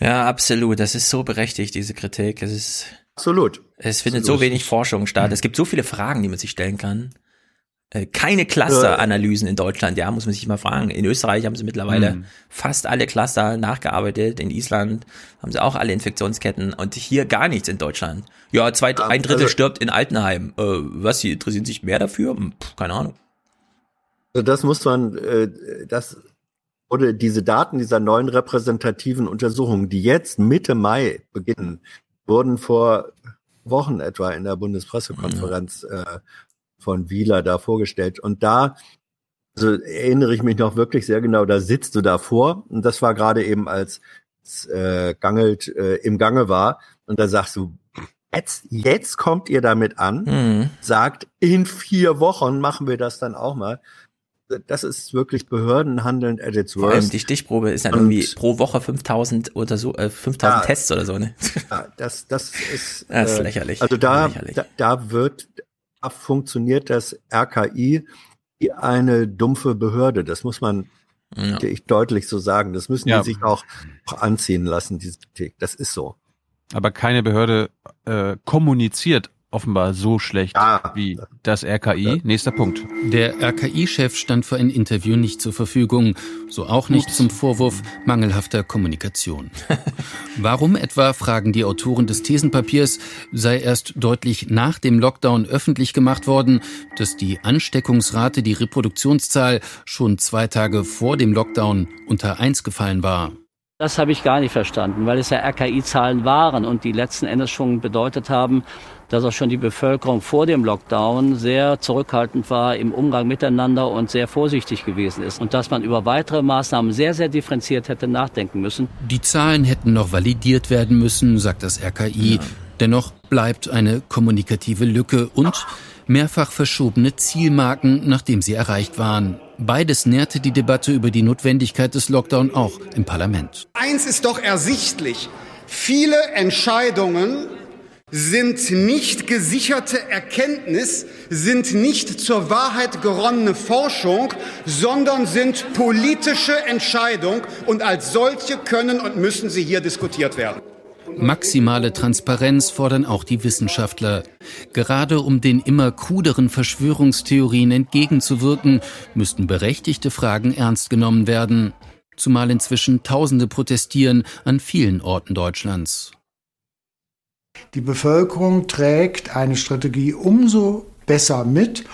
Ja, absolut. Das ist so berechtigt, diese Kritik. Es ist. Absolut. Es findet Absolut. so wenig Forschung statt. Es gibt so viele Fragen, die man sich stellen kann. Äh, Keine Cluster-Analysen in Deutschland, ja, muss man sich mal fragen. In Österreich haben sie mittlerweile Mhm. fast alle Cluster nachgearbeitet. In Island haben sie auch alle Infektionsketten und hier gar nichts in Deutschland. Ja, zwei, ein Drittel also- stirbt in Altenheim. Äh, was, sie interessieren sich mehr dafür? Hm, Puh, keine Ahnung. Also das muss man, äh, das oder diese Daten dieser neuen repräsentativen Untersuchungen, die jetzt Mitte Mai beginnen, wurden vor Wochen etwa in der Bundespressekonferenz äh, von Wieler da vorgestellt. Und da also erinnere ich mich noch wirklich sehr genau, da sitzt du davor und das war gerade eben als äh, Gangelt äh, im Gange war und da sagst du, jetzt, jetzt kommt ihr damit an, Mhm. sagt, in vier Wochen machen wir das dann auch mal. Das ist wirklich Behördenhandeln at its Vor allem worst. die Stichprobe ist dann Und- irgendwie pro Woche 5000 oder so, äh, 5000 Ja. Tests oder so, ne? Ja, das, das ist, Das ist äh, lächerlich. Also da, Lächerlich. da, da wird, funktioniert das RKI wie eine dumpfe Behörde. Das muss man Ja. wirklich deutlich so sagen. Das müssen Ja. die sich auch anziehen lassen, diese Kritik. Das ist so. Aber keine Behörde äh, kommuniziert offenbar so schlecht wie das RKI. Nächster Punkt. Der RKI-Chef stand für ein Interview nicht zur Verfügung, so auch nicht zum Vorwurf mangelhafter Kommunikation. Warum etwa, fragen die Autoren des Thesenpapiers, sei erst deutlich nach dem Lockdown öffentlich gemacht worden, dass die Ansteckungsrate, die Reproduktionszahl schon zwei Tage vor dem Lockdown unter eins gefallen war. Das habe ich gar nicht verstanden, weil es ja RKI-Zahlen waren und die letzten Endes schon bedeutet haben, dass auch schon die Bevölkerung vor dem Lockdown sehr zurückhaltend war im Umgang miteinander und sehr vorsichtig gewesen ist. Und dass man über weitere Maßnahmen sehr, sehr differenziert hätte nachdenken müssen. Die Zahlen hätten noch validiert werden müssen, sagt das RKI. Ja. Dennoch bleibt eine kommunikative Lücke und mehrfach verschobene Zielmarken, nachdem sie erreicht waren. Beides nährte die Debatte über die Notwendigkeit des Lockdown auch im Parlament. Eins ist doch ersichtlich. Viele Entscheidungen sind nicht gesicherte Erkenntnis, sind nicht zur Wahrheit geronnene Forschung, sondern sind politische Entscheidungen und als solche können und müssen sie hier diskutiert werden. Maximale Transparenz fordern auch die Wissenschaftler. Gerade um den immer kruderen Verschwörungstheorien entgegenzuwirken, müssten berechtigte Fragen ernst genommen werden. Zumal inzwischen Tausende protestieren an vielen Orten Deutschlands. Die Bevölkerung trägt eine Strategie umso besser mit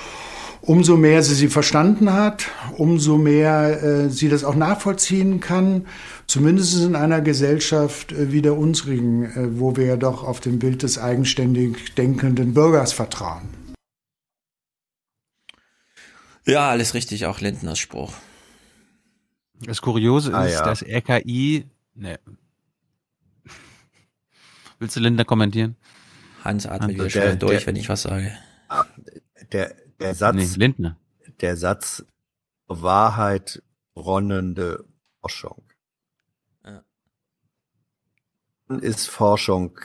umso mehr sie sie verstanden hat, umso mehr äh, sie das auch nachvollziehen kann, zumindest in einer Gesellschaft äh, wie der unsrigen, äh, wo wir ja doch auf dem Bild des eigenständig denkenden Bürgers vertrauen. Ja, alles richtig, auch Lindners Spruch. Das Kuriose ah, ist, ja. dass RKI. Ne. Willst du Lindner kommentieren? Hans atmet wieder schnell durch, der, wenn ich was sage. Ah, der, der Satz, nee, Lindner. der Satz Wahrheit ronnende Forschung. Ja. Ist Forschung,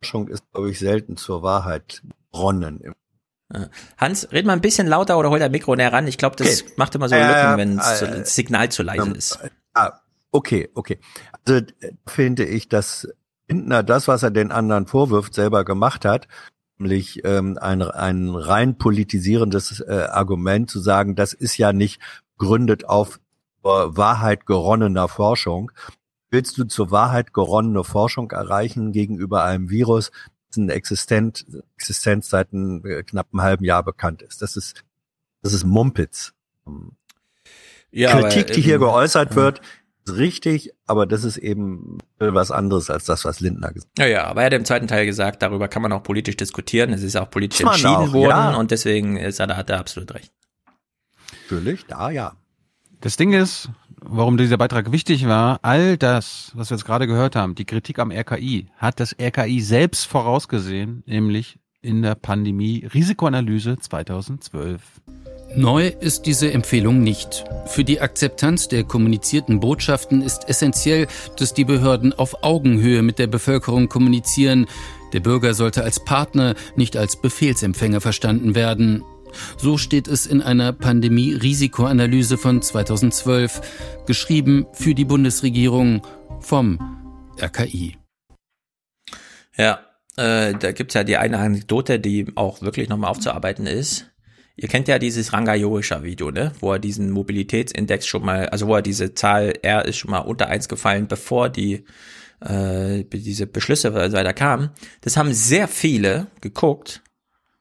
Forschung ist, glaube ich, selten zur Wahrheit ronnen. Hans, red mal ein bisschen lauter oder hol dein Mikro näher ran. Ich glaube, das okay. macht immer so Lücken, äh, wenn das äh, Signal zu leise ist. Ah, okay, okay. Also finde ich, dass Lindner das, was er den anderen vorwirft, selber gemacht hat nämlich ähm, ein, ein rein politisierendes äh, Argument zu sagen, das ist ja nicht gründet auf äh, Wahrheit geronnener Forschung. Willst du zur Wahrheit geronnene Forschung erreichen gegenüber einem Virus, dessen Existent, Existenz seit einem äh, knappen halben Jahr bekannt ist? Das ist, das ist Mumpitz. Ja, Kritik, aber, die hier geäußert ja. wird, richtig, aber das ist eben was anderes als das, was Lindner gesagt hat. Ja, ja, aber er hat im zweiten Teil gesagt, darüber kann man auch politisch diskutieren. Es ist auch politisch entschieden auch, worden ja. und deswegen ist er, hat er absolut recht. Natürlich, da ja. Das Ding ist, warum dieser Beitrag wichtig war, all das, was wir jetzt gerade gehört haben, die Kritik am RKI, hat das RKI selbst vorausgesehen, nämlich in der Pandemie Risikoanalyse 2012. Neu ist diese Empfehlung nicht. Für die Akzeptanz der kommunizierten Botschaften ist essentiell, dass die Behörden auf Augenhöhe mit der Bevölkerung kommunizieren. Der Bürger sollte als Partner, nicht als Befehlsempfänger verstanden werden. So steht es in einer Pandemie-Risikoanalyse von 2012, geschrieben für die Bundesregierung vom RKI. Ja, äh, da gibt's ja die eine Anekdote, die auch wirklich nochmal aufzuarbeiten ist. Ihr kennt ja dieses Ranga Yogeshwar Video, ne? Wo er diesen Mobilitätsindex schon mal, also wo er diese Zahl R ist schon mal unter eins gefallen, bevor die äh, diese Beschlüsse weiter kamen. Das haben sehr viele geguckt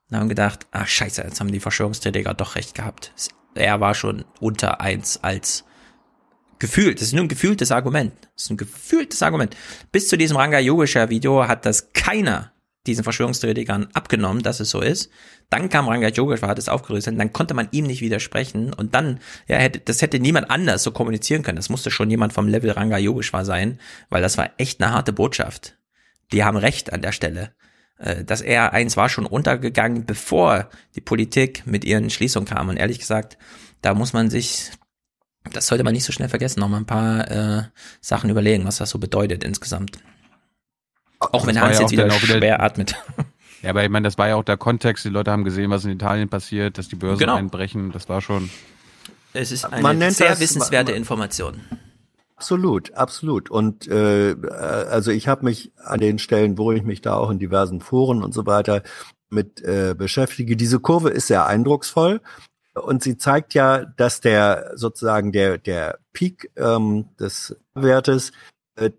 und haben gedacht, ah scheiße, jetzt haben die Verschwörungstheoretiker doch recht gehabt. Er war schon unter eins als gefühlt. Das ist nur ein gefühltes Argument. Das ist ein gefühltes Argument. Bis zu diesem Ranga Yogeshwar Video hat das keiner diesen Verschwörungstheoretikern abgenommen, dass es so ist. Dann kam Ranga Yogeshwar, hat es aufgerüstet, dann konnte man ihm nicht widersprechen und dann, ja, hätte, das hätte niemand anders so kommunizieren können. Das musste schon jemand vom Level Ranga Yogeshwar sein, weil das war echt eine harte Botschaft. Die haben recht an der Stelle. Äh, das R1 war schon untergegangen, bevor die Politik mit ihren Schließungen kam. Und ehrlich gesagt, da muss man sich, das sollte man nicht so schnell vergessen, noch mal ein paar äh, Sachen überlegen, was das so bedeutet insgesamt. Auch wenn Hans ja jetzt wieder schwer wieder, atmet. Ja, aber ich meine, das war ja auch der Kontext. Die Leute haben gesehen, was in Italien passiert, dass die Börsen genau. einbrechen. Das war schon. Es ist eine sehr das, wissenswerte Information. Absolut, absolut. Und äh, also ich habe mich an den Stellen, wo ich mich da auch in diversen Foren und so weiter mit äh, beschäftige, diese Kurve ist sehr eindrucksvoll und sie zeigt ja, dass der sozusagen der der Peak ähm, des Wertes äh,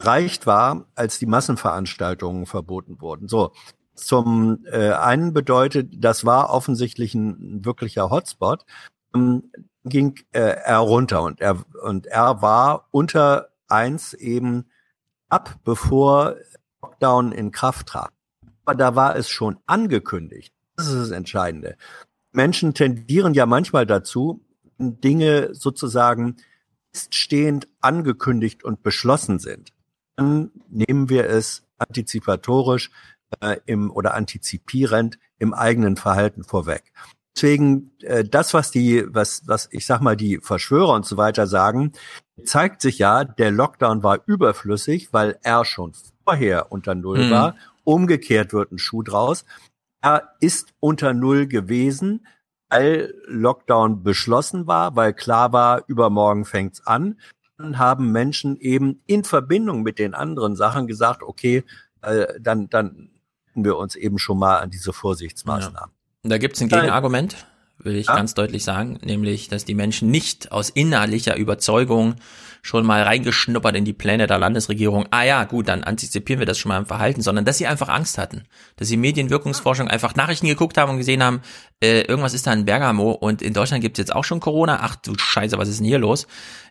reicht war, als die Massenveranstaltungen verboten wurden. So, zum äh, einen bedeutet, das war offensichtlich ein wirklicher Hotspot, ähm, ging äh, er runter und er und er war unter eins eben ab, bevor Lockdown in Kraft trat. Aber da war es schon angekündigt. Das ist das Entscheidende. Menschen tendieren ja manchmal dazu, Dinge sozusagen feststehend angekündigt und beschlossen sind. Dann nehmen wir es antizipatorisch äh, im oder antizipierend im eigenen Verhalten vorweg. Deswegen äh, das, was die, was, was ich sag mal die Verschwörer und so weiter sagen, zeigt sich ja, der Lockdown war überflüssig, weil er schon vorher unter Null mhm. war. Umgekehrt wird ein Schuh draus. Er ist unter Null gewesen, weil Lockdown beschlossen war, weil klar war, übermorgen fängt's an. Dann haben Menschen eben in Verbindung mit den anderen Sachen gesagt, okay, äh, dann, dann wir uns eben schon mal an diese Vorsichtsmaßnahmen. Ja. Da gibt's ein Gegenargument, will ich ja. ganz deutlich sagen, nämlich, dass die Menschen nicht aus innerlicher Überzeugung schon mal reingeschnuppert in die Pläne der Landesregierung, ah ja, gut, dann antizipieren wir das schon mal im Verhalten, sondern dass sie einfach Angst hatten. Dass sie Medienwirkungsforschung einfach Nachrichten geguckt haben und gesehen haben, äh, irgendwas ist da in Bergamo und in Deutschland gibt's jetzt auch schon Corona. Ach du Scheiße, was ist denn hier los?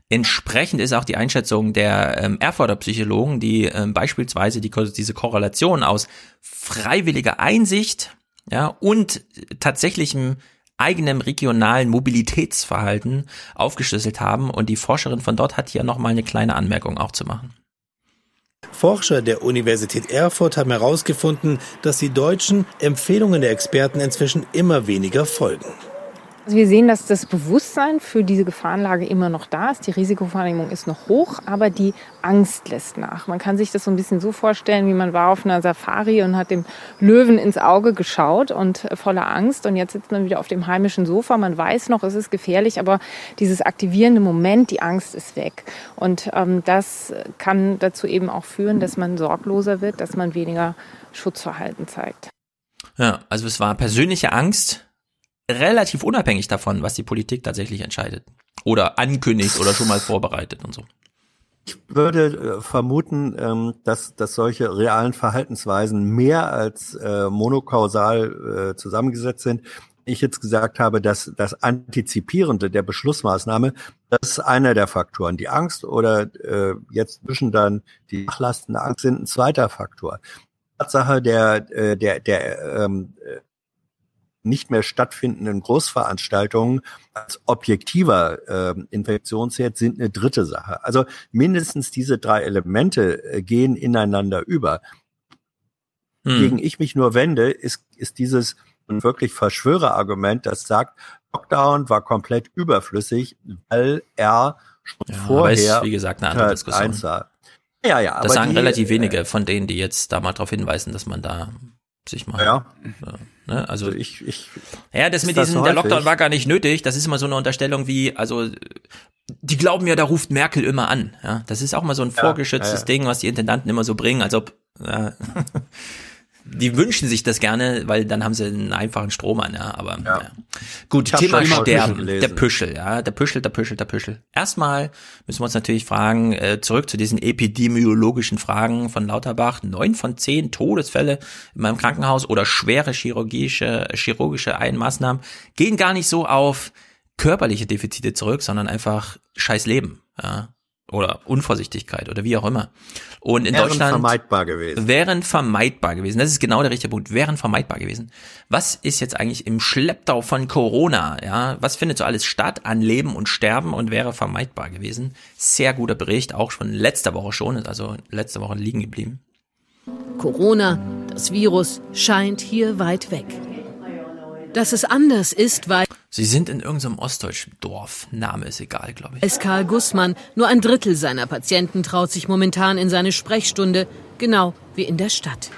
Entsprechend ist auch die Einschätzung der ähm, Erfurter Psychologen, die ähm, beispielsweise die, diese Korrelation aus freiwilliger Einsicht ja, und tatsächlichem eigenem regionalen Mobilitätsverhalten aufgeschlüsselt haben. Und die Forscherin von dort hat hier nochmal eine kleine Anmerkung auch zu machen. Forscher der Universität Erfurt haben herausgefunden, dass die Deutschen Empfehlungen der Experten inzwischen immer weniger folgen. Also wir sehen, dass das Bewusstsein für diese Gefahrenlage immer noch da ist. Die Risikowahrnehmung ist noch hoch, aber die Angst lässt nach. Man kann sich das so ein bisschen so vorstellen, wie man war auf einer Safari und hat dem Löwen ins Auge geschaut und äh, voller Angst. Und jetzt sitzt man wieder auf dem heimischen Sofa. Man weiß noch, es ist gefährlich, aber dieses aktivierende Moment, die Angst ist weg. Und ähm, das kann dazu eben auch führen, dass man sorgloser wird, dass man weniger Schutzverhalten zeigt. Ja, also es war persönliche Angst, relativ unabhängig davon, was die Politik tatsächlich entscheidet oder ankündigt oder schon mal vorbereitet und so. Ich würde äh, vermuten, ähm, dass, dass solche realen Verhaltensweisen mehr als äh, monokausal äh, zusammengesetzt sind. Ich jetzt gesagt habe, dass das Antizipierende der Beschlussmaßnahme, das ist einer der Faktoren. Die Angst oder äh, jetzt zwischen dann die nachlastende Angst sind ein zweiter Faktor. Tatsache der, äh, der, der ähm, nicht mehr stattfindenden Großveranstaltungen als objektiver äh, Infektionsherd sind eine dritte Sache. Also mindestens diese drei Elemente äh, gehen ineinander über. Hm. Gegen ich mich nur wende, ist, ist dieses wirklich Verschwörerargument, das sagt, Lockdown war komplett überflüssig, weil er schon ja, vorher ist, wie gesagt, eine andere Diskussion. Ja, ja, das sagen die, relativ wenige äh, von denen, die jetzt da mal darauf hinweisen, dass man da sich mal. Ja. ja ne? Also, also, ich, ich. Ja, das mit diesem, der Lockdown war gar nicht nötig. Das ist immer so eine Unterstellung wie, also, die glauben ja, da ruft Merkel immer an. Ja, das ist auch mal so ein vorgeschütztes ja, ja, Ding, was die Intendanten immer so bringen, als ob. Ja, die wünschen sich das gerne, weil dann haben sie einen einfachen Strom an, ja, aber ja. ja. gut, Thema Sterben, der Püschel, ja, der Püschel, der Püschel, der Püschel. Erstmal müssen wir uns natürlich fragen, äh, zurück zu diesen epidemiologischen Fragen von Lauterbach, neun von zehn Todesfälle in meinem Krankenhaus oder schwere chirurgische, chirurgische Einmaßnahmen gehen gar nicht so auf körperliche Defizite zurück, sondern einfach scheiß Leben, ja oder Unvorsichtigkeit oder wie auch immer. Und in wären Deutschland vermeidbar gewesen. Wären vermeidbar gewesen. Das ist genau der richtige Punkt. Wären vermeidbar gewesen. Was ist jetzt eigentlich im Schlepptau von Corona? Ja, was findet so alles statt an Leben und Sterben und wäre vermeidbar gewesen? Sehr guter Bericht, auch schon letzte Woche schon, ist also letzte Woche liegen geblieben. Corona, das Virus scheint hier weit weg. Dass es anders ist, weil Sie sind in irgendeinem ostdeutschen Dorf. Name ist egal, glaube ich. Es Karl Gussmann. Nur ein Drittel seiner Patienten traut sich momentan in seine Sprechstunde, genau wie in der Stadt.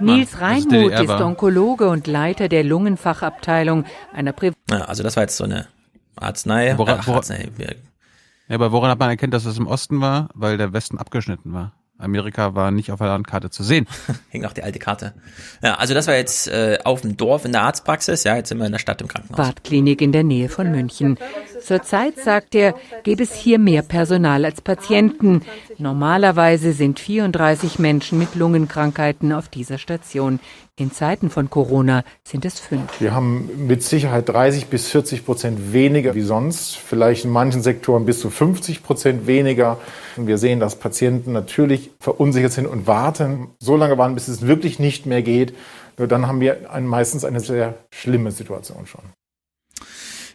Nils Reinmuth ist Onkologe und Leiter der Lungenfachabteilung einer Pri ja, Also das war jetzt so eine Arznei, wora, wora, Arznei Ja, aber woran hat man erkennt, dass es im Osten war? Weil der Westen abgeschnitten war. Amerika war nicht auf der Landkarte zu sehen. Hing auch die alte Karte. Ja, also das war jetzt äh, auf dem Dorf in der Arztpraxis. Ja, jetzt sind wir in der Stadt im Krankenhaus. Wartklinik in der Nähe von München. Zurzeit, sagt er, gäbe es hier mehr Personal als Patienten. Normalerweise sind 34 Menschen mit Lungenkrankheiten auf dieser Station. In Zeiten von Corona sind es fünf. Wir haben mit Sicherheit 30 bis 40 Prozent weniger wie sonst, vielleicht in manchen Sektoren bis zu 50 Prozent weniger. Wir sehen, dass Patienten natürlich verunsichert sind und warten, so lange warten, bis es wirklich nicht mehr geht. Nur dann haben wir meistens eine sehr schlimme Situation schon.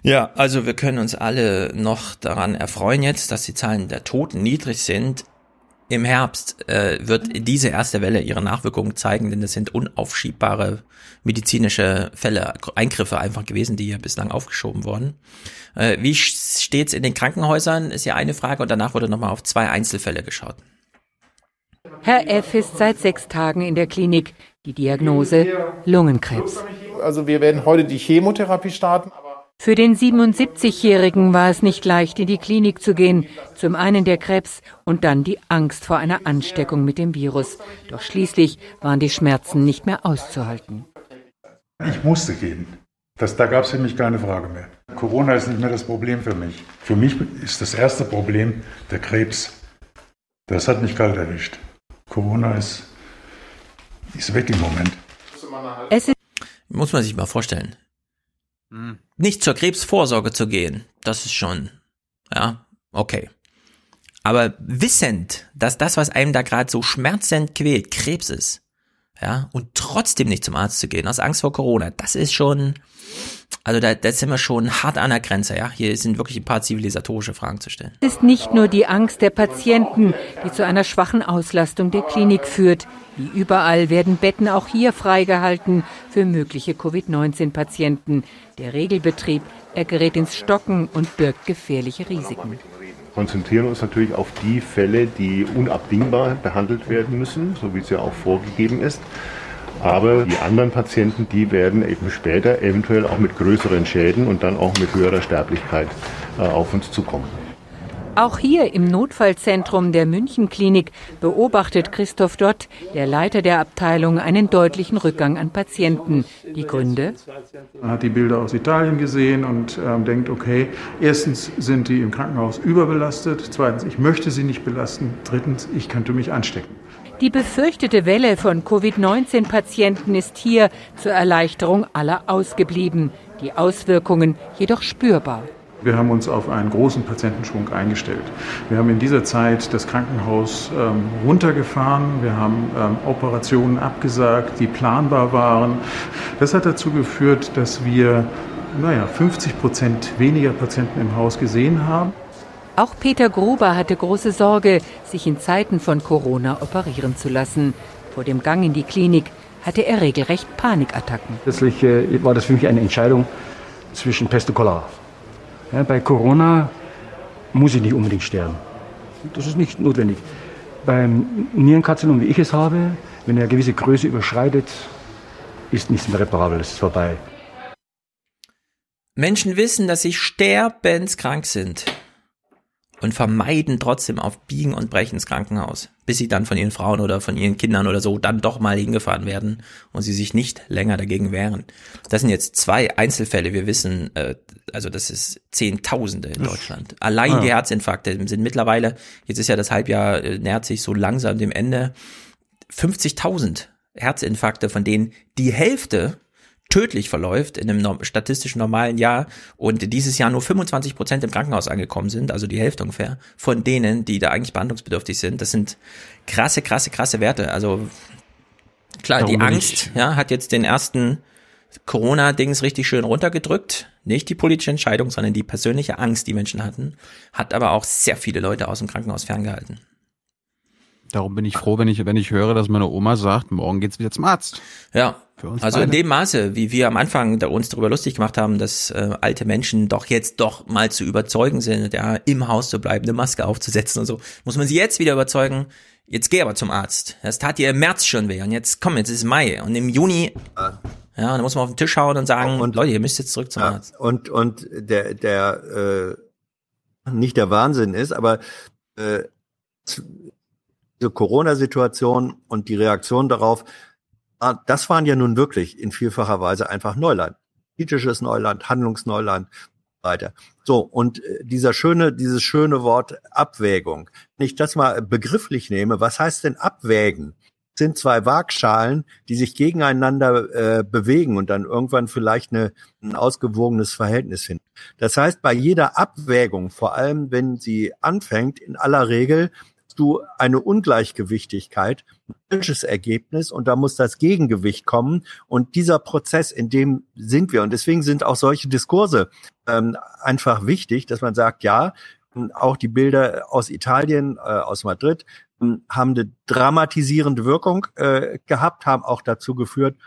Ja, also wir können uns alle noch daran erfreuen jetzt, dass die Zahlen der Toten niedrig sind. Im Herbst äh, wird diese erste Welle ihre Nachwirkungen zeigen, denn das sind unaufschiebbare medizinische Fälle, Eingriffe einfach gewesen, die hier bislang aufgeschoben wurden. Äh, wie steht's in den Krankenhäusern, ist ja eine Frage und danach wurde nochmal auf zwei Einzelfälle geschaut. Herr F. ist seit sechs Tagen in der Klinik. Die Diagnose Lungenkrebs. Also wir werden heute die Chemotherapie starten. Für den 77-Jährigen war es nicht leicht, in die Klinik zu gehen. Zum einen der Krebs und dann die Angst vor einer Ansteckung mit dem Virus. Doch schließlich waren die Schmerzen nicht mehr auszuhalten. Ich musste gehen. Das, da gab es für mich keine Frage mehr. Corona ist nicht mehr das Problem für mich. Für mich ist das erste Problem der Krebs. Das hat mich kalt erwischt. Corona ist, ist weg im Moment. Es Muss man sich mal vorstellen. Hm. Nicht zur Krebsvorsorge zu gehen, das ist schon, ja, okay. Aber wissend, dass das, was einem da gerade so schmerzend quält, Krebs ist, ja, und trotzdem nicht zum Arzt zu gehen, aus Angst vor Corona, das ist schon, also da, da sind wir schon hart an der Grenze, ja. Hier sind wirklich ein paar zivilisatorische Fragen zu stellen. Es ist nicht nur die Angst der Patienten, die zu einer schwachen Auslastung der Klinik führt. Wie überall werden Betten auch hier freigehalten für mögliche Covid-19-Patienten. Der Regelbetrieb, er gerät ins Stocken und birgt gefährliche Risiken konzentrieren uns natürlich auf die Fälle, die unabdingbar behandelt werden müssen, so wie es ja auch vorgegeben ist. Aber die anderen Patienten, die werden eben später eventuell auch mit größeren Schäden und dann auch mit höherer Sterblichkeit äh, auf uns zukommen. Auch hier im Notfallzentrum der Münchenklinik beobachtet Christoph Dott, der Leiter der Abteilung, einen deutlichen Rückgang an Patienten. Die Gründe? Man hat die Bilder aus Italien gesehen und ähm, denkt, okay, erstens sind die im Krankenhaus überbelastet, zweitens, ich möchte sie nicht belasten, drittens, ich könnte mich anstecken. Die befürchtete Welle von Covid-19-Patienten ist hier zur Erleichterung aller ausgeblieben, die Auswirkungen jedoch spürbar. Wir haben uns auf einen großen Patientenschwung eingestellt. Wir haben in dieser Zeit das Krankenhaus ähm, runtergefahren. Wir haben ähm, Operationen abgesagt, die planbar waren. Das hat dazu geführt, dass wir naja, 50 Prozent weniger Patienten im Haus gesehen haben. Auch Peter Gruber hatte große Sorge, sich in Zeiten von Corona operieren zu lassen. Vor dem Gang in die Klinik hatte er regelrecht Panikattacken. Letztlich äh, war das für mich eine Entscheidung zwischen Pest und Cholera. Ja, bei Corona muss ich nicht unbedingt sterben. Das ist nicht notwendig. Beim Nierenkarzinom, wie ich es habe, wenn er eine gewisse Größe überschreitet, ist nichts mehr reparabel, es ist vorbei. Menschen wissen, dass sie sterbenskrank sind und vermeiden trotzdem auf Biegen und Brechen ins Krankenhaus, bis sie dann von ihren Frauen oder von ihren Kindern oder so dann doch mal hingefahren werden und sie sich nicht länger dagegen wehren. Das sind jetzt zwei Einzelfälle. Wir wissen, äh, also das ist Zehntausende in Deutschland. Allein ah. die Herzinfarkte sind mittlerweile, jetzt ist ja das Halbjahr, äh, nähert sich so langsam dem Ende, 50.000 Herzinfarkte, von denen die Hälfte tödlich verläuft in einem statistisch normalen Jahr und dieses Jahr nur 25 Prozent im Krankenhaus angekommen sind, also die Hälfte ungefähr, von denen, die da eigentlich behandlungsbedürftig sind. Das sind krasse, krasse, krasse Werte. Also klar, Darum die Angst ja, hat jetzt den ersten Corona-Dings richtig schön runtergedrückt. Nicht die politische Entscheidung, sondern die persönliche Angst, die Menschen hatten, hat aber auch sehr viele Leute aus dem Krankenhaus ferngehalten. Darum bin ich froh, wenn ich, wenn ich höre, dass meine Oma sagt, morgen geht's wieder zum Arzt. Ja. also beide. in dem Maße, wie wir am Anfang da uns darüber lustig gemacht haben, dass äh, alte Menschen doch jetzt doch mal zu überzeugen sind, ja, im Haus zu bleiben, eine Maske aufzusetzen und so, muss man sie jetzt wieder überzeugen, jetzt geh aber zum Arzt. Das tat dir im März schon weh und jetzt komm, jetzt ist Mai und im Juni ja, dann muss man auf den Tisch hauen und sagen, und Leute, ihr müsst jetzt zurück zum ja, Arzt. Und und der der äh, nicht der Wahnsinn ist, aber äh, diese Corona-Situation und die Reaktion darauf, ah, das waren ja nun wirklich in vielfacher Weise einfach Neuland. Politisches Neuland, Handlungsneuland, weiter. So, und äh, dieser schöne, dieses schöne Wort Abwägung. Wenn ich das mal begrifflich nehme, was heißt denn abwägen? sind zwei Waagschalen, die sich gegeneinander äh, bewegen und dann irgendwann vielleicht eine, ein ausgewogenes Verhältnis finden. Das heißt, bei jeder Abwägung, vor allem wenn sie anfängt, in aller Regel du eine Ungleichgewichtigkeit, ein falsches Ergebnis und da muss das Gegengewicht kommen. Und dieser Prozess, in dem sind wir. Und deswegen sind auch solche Diskurse ähm, einfach wichtig, dass man sagt, ja, auch die Bilder aus Italien, äh, aus Madrid, ähm, haben eine dramatisierende Wirkung äh, gehabt, haben auch dazu geführt,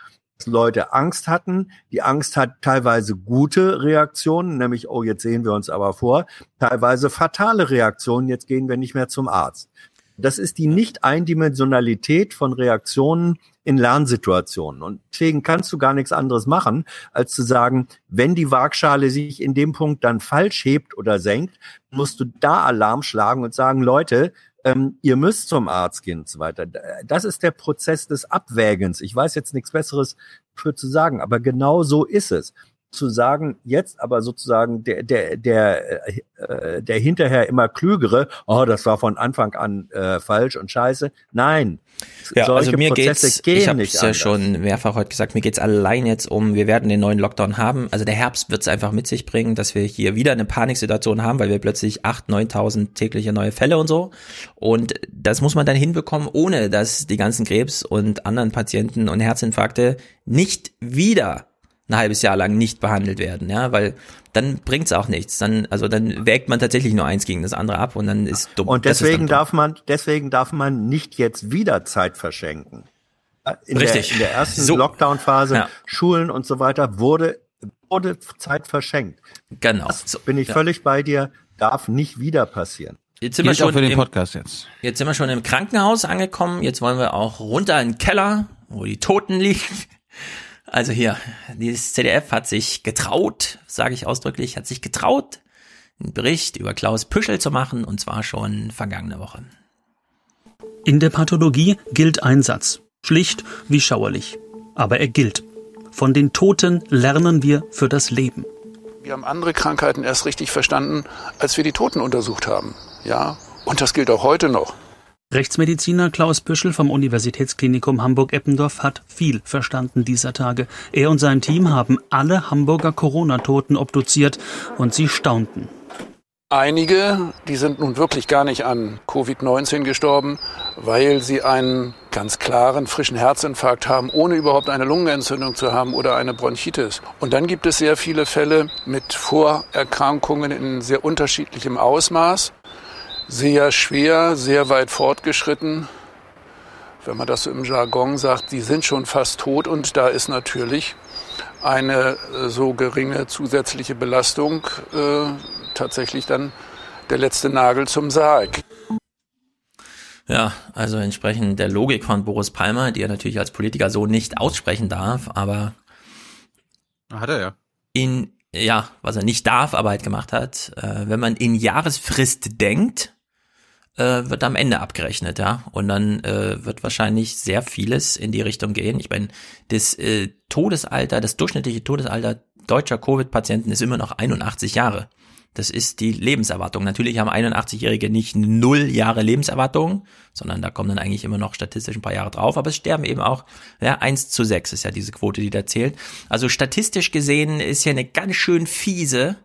Leute Angst hatten. Die Angst hat teilweise gute Reaktionen, nämlich, oh, jetzt sehen wir uns aber vor, teilweise fatale Reaktionen, jetzt gehen wir nicht mehr zum Arzt. Das ist die Nicht-Eindimensionalität von Reaktionen in Lernsituationen. Und deswegen kannst du gar nichts anderes machen, als zu sagen, wenn die Waagschale sich in dem Punkt dann falsch hebt oder senkt, musst du da Alarm schlagen und sagen, Leute, ähm, ihr müsst zum Arzt gehen und so weiter. Das ist der Prozess des Abwägens. Ich weiß jetzt nichts Besseres für zu sagen, aber genau so ist es zu sagen, jetzt aber sozusagen der, der, der, äh, der hinterher immer klügere, oh, das war von Anfang an äh, falsch und scheiße. Nein. Ja, also mir Prozesse geht's, ich habe es ja schon mehrfach heute gesagt, mir geht's allein jetzt um, wir werden den neuen Lockdown haben. Also der Herbst wird es einfach mit sich bringen, dass wir hier wieder eine Paniksituation haben, weil wir plötzlich 8.000, 9.000 tägliche neue Fälle und so. Und das muss man dann hinbekommen, ohne dass die ganzen Krebs und anderen Patienten und Herzinfarkte nicht wieder ein halbes Jahr lang nicht behandelt werden, ja, weil dann bringt's auch nichts. Dann, also dann wägt man tatsächlich nur eins gegen das andere ab und dann ist dumm. Und deswegen darf man, deswegen darf man nicht jetzt wieder Zeit verschenken. In Richtig. Der, in der ersten so. Lockdown-Phase, ja. Schulen und so weiter, wurde, wurde Zeit verschenkt. Genau. Das so. bin ich ja. völlig bei dir, darf nicht wieder passieren. Jetzt sind, wir schon im, jetzt. jetzt sind wir schon im Krankenhaus angekommen. Jetzt wollen wir auch runter in den Keller, wo die Toten liegen. Also hier, dieses ZDF hat sich getraut, sage ich ausdrücklich, hat sich getraut, einen Bericht über Klaus Püschel zu machen, und zwar schon vergangene Woche. In der Pathologie gilt ein Satz, schlicht wie schauerlich, aber er gilt. Von den Toten lernen wir für das Leben. Wir haben andere Krankheiten erst richtig verstanden, als wir die Toten untersucht haben. Ja, und das gilt auch heute noch. Rechtsmediziner Klaus Büschel vom Universitätsklinikum Hamburg-Eppendorf hat viel verstanden dieser Tage. Er und sein Team haben alle Hamburger Corona-Toten obduziert und sie staunten. Einige, die sind nun wirklich gar nicht an Covid-19 gestorben, weil sie einen ganz klaren, frischen Herzinfarkt haben, ohne überhaupt eine Lungenentzündung zu haben oder eine Bronchitis. Und dann gibt es sehr viele Fälle mit Vorerkrankungen in sehr unterschiedlichem Ausmaß sehr schwer, sehr weit fortgeschritten. Wenn man das so im Jargon sagt, die sind schon fast tot und da ist natürlich eine äh, so geringe zusätzliche Belastung äh, tatsächlich dann der letzte Nagel zum Sarg. Ja, also entsprechend der Logik von Boris Palmer, die er natürlich als Politiker so nicht aussprechen darf, aber hat er ja. In ja, was er nicht darf, aber halt gemacht hat, äh, wenn man in Jahresfrist denkt, äh, wird am Ende abgerechnet, ja. Und dann äh, wird wahrscheinlich sehr vieles in die Richtung gehen. Ich meine, das äh, Todesalter, das durchschnittliche Todesalter deutscher Covid-Patienten ist immer noch 81 Jahre. Das ist die Lebenserwartung. Natürlich haben 81-Jährige nicht null Jahre Lebenserwartung, sondern da kommen dann eigentlich immer noch statistisch ein paar Jahre drauf. Aber es sterben eben auch, ja, 1 zu 6 ist ja diese Quote, die da zählt. Also statistisch gesehen ist hier eine ganz schön fiese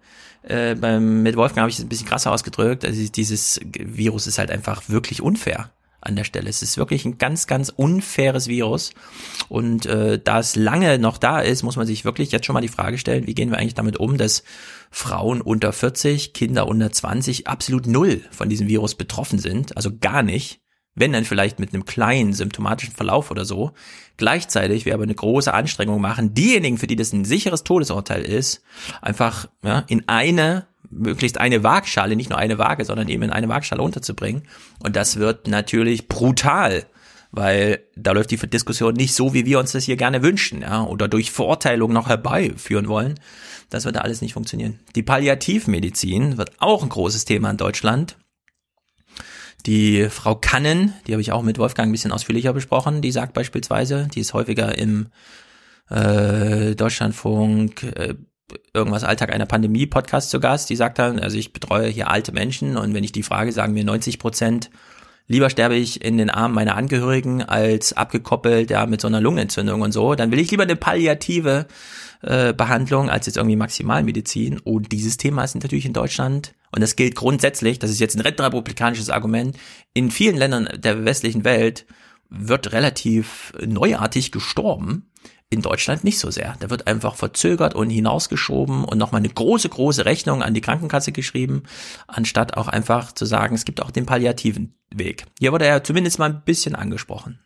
äh, beim, mit Wolfgang habe ich es ein bisschen krasser ausgedrückt. Also dieses Virus ist halt einfach wirklich unfair an der Stelle. Es ist wirklich ein ganz, ganz unfaires Virus. Und äh, da es lange noch da ist, muss man sich wirklich jetzt schon mal die Frage stellen, wie gehen wir eigentlich damit um, dass Frauen unter 40, Kinder unter 20 absolut null von diesem Virus betroffen sind, also gar nicht wenn dann vielleicht mit einem kleinen symptomatischen Verlauf oder so. Gleichzeitig wir aber eine große Anstrengung machen, diejenigen, für die das ein sicheres Todesurteil ist, einfach ja, in eine, möglichst eine Waagschale, nicht nur eine Waage, sondern eben in eine Waagschale unterzubringen. Und das wird natürlich brutal weil da läuft die Diskussion nicht so, wie wir uns das hier gerne wünschen, ja, oder durch Verurteilung noch herbeiführen wollen. Das wird da alles nicht funktionieren. Die Palliativmedizin wird auch ein großes Thema in Deutschland. Die Frau Kannen, die habe ich auch mit Wolfgang ein bisschen ausführlicher besprochen, die sagt beispielsweise, die ist häufiger im äh, Deutschlandfunk, äh, irgendwas Alltag einer Pandemie Podcast zu Gast, die sagt dann, also ich betreue hier alte Menschen und wenn ich die frage, sagen mir 90 Prozent, lieber sterbe ich in den Armen meiner Angehörigen als abgekoppelt, ja, mit so einer Lungenentzündung und so, dann will ich lieber eine palliative äh, Behandlung als jetzt irgendwie Maximalmedizin. Und dieses Thema ist natürlich in Deutschland, und das gilt grundsätzlich, das ist jetzt ein republikanisches Argument, in vielen Ländern der westlichen Welt wird relativ neuartig gestorben. In Deutschland nicht so sehr. Da wird einfach verzögert und hinausgeschoben und nochmal eine große, große Rechnung an die Krankenkasse geschrieben, anstatt auch einfach zu sagen, es gibt auch den palliativen Weg. Hier wurde er zumindest mal ein bisschen angesprochen.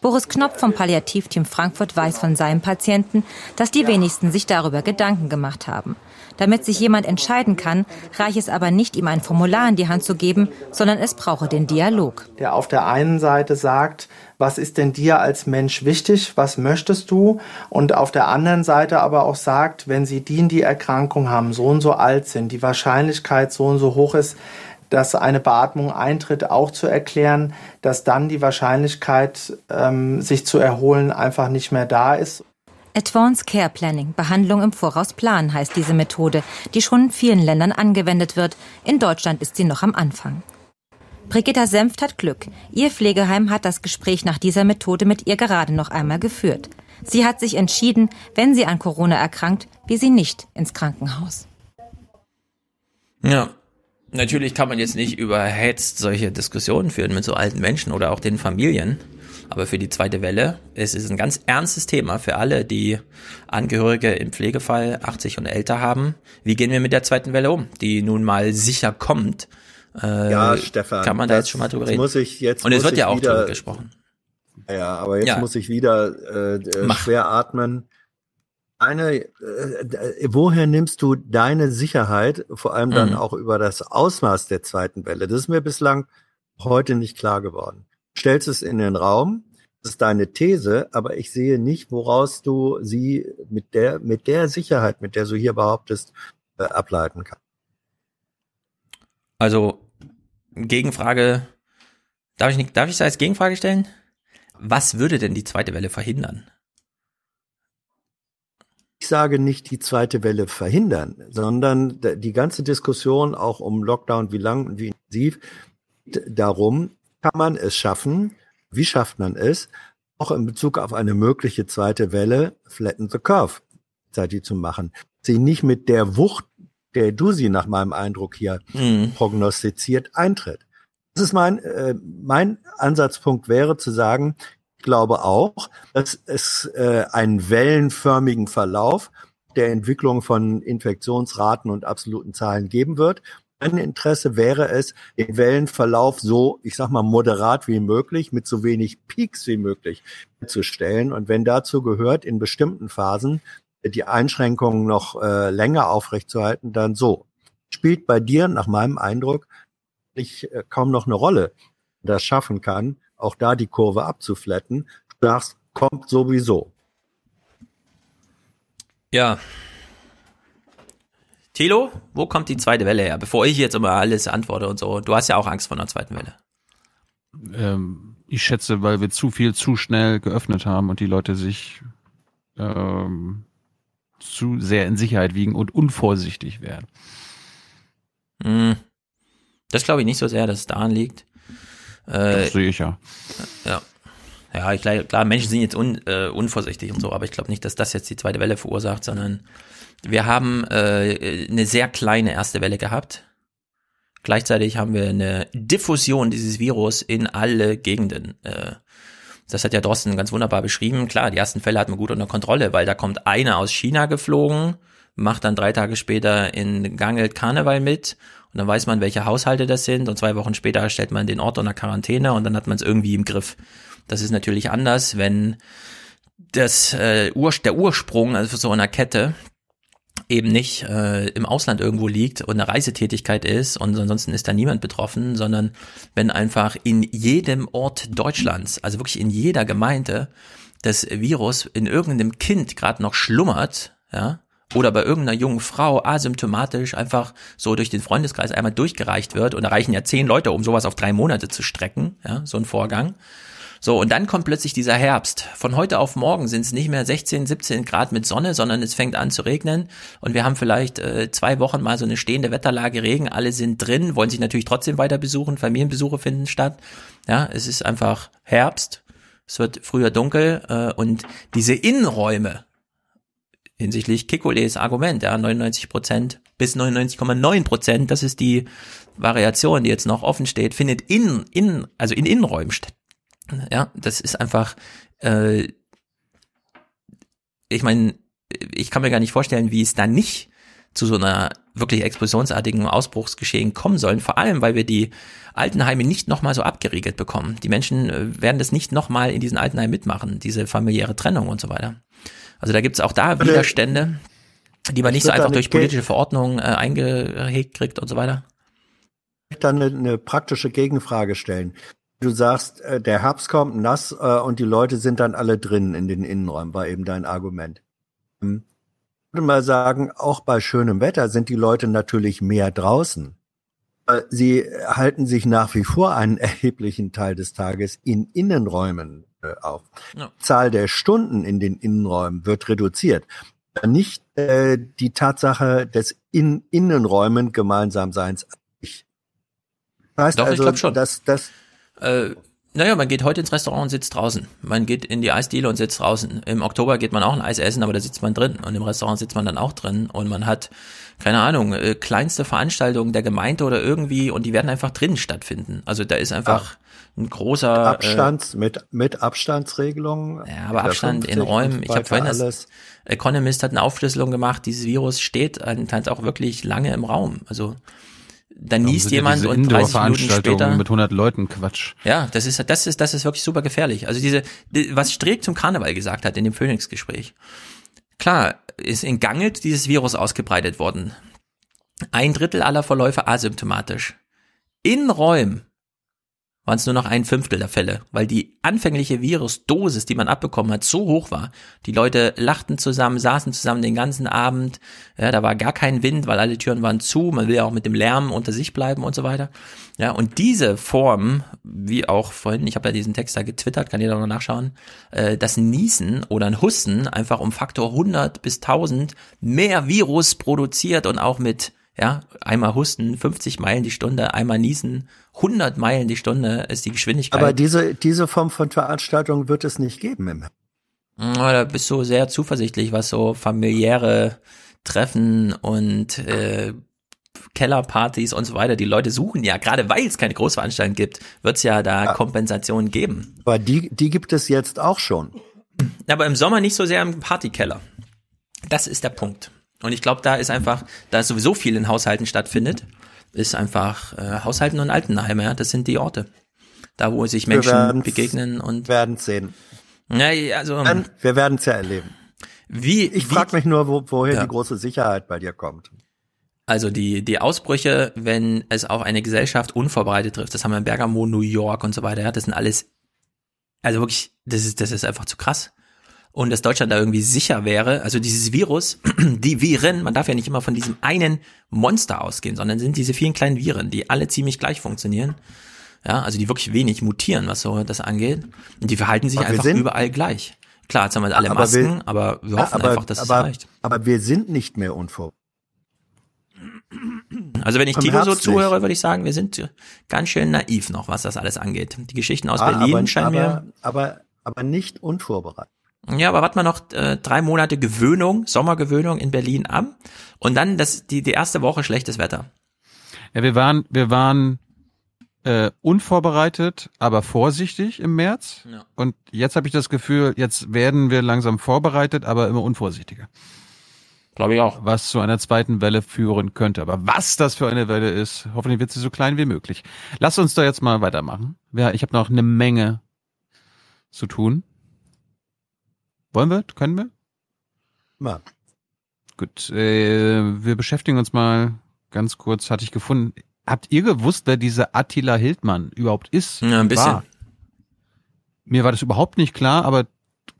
Boris Knopf vom Palliativteam Frankfurt weiß von seinem Patienten, dass die wenigsten sich darüber Gedanken gemacht haben. Damit sich jemand entscheiden kann, reicht es aber nicht, ihm ein Formular in die Hand zu geben, sondern es brauche den Dialog. Der auf der einen Seite sagt, was ist denn dir als Mensch wichtig, was möchtest du? Und auf der anderen Seite aber auch sagt, wenn sie die, die Erkrankung haben, so und so alt sind, die Wahrscheinlichkeit so und so hoch ist, dass eine Beatmung eintritt, auch zu erklären, dass dann die Wahrscheinlichkeit, ähm, sich zu erholen, einfach nicht mehr da ist. Advanced Care Planning, Behandlung im Voraus planen, heißt diese Methode, die schon in vielen Ländern angewendet wird. In Deutschland ist sie noch am Anfang. Brigitta Senft hat Glück. Ihr Pflegeheim hat das Gespräch nach dieser Methode mit ihr gerade noch einmal geführt. Sie hat sich entschieden, wenn sie an Corona erkrankt, wie sie nicht ins Krankenhaus. Ja, Natürlich kann man jetzt nicht überhetzt solche Diskussionen führen mit so alten Menschen oder auch den Familien. Aber für die zweite Welle, es ist ein ganz ernstes Thema für alle, die Angehörige im Pflegefall 80 und älter haben. Wie gehen wir mit der zweiten Welle um, die nun mal sicher kommt? Äh, ja, Stefan. Kann man da jetzt schon mal drüber reden? Muss ich jetzt und es wird ja auch wieder, drüber gesprochen. Ja, aber jetzt Ja. muss ich wieder äh, schwer atmen. Eine, äh, woher nimmst du deine Sicherheit, vor allem dann Mhm. auch über das Ausmaß der zweiten Welle? Das ist mir bislang heute nicht klar geworden. Stellst es in den Raum, das ist deine These, aber ich sehe nicht, woraus du sie mit der, mit der Sicherheit, mit der du hier behauptest, äh, ableiten kannst. Also, Gegenfrage, darf ich, nicht, darf ich da als Gegenfrage stellen? Was würde denn die zweite Welle verhindern? Ich sage nicht die zweite Welle verhindern, sondern die ganze Diskussion auch um Lockdown, wie lang und wie intensiv, darum, kann man es schaffen, wie schafft man es, auch in Bezug auf eine mögliche zweite Welle, flatten the curve, zeitig zu machen. Sie nicht mit der Wucht, der du sie nach meinem Eindruck hier Mhm. prognostiziert, eintritt. Das ist mein, äh, mein Ansatzpunkt wäre zu sagen, ich glaube auch, dass es äh, einen wellenförmigen Verlauf der Entwicklung von Infektionsraten und absoluten Zahlen geben wird. Mein Interesse wäre es, den Wellenverlauf so, ich sag mal, moderat wie möglich, mit so wenig Peaks wie möglich zu stellen. Und wenn dazu gehört, in bestimmten Phasen die Einschränkungen noch äh, länger aufrechtzuerhalten, dann so. Spielt bei dir, nach meinem Eindruck, nicht äh, kaum noch eine Rolle, das schaffen kann, auch da die Kurve abzuflatten. Du sagst, kommt sowieso. Ja. Thilo, wo kommt die zweite Welle her? Bevor ich jetzt immer alles antworte und so. Du hast ja auch Angst vor einer zweiten Welle. Ähm, ich schätze, weil wir zu viel zu schnell geöffnet haben und die Leute sich ähm, zu sehr in Sicherheit wiegen und unvorsichtig werden. Hm. Das glaube ich nicht so sehr, dass es daran liegt. Äh, Das sehe ich ja. Ja. Ja, ich, klar, klar, Menschen sind jetzt un, äh, unvorsichtig und so, aber ich glaube nicht, dass das jetzt die zweite Welle verursacht, sondern wir haben äh, eine sehr kleine erste Welle gehabt. Gleichzeitig haben wir eine Diffusion dieses Virus in alle Gegenden. Äh, das hat ja Drosten ganz wunderbar beschrieben. Klar, die ersten Fälle hat man gut unter Kontrolle, weil da kommt einer aus China geflogen, macht dann drei Tage später in Gangelt Karneval mit und dann weiß man, welche Haushalte das sind und zwei Wochen später stellt man den Ort unter Quarantäne und dann hat man es irgendwie im Griff. Das ist natürlich anders, wenn das äh, Ur der Ursprung, also so einer Kette, eben nicht äh, im Ausland irgendwo liegt und eine Reisetätigkeit ist und ansonsten ist da niemand betroffen, sondern wenn einfach in jedem Ort Deutschlands, also wirklich in jeder Gemeinde, das Virus in irgendeinem Kind gerade noch schlummert, ja, oder bei irgendeiner jungen Frau asymptomatisch einfach so durch den Freundeskreis einmal durchgereicht wird und da reichen ja zehn Leute, um sowas auf drei Monate zu strecken, ja, so ein Vorgang. So, und dann kommt plötzlich dieser Herbst. Von heute auf morgen sind es nicht mehr 16, 17 Grad mit Sonne, sondern es fängt an zu regnen. Und wir haben vielleicht äh, zwei Wochen mal so eine stehende Wetterlage Regen. Alle sind drin, wollen sich natürlich trotzdem weiter besuchen. Familienbesuche finden statt. Ja, es ist einfach Herbst. Es wird früher dunkel äh, und diese Innenräume, hinsichtlich Kikules Argument, ja, 99 Prozent bis 99,9 Prozent, das ist die Variation, die jetzt noch offen steht, findet in, in, also in Innenräumen statt. Ja, das ist einfach, äh, ich meine, ich kann mir gar nicht vorstellen, wie es da nicht zu so einer wirklich explosionsartigen Ausbruchsgeschehen kommen sollen. Vor allem, weil wir die Altenheime nicht nochmal so abgeriegelt bekommen. Die Menschen äh, werden das nicht nochmal in diesen Altenheimen mitmachen, diese familiäre Trennung und so weiter. Also da gibt's auch da Widerstände, die man nicht so einfach durch politische Verordnungen äh, eingehegt kriegt und so weiter. Ich dann eine, eine praktische Gegenfrage stellen. Du sagst, äh, der Herbst kommt nass äh, und die Leute sind dann alle drin in den Innenräumen, war eben dein Argument. Hm. Ich würde mal sagen, auch bei schönem Wetter sind die Leute natürlich mehr draußen. Äh, sie halten sich nach wie vor einen erheblichen Teil des Tages in Innenräumen äh, auf. Ja. Zahl der Stunden in den Innenräumen wird reduziert. Nicht äh, die Tatsache des in Innenräumen Gemeinsamseins. Ich heißt Doch, also, dass das äh, naja, man geht heute ins Restaurant und sitzt draußen. Man geht in die Eisdiele und sitzt draußen. Im Oktober geht man auch ein Eis essen, aber da sitzt man drin. Und im Restaurant sitzt man dann auch drin. Und man hat, keine Ahnung, äh, kleinste Veranstaltungen der Gemeinde oder irgendwie und die werden einfach drinnen stattfinden. Also da ist einfach ein großer Abstand äh, mit mit Abstandsregelungen. Ja, aber Abstand in Räumen. Ich habe vorhin das Economist hat eine Aufschlüsselung gemacht. Dieses Virus steht anscheinend auch wirklich lange im Raum. Also dann niest jemand ja und 30 Minuten später mit 100 Leuten Quatsch. Ja, das ist das ist das ist wirklich super gefährlich. Also diese was Streeck zum Karneval gesagt hat in dem Phoenix Gespräch. Klar, ist in Gangelt dieses Virus ausgebreitet worden. Ein Drittel aller Verläufe asymptomatisch. In Räumen waren es nur noch ein Fünftel der Fälle, weil die anfängliche Virusdosis, die man abbekommen hat, so hoch war. Die Leute lachten zusammen, saßen zusammen den ganzen Abend. Ja, da war gar kein Wind, weil alle Türen waren zu. Man will ja auch mit dem Lärm unter sich bleiben und so weiter. Ja, und diese Form, wie auch vorhin, ich habe ja diesen Text da getwittert, kann jeder noch nachschauen, äh, das Niesen oder ein Husten einfach um Faktor 100 bis 1000 mehr Virus produziert und auch mit ja, einmal husten, 50 Meilen die Stunde, einmal niesen, 100 Meilen die Stunde ist die Geschwindigkeit. Aber diese, diese Form von Veranstaltung wird es nicht geben im Da bist du sehr zuversichtlich, was so familiäre Treffen und äh, Kellerpartys und so weiter. Die Leute suchen ja, gerade weil es keine Großveranstaltung gibt, wird es ja da ja. Kompensationen geben. Aber die, die gibt es jetzt auch schon. Aber im Sommer nicht so sehr im Partykeller. Das ist der Punkt. Und ich glaube, da ist einfach, da sowieso viel in Haushalten stattfindet, ist einfach äh, Haushalten und Altenheime, ja, das sind die Orte. Da, wo sich Menschen begegnen und. werden sehen. Ja, also. Wir werden es ja erleben. Wie, ich frage mich nur, wo, woher ja. die große Sicherheit bei dir kommt. Also die, die Ausbrüche, wenn es auf eine Gesellschaft unvorbereitet trifft, das haben wir in Bergamo, New York und so weiter, ja, das sind alles, also wirklich, das ist, das ist einfach zu krass und dass Deutschland da irgendwie sicher wäre. Also dieses Virus, die Viren, man darf ja nicht immer von diesem einen Monster ausgehen, sondern sind diese vielen kleinen Viren, die alle ziemlich gleich funktionieren. Ja, also die wirklich wenig mutieren, was so das angeht. Und die verhalten sich aber einfach überall gleich. Klar, jetzt haben wir alle aber Masken, wir, aber wir hoffen aber, einfach, dass aber, es reicht. Aber wir sind nicht mehr unvorbereitet. Also wenn ich Timo so zuhöre, würde ich sagen, wir sind ganz schön naiv noch, was das alles angeht. Die Geschichten aus ah, Berlin aber, scheinen aber, mir. Aber, aber nicht unvorbereitet. Ja, aber warte mal noch äh, drei Monate Gewöhnung, Sommergewöhnung in Berlin am und dann das die die erste Woche schlechtes Wetter. Ja, wir waren wir waren äh, unvorbereitet, aber vorsichtig im März ja. und jetzt habe ich das Gefühl, jetzt werden wir langsam vorbereitet, aber immer unvorsichtiger. Glaube ich auch. Was zu einer zweiten Welle führen könnte. Aber was das für eine Welle ist, hoffentlich wird sie so klein wie möglich. Lass uns da jetzt mal weitermachen. Ja, ich habe noch eine Menge zu tun. Wollen wir? Können wir? Ja. Gut, äh, wir beschäftigen uns mal ganz kurz, hatte ich gefunden. Habt ihr gewusst, wer dieser Attila Hildmann überhaupt ist? Ja, ein bisschen. War? Mir war das überhaupt nicht klar, aber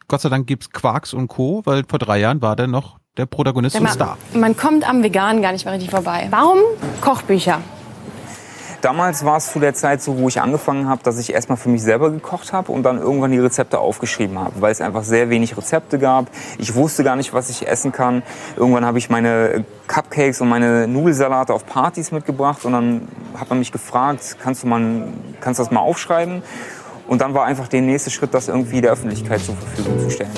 Gott sei Dank gibt's Quarks und Co., weil vor drei Jahren war der noch der Protagonist und mal, Star. Man kommt am Veganen gar nicht mehr richtig vorbei. Warum Kochbücher? Damals war es zu der Zeit so, wo ich angefangen habe, dass ich erstmal für mich selber gekocht habe und dann irgendwann die Rezepte aufgeschrieben habe, weil es einfach sehr wenig Rezepte gab. Ich wusste gar nicht, was ich essen kann. Irgendwann habe ich meine Cupcakes und meine Nudelsalate auf Partys mitgebracht und dann hat man mich gefragt, kannst du, mal, kannst du das mal aufschreiben? Und dann war einfach der nächste Schritt, das irgendwie der Öffentlichkeit zur Verfügung zu stellen.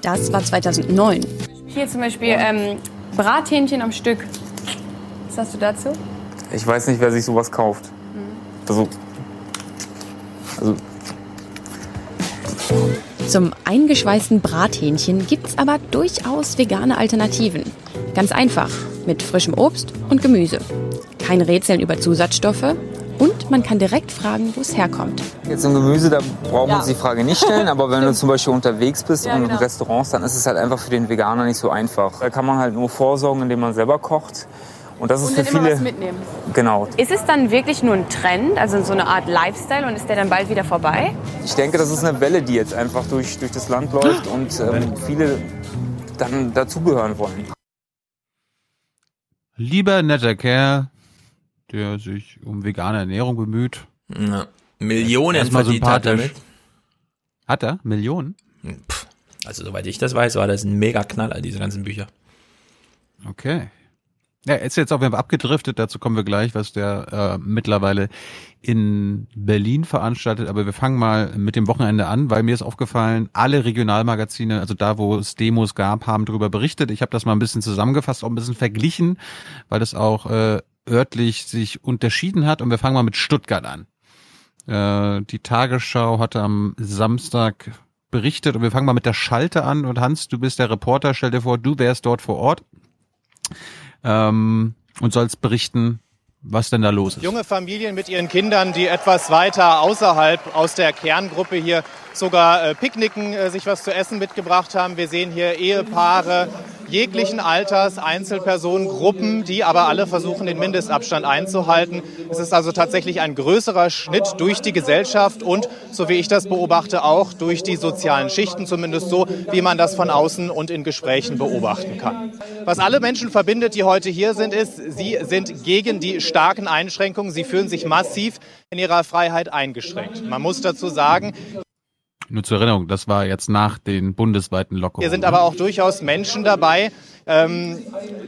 Das war 2009. Hier zum Beispiel ähm, Brathähnchen am Stück. Was sagst du dazu? Ich weiß nicht, wer sich sowas kauft. Also, also Zum eingeschweißten Brathähnchen gibt's aber durchaus vegane Alternativen. Ganz einfach, mit frischem Obst und Gemüse. Kein Rätseln über Zusatzstoffe und man kann direkt fragen, wo es herkommt. Jetzt im Gemüse, da brauchen wir Ja. uns die Frage nicht stellen, aber wenn du zum Beispiel unterwegs bist Ja, und in genau. Restaurants, dann ist es halt einfach für den Veganer nicht so einfach. Da kann man halt nur vorsorgen, indem man selber kocht. Und das ist Und für immer was viele. mitnehmen. Genau. Ist es dann wirklich nur ein Trend, also so eine Art Lifestyle und ist der dann bald wieder vorbei? Ich denke, das ist eine Welle, die jetzt einfach durch, durch das Land läuft und ähm, viele dann dazugehören wollen. Lieber netter Kerl, der sich um vegane Ernährung bemüht. Ja. Millionen Erstmal verdient hat sympathisch. damit. Hat er? Millionen? Pff, also soweit ich das weiß, war das ein mega Knaller, diese ganzen Bücher. Okay. Ja, ist jetzt auf jeden Fall abgedriftet, dazu kommen wir gleich, was der äh, mittlerweile in Berlin veranstaltet. Aber wir fangen mal mit dem Wochenende an, weil mir ist aufgefallen, alle Regionalmagazine, also da, wo es Demos gab, haben darüber berichtet. Ich habe das mal ein bisschen zusammengefasst, auch ein bisschen verglichen, weil das auch äh, örtlich sich unterschieden hat. Und wir fangen mal mit Stuttgart an. Äh, die Tagesschau hatte am Samstag berichtet und wir fangen mal mit der Schalte an. Und Hans, du bist der Reporter, stell dir vor, du wärst dort vor Ort ähm, und sollst berichten, was denn da los ist. Junge Familien mit ihren Kindern, die etwas weiter außerhalb aus der Kerngruppe hier sogar äh, picknicken, äh, sich was zu essen mitgebracht haben. Wir sehen hier Ehepaare jeglichen Alters, Einzelpersonen, Gruppen, die aber alle versuchen, den Mindestabstand einzuhalten. Es ist also tatsächlich ein größerer Schnitt durch die Gesellschaft und, so wie ich das beobachte, auch durch die sozialen Schichten, zumindest so, wie man das von außen und in Gesprächen beobachten kann. Was alle Menschen verbindet, die heute hier sind, ist, sie sind gegen die starken Einschränkungen. Sie fühlen sich massiv in ihrer Freiheit eingeschränkt. Man muss dazu sagen, Nur zur Erinnerung, das war jetzt nach den bundesweiten Lockerungen. Hier sind aber auch durchaus Menschen dabei, ähm,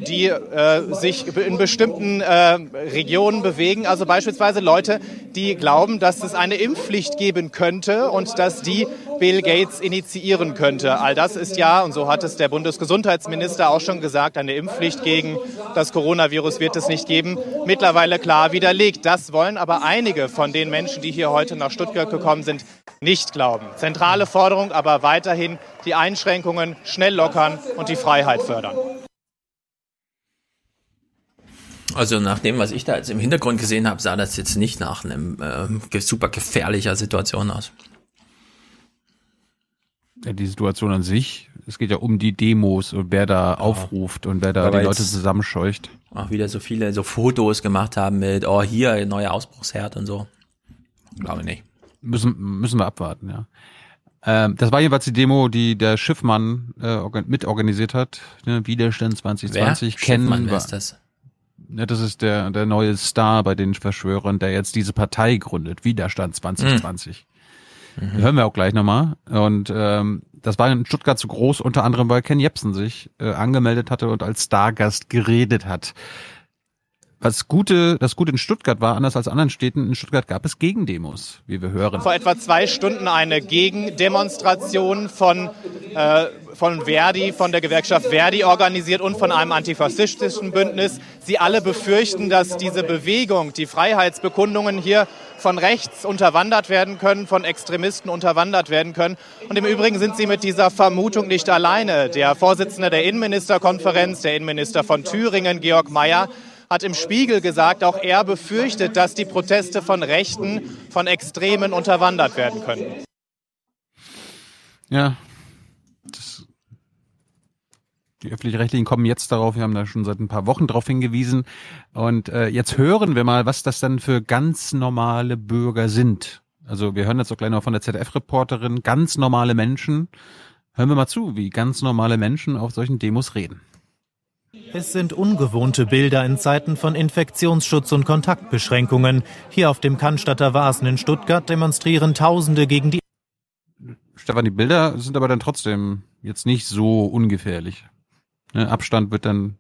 die äh, sich in bestimmten äh, Regionen bewegen. Also beispielsweise Leute, die glauben, dass es eine Impfpflicht geben könnte und dass die Bill Gates initiieren könnte. All das ist ja, und so hat es der Bundesgesundheitsminister auch schon gesagt, eine Impfpflicht gegen das Coronavirus wird es nicht geben. Mittlerweile klar widerlegt. Das wollen aber einige von den Menschen, die hier heute nach Stuttgart gekommen sind, nicht glauben. Zentrale Forderung aber weiterhin die Einschränkungen schnell lockern und die Freiheit fördern. Also nach dem, was ich da jetzt im Hintergrund gesehen habe, sah das jetzt nicht nach einem äh, super gefährlicher Situation aus. Ja, die Situation an sich, es geht ja um die Demos und wer da aufruft und wer da Aber die Leute zusammenscheucht. Auch wieder so viele so Fotos gemacht haben mit, oh hier, neuer Ausbruchsherd und so. Glaube nicht. Müssen, müssen wir abwarten, ja. Ähm, das war jedenfalls die Demo, die der Schiffmann äh, organ- mitorganisiert hat. Ne? Widerstand 2020 Wer? kennen Schiffmann, wer ist das? Ja, das ist der, der neue Star bei den Verschwörern, der jetzt diese Partei gründet, Widerstand 2020. Mhm. Hören wir auch gleich nochmal. Und ähm, das war in Stuttgart so groß, unter anderem, weil Ken Jebsen sich äh, angemeldet hatte und als Stargast geredet hat. Was Gute, das Gute in Stuttgart war, anders als anderen Städten, in Stuttgart gab es Gegendemos, wie wir hören. Vor etwa zwei Stunden eine Gegendemonstration von, äh, von Verdi, von der Gewerkschaft Verdi organisiert und von einem antifaschistischen Bündnis. Sie alle befürchten, dass diese Bewegung, die Freiheitsbekundungen hier von rechts unterwandert werden können, von Extremisten unterwandert werden können. Und im Übrigen sind sie mit dieser Vermutung nicht alleine. Der Vorsitzende der Innenministerkonferenz, der Innenminister von Thüringen, Georg Mayer, hat im Spiegel gesagt, auch er befürchtet, dass die Proteste von Rechten, von Extremen unterwandert werden können. Ja. Das, Die öffentlich-rechtlichen kommen jetzt darauf, wir haben da schon seit ein paar Wochen darauf hingewiesen. Und äh, jetzt hören wir mal, was das dann für ganz normale Bürger sind. Also wir hören jetzt auch gleich noch von der ZDF-Reporterin, ganz normale Menschen. Hören wir mal zu, wie ganz normale Menschen auf solchen Demos reden. Es sind ungewohnte Bilder in Zeiten von Infektionsschutz und Kontaktbeschränkungen. Hier auf dem Cannstatter Vasen in Stuttgart demonstrieren Tausende gegen die. Stefan, die Bilder sind aber dann trotzdem jetzt nicht so ungefährlich. Ne, Abstand wird dann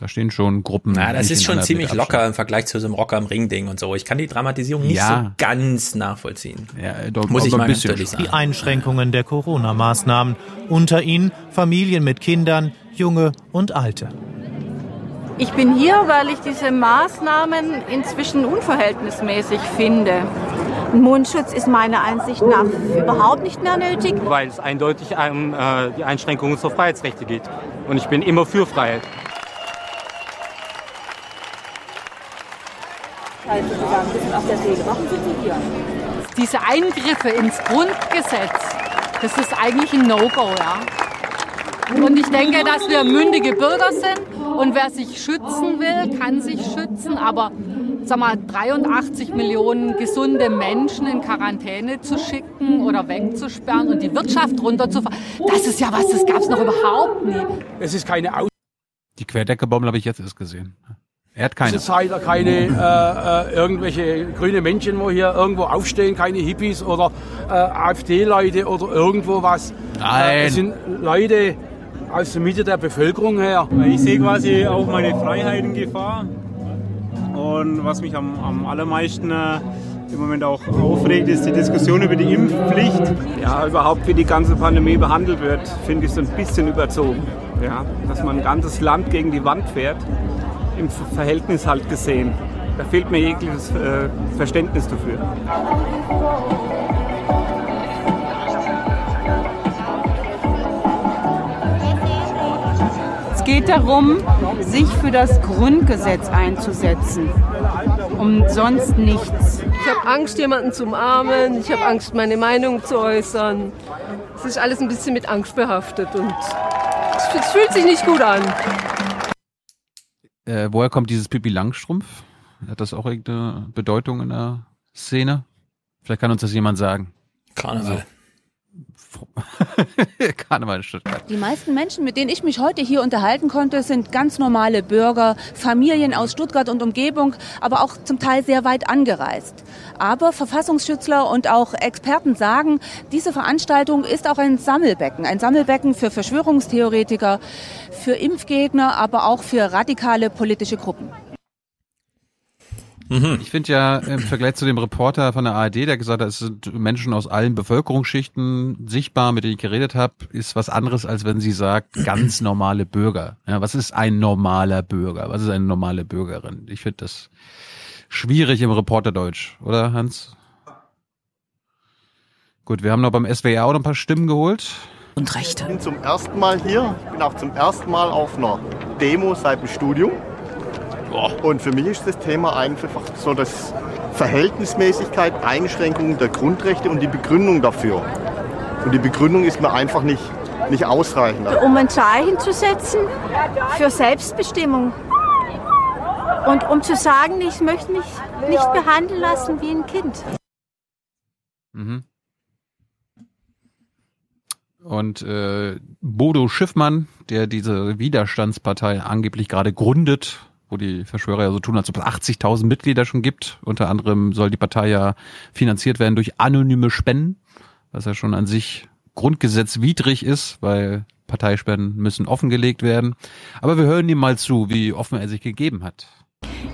da stehen schon Gruppen. Na, das ist in schon ziemlich locker im Vergleich zu so einem Rocker am Ring-Ding und so. Ich kann die Dramatisierung nicht Ja. so ganz nachvollziehen. Ja, doch, Muss ich mal ein bisschen sagen. Die Einschränkungen der Corona-Maßnahmen. Unter ihnen Familien mit Kindern, Junge und Alte. Ich bin hier, weil ich diese Maßnahmen inzwischen unverhältnismäßig finde. Mundschutz ist meiner Ansicht nach überhaupt nicht mehr nötig. weil es eindeutig um äh, die Einschränkungen zur Freiheitsrechte geht. Und ich bin immer für Freiheit. Diese Eingriffe ins Grundgesetz, das ist eigentlich ein No-Go, ja. Und ich denke, dass wir mündige Bürger sind und wer sich schützen will, kann sich schützen. Aber sag mal, 83 Millionen gesunde Menschen in Quarantäne zu schicken oder wegzusperren und die Wirtschaft runterzufahren, das ist ja was, das gab es noch überhaupt nie. Es ist keine Aus Die Querdeckebomben habe ich jetzt erst gesehen. Er hat keine. Es ist leider keine äh, äh, irgendwelche grüne Menschen, wo hier irgendwo aufstehen, keine Hippies oder äh, AfD-Leute oder irgendwo was. Nein. Äh, es sind Leute aus der Mitte der Bevölkerung her. Ich sehe quasi auch meine Freiheit in Gefahr. Und was mich am, am allermeisten äh, im Moment auch aufregt, ist die Diskussion über die Impfpflicht. Ja, überhaupt wie die ganze Pandemie behandelt wird, finde ich so ein bisschen überzogen. Ja, dass man ein ganzes Land gegen die Wand fährt, im Verhältnis halt gesehen. Da fehlt mir jegliches äh, Verständnis dafür. Es geht darum, sich für das Grundgesetz einzusetzen. Um sonst nichts. Ich habe Angst, jemanden zu umarmen. Ich habe Angst, meine Meinung zu äußern. Es ist alles ein bisschen mit Angst behaftet und es fühlt sich nicht gut an. Äh, woher kommt dieses Pippi Langstrumpf? Hat das auch irgendeine Bedeutung in der Szene? Vielleicht kann uns das jemand sagen. Karneval. Karneval in Stuttgart. Die meisten Menschen, mit denen ich mich heute hier unterhalten konnte, sind ganz normale Bürger, Familien aus Stuttgart und Umgebung, aber auch zum Teil sehr weit angereist. Aber Verfassungsschützler und auch Experten sagen, diese Veranstaltung ist auch ein Sammelbecken, ein Sammelbecken für Verschwörungstheoretiker, für Impfgegner, aber auch für radikale politische Gruppen. Ich finde ja im Vergleich zu dem Reporter von der ARD, der gesagt hat, es sind Menschen aus allen Bevölkerungsschichten sichtbar, mit denen ich geredet habe, ist was anderes, als wenn sie sagt, ganz normale Bürger. Ja, was ist ein normaler Bürger? Was ist eine normale Bürgerin? Ich finde das schwierig im Reporterdeutsch, oder Hans? Gut, wir haben noch beim SWR auch noch ein paar Stimmen geholt. Und Rechte. Ich bin zum ersten Mal hier. Ich bin auch zum ersten Mal auf einer Demo seit dem Studium. Und für mich ist das Thema einfach so das Verhältnismäßigkeit, Einschränkungen der Grundrechte und die Begründung dafür. Und die Begründung ist mir einfach nicht, nicht ausreichend. Um ein Zeichen zu setzen für Selbstbestimmung. Und um zu sagen, ich möchte mich nicht behandeln lassen wie ein Kind. Mhm. Und äh, Bodo Schiffmann, der diese Widerstandspartei angeblich gerade gründet, wo die Verschwörer ja so tun, als ob es 80.000 Mitglieder schon gibt. Unter anderem soll die Partei ja finanziert werden durch anonyme Spenden, was ja schon an sich grundgesetzwidrig ist, weil Parteispenden müssen offengelegt werden. Aber wir hören ihm mal zu, wie offen er sich gegeben hat.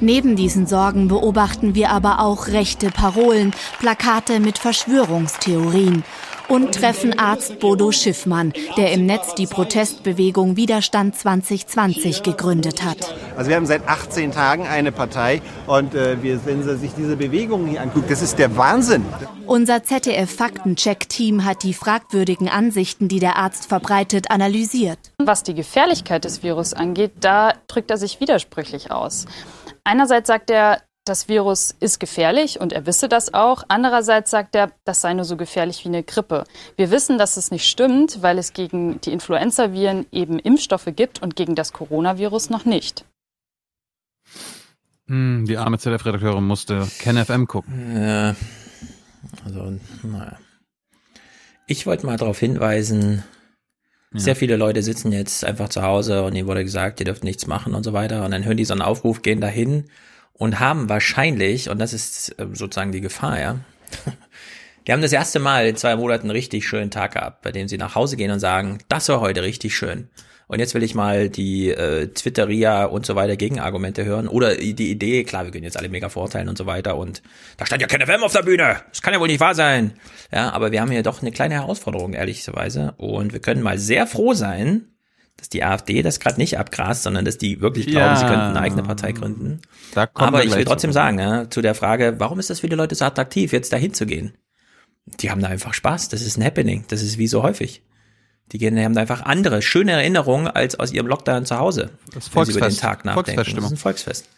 Neben diesen Sorgen beobachten wir aber auch rechte Parolen, Plakate mit Verschwörungstheorien und treffen Arzt Bodo Schiffmann, der im Netz die Protestbewegung Widerstand 2020 gegründet hat. Also wir haben seit 18 Tagen eine Partei und äh, wir, wenn Sie sich diese Bewegung hier angucken, das ist der Wahnsinn. Unser ZDF-Faktencheck-Team hat die fragwürdigen Ansichten, die der Arzt verbreitet, analysiert. Was die Gefährlichkeit des Virus angeht, da drückt er sich widersprüchlich aus. Einerseits sagt er, das Virus ist gefährlich und er wisse das auch. Andererseits sagt er, das sei nur so gefährlich wie eine Grippe. Wir wissen, dass es nicht stimmt, weil es gegen die Influenzaviren eben Impfstoffe gibt und gegen das Coronavirus noch nicht. Hm, die arme ZDF-Redakteurin musste KenFM gucken. Ja, also, naja. Ich wollte mal darauf hinweisen, Ja. sehr viele Leute sitzen jetzt einfach zu Hause und ihnen wurde gesagt, ihr dürft nichts machen und so weiter. Und dann hören die so einen Aufruf, gehen dahin und haben wahrscheinlich, und das ist äh, sozusagen die Gefahr, ja, die haben das erste Mal in zwei Monaten einen richtig schönen Tag gehabt, bei dem sie nach Hause gehen und sagen, das war heute richtig schön. Und jetzt will ich mal die äh, Twitteria und so weiter Gegenargumente hören. Oder die Idee, klar, wir können jetzt alle mega vorteilen und so weiter. Und da stand ja keine FM auf der Bühne. Das kann ja wohl nicht wahr sein. Ja, aber wir haben hier doch eine kleine Herausforderung, ehrlicherweise. Und wir können mal sehr froh sein, dass die AfD das gerade nicht abgrast, sondern dass die wirklich glauben, Ja. sie könnten eine eigene Partei gründen. Aber ich will trotzdem sagen, ja, zu der Frage, warum ist das für die Leute so attraktiv, jetzt dahin zu gehen? Die haben da einfach Spaß. Das ist ein Happening. Das ist wie so häufig. Die gehen, die haben da einfach andere, schöne Erinnerungen als aus ihrem Lockdown zu Hause. Das wenn sie über den Volksfest. Tag nachdenken. Das ist ein Volksfest.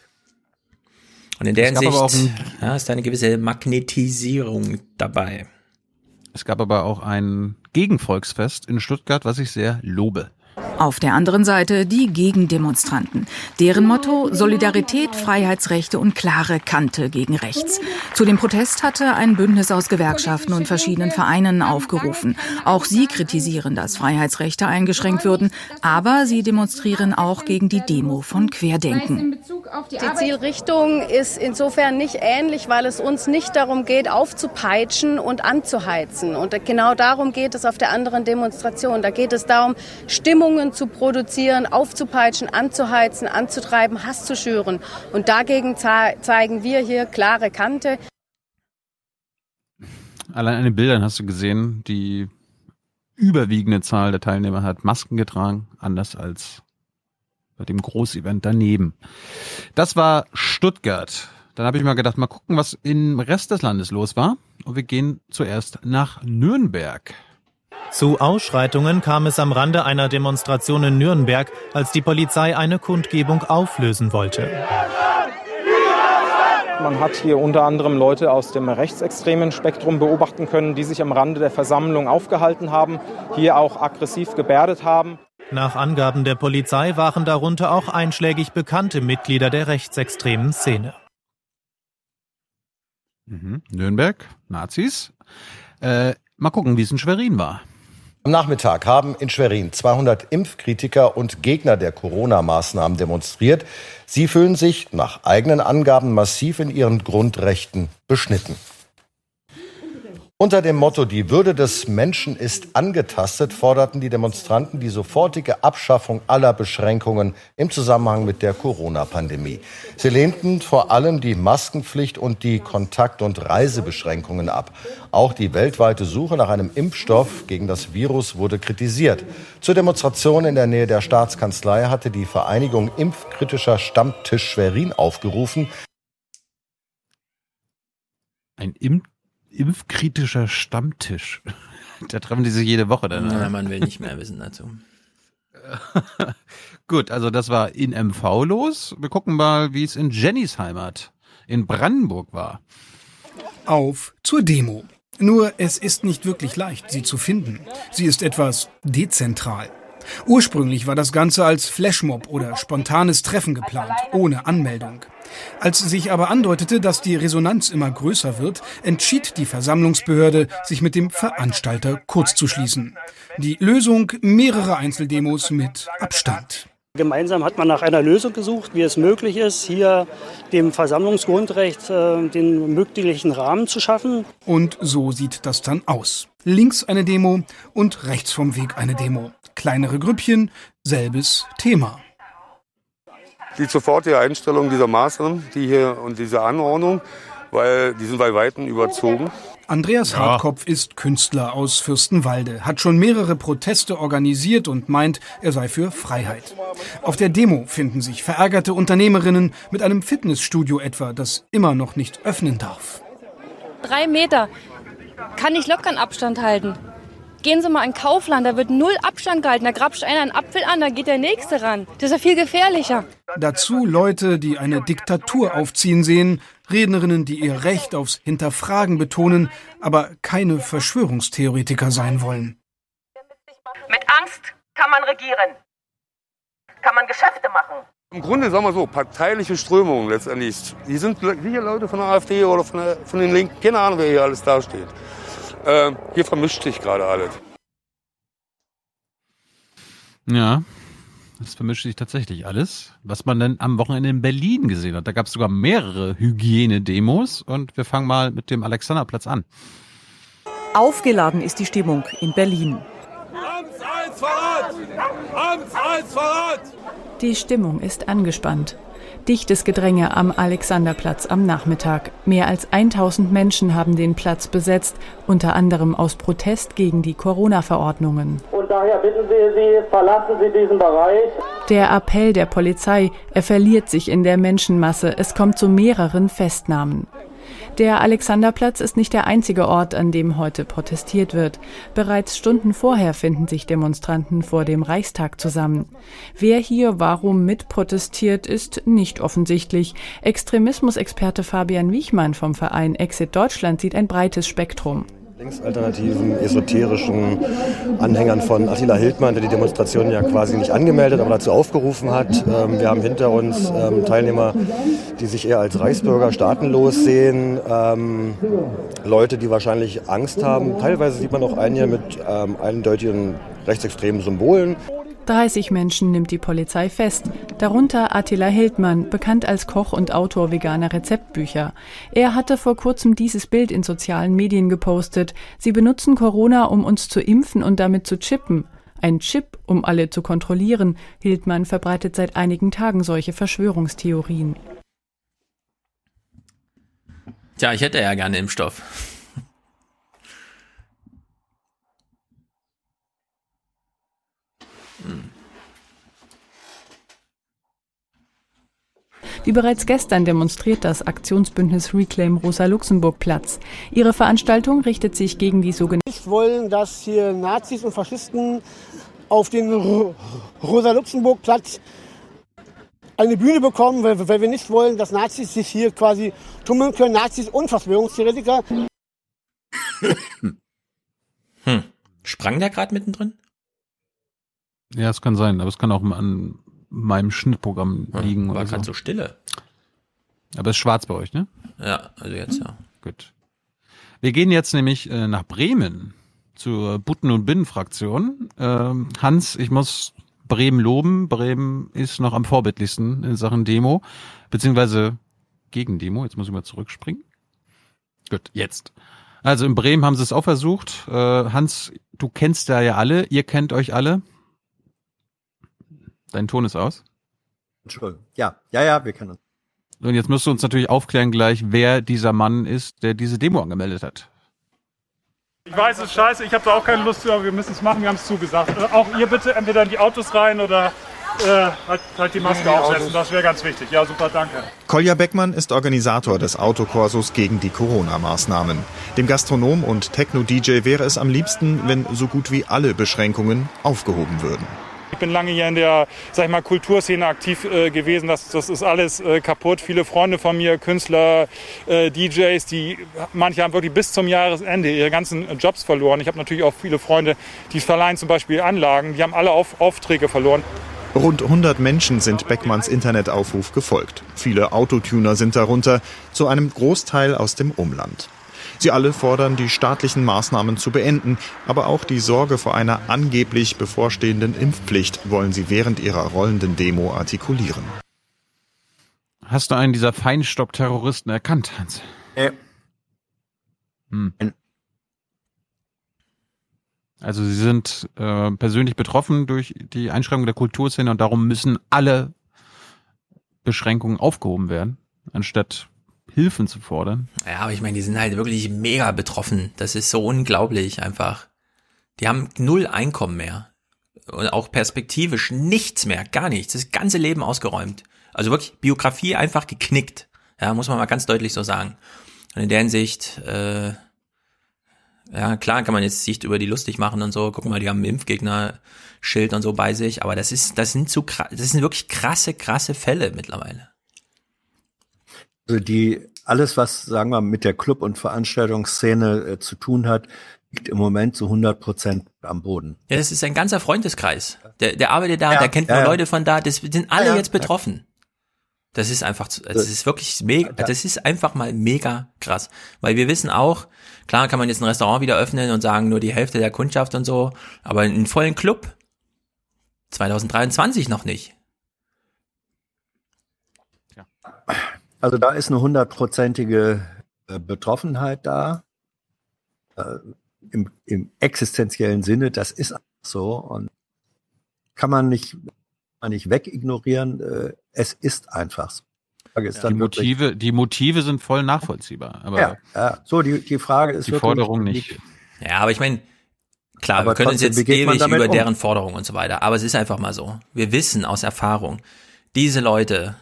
Und in der Es Hinsicht ja, ist da eine gewisse Magnetisierung dabei. Es gab aber auch ein Gegenvolksfest in Stuttgart, was ich sehr lobe. Auf der anderen Seite die Gegendemonstranten. Deren Motto Solidarität, Freiheitsrechte und klare Kante gegen rechts. Zu dem Protest hatte ein Bündnis aus Gewerkschaften und verschiedenen Vereinen aufgerufen. Auch sie kritisieren, dass Freiheitsrechte eingeschränkt würden, aber sie demonstrieren auch gegen die Demo von Querdenken. Die Zielrichtung ist insofern nicht ähnlich, weil es uns nicht darum geht, aufzupeitschen und anzuheizen. Und genau darum geht es auf der anderen Demonstration. Da geht es darum, Stimmungen zu produzieren, aufzupeitschen, anzuheizen, anzutreiben, Hass zu schüren. Und dagegen zei- zeigen wir hier klare Kante. Allein an den Bildern hast du gesehen, die überwiegende Zahl der Teilnehmer hat Masken getragen, anders als bei dem Großevent daneben. Das war Stuttgart. Dann habe ich mal gedacht, mal gucken, was im Rest des Landes los war. Und wir gehen zuerst nach Nürnberg. Zu Ausschreitungen kam es am Rande einer Demonstration in Nürnberg, als die Polizei eine Kundgebung auflösen wollte. Man hat hier unter anderem Leute aus dem rechtsextremen Spektrum beobachten können, die sich am Rande der Versammlung aufgehalten haben, hier auch aggressiv gebärdet haben. Nach Angaben der Polizei waren darunter auch einschlägig bekannte Mitglieder der rechtsextremen Szene. Mhm. Nürnberg, Nazis. Äh, mal gucken, wie es in Schwerin war. Am Nachmittag haben in Schwerin 200 Impfkritiker und Gegner der Corona-Maßnahmen demonstriert. Sie fühlen sich nach eigenen Angaben massiv in ihren Grundrechten beschnitten. Unter dem Motto Die Würde des Menschen ist angetastet forderten die Demonstranten die sofortige Abschaffung aller Beschränkungen im Zusammenhang mit der Corona-Pandemie. Sie lehnten vor allem die Maskenpflicht und die Kontakt- und Reisebeschränkungen ab. Auch die weltweite Suche nach einem Impfstoff gegen das Virus wurde kritisiert. Zur Demonstration in der Nähe der Staatskanzlei hatte die Vereinigung Impfkritischer Stammtisch Schwerin aufgerufen. Ein Im impfkritischer Stammtisch. Da treffen die sich jede Woche dann. Na, oder? man will nicht mehr wissen dazu. Gut, also das war in MV los. Wir gucken mal, wie es in Jennys Heimat in Brandenburg war. Auf zur Demo. Nur es ist nicht wirklich leicht, sie zu finden. Sie ist etwas dezentral. Ursprünglich war das Ganze als Flashmob oder spontanes Treffen geplant, ohne Anmeldung. Als sich aber andeutete, dass die Resonanz immer größer wird, entschied die Versammlungsbehörde, sich mit dem Veranstalter kurzzuschließen. Die Lösung mehrere Einzeldemos mit Abstand. Gemeinsam hat man nach einer Lösung gesucht, wie es möglich ist, hier dem Versammlungsgrundrecht äh, den möglichen Rahmen zu schaffen. Und so sieht das dann aus. Links eine Demo und rechts vom Weg eine Demo. Kleinere Grüppchen, selbes Thema. die sofortige Einstellung dieser Maßnahmen, die hier und diese Anordnung, weil die sind bei Weitem überzogen. Andreas Ja. Hartkopf ist Künstler aus Fürstenwalde, hat schon mehrere Proteste organisiert und meint, er sei für Freiheit. Auf der Demo finden sich verärgerte Unternehmerinnen mit einem Fitnessstudio etwa, das immer noch nicht öffnen darf. Drei Meter. Kann ich locker einen Abstand halten. Gehen Sie mal in Kaufland, da wird null Abstand gehalten. Da grapscht einer einen Apfel an, da geht der nächste ran. Das ist ja viel gefährlicher. Dazu Leute, die eine Diktatur aufziehen sehen, Rednerinnen, die ihr Recht aufs Hinterfragen betonen, aber keine Verschwörungstheoretiker sein wollen. Mit Angst kann man regieren, kann man Geschäfte machen. Im Grunde sagen wir so, parteiliche Strömungen letztendlich. Die sind hier Leute von der AfD oder von, der, von den Linken, keine Ahnung, wer hier alles dasteht. Äh, hier vermischt sich gerade alles. Ja, das vermischt sich tatsächlich alles. Was man denn am Wochenende in Berlin gesehen hat. Da gab es sogar mehrere Hygienedemos und wir fangen mal mit dem Alexanderplatz an. Aufgeladen ist die Stimmung in Berlin. Amtseinsverrat! Amtseinsverrat! Die Stimmung ist angespannt. Dichtes Gedränge am Alexanderplatz am Nachmittag. Mehr als 1000 Menschen haben den Platz besetzt, unter anderem aus Protest gegen die Corona-Verordnungen. Und daher bitten wir Sie, verlassen Sie diesen Bereich. Der Appell der Polizei, er verliert sich in der Menschenmasse. Es kommt zu mehreren Festnahmen. Der Alexanderplatz ist nicht der einzige Ort, an dem heute protestiert wird. Bereits Stunden vorher finden sich Demonstranten vor dem Reichstag zusammen. Wer hier warum mitprotestiert, ist nicht offensichtlich. Extremismusexperte Fabian Wiechmann vom Verein Exit Deutschland sieht ein breites Spektrum linksalternativen, esoterischen Anhängern von Attila Hildmann, der die Demonstration ja quasi nicht angemeldet, aber dazu aufgerufen hat. Ähm, wir haben hinter uns ähm, Teilnehmer, die sich eher als Reichsbürger staatenlos sehen, ähm, Leute, die wahrscheinlich Angst haben. Teilweise sieht man auch einige mit eindeutigen rechtsextremen Symbolen. 30 Menschen nimmt die Polizei fest, darunter Attila Hildmann, bekannt als Koch und Autor veganer Rezeptbücher. Er hatte vor kurzem dieses Bild in sozialen Medien gepostet. Sie benutzen Corona, um uns zu impfen und damit zu chippen. Ein Chip, um alle zu kontrollieren. Hildmann verbreitet seit einigen Tagen solche Verschwörungstheorien. Tja, ich hätte ja gerne Impfstoff. Wie bereits gestern demonstriert das Aktionsbündnis Reclaim Rosa-Luxemburg-Platz. Ihre Veranstaltung richtet sich gegen die sogenannten. Wir wollen, dass hier Nazis und Faschisten auf den Rosa-Luxemburg-Platz eine Bühne bekommen, weil, weil, wir nicht wollen, dass Nazis sich hier quasi tummeln können. Nazis und Verschwörungstheoretiker. Hm. Sprang der gerade mittendrin? Ja, es kann sein, aber es kann auch an meinem Schnittprogramm liegen. War gerade so. so Stille. Aber es ist schwarz bei euch, ne? Ja, also jetzt ja. Gut. Wir gehen jetzt nämlich äh, nach Bremen zur Butten- und Binnenfraktion. Ähm, Hans, ich muss Bremen loben. Bremen ist noch am vorbildlichsten in Sachen Demo, beziehungsweise gegen Demo. Jetzt muss ich mal zurückspringen. Gut, jetzt. Also in Bremen haben sie es auch versucht. Äh, Hans, du kennst da ja alle, ihr kennt euch alle. Dein Ton ist aus. Entschuldigung. Ja, ja, ja, wir kennen uns. Und jetzt musst du uns natürlich aufklären gleich, wer dieser Mann ist, der diese Demo angemeldet hat. Ich weiß, es ist scheiße, ich habe da auch keine Lust zu, aber wir müssen es machen, wir haben es zugesagt. Äh, auch ihr bitte entweder in die Autos rein oder äh, halt, halt die Maske aufsetzen, das wäre ganz wichtig. Ja, super, danke. Kolja Beckmann ist Organisator des Autokorsos gegen die Corona-Maßnahmen. Dem Gastronom und Techno-DJ wäre es am liebsten, wenn so gut wie alle Beschränkungen aufgehoben würden. Ich bin lange hier in der, sag ich mal, Kulturszene aktiv äh, gewesen. Das, das ist alles äh, kaputt. Viele Freunde von mir, Künstler, äh, DJs, die manche haben wirklich bis zum Jahresende ihre ganzen Jobs verloren. Ich habe natürlich auch viele Freunde, die verleihen zum Beispiel Anlagen. Die haben alle auf, Aufträge verloren. Rund 100 Menschen sind Beckmanns Internetaufruf gefolgt. Viele Autotuner sind darunter, zu einem Großteil aus dem Umland. Sie alle fordern, die staatlichen Maßnahmen zu beenden, aber auch die Sorge vor einer angeblich bevorstehenden Impfpflicht wollen sie während ihrer rollenden Demo artikulieren. Hast du einen dieser Feinstaub-Terroristen erkannt, Hans? Äh. Hm. Also sie sind äh, persönlich betroffen durch die Einschränkung der Kulturszene und darum müssen alle Beschränkungen aufgehoben werden, anstatt Hilfen zu fordern. Ja, aber ich meine, die sind halt wirklich mega betroffen. Das ist so unglaublich einfach. Die haben null Einkommen mehr. Und auch perspektivisch nichts mehr, gar nichts. Das ganze Leben ausgeräumt. Also wirklich Biografie einfach geknickt. Ja, muss man mal ganz deutlich so sagen. Und in der Hinsicht, äh, Ja, klar kann man jetzt sich über die lustig machen und so. Guck mal, die haben Impfgegner-Schild und so bei sich. Aber das ist, das sind zu krass, das sind wirklich krasse, krasse Fälle mittlerweile. Also die, alles, was, sagen wir, mit der Club- und Veranstaltungsszene äh, zu tun hat, liegt im Moment zu 100 Prozent am Boden. Ja, das ist ein ganzer Freundeskreis. Der, der arbeitet da, Ja, der kennt ja, nur ja. Leute von da, das sind alle Ja, ja. jetzt betroffen. Das ist einfach, zu- das ist wirklich mega, das ist einfach mal mega krass. Weil wir wissen auch, klar kann man jetzt ein Restaurant wieder öffnen und sagen, nur die Hälfte der Kundschaft und so, aber einen vollen Club 2023 noch nicht. Also da ist eine hundertprozentige äh, Betroffenheit da. Äh, im, Im existenziellen Sinne, das ist so und kann man nicht, man nicht wegignorieren. Äh, es ist einfach so. Die Frage ist Die dann wirklich- Motive, die Motive sind voll nachvollziehbar. Aber ja, ja, so die, die Frage ist die Forderung nicht. Ja, aber ich meine, klar, Aber wir können uns jetzt ewig über um? deren Forderungen und so weiter, aber es ist einfach mal so. Wir wissen aus Erfahrung, diese Leute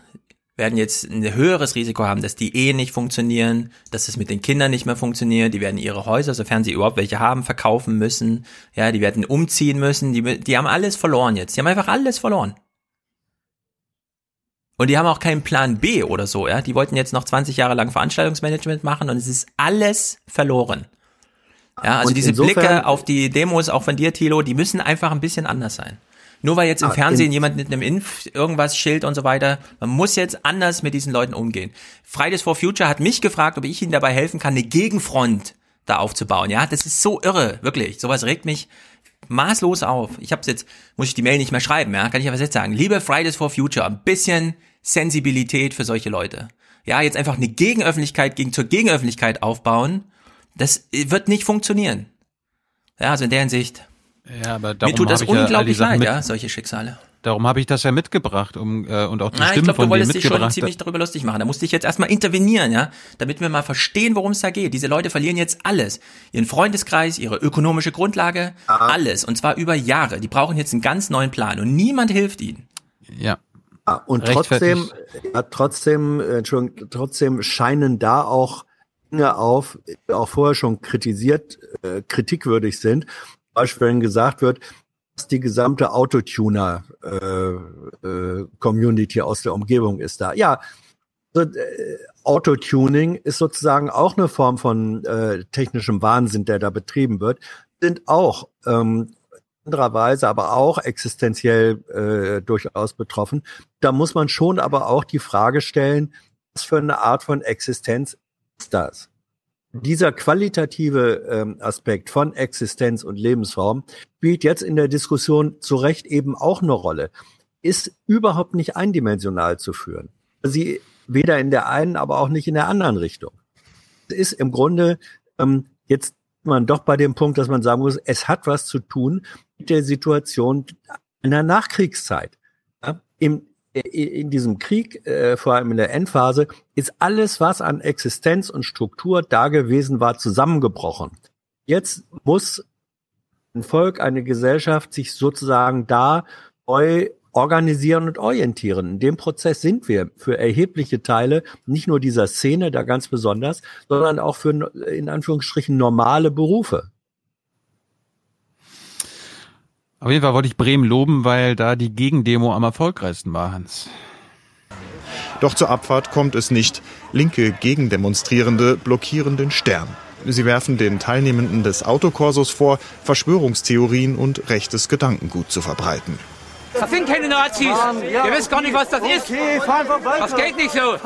werden jetzt ein höheres Risiko haben, dass die Ehen nicht funktionieren, dass es mit den Kindern nicht mehr funktioniert, die werden ihre Häuser, sofern sie überhaupt welche haben, verkaufen müssen, ja, die werden umziehen müssen, die, die haben alles verloren jetzt, die haben einfach alles verloren. Und die haben auch keinen Plan B oder so, ja, die wollten jetzt noch 20 Jahre lang Veranstaltungsmanagement machen und es ist alles verloren. Ja, also Und diese Blicke auf die Demos, auch von dir, Thilo, die müssen einfach ein bisschen anders sein. Nur weil jetzt im Ah, Fernsehen in- jemand mit einem Impf irgendwas Schild und so weiter, man muss jetzt anders mit diesen Leuten umgehen. Fridays for Future hat mich gefragt, ob ich ihnen dabei helfen kann, eine Gegenfront da aufzubauen. Ja, das ist so irre, wirklich. Sowas regt mich maßlos auf. Ich habe jetzt, muss ich die Mail nicht mehr schreiben, ja, kann ich aber jetzt sagen. Liebe Fridays for Future, ein bisschen Sensibilität für solche Leute. Ja, jetzt einfach eine Gegenöffentlichkeit gegen zur Gegenöffentlichkeit aufbauen, das wird nicht funktionieren. Ja, also in der Hinsicht. Ja, aber Mir darum tut das ich ja unglaublich Sachen leid, mit, ja, solche Schicksale. Darum habe ich das ja mitgebracht, um äh, und auch die Na, ich Stimmen glaube, du von denen wolltest dich schon mitgebracht. ziemlich darüber lustig machen. Da musste ich jetzt erstmal intervenieren, ja, damit wir mal verstehen, worum es da geht. Diese Leute verlieren jetzt alles. Ihren Freundeskreis, ihre ökonomische Grundlage, alles. Und zwar über Jahre. Die brauchen jetzt einen ganz neuen Plan und niemand hilft ihnen. Ja. Ah, und trotzdem, ja, trotzdem, äh, Entschuldigung, trotzdem scheinen da auch Dinge auf, die auch vorher schon kritisiert, äh, kritikwürdig sind. Zum Beispiel, wenn gesagt wird, dass die gesamte Autotuner-Community aus der Umgebung ist da. Ja, so, äh, Autotuning ist sozusagen auch eine Form von äh, technischem Wahnsinn, der da betrieben wird, sind auch ähm, andererweise aber auch existenziell äh, durchaus betroffen. Da muss man schon aber auch die Frage stellen, was für eine Art von Existenz ist das? Dieser qualitative ähm, Aspekt von Existenz und Lebensform spielt jetzt in der Diskussion zu Recht eben auch eine Rolle, ist überhaupt nicht eindimensional zu führen. Sie weder in der einen, aber auch nicht in der anderen Richtung. Es ist im Grunde ähm, jetzt man doch bei dem Punkt, dass man sagen muss, es hat was zu tun mit der Situation in der Nachkriegszeit. Ja, im, in diesem Krieg, äh, vor allem in der Endphase, ist alles, was an Existenz und Struktur da gewesen war, zusammengebrochen. Jetzt muss ein Volk, eine Gesellschaft sich sozusagen da neu organisieren und orientieren. In dem Prozess sind wir für erhebliche Teile nicht nur dieser Szene da ganz besonders, sondern auch für in Anführungsstrichen normale Berufe. Auf jeden Fall wollte ich Bremen loben, weil da die Gegendemo am erfolgreichsten war, Hans. Doch zur Abfahrt kommt es nicht. Linke Gegendemonstrierende blockieren den Stern. Sie werfen den Teilnehmenden des Autokorsos vor, Verschwörungstheorien und rechtes Gedankengut zu verbreiten. Das sind keine Nazis. ja, Ihr wisst gar nicht, was das ist. Okay, weiter. Das geht nicht so.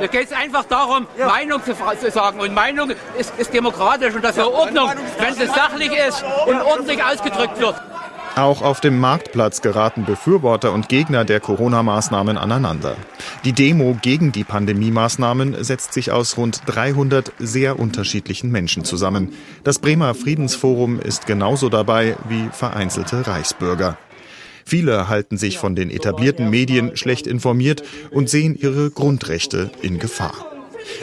Da geht es einfach darum, Meinung zu, zu sagen. Und Meinung ist, ist demokratisch und das ist ja Ordnung, wenn sie sachlich ist und ordentlich ausgedrückt wird. Auch auf dem Marktplatz geraten Befürworter und Gegner der Corona-Maßnahmen aneinander. Die Demo gegen die Pandemie-Maßnahmen setzt sich aus rund 300 sehr unterschiedlichen Menschen zusammen. Das Bremer Friedensforum ist genauso dabei wie vereinzelte Reichsbürger. Viele halten sich von den etablierten Medien schlecht informiert und sehen ihre Grundrechte in Gefahr.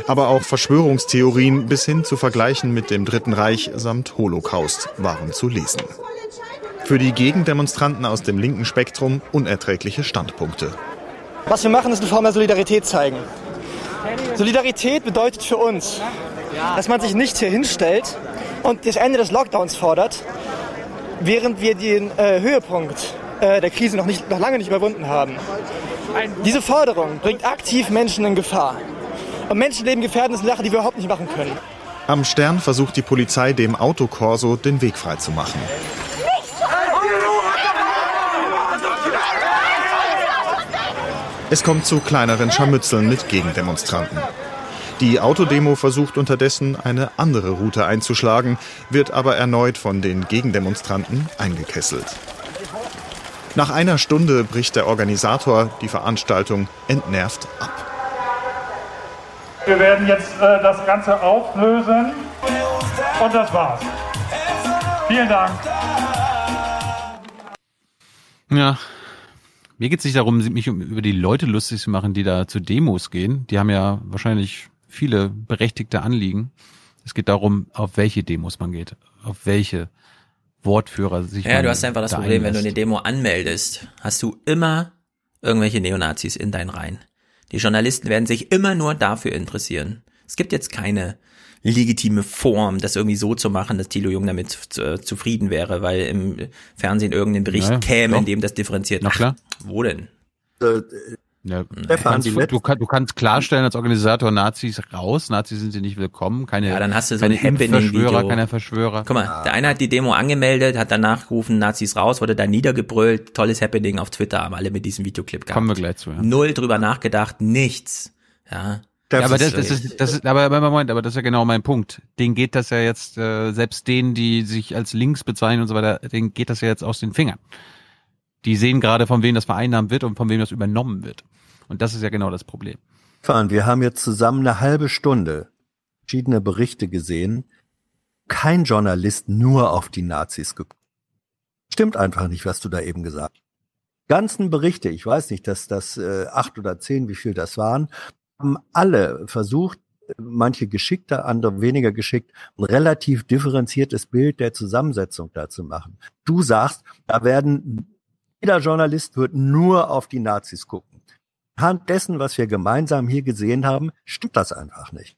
Aber auch Verschwörungstheorien bis hin zu Vergleichen mit dem Dritten Reich samt Holocaust waren zu lesen. Für die Gegendemonstranten aus dem linken Spektrum unerträgliche Standpunkte. Was wir machen, ist eine Form der Solidarität zeigen. Solidarität bedeutet für uns, dass man sich nicht hier hinstellt und das Ende des Lockdowns fordert, während wir den äh, Höhepunkt äh, der Krise noch, nicht, noch lange nicht überwunden haben. Diese Forderung bringt aktiv Menschen in Gefahr. Und Menschenleben gefährden ist eine Sache, die wir überhaupt nicht machen können. Am Stern versucht die Polizei dem Autokorso den Weg freizumachen. Es kommt zu kleineren Scharmützeln mit Gegendemonstranten. Die Autodemo versucht unterdessen eine andere Route einzuschlagen, wird aber erneut von den Gegendemonstranten eingekesselt. Nach einer Stunde bricht der Organisator die Veranstaltung entnervt ab. Wir werden jetzt äh, das Ganze auflösen und das war's. Vielen Dank. Ja. Mir geht es nicht darum, mich über die Leute lustig zu machen, die da zu Demos gehen. Die haben ja wahrscheinlich viele berechtigte Anliegen. Es geht darum, auf welche Demos man geht, auf welche Wortführer sich. Ja, du hast einfach das da Problem, wenn du eine Demo anmeldest, hast du immer irgendwelche Neonazis in deinen Reihen. Die Journalisten werden sich immer nur dafür interessieren. Es gibt jetzt keine legitime Form, das irgendwie so zu machen, dass Thilo Jung damit äh, zufrieden wäre, weil im Fernsehen irgendein Bericht Ja, käme, in doch. dem das differenziert. Na klar. Ach, wo denn? Ja, du, Stefan, du, kann, du kannst klarstellen als Organisator Nazis raus, Nazis sind sie nicht willkommen, keine, Ja, dann hast du so keine ein. Verschwörer, keine Verschwörer. Guck mal, der eine hat die Demo angemeldet, hat danach gerufen, Nazis raus, wurde dann niedergebrüllt, tolles Happening auf Twitter, haben alle mit diesem Videoclip gehabt. Kommen wir gleich zu. Ja. Null drüber nachgedacht, nichts. Ja. ja, aber das, das ist, das ist, aber, aber Moment, aber das ist ja genau mein Punkt. Denen geht das ja jetzt, äh, selbst denen, die sich als links bezeichnen und so weiter, denen geht das ja jetzt aus den Fingern. Die sehen gerade, von wem das vereinnahmt wird und von wem das übernommen wird. Und das ist ja genau das Problem. Fahren, wir haben jetzt zusammen eine halbe Stunde verschiedene Berichte gesehen. Kein Journalist nur auf die Nazis geguckt. Stimmt einfach nicht, was du da eben gesagt hast. Ganzen Berichte, ich weiß nicht, dass das äh, acht oder zehn, wie viel das waren, haben alle versucht, manche geschickter, andere weniger geschickt, ein relativ differenziertes Bild der Zusammensetzung da zu machen. Du sagst, da werden, jeder Journalist wird nur auf die Nazis gucken. Anhand dessen, was wir gemeinsam hier gesehen haben, stimmt das einfach nicht.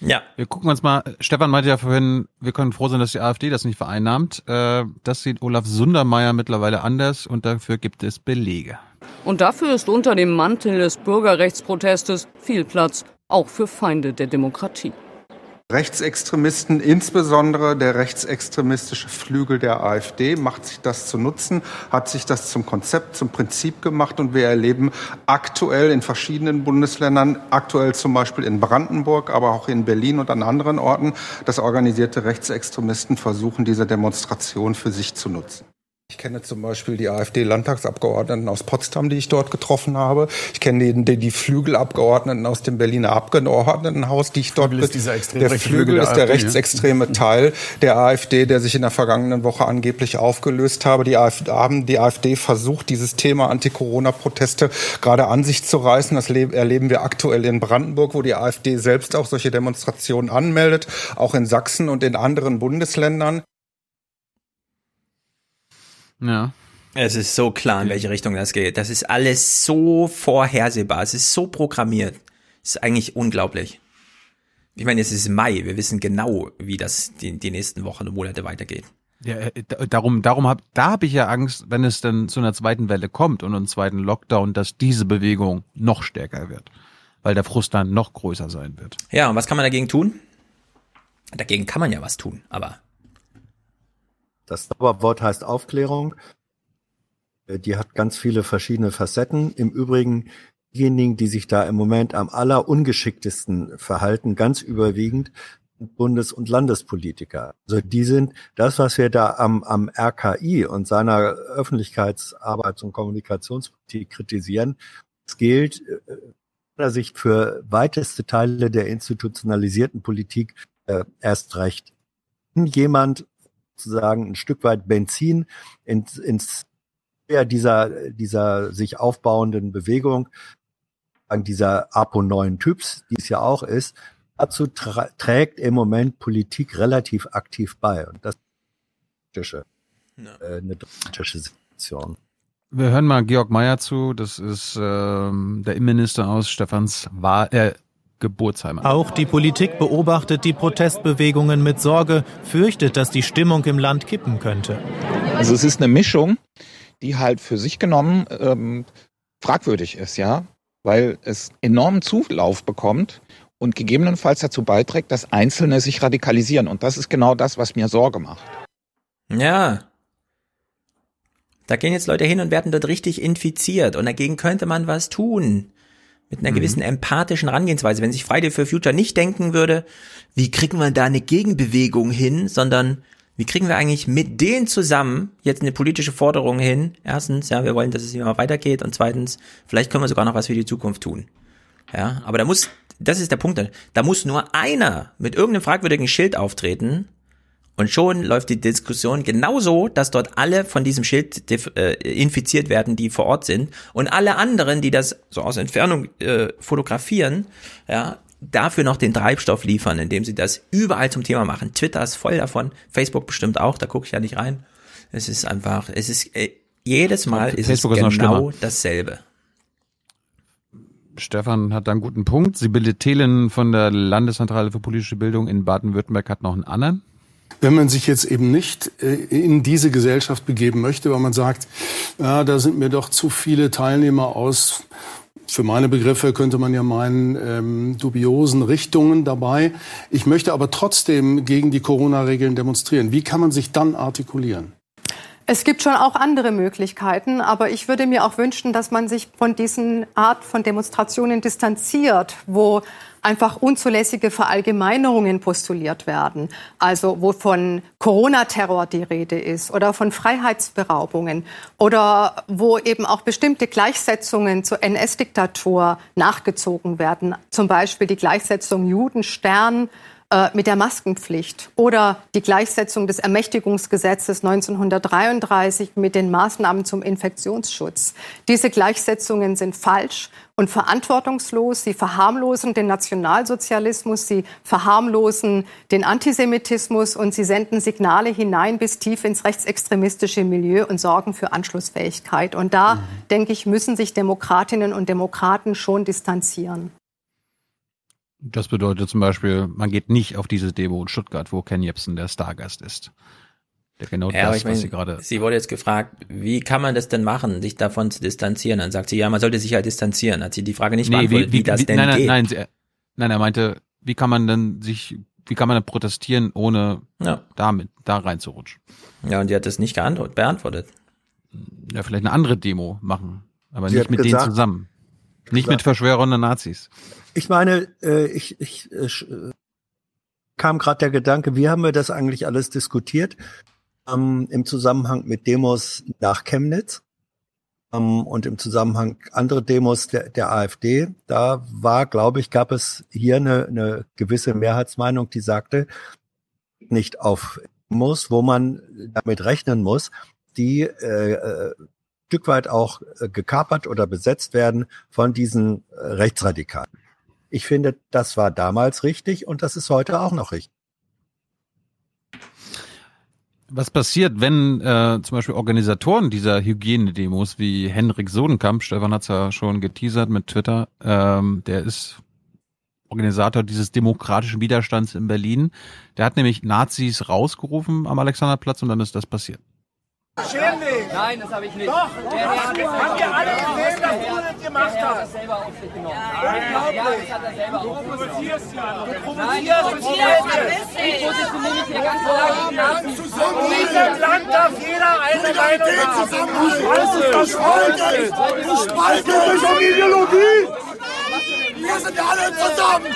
Ja. Wir gucken uns mal, Stefan meinte ja vorhin, wir können froh sein, dass die AfD das nicht vereinnahmt. Äh, das sieht Olaf Sundermeier mittlerweile anders und dafür gibt es Belege. Und dafür ist unter dem Mantel des Bürgerrechtsprotestes viel Platz, auch für Feinde der Demokratie. Rechtsextremisten, insbesondere der rechtsextremistische Flügel der AfD, macht sich das zu Nutzen, hat sich das zum Konzept, zum Prinzip gemacht und wir erleben aktuell in verschiedenen Bundesländern, aktuell zum Beispiel in Brandenburg, aber auch in Berlin und an anderen Orten, dass organisierte Rechtsextremisten versuchen, diese Demonstration für sich zu nutzen. Ich kenne zum Beispiel die AfD-Landtagsabgeordneten aus Potsdam, die ich dort getroffen habe. Ich kenne die, die, die Flügelabgeordneten aus dem Berliner Abgeordnetenhaus, die ich dort Flügel ist dieser extrem Der Flügel der ist der AfD, ja. rechtsextreme Teil der AfD, der sich in der vergangenen Woche angeblich aufgelöst habe. Die AfD, haben die AfD versucht, dieses Thema Anti-Corona-Proteste gerade an sich zu reißen. Das le- erleben wir aktuell in Brandenburg, wo die AfD selbst auch solche Demonstrationen anmeldet, auch in Sachsen und in anderen Bundesländern. Ja. Es ist so klar, in welche Richtung das geht. Das ist alles so vorhersehbar. Es ist so programmiert. Es ist eigentlich unglaublich. Ich meine, es ist Mai. Wir wissen genau, wie das die, die nächsten Wochen und Monate weitergeht. Ja, äh, da- darum, darum hab, da habe ich ja Angst, wenn es dann zu einer zweiten Welle kommt und einem zweiten Lockdown, dass diese Bewegung noch stärker wird, weil der Frust dann noch größer sein wird. Ja, und was kann man dagegen tun? Dagegen kann man ja was tun, aber Das Zauberwort heißt Aufklärung. Äh, Die hat ganz viele verschiedene Facetten. Im Übrigen, diejenigen, die sich da im Moment am allerungeschicktesten verhalten, ganz überwiegend Bundes- und Landespolitiker. Also die sind das, was wir da am, am RKI und seiner Öffentlichkeitsarbeits- und Kommunikationspolitik kritisieren, es gilt äh, meiner Sicht für weiteste Teile der institutionalisierten Politik äh, erst recht. Wenn jemand sozusagen ein Stück weit Benzin ins, ins Feuer dieser, dieser sich aufbauenden Bewegung, an dieser APO-neuen Typs, die es ja auch ist, dazu trägt im Moment Politik relativ aktiv bei. Und das ist äh, eine dramatische Situation. Wir hören mal Georg Mayer zu. Das ist ähm, der Innenminister aus Stefans Wahl, äh, Geburtsheim. Auch die Politik beobachtet die Protestbewegungen mit Sorge, fürchtet, dass die Stimmung im Land kippen könnte. Also es ist eine Mischung, die halt für sich genommen ähm, fragwürdig ist, ja, weil es enormen Zulauf bekommt und gegebenenfalls dazu beiträgt, dass Einzelne sich radikalisieren. Und das ist genau das, was mir Sorge macht. Ja. Da gehen jetzt Leute hin und werden dort richtig infiziert und dagegen könnte man was tun. Mit einer Mhm. gewissen empathischen Herangehensweise. Wenn sich Friday for Future nicht denken würde, wie kriegen wir da eine Gegenbewegung hin, sondern wie kriegen wir eigentlich mit denen zusammen jetzt eine politische Forderung hin? Erstens, ja, wir wollen, dass es immer weitergeht und zweitens, vielleicht können wir sogar noch was für die Zukunft tun. Ja, aber da muss, das ist der Punkt, da muss nur einer mit irgendeinem fragwürdigen Schild auftreten und schon läuft die Diskussion genauso, dass dort alle von diesem Schild äh, infiziert werden, die vor Ort sind und alle anderen, die das so aus Entfernung äh, fotografieren, ja, dafür noch den Treibstoff liefern, indem sie das überall zum Thema machen. Twitter ist voll davon, Facebook bestimmt auch, da gucke ich ja nicht rein. Es ist einfach, es ist äh, jedes Mal ist Facebook es genau dasselbe. Stefan hat da einen guten Punkt. Sibylle Thelen von der Landeszentrale für politische Bildung in Baden-Württemberg hat noch einen anderen. Wenn man sich jetzt eben nicht äh, in diese Gesellschaft begeben möchte, weil man sagt, ja, da sind mir doch zu viele Teilnehmer aus, für meine Begriffe könnte man ja meinen, ähm, dubiosen Richtungen dabei. Ich möchte aber trotzdem gegen die Corona-Regeln demonstrieren. Wie kann man sich dann artikulieren? Es gibt schon auch andere Möglichkeiten, aber ich würde mir auch wünschen, dass man sich von diesen Art von Demonstrationen distanziert, wo einfach unzulässige Verallgemeinerungen postuliert werden. Also wo von Corona-Terror die Rede ist oder von Freiheitsberaubungen oder wo eben auch bestimmte Gleichsetzungen zur NS-Diktatur nachgezogen werden. Zum Beispiel die Gleichsetzung Judenstern äh, mit der Maskenpflicht oder die Gleichsetzung des Ermächtigungsgesetzes 1933 mit den Maßnahmen zum Infektionsschutz. Diese Gleichsetzungen sind falsch und verantwortungslos. Sie verharmlosen den Nationalsozialismus, sie verharmlosen den Antisemitismus und sie senden Signale hinein bis tief ins rechtsextremistische Milieu und sorgen für Anschlussfähigkeit. Und da, denke ich, müssen sich Demokratinnen und Demokraten schon distanzieren. Das bedeutet zum Beispiel, man geht nicht auf diese Demo in Stuttgart, wo Ken Jebsen der Stargast ist. Der genau Ja, das, ich was meine, sie gerade. sie wurde jetzt gefragt, wie kann man das denn machen, sich davon zu distanzieren? Dann sagt sie, ja, man sollte sich halt distanzieren. Hat sie die Frage nicht beantwortet, wie, das denn nein, nein, geht. Nein, sie, nein, er meinte, wie kann man denn sich, wie kann man denn protestieren, ohne Ja. damit da reinzurutschen? Ja, und die hat das nicht geantwortet, beantwortet. Ja, vielleicht eine andere Demo machen, aber Sie nicht mit gesagt- denen zusammen. Nicht mit verschwörenden Nazis. Ich meine, äh, ich, ich äh, äh, kam gerade der Gedanke, wie haben wir das eigentlich alles diskutiert ähm, im Zusammenhang mit Demos nach Chemnitz ähm, und im Zusammenhang andere Demos der, der AfD. Da war, glaube ich, gab es hier eine, eine gewisse Mehrheitsmeinung, die sagte, nicht auf muss, wo man damit rechnen muss, die äh, äh, Stück weit auch äh, gekapert oder besetzt werden von diesen äh, Rechtsradikalen. Ich finde, das war damals richtig und das ist heute auch noch richtig. Was passiert, wenn äh, zum Beispiel Organisatoren dieser Hygienedemos wie Henrik Sodenkamp, Stefan hat's ja schon geteasert mit Twitter, ähm, der ist Organisator dieses demokratischen Widerstands in Berlin. Der hat nämlich Nazis rausgerufen am Alexanderplatz und dann ist das passiert. Schäm dich! Nein, das habe ich nicht. Doch, Der Herr hat das haben wir alle gesehen, dass du das gemacht Der Herr hat hast. das selber auf sich genommen. Unglaublich. Ja, das hat er selber Du auf sich provozierst ja. Du provozierst. ich provoziere Ich positioniere mich hier ganz klar gegen Nazis. In diesem Land darf jeder eine Meinung haben. Du spaltest das Volk. Du spaltest dich um Ideologie. Wir sind alle zusammen.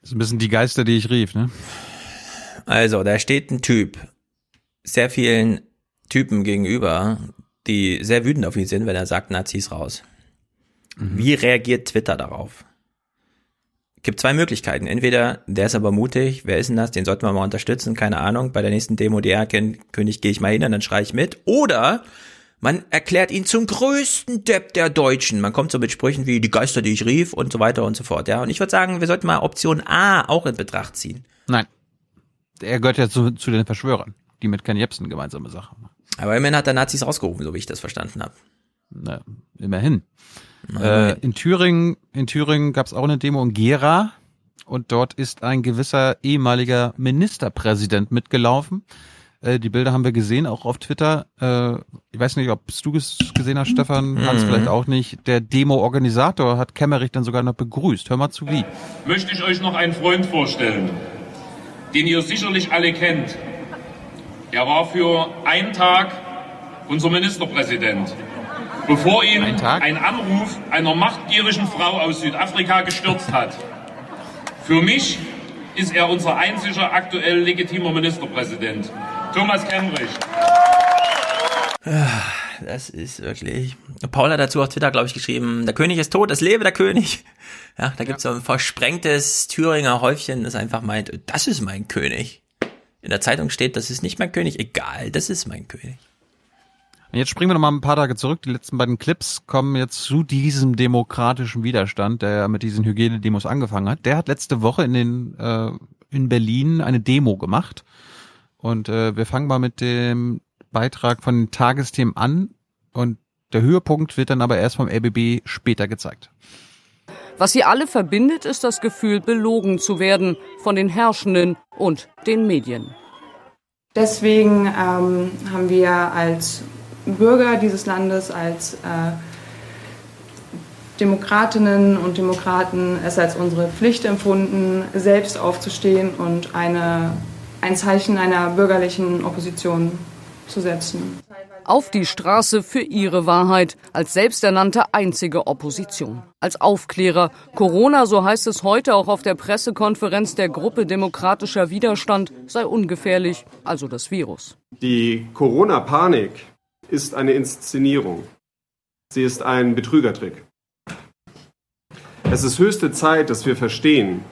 Das ist ein bisschen die Geister, die ich rief, ne? Also, da steht ein Typ, sehr vielen Typen gegenüber, die sehr wütend auf ihn sind, wenn er sagt, Nazis raus. Wie reagiert Twitter darauf? Gibt zwei Möglichkeiten. Entweder, der ist aber mutig, wer ist denn das? Den sollten wir mal unterstützen, keine Ahnung. Bei der nächsten Demo, die er kennt, König, gehe ich mal hin und dann schreie ich mit. Oder man erklärt ihn zum größten Depp der Deutschen. Man kommt so mit Sprüchen wie die Geister, die ich rief und so weiter und so fort. Ja, und ich würde sagen, wir sollten mal Option A auch in Betracht ziehen. Nein. Er gehört ja zu, zu den Verschwörern, die mit Ken Jebsen gemeinsame Sache machen. Aber immerhin hat er Nazis rausgerufen, so wie ich das verstanden habe. Na, immerhin. Äh, in Thüringen, in Thüringen gab es auch eine Demo in Gera und dort ist ein gewisser ehemaliger Ministerpräsident mitgelaufen. Äh, die Bilder haben wir gesehen, auch auf Twitter. Äh, ich weiß nicht, ob du es gesehen hast, Stefan, Hans Mhm. vielleicht auch nicht. Der Demo-Organisator hat Kemmerich dann sogar noch begrüßt. Hör mal zu wie. möchte ich euch noch einen Freund vorstellen, den ihr sicherlich alle kennt. Er war für einen Tag unser Ministerpräsident, bevor ihn ein Anruf einer machtgierigen Frau aus Südafrika gestürzt hat. Für mich ist er unser einziger aktuell legitimer Ministerpräsident, Thomas Kemmerich. Das ist wirklich. Paul hat dazu auf Twitter, glaube ich, geschrieben, der König ist tot, es lebe der König. Ja, da gibt's so ein versprengtes Thüringer Häufchen, das einfach meint, das ist mein König. In der Zeitung steht, das ist nicht mein König, egal, das ist mein König. Und jetzt springen wir noch mal ein paar Tage zurück. Die letzten beiden Clips kommen jetzt zu diesem demokratischen Widerstand, der ja mit diesen Hygienedemos angefangen hat. Der hat letzte Woche in den äh, in Berlin eine Demo gemacht. Und äh, wir fangen mal mit dem Beitrag von den Tagesthemen an. Und der Höhepunkt wird dann aber erst vom RBB später gezeigt. Was sie alle verbindet, ist das Gefühl, belogen zu werden von den Herrschenden und den Medien. Deswegen ähm, haben wir als Bürger dieses Landes, als äh, Demokratinnen und Demokraten es als unsere Pflicht empfunden, selbst aufzustehen und eine, ein Zeichen einer bürgerlichen Opposition zu setzen. Auf die Straße für ihre Wahrheit als selbsternannte einzige Opposition. Als Aufklärer. Corona, so heißt es heute auch auf der Pressekonferenz der Gruppe Demokratischer Widerstand, sei ungefährlich, also das Virus. Die Corona-Panik ist eine Inszenierung. Sie ist ein Betrügertrick. Es ist höchste Zeit, dass wir verstehen,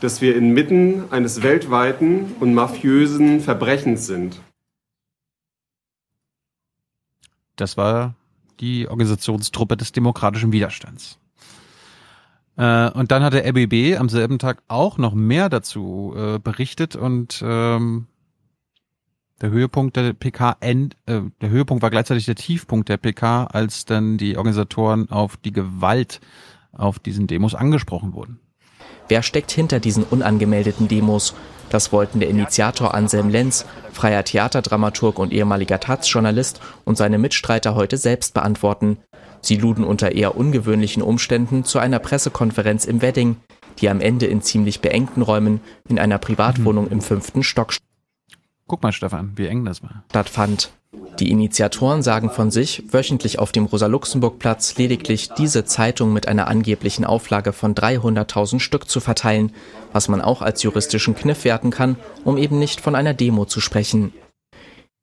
dass wir inmitten eines weltweiten und mafiösen Verbrechens sind. Das war die Organisationstruppe des demokratischen Widerstands. Äh, und dann hat der RBB am selben Tag auch noch mehr dazu äh, berichtet und ähm, der Höhepunkt der PK end, äh, der Höhepunkt war gleichzeitig der Tiefpunkt der PK, als dann die Organisatoren auf die Gewalt auf diesen Demos angesprochen wurden. Wer steckt hinter diesen unangemeldeten Demos? Das wollten der Initiator Anselm Lenz, freier Theaterdramaturg und ehemaliger Taz-Journalist und seine Mitstreiter heute selbst beantworten. Sie luden unter eher ungewöhnlichen Umständen zu einer Pressekonferenz im Wedding, die am Ende in ziemlich beengten Räumen in einer Privatwohnung im fünften Stock Guck mal, Stefan, wie eng das war. stattfand. Die Initiatoren sagen von sich, wöchentlich auf dem Rosa-Luxemburg-Platz lediglich diese Zeitung mit einer angeblichen Auflage von 300.000 Stück zu verteilen, was man auch als juristischen Kniff werten kann, um eben nicht von einer Demo zu sprechen.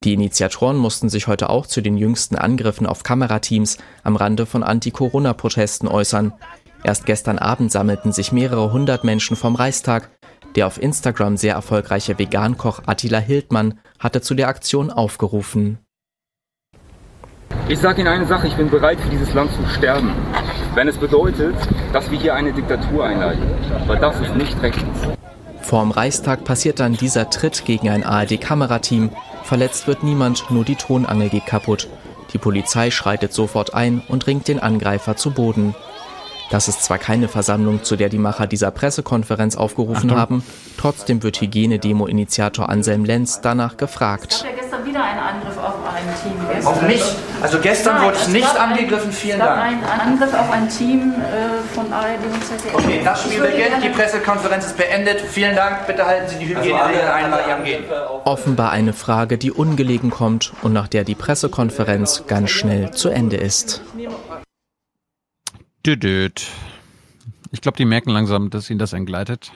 Die Initiatoren mussten sich heute auch zu den jüngsten Angriffen auf Kamerateams am Rande von Anti-Corona-Protesten äußern. Erst gestern Abend sammelten sich mehrere hundert Menschen vom Reichstag. Der auf Instagram sehr erfolgreiche Vegankoch Attila Hildmann hatte zu der Aktion aufgerufen. Ich sage Ihnen eine Sache, ich bin bereit für dieses Land zu sterben, wenn es bedeutet, dass wir hier eine Diktatur einleiten, weil das ist nicht rechtens. Vorm Reichstag passiert dann dieser Tritt gegen ein ARD-Kamerateam. Verletzt wird niemand, nur die Tonangel geht kaputt. Die Polizei schreitet sofort ein und ringt den Angreifer zu Boden. Das ist zwar keine Versammlung, zu der die Macher dieser Pressekonferenz aufgerufen Achtung. haben, trotzdem wird Hygienedemo-Initiator Anselm Lenz danach gefragt. ja gestern wieder einen Angriff auf ein Team. Auf mich? Also gestern Nein, wurde ich es nicht gab angegriffen, ein, vielen es gab Dank. einen Angriff auf ein Team äh, von ARD und ZDF. Okay, das Spiel beginnt, die Pressekonferenz ist beendet. Vielen Dank, bitte halten Sie die Hygieneregeln ein bei Ihrem Gehen. Offenbar eine Frage, die ungelegen kommt und nach der die Pressekonferenz ganz schnell zu Ende ist. Düdüt. Ich glaube, die merken langsam, dass ihnen das entgleitet.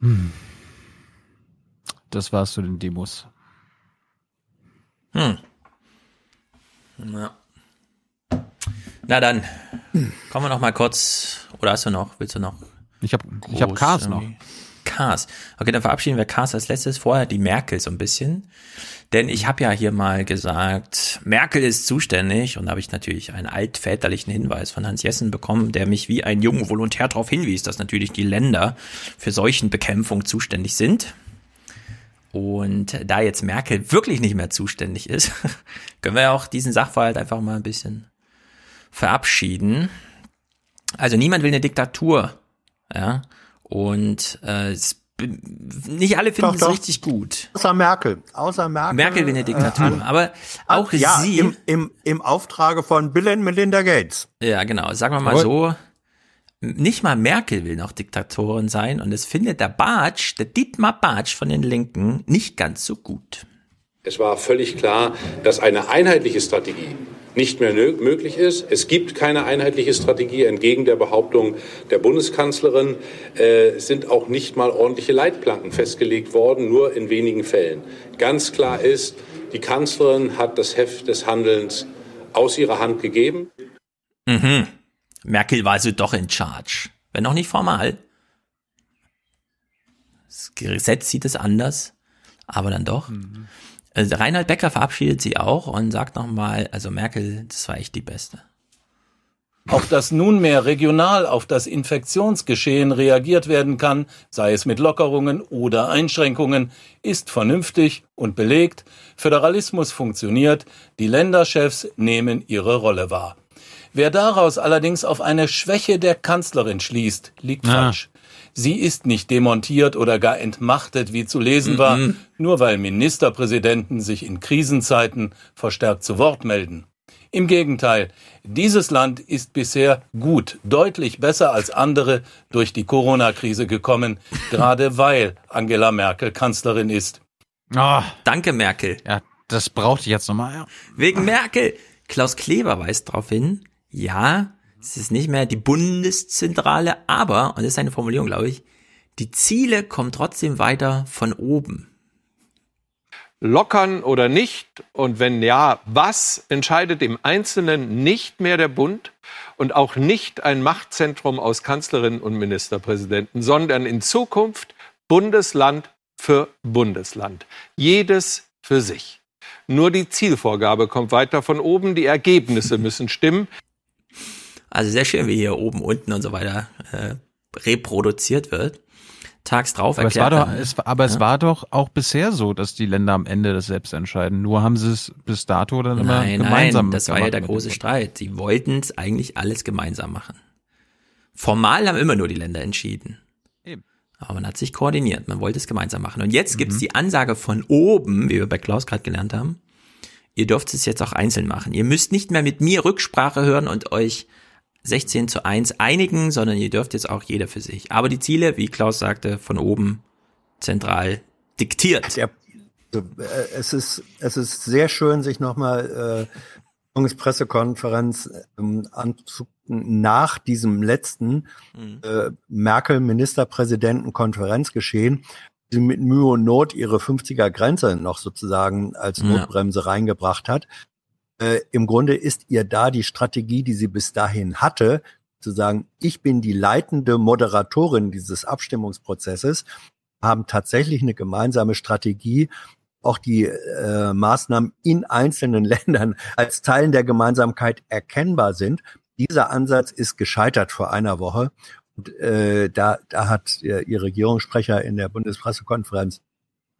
Hm. Das war's zu den Demos. Hm. Na. Na dann, kommen wir noch mal kurz. Oder hast du noch? Willst du noch? Ich habe ich hab Cars noch. Cars. Okay, dann verabschieden wir Cars als letztes. Vorher die Merkel so ein bisschen. Denn ich habe ja hier mal gesagt, Merkel ist zuständig. Und da habe ich natürlich einen altväterlichen Hinweis von Hans Jessen bekommen, der mich wie ein junger Volontär darauf hinwies, dass natürlich die Länder für Seuchenbekämpfung zuständig sind. Und da jetzt Merkel wirklich nicht mehr zuständig ist, können wir auch diesen Sachverhalt einfach mal ein bisschen verabschieden. Also niemand will eine Diktatur, ja. Und äh, nicht alle finden es richtig gut. Außer Merkel. Außer Merkel. Merkel will eine Diktatur. Äh, aber auch ja, sie. Im, im, Im Auftrage von Bill und Melinda Gates. Ja, genau. Sagen wir mal so. Nicht mal Merkel will noch Diktatorin sein und es findet der Bartsch, der Dietmar Bartsch von den Linken, nicht ganz so gut. Es war völlig klar, dass eine einheitliche Strategie nicht mehr möglich ist. Es gibt keine einheitliche Strategie. Entgegen der Behauptung der Bundeskanzlerin äh, sind auch nicht mal ordentliche Leitplanken festgelegt worden, nur in wenigen Fällen. Ganz klar ist, die Kanzlerin hat das Heft des Handelns aus ihrer Hand gegeben. Mhm. Merkel war also doch in charge. Wenn auch nicht formal. Das Gesetz sieht es anders, aber dann doch. Mhm. Also Reinhard Becker verabschiedet sie auch und sagt nochmal, also Merkel, das war echt die Beste. Auch dass nunmehr regional auf das Infektionsgeschehen reagiert werden kann, sei es mit Lockerungen oder Einschränkungen, ist vernünftig und belegt. Föderalismus funktioniert, die Länderchefs nehmen ihre Rolle wahr. Wer daraus allerdings auf eine Schwäche der Kanzlerin schließt, liegt ja. falsch. Sie ist nicht demontiert oder gar entmachtet, wie zu lesen war, mhm. nur weil Ministerpräsidenten sich in Krisenzeiten verstärkt zu Wort melden. Im Gegenteil, dieses Land ist bisher gut, deutlich besser als andere durch die Corona-Krise gekommen, gerade weil Angela Merkel Kanzlerin ist. Oh, danke, Merkel. Ja, das brauchte ich jetzt nochmal. Ja. Wegen Merkel. Klaus Kleber weist darauf hin, ja, es ist nicht mehr die Bundeszentrale, aber, und das ist eine Formulierung, glaube ich, die Ziele kommen trotzdem weiter von oben. Lockern oder nicht? Und wenn ja, was entscheidet im Einzelnen nicht mehr der Bund und auch nicht ein Machtzentrum aus Kanzlerinnen und Ministerpräsidenten, sondern in Zukunft Bundesland für Bundesland. Jedes für sich. Nur die Zielvorgabe kommt weiter von oben, die Ergebnisse müssen stimmen. Also sehr schön, wie hier oben, unten und so weiter äh, reproduziert wird. Tags drauf aber erklärt. Es war doch, es, aber ja? es war doch auch bisher so, dass die Länder am Ende das selbst entscheiden. Nur haben sie es bis dato dann immer nein, gemeinsam Nein, das war ja der große Streit. Sie wollten es eigentlich alles gemeinsam machen. Formal haben immer nur die Länder entschieden. Eben. Aber man hat sich koordiniert, man wollte es gemeinsam machen. Und jetzt mhm. gibt's die Ansage von oben, wie wir bei Klaus gerade gelernt haben, ihr dürft es jetzt auch einzeln machen. Ihr müsst nicht mehr mit mir Rücksprache hören und euch 16 zu 1 einigen, sondern ihr dürft jetzt auch jeder für sich. Aber die Ziele, wie Klaus sagte, von oben zentral diktiert. Ja, also, äh, es ist, es ist sehr schön, sich nochmal äh, Bundespressekonferenz ähm, anzugucken nach diesem letzten mhm. äh, Merkel-Ministerpräsidenten-Konferenzgeschehen, die mit Mühe und Not ihre 50er Grenze noch sozusagen als Notbremse ja. reingebracht hat äh, im Grunde ist ihr da die Strategie, die sie bis dahin hatte, zu sagen, ich bin die leitende Moderatorin dieses Abstimmungsprozesses, haben tatsächlich eine gemeinsame Strategie, auch die äh, Maßnahmen in einzelnen Ländern als Teilen der Gemeinsamkeit erkennbar sind. Dieser Ansatz ist gescheitert vor einer Woche. Und äh, da, da hat äh, ihr Regierungssprecher in der Bundespressekonferenz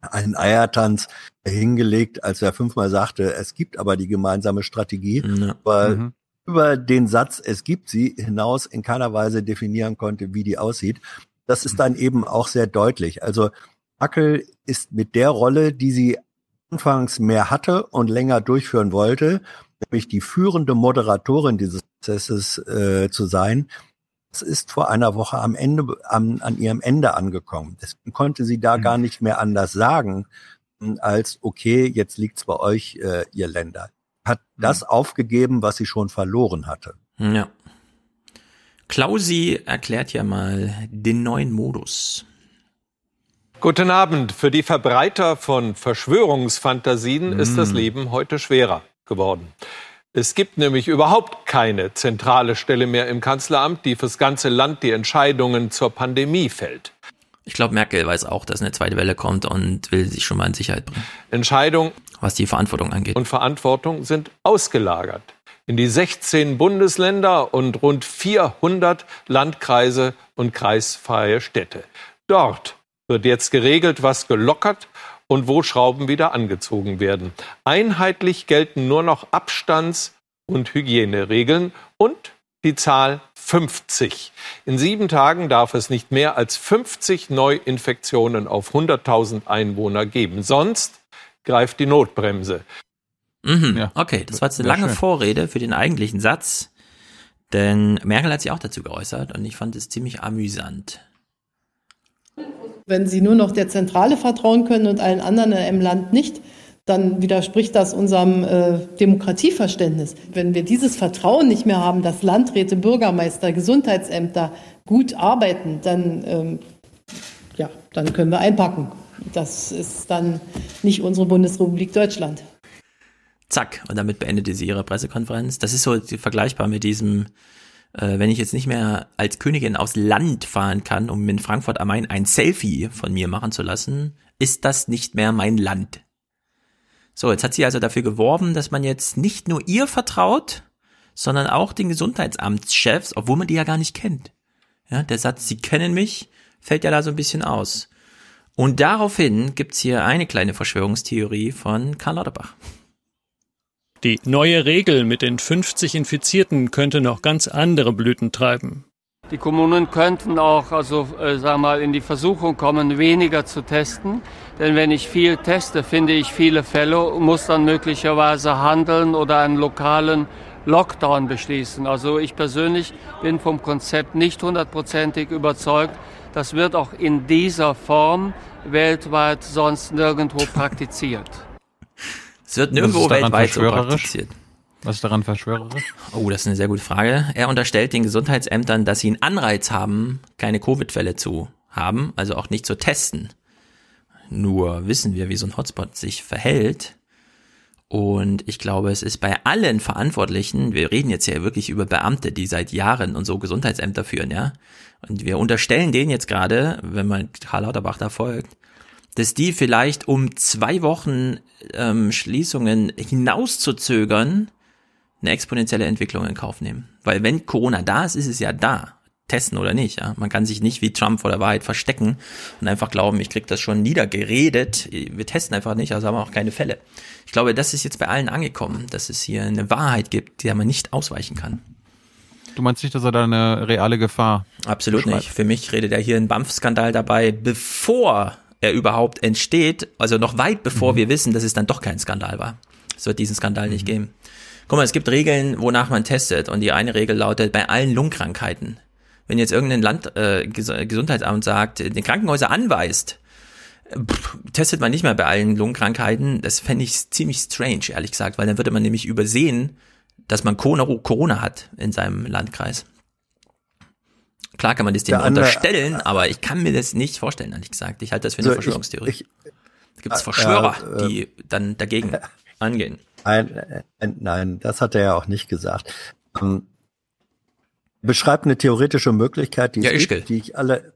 einen Eiertanz hingelegt, als er fünfmal sagte, es gibt aber die gemeinsame Strategie, ja. weil mhm. über den Satz, es gibt sie, hinaus in keiner Weise definieren konnte, wie die aussieht. Das ist dann eben auch sehr deutlich. Also Merkel ist mit der Rolle, die sie anfangs mehr hatte und länger durchführen wollte, nämlich die führende Moderatorin dieses Prozesses äh, zu sein, es ist vor einer Woche am Ende, am, an ihrem Ende angekommen. Deswegen konnte sie da mhm. gar nicht mehr anders sagen, hm, als, okay, jetzt liegt's bei euch, äh, ihr Länder. Hat mhm. das aufgegeben, was sie schon verloren hatte. Ja. Klausi erklärt ja mal den neuen Modus. Guten Abend. Für die Verbreiter von Verschwörungsfantasien mhm. ist das hm. Leben heute schwerer geworden. Es gibt nämlich überhaupt keine zentrale Stelle mehr im Kanzleramt, die fürs ganze Land die Entscheidungen zur Pandemie fällt. Ich glaube, Merkel weiß auch, dass eine zweite Welle kommt und will sich schon mal in Sicherheit bringen. Entscheidung, was die Verantwortung angeht. Und Verantwortung sind ausgelagert in die 16 Bundesländer und rund 400 Landkreise und kreisfreie Städte. Dort wird jetzt geregelt, was gelockert und wo Schrauben wieder angezogen werden. Einheitlich gelten nur noch Abstands- und Hygieneregeln und die Zahl 50. In sieben Tagen darf es nicht mehr als 50 Neuinfektionen auf 100.000 Einwohner geben. Sonst greift die Notbremse. Mhm. Ja. Okay, das war jetzt eine lange schön. Vorrede für den eigentlichen Satz. Denn Merkel hat sich auch dazu geäußert und ich fand es ziemlich amüsant. Wenn Sie nur noch der Zentrale vertrauen können und allen anderen im Land nicht, dann widerspricht das unserem äh, Demokratieverständnis. Wenn wir dieses Vertrauen nicht mehr haben, dass Landräte, Bürgermeister, Gesundheitsämter gut arbeiten, dann, ähm, ja, dann können wir einpacken. Das ist dann nicht unsere Bundesrepublik Deutschland. Zack, und damit beendete sie ihre Pressekonferenz. Das ist so vergleichbar mit diesem, äh, wenn ich jetzt nicht mehr als Königin aus Land fahren kann, um in Frankfurt am Main ein Selfie von mir machen zu lassen, ist das nicht mehr mein Land. So, jetzt hat sie also dafür geworben, dass man jetzt nicht nur ihr vertraut, sondern auch den Gesundheitsamtschefs, obwohl man die ja gar nicht kennt. Ja, der Satz, sie kennen mich, fällt ja da so ein bisschen aus. Und daraufhin gibt's hier eine kleine Verschwörungstheorie von Karl Lauterbach. Die neue Regel mit den 50 Infizierten könnte noch ganz andere Blüten treiben. Die Kommunen könnten auch, also äh, sag mal, in die Versuchung kommen, weniger zu testen. Denn wenn ich viel teste, finde ich viele Fälle und muss dann möglicherweise handeln oder einen lokalen Lockdown beschließen. Also ich persönlich bin vom Konzept nicht hundertprozentig überzeugt. Das wird auch in dieser Form weltweit sonst nirgendwo praktiziert. Es wird nirgendwo weltweit so praktiziert. Was ist daran verschwörerisch? Oh, das ist eine sehr gute Frage. Er unterstellt den Gesundheitsämtern, dass sie einen Anreiz haben, keine Covid-Fälle zu haben, also auch nicht zu testen. Nur wissen wir, wie so ein Hotspot sich verhält. Und ich glaube, es ist bei allen Verantwortlichen, wir reden jetzt ja wirklich über Beamte, die seit Jahren und so Gesundheitsämter führen, ja. Und wir unterstellen denen jetzt gerade, wenn man Karl Lauterbach da folgt, dass die vielleicht um zwei Wochen ähm, Schließungen hinauszuzögern, eine exponentielle Entwicklung in Kauf nehmen. Weil wenn Corona da ist, ist es ja da. Testen oder nicht, ja. Man kann sich nicht wie Trump vor der Wahrheit verstecken und einfach glauben, ich krieg das schon niedergeredet. Wir testen einfach nicht, also haben wir auch keine Fälle. Ich glaube, das ist jetzt bei allen angekommen, dass es hier eine Wahrheit gibt, der man nicht ausweichen kann. Du meinst nicht, dass er da eine reale Gefahr Absolut nicht. Für mich redet er hier ein BAMF-Skandal dabei, bevor er überhaupt entsteht, also noch weit bevor mhm. wir wissen, dass es dann doch kein Skandal war. Es wird diesen Skandal mhm. nicht geben. Guck mal, es gibt Regeln, wonach man testet. Und die eine Regel lautet, bei allen Lungenkrankheiten. Wenn jetzt irgendein Land, äh, Gesundheitsamt sagt, den Krankenhäuser anweist, pff, testet man nicht mehr bei allen Lungenkrankheiten. Das fände ich ziemlich strange, ehrlich gesagt, weil dann würde man nämlich übersehen, dass man Corona hat in seinem Landkreis. Klar kann man das dem unterstellen, aber ich kann mir das nicht vorstellen, ehrlich gesagt. Ich halte das für eine so, Verschwörungstheorie. Ich, ich, Gibt es Verschwörer, äh, äh, die dann dagegen angehen? Nein, äh, nein, das hat er ja auch nicht gesagt. Ähm, beschreibt eine theoretische Möglichkeit, die, ja, gibt, die ich alle.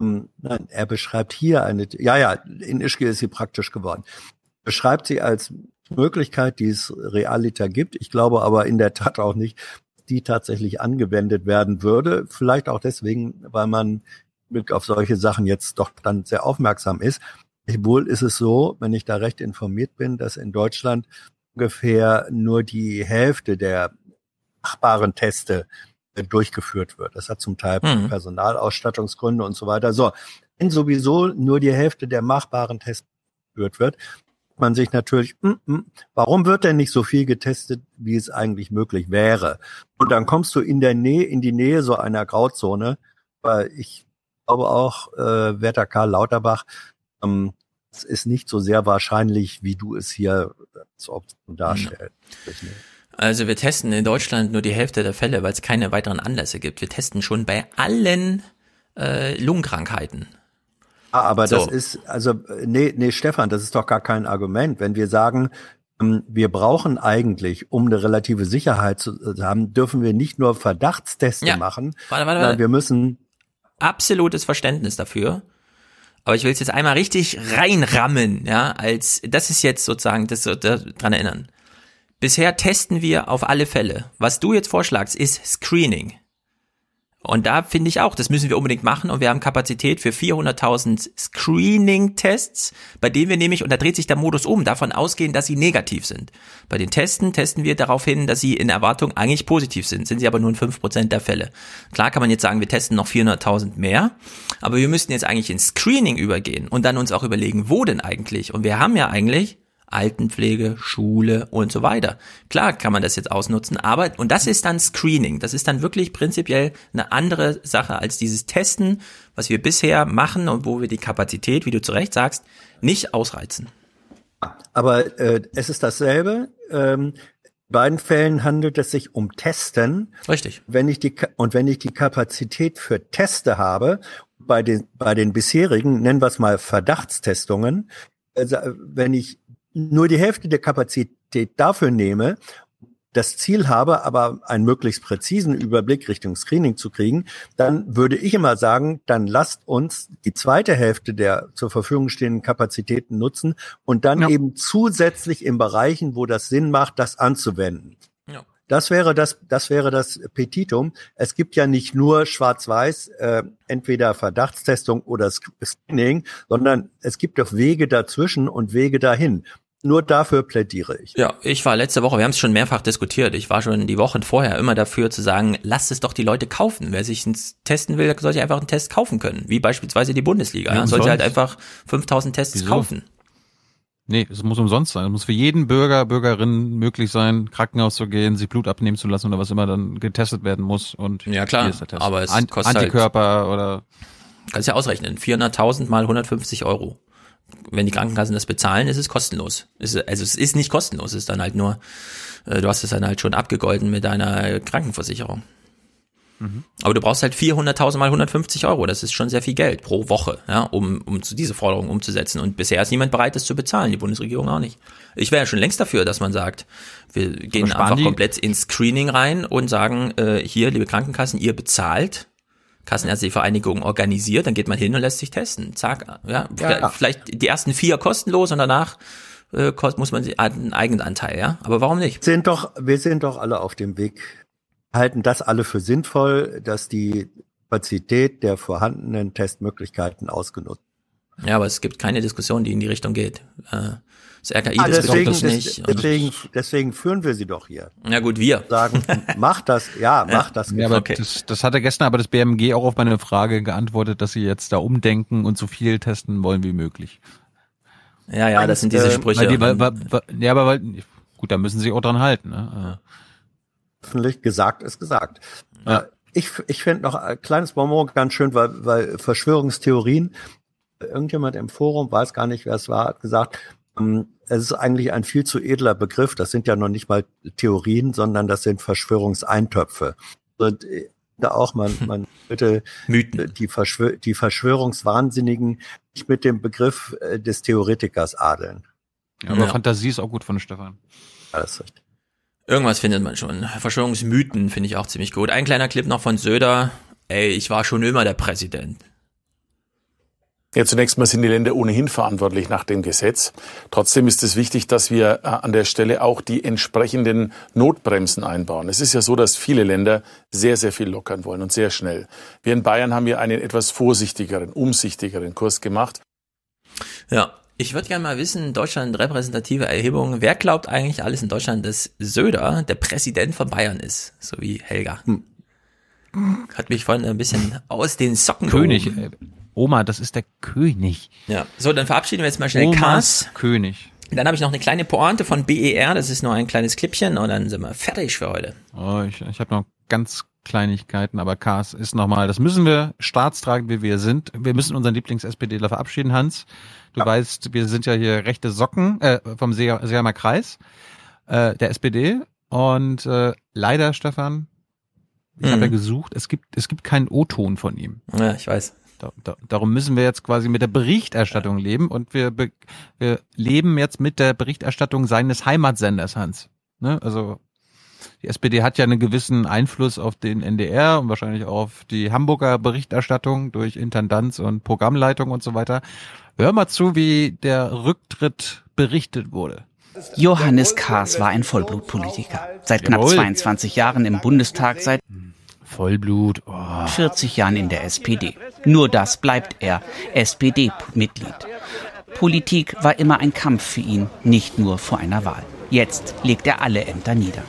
Ähm, nein, er beschreibt hier eine. Ja, ja, in Ischgl ist sie praktisch geworden. Beschreibt sie als Möglichkeit, die es realiter gibt. Ich glaube aber in der Tat auch nicht, die tatsächlich angewendet werden würde. Vielleicht auch deswegen, weil man mit auf solche Sachen jetzt doch dann sehr aufmerksam ist. Wohl ist es so, wenn ich da recht informiert bin, dass in Deutschland ungefähr nur die Hälfte der machbaren Teste äh, durchgeführt wird. Das hat zum Teil mhm. Personalausstattungsgründe und so weiter. So, wenn sowieso nur die Hälfte der machbaren Tests durchgeführt wird, man sich natürlich, mm, mm, warum wird denn nicht so viel getestet, wie es eigentlich möglich wäre? Und dann kommst du in der Nähe, in die Nähe so einer Grauzone, weil ich glaube auch, äh, Werter Karl Lauterbach, ähm, es ist nicht so sehr wahrscheinlich, wie du es hier als Option darstellst. Also wir testen in Deutschland nur die Hälfte der Fälle, weil es keine weiteren Anlässe gibt. Wir testen schon bei allen äh, Lungenkrankheiten. Ah, aber so. das ist, also, nee, nee, Stefan, das ist doch gar kein Argument. Wenn wir sagen, ähm, wir brauchen eigentlich, um eine relative Sicherheit zu haben, dürfen wir nicht nur Verdachtsteste ja. machen, warte, warte, warte. wir müssen absolutes Verständnis dafür. Aber ich will es jetzt einmal richtig reinrammen, ja, als das ist jetzt sozusagen das, das dran erinnern. Bisher testen wir auf alle Fälle. Was du jetzt vorschlagst, ist Screening. Und da finde ich auch, das müssen wir unbedingt machen und wir haben Kapazität für 400.000 Screening-Tests, bei denen wir nämlich, und da dreht sich der Modus um, davon ausgehen, dass sie negativ sind. Bei den Testen testen wir darauf hin, dass sie in Erwartung eigentlich positiv sind, sind sie aber nur in 5% der Fälle. Klar kann man jetzt sagen, wir testen noch 400.000 mehr, aber wir müssten jetzt eigentlich ins Screening übergehen und dann uns auch überlegen, wo denn eigentlich? Und wir haben ja eigentlich Altenpflege, Schule und so weiter. Klar kann man das jetzt ausnutzen, aber, und das ist dann Screening. Das ist dann wirklich prinzipiell eine andere Sache als dieses Testen, was wir bisher machen und wo wir die Kapazität, wie du zu Recht sagst, nicht ausreizen. Aber äh, es ist dasselbe. Ähm, in beiden Fällen handelt es sich um Testen. Richtig. Wenn ich die und wenn ich die Kapazität für Teste habe, bei den bei den bisherigen nennen wir es mal Verdachtstestungen, also wenn ich nur die Hälfte der Kapazität dafür nehme, das Ziel habe, aber einen möglichst präzisen Überblick Richtung Screening zu kriegen, dann würde ich immer sagen, dann lasst uns die zweite Hälfte der zur Verfügung stehenden Kapazitäten nutzen und dann ja. eben zusätzlich in Bereichen, wo das Sinn macht, das anzuwenden. Ja. Das wäre das, das wäre das Petitum. Es gibt ja nicht nur Schwarz-Weiß, äh, entweder Verdachtstestung oder Screening, sondern es gibt auch Wege dazwischen und Wege dahin nur dafür plädiere ich. Ja, ich war letzte Woche, wir haben es schon mehrfach diskutiert, ich war schon die Wochen vorher immer dafür zu sagen, lasst es doch die Leute kaufen. Wer sich testen will, sollte einfach einen Test kaufen können, wie beispielsweise die Bundesliga. Ja, sollte halt einfach 5000 Tests Wieso? kaufen. Nee, es muss umsonst sein. Es muss für jeden Bürger, Bürgerin möglich sein, Krankenhaus zu gehen, sich Blut abnehmen zu lassen oder was immer dann getestet werden muss. Und ja klar, aber es An kostet Antikörper halt, oder kannst ja ausrechnen, 400.000 mal 150 Euro wenn die Krankenkassen das bezahlen, ist es kostenlos. also es ist nicht kostenlos, es ist dann halt nur, äh, du hast es dann halt schon abgegolten mit deiner Krankenversicherung. Mhm. Aber du brauchst halt 400.000 mal 150 Euro. Das ist schon sehr viel Geld pro Woche, ja, um, um zu diese Forderung umzusetzen. Und bisher ist niemand bereit, das zu bezahlen. Die Bundesregierung auch nicht. Ich wäre ja schon längst dafür, dass man sagt, wir gehen einfach komplett ins Screening rein und sagen, äh, hier, liebe Krankenkassen, ihr bezahlt Kassenärztliche Vereinigung organisiert, dann geht man hin und lässt sich testen. Zack, ja, ja vielleicht die ersten vier kostenlos und danach äh, muss man einen eigenen Anteil, ja. Aber warum nicht? Wir sind doch, wir sind doch alle auf dem Weg, halten das alle für sinnvoll, dass die Kapazität der vorhandenen Testmöglichkeiten ausgenutzt. Ja, aber es gibt keine Diskussion, die in die Richtung geht. Äh, das RKI ah, deswegen, das nicht. Deswegen, deswegen führen wir sie doch hier. Ja gut, wir. Sagen, macht das, ja, macht das. Ja, aber okay. das, das hat er gestern aber das BMG auch auf meine Frage geantwortet, dass sie jetzt da umdenken und so viel testen wollen wie möglich. Ja, ja, das sind diese Sprüche. Weil die, weil, weil, ja, aber weil, gut, da müssen sie auch dran halten. Ne? Öffentlich gesagt ist gesagt. Ja. Äh, ich, ich finde noch ein kleines Bonbon ganz schön, weil, weil Verschwörungstheorien, irgendjemand im Forum, weiß gar nicht, wer es war, hat gesagt, ähm, es ist eigentlich ein viel zu edler Begriff. Das sind ja noch nicht mal Theorien, sondern das sind Verschwörungseintöpfe. Und äh, da auch man, man bitte Mythen. Die, Verschwör die Verschwörungswahnsinnigen nicht mit dem Begriff äh, des Theoretikers adeln. Ja, aber ja. Fantasie ist auch gut von Stefan. Alles richtig. Irgendwas findet man schon. Verschwörungsmythen finde ich auch ziemlich gut. Ein kleiner Clip noch von Söder. Ey, ich war schon immer der Präsident. Ja, zunächst mal sind die Länder ohnehin verantwortlich nach dem Gesetz. Trotzdem ist es wichtig, dass wir äh, an der Stelle auch die entsprechenden Notbremsen einbauen. Es ist ja so, dass viele Länder sehr, sehr viel lockern wollen und sehr schnell. Wir in Bayern haben ja einen etwas vorsichtigeren, umsichtigeren Kurs gemacht. Ja, ich würde gerne mal wissen, Deutschland repräsentative Erhebung, wer glaubt eigentlich alles in Deutschland, dass Söder der Präsident von Bayern ist, so wie Helga? Hm. Hat mich vorhin ein bisschen aus den Socken König. Gehoben. Oma, das ist der König. Ja, so, dann verabschieden wir jetzt mal schnell Omas Cars. König. Dann habe ich noch eine kleine Pointe von BER, das ist nur ein kleines Klippchen und dann sind wir fertig für heute. Oh, ich, ich habe noch ganz Kleinigkeiten, aber Cars ist nochmal, das müssen wir staatstragend, wie wir sind. Wir müssen unseren Lieblings-SPDler verabschieden, Hans. Du ja. weißt, wir sind ja hier rechte Socken äh, vom Seeheimer Kreis äh, der SPD und äh, leider, Stefan, ich mhm. habe ja gesucht, es gibt, es gibt keinen O-Ton von ihm. Ja, ich weiß. Da, da, darum müssen wir jetzt quasi mit der Berichterstattung ja. leben und wir, wir leben jetzt mit der Berichterstattung seines Heimatsenders, Hans. Ne? Also die SPD hat ja einen gewissen Einfluss auf den NDR und wahrscheinlich auch auf die Hamburger Berichterstattung durch Intendanz und Programmleitung und so weiter. Hör mal zu, wie der Rücktritt berichtet wurde. Johannes Kahrs war ein Vollblutpolitiker. Seit knapp 22 Jahren im Bundestag, seit Vollblut. Oh. 40 Jahren in der SPD. Nur das bleibt er, SPD-Mitglied. Politik war immer ein Kampf für ihn, nicht nur vor einer Wahl. Jetzt legt er alle Ämter nieder.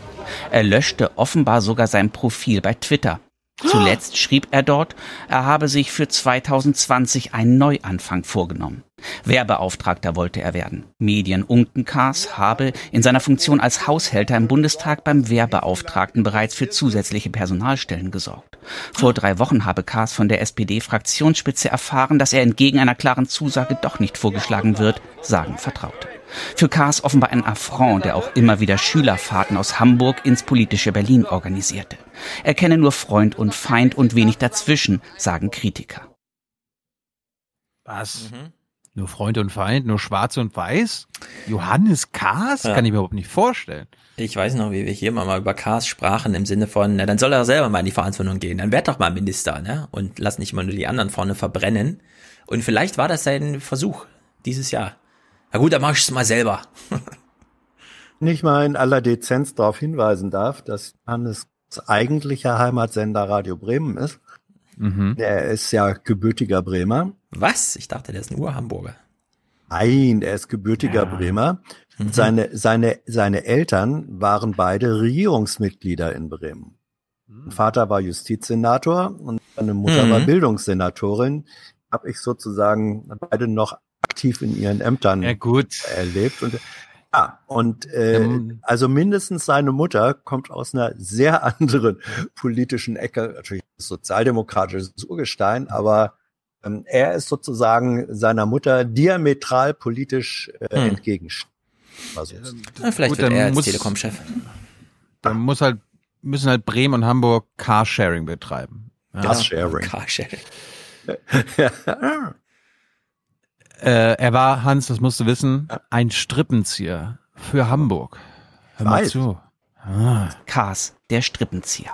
Er löschte offenbar sogar sein Profil bei Twitter. Zuletzt schrieb er dort, er habe sich für 2020 einen Neuanfang vorgenommen. Werbeauftragter wollte er werden. Medien unken Kaas habe in seiner Funktion als Haushälter im Bundestag beim Werbeauftragten bereits für zusätzliche Personalstellen gesorgt. Vor drei Wochen habe Kaas von der SPD-Fraktionsspitze erfahren, dass er entgegen einer klaren Zusage doch nicht vorgeschlagen wird, sagen Vertraute. Für Kaas offenbar ein Affront, der auch immer wieder Schülerfahrten aus Hamburg ins politische Berlin organisierte. Er kenne nur Freund und Feind und wenig dazwischen, sagen Kritiker. Was? Mhm. Nur Freund und Feind, nur Schwarz und Weiß? Johannes Kaas? Ja. Kann ich mir überhaupt nicht vorstellen. Ich weiß noch, wie wir hier mal über Kaas sprachen, im Sinne von, na, dann soll er selber mal in die Verantwortung gehen. Dann werd doch mal Minister, ne? Und lass nicht immer nur die anderen vorne verbrennen. Und vielleicht war das sein Versuch dieses Jahr. Na gut, dann mach ich es mal selber. Nicht mal in aller Dezenz darauf hinweisen darf, dass Hannes eigentlicher Heimatsender Radio Bremen ist. Mhm. Er ist ja gebürtiger Bremer. Was? Ich dachte, der ist ein Ur-Hamburger. Nein, er ist gebürtiger ja. Bremer. Mhm. Seine, seine, seine Eltern waren beide Regierungsmitglieder in Bremen. Mhm. Vater war Justizsenator und seine Mutter mhm. war Bildungssenatorin. Habe ich sozusagen beide noch aktiv in ihren Ämtern ja, gut. erlebt. Und, ja, und äh, also mindestens seine Mutter kommt aus einer sehr anderen politischen Ecke, natürlich sozialdemokratisches Urgestein, aber ähm, er ist sozusagen seiner Mutter diametral politisch äh, hm. entgegenstehen. Also, ja, vielleicht gut, wird er als Telekom-Chef. Dann muss halt, müssen halt Bremen und Hamburg Carsharing betreiben. Ja. Carsharing. Carsharing. Äh, er war, Hans, das musst du wissen, ein Strippenzieher für Hamburg. Hör mal zu. Ah. Kaas, der Strippenzieher.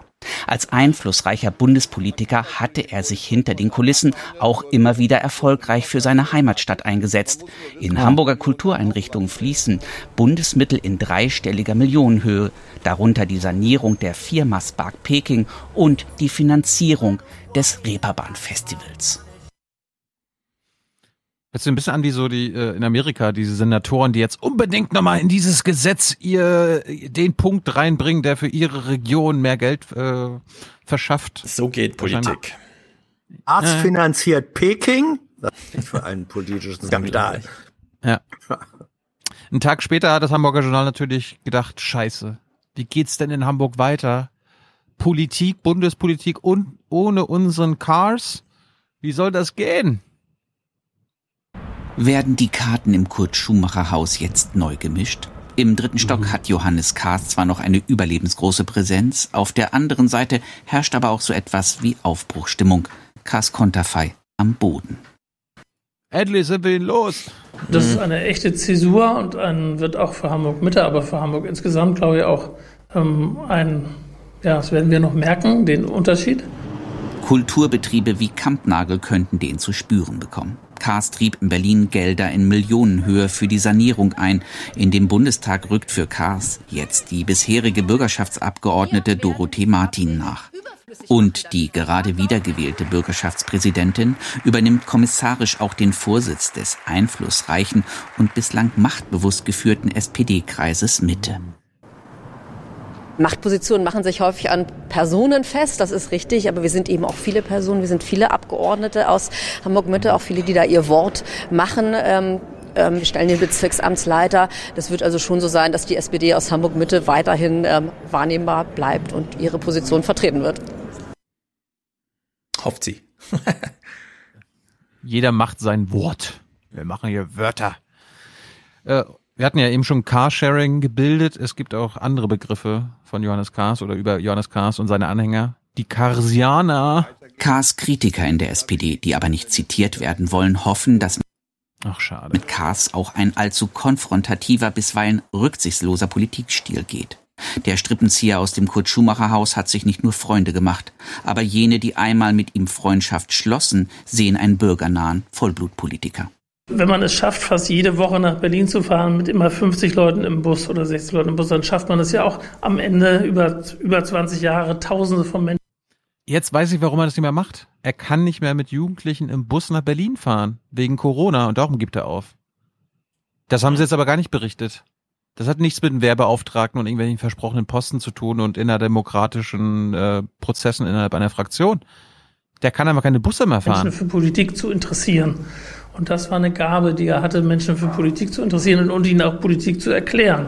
Als einflussreicher Bundespolitiker hatte er sich hinter den Kulissen auch immer wieder erfolgreich für seine Heimatstadt eingesetzt. In Hamburger Kultureinrichtungen fließen Bundesmittel in dreistelliger Millionenhöhe, darunter die Sanierung der Viermastpark Peking und die Finanzierung des Reeperbahn-Festivals. Hört sich ein bisschen an wie so die äh, in Amerika, diese Senatoren, die jetzt unbedingt nochmal in dieses Gesetz ihr den Punkt reinbringen, der für ihre Region mehr Geld äh, verschafft. So geht Politik. Arzt finanziert Peking? Das ist für einen politischen Skandal. Ja. Einen Tag später hat das Hamburger Journal natürlich gedacht, scheiße, wie geht's denn in Hamburg weiter? Politik, Bundespolitik und ohne unseren Cars? Wie soll das gehen? Werden die Karten im Kurt-Schumacher-Haus jetzt neu gemischt? Im dritten Stock mhm. hat Johannes Kahrs zwar noch eine überlebensgroße Präsenz, auf der anderen Seite herrscht aber auch so etwas wie Aufbruchstimmung. Kahrs Konterfei am Boden. Endlich sind wir ihn los. Das ist eine echte Zäsur und ein, wird auch für Hamburg Mitte, aber für Hamburg insgesamt, glaube ich, auch ähm, ein, ja, das werden wir noch merken, den Unterschied. Kulturbetriebe wie Kampnagel könnten den zu spüren bekommen. Kars trieb in Berlin Gelder in Millionenhöhe für die Sanierung ein. In dem Bundestag rückt für Kars jetzt die bisherige Bürgerschaftsabgeordnete Dorothee Martin nach. Und die gerade wiedergewählte Bürgerschaftspräsidentin übernimmt kommissarisch auch den Vorsitz des einflussreichen und bislang machtbewusst geführten SPD-Kreises Mitte. Machtpositionen machen sich häufig an Personen fest, das ist richtig, aber wir sind eben auch viele Personen, wir sind viele Abgeordnete aus Hamburg-Mitte, auch viele, die da ihr Wort machen. Ähm, ähm, wir stellen den Bezirksamtsleiter. Das wird also schon so sein, dass die SPD aus Hamburg-Mitte weiterhin ähm, wahrnehmbar bleibt und ihre Position vertreten wird. Hofft sie. Jeder macht sein Wort. Wir machen hier Wörter. Äh, wir hatten ja eben schon Carsharing gebildet. Es gibt auch andere Begriffe von Johannes Kars oder über Johannes Kars und seine Anhänger. Die Karsianer. Kars Kritiker in der SPD, die aber nicht zitiert werden wollen, hoffen, dass Ach, schade. mit Kars auch ein allzu konfrontativer, bisweilen rücksichtsloser Politikstil geht. Der Strippenzieher aus dem Kurt Schumacher Haus hat sich nicht nur Freunde gemacht, aber jene, die einmal mit ihm Freundschaft schlossen, sehen einen bürgernahen Vollblutpolitiker. Wenn man es schafft, fast jede Woche nach Berlin zu fahren mit immer 50 Leuten im Bus oder 60 Leuten im Bus, dann schafft man es ja auch am Ende über, über 20 Jahre Tausende von Menschen. Jetzt weiß ich, warum er das nicht mehr macht. Er kann nicht mehr mit Jugendlichen im Bus nach Berlin fahren, wegen Corona und darum gibt er auf. Das haben sie jetzt aber gar nicht berichtet. Das hat nichts mit dem Werbeauftragten und irgendwelchen versprochenen Posten zu tun und innerdemokratischen äh, Prozessen innerhalb einer Fraktion. Der kann aber keine Busse mehr fahren. Menschen für Politik zu interessieren. Und das war eine Gabe, die er hatte, Menschen für Politik zu interessieren und ihnen auch Politik zu erklären.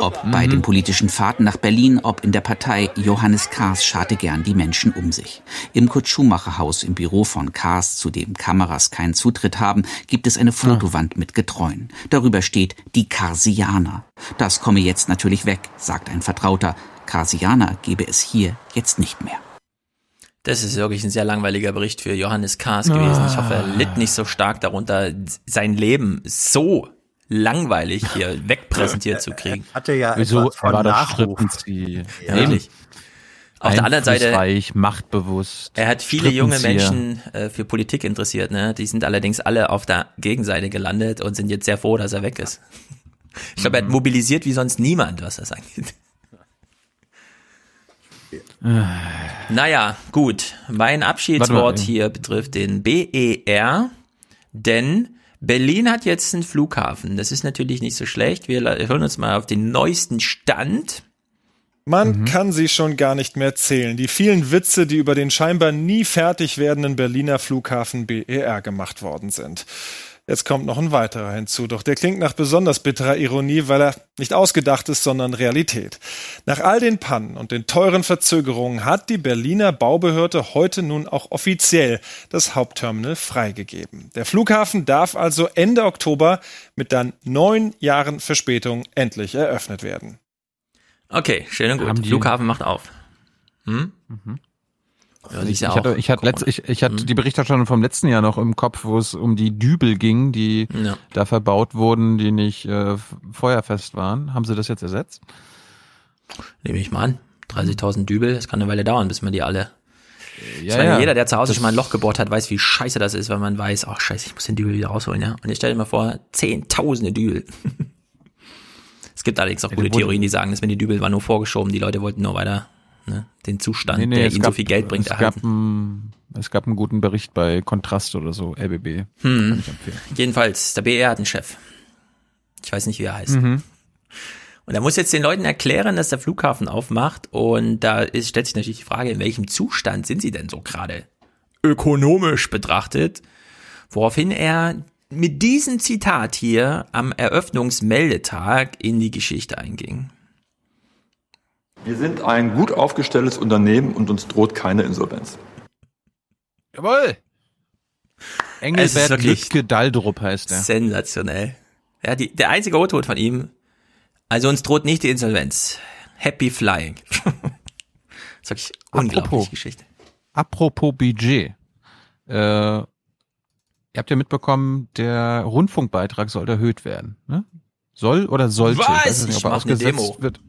Ob bei den politischen Fahrten nach Berlin, ob in der Partei, Johannes Kahrs scharte gern die Menschen um sich. Im Kurt-Schumacher-Haus im Büro von Kahrs, zu dem Kameras keinen Zutritt haben, gibt es eine Fotowand mit Getreuen. Darüber steht die Karsianer. Das komme jetzt natürlich weg, sagt ein Vertrauter. Karsianer gebe es hier jetzt nicht mehr. Das ist wirklich ein sehr langweiliger Bericht für Johannes Kahrs gewesen. Ich hoffe, er litt nicht so stark darunter, sein Leben so langweilig hier wegpräsentiert zu kriegen. Hatte ja Wieso etwas von war das. Strippenzieher? Ja, wirklich. Auf der anderen Seite, machtbewusst. er hat viele junge. Menschen äh, für Politik interessiert. Ne? Die sind allerdings alle auf der Gegenseite gelandet und sind jetzt sehr froh, dass er weg ist. Ich glaube, er hat mobilisiert wie sonst niemand, was das angeht. Naja, gut. Mein Abschiedswort hier betrifft den BER, denn Berlin hat jetzt einen Flughafen. Das ist natürlich nicht so schlecht. Wir hören uns mal auf den neuesten Stand. Man kann sie schon gar nicht mehr zählen. Die vielen Witze, die über den scheinbar nie fertig werdenden Berliner Flughafen BER gemacht worden sind. Jetzt kommt noch ein weiterer hinzu, doch der klingt nach besonders bitterer Ironie, weil er nicht ausgedacht ist, sondern Realität. Nach all den Pannen und den teuren Verzögerungen hat die Berliner Baubehörde heute nun auch offiziell das Hauptterminal freigegeben. Der Flughafen darf also Ende Oktober mit dann neun Jahren Verspätung endlich eröffnet werden. Okay, schön und Haben gut. die- Flughafen macht auf. Hm? Ja, ich, ja hatte, ich hatte, letzt, ich, ich hatte die Berichterstattung vom letzten Jahr noch im Kopf, wo es um die Dübel ging, die Ja. da verbaut wurden, die nicht äh, feuerfest waren. Haben sie das jetzt ersetzt? Nehme ich mal an. 30.000 Dübel, das kann eine Weile dauern, bis man die alle. Ja, ich meine, ja. jeder, der zu Hause schon mal ein Loch gebohrt hat, weiß, wie scheiße das ist, wenn man weiß, ach scheiße, ich muss den Dübel wieder rausholen, ja. Und jetzt stell dir mal vor, zehntausende Dübel. es gibt allerdings auch Ja, gute Theorien, die sagen, dass wenn die Dübel waren nur vorgeschoben, die Leute wollten nur weiter ne, den Zustand, Nee, nee, der ihnen so gab- viel Geld bringt, es erhalten. gab, ein, es gab einen guten Bericht bei Kontrast oder so, RBB. Hm. Jedenfalls, der BR hat einen Chef. Ich weiß nicht, wie er heißt. Mhm. Und er muss jetzt den Leuten erklären, dass der Flughafen aufmacht. Und da ist, stellt sich natürlich die Frage, in welchem Zustand sind sie denn so gerade ökonomisch betrachtet? Woraufhin er mit diesem Zitat hier am Eröffnungsmeldetag in die Geschichte einging. Wir sind ein gut aufgestelltes Unternehmen und uns droht keine Insolvenz. Jawohl! Engelbert Lübke Daldrup heißt er. Sensationell. Ja, die, der einzige O-Ton von ihm. Also uns droht nicht die Insolvenz. Happy Flying. das ist wirklich unglaubliche Apropos. Geschichte. Apropos Budget. Äh, ihr habt ja mitbekommen, der Rundfunkbeitrag soll erhöht werden. Ne? Soll oder sollte? Was? weiß nicht, Ich ob er mach eine Demo. Wird.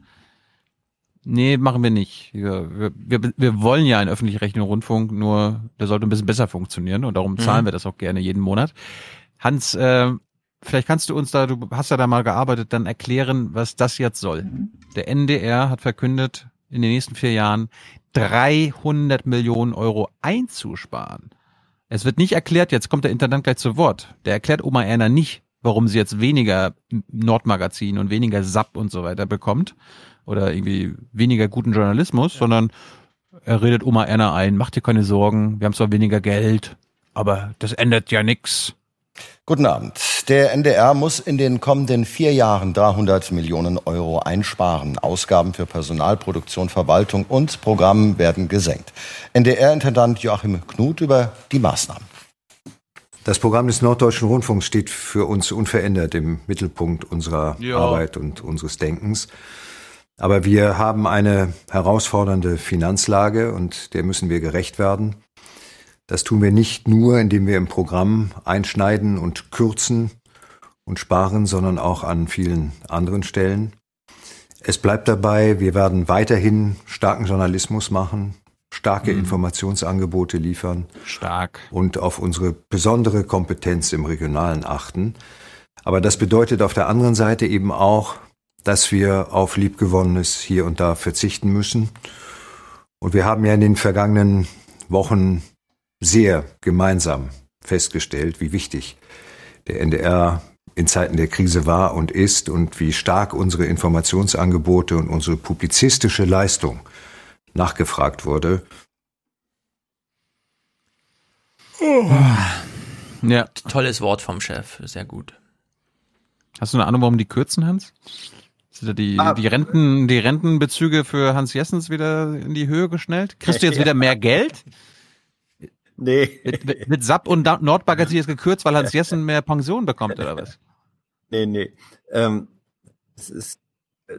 Nee, machen wir nicht. Wir, wir, wir, wollen ja einen öffentlich-rechtlichen Rundfunk, nur der sollte ein bisschen besser funktionieren und darum zahlen Mhm. wir das auch gerne jeden Monat. Hans, äh, vielleicht kannst du uns da, du hast ja da mal gearbeitet, dann erklären, was das jetzt soll. Der NDR hat verkündet, in den nächsten vier Jahren 300 Millionen Euro einzusparen. Es wird nicht erklärt, jetzt kommt der Intendant gleich zu Wort. Der erklärt Oma Erna nicht, warum sie jetzt weniger Nordmagazin und weniger SAP und so weiter bekommt oder irgendwie weniger guten Journalismus, sondern er redet Oma Erna ein, macht dir keine Sorgen, wir haben zwar weniger Geld, aber das ändert ja nix. Guten Abend. Der NDR muss in den kommenden vier Jahren 300 Millionen Euro einsparen. Ausgaben für Personal, Produktion, Verwaltung und Programm werden gesenkt. NDR-Intendant Joachim Knut über die Maßnahmen. Das Programm des Norddeutschen Rundfunks steht für uns unverändert im Mittelpunkt unserer Ja. Arbeit und unseres Denkens. Aber wir haben eine herausfordernde Finanzlage und der müssen wir gerecht werden. Das tun wir nicht nur, indem wir im Programm einschneiden und kürzen und sparen, sondern auch an vielen anderen Stellen. Es bleibt dabei, wir werden weiterhin starken Journalismus machen, starke Informationsangebote liefern. Stark. Und auf unsere besondere Kompetenz im Regionalen achten. Aber das bedeutet auf der anderen Seite eben auch, dass wir auf Liebgewonnenes hier und da verzichten müssen. Und wir haben ja in den vergangenen Wochen sehr gemeinsam festgestellt, wie wichtig der NDR in Zeiten der Krise war und ist und wie stark unsere Informationsangebote und unsere publizistische Leistung nachgefragt wurde. Ja. Tolles Wort vom Chef, sehr gut. Hast du eine Ahnung, warum die kürzen, Hans? Sind da die, Ah. die Renten, die Rentenbezüge für Hans Jessens wieder in die Höhe geschnellt? Kriegst du jetzt wieder mehr Geld? Nee. Mit, mit, mit SAP und Nordbank hat sich jetzt gekürzt, weil Hans Jessen mehr Pension bekommt, oder was? Nee, nee. Ähm, es ist. Äh,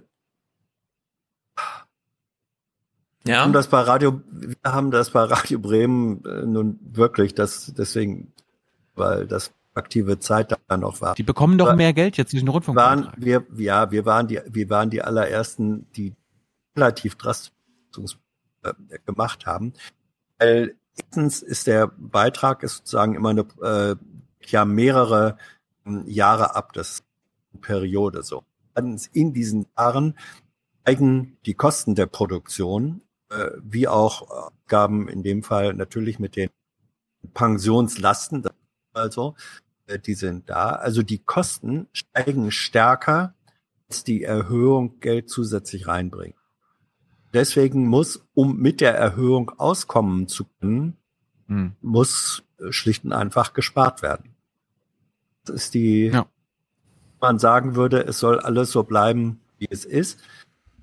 Ja. Haben das bei Radio, wir haben das bei Radio Bremen äh, nun wirklich, das deswegen, weil das aktive Zeit da noch war. Die bekommen doch War- mehr Geld jetzt durch den Rundfunk. waren wir, ja, wir waren die, wir waren die allerersten, die relativ drastisch äh, gemacht haben. Weil erstens ist der Beitrag ist sozusagen immer eine, äh, ja, mehrere ähm, Jahre ab, das ist eine Periode so. Zweitens, In diesen Jahren steigen die Kosten der Produktion, äh, wie auch Abgaben in dem Fall natürlich mit den Pensionslasten, also, die sind da. Also die Kosten steigen stärker, als die Erhöhung Geld zusätzlich reinbringt. Deswegen muss, um mit der Erhöhung auskommen zu können, Hm. muss äh, schlicht und einfach gespart werden. Das ist die, man sagen würde, es soll alles so bleiben, wie es ist,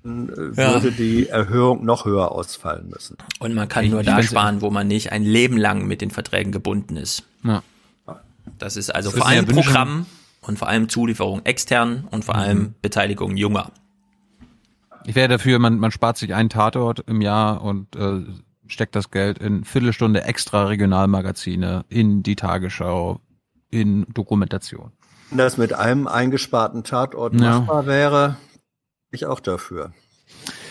dann äh, Ja. würde die Erhöhung noch höher ausfallen müssen. Und man kann Ich- nur da sparen, wo man nicht ein Leben lang mit den Verträgen gebunden ist. Ja. Das ist also Das vor ist allem Programm und vor allem Zulieferung extern und vor allem Beteiligung junger. Ich wäre dafür, man, man spart sich einen Tatort im Jahr und äh, steckt das Geld in Viertelstunde extra Regionalmagazine, in die Tagesschau, in Dokumentation. Wenn das mit einem eingesparten Tatort Ja. machbar wäre, bin ich auch dafür.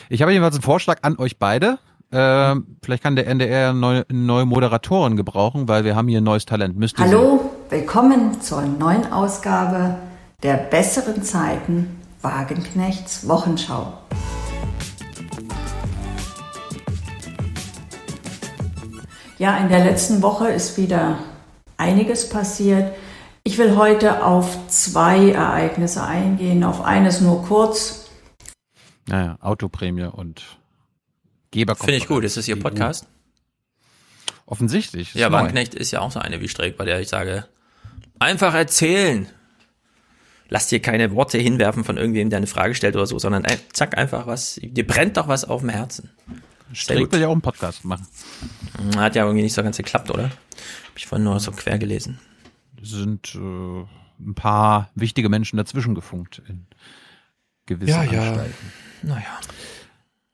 Ich habe jedenfalls einen Vorschlag an euch beide. Ähm, vielleicht kann der NDR neue, neue Moderatoren gebrauchen, weil wir haben hier ein neues Talent. Müsst ihr Hallo, willkommen zur neuen Ausgabe der besseren Zeiten Wagenknechts Wochenschau. Ja, in der letzten Woche ist wieder einiges passiert. Ich will heute auf zwei Ereignisse eingehen, auf eines nur kurz. Naja, Autoprämie und Geber. Finde ich gut. Ist das Ihr Podcast? Offensichtlich. Ja. Wagenknecht ist ja auch so eine wie Streeck, bei der ich sage, einfach erzählen. Lasst dir keine Worte hinwerfen von irgendwem, der eine Frage stellt oder so, sondern ein, zack, einfach was, dir brennt doch was auf dem Herzen. Streeck will ja auch einen Podcast machen. Hat ja irgendwie nicht so ganz geklappt, oder? Hab ich vorhin nur so quer gelesen. Es sind äh, ein paar wichtige Menschen dazwischen gefunkt in gewissen Ja, ja. Anstalten. Naja.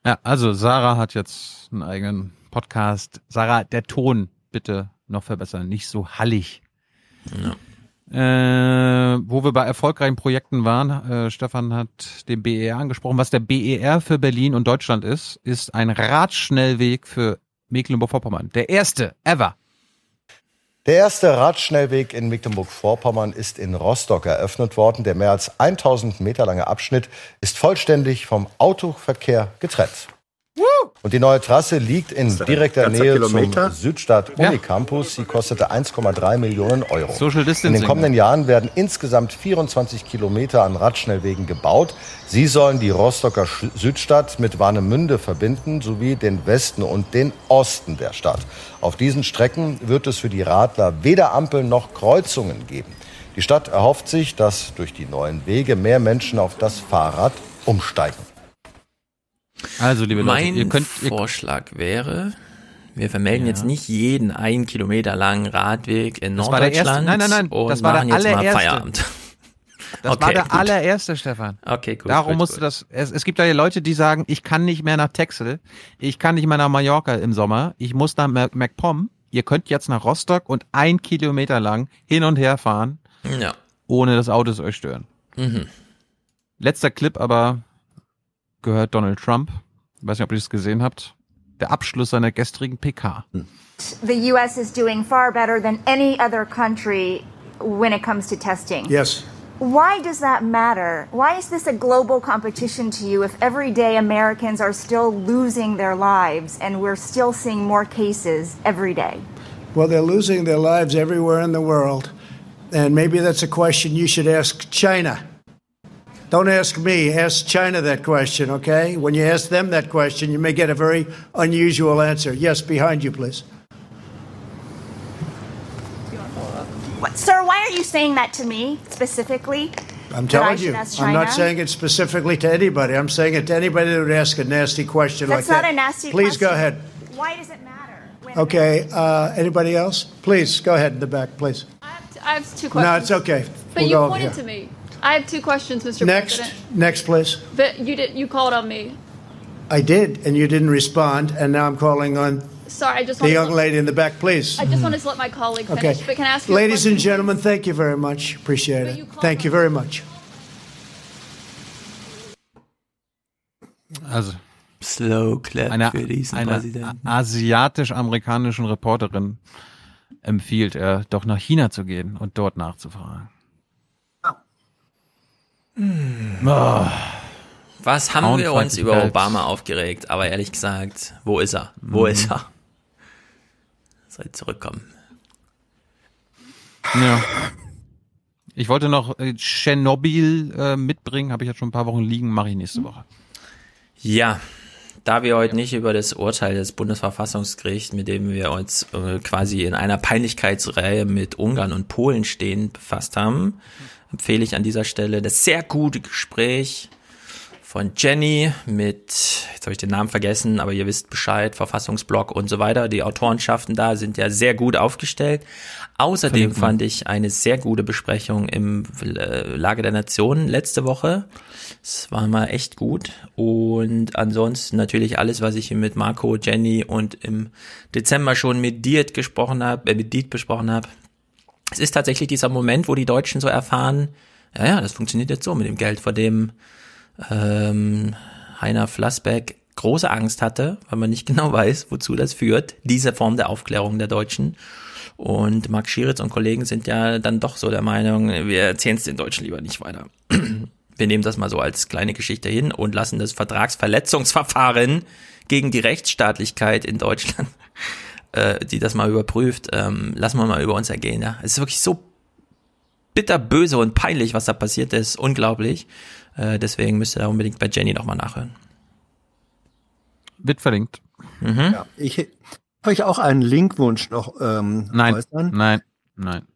Ja, also Sarah hat jetzt einen eigenen Podcast. Sarah, der Ton bitte noch verbessern, nicht so hallig. Äh, wo wir bei erfolgreichen Projekten waren, äh, Stefan hat den BER angesprochen. Was der BER für Berlin und Deutschland ist, ist ein Radschnellweg für Mecklenburg-Vorpommern. Der erste ever. Der erste Radschnellweg in Mecklenburg-Vorpommern ist in Rostock eröffnet worden. Der mehr als 1000 Meter lange Abschnitt ist vollständig vom Autoverkehr getrennt. Und die neue Trasse liegt in direkter Nähe Kilometer? zum Südstadt Unicampus. Sie kostete 1,3 Millionen Euro. Social In Distancing. den kommenden Jahren werden insgesamt 24 Kilometer an Radschnellwegen gebaut. Sie sollen die Rostocker Südstadt mit Warnemünde verbinden, sowie den Westen und den Osten der Stadt. Auf diesen Strecken wird es für die Radler weder Ampeln noch Kreuzungen geben. Die Stadt erhofft sich, dass durch die neuen Wege mehr Menschen auf das Fahrrad umsteigen. Also, liebe Leute, mein ihr könnt, ihr, Vorschlag wäre, wir vermelden Ja. jetzt nicht jeden einen Kilometer langen Radweg in Das war der Norddeutschland. erste- nein, nein, nein, und das war der machen jetzt mal allererste. Feierabend. Das Okay, war der gut. allererste, Stefan. Okay, gut. Darum gut, musste gut. das. Es, es gibt ja Leute, die sagen, ich kann nicht mehr nach Texel, ich kann nicht mehr nach Mallorca im Sommer, ich muss nach Mac- MacPom. Ihr könnt jetzt nach Rostock und ein Kilometer lang hin und her fahren, Ja. ohne dass Autos euch stören. Mhm. Letzter Clip aber gehört Donald Trump. Ich weiß nicht, ob ihr das gesehen habt. Der Abschluss seiner gestrigen PK. Hm. The U.S. is doing far better than any other country when it comes to testing. Yes, Why does that matter? Why is this a global competition to you if everyday Americans are still losing their lives and we're still seeing more cases every day? Well, they're losing their lives everywhere in the world. And maybe that's a question you should ask China. Don't ask me, ask China that question, okay? When you ask them that question, you may get a very unusual answer. Yes, behind you, please. What, sir, why are you saying that to me specifically? I'm telling you, I'm not saying it specifically to anybody. I'm saying it to anybody that would ask a nasty question That's like that. That's not a nasty question. Please go ahead. Why does it matter? Okay, uh, anybody else? Please, go ahead in the back, please. I have two questions. No, it's okay. But We'll you go over pointed here. to me. I have two questions, Mr. Next, President. next, please. But you did. You called on me. I did, and you didn't respond, and now I'm calling on Sorry, I just the wanted young to, lady in the back, please. I just wanted to let my colleague finish. Okay. But can I ask you a Ladies question? and gentlemen, thank you very much. Appreciate it. Thank you very much. Also. Slow clap eine, für diesen eine Präsidenten. asiatisch-amerikanischen Reporterin empfiehlt er, doch nach China zu gehen und dort nachzufragen. Oh. Was haben wir uns über. Obama aufgeregt? Aber ehrlich gesagt, wo ist er? Wo Mhm. ist er? Soll zurückkommen. Ja. Ich wollte noch äh, Tschernobyl äh, mitbringen, habe ich jetzt schon ein paar Wochen liegen, mache ich nächste Woche. Ja, da wir heute nicht über das Urteil des Bundesverfassungsgerichts, mit dem wir uns äh, quasi in einer Peinlichkeitsreihe mit Ungarn und Polen stehen, befasst haben, empfehle ich an dieser Stelle das sehr gute Gespräch von Jenny mit, jetzt habe ich den Namen vergessen, aber ihr wisst Bescheid, Verfassungsblock und so weiter. Die Autorenschaften da sind ja sehr gut aufgestellt. Außerdem Verlinken. fand ich eine sehr gute Besprechung im äh, Lage der Nationen letzte Woche. Es war mal echt gut. Und ansonsten natürlich alles, was ich mit Marco, Jenny und im Dezember schon mit Diet gesprochen habe, äh, mit Diet besprochen habe. Es ist tatsächlich dieser Moment, wo die Deutschen so erfahren, ja, ja, das funktioniert jetzt so mit dem Geld, vor dem ähm, Heiner Flassbeck große Angst hatte, weil man nicht genau weiß, wozu das führt, diese Form der Aufklärung der Deutschen. Und Marc Schieritz und Kollegen sind ja dann doch so der Meinung, wir erzählen es den Deutschen lieber nicht weiter. Wir nehmen das mal so als kleine Geschichte hin und lassen das Vertragsverletzungsverfahren gegen die Rechtsstaatlichkeit in Deutschland, äh, die das mal überprüft, ähm, lassen wir mal über uns ergehen. Ja? Es ist wirklich so bitterböse und peinlich, was da passiert ist. Unglaublich. Äh, deswegen müsst ihr da unbedingt bei Jenny nochmal nachhören. Wird verlinkt. Mhm. Ja, ich habe ich auch einen Linkwunsch noch ähm, Nein, äußern? nein, nein.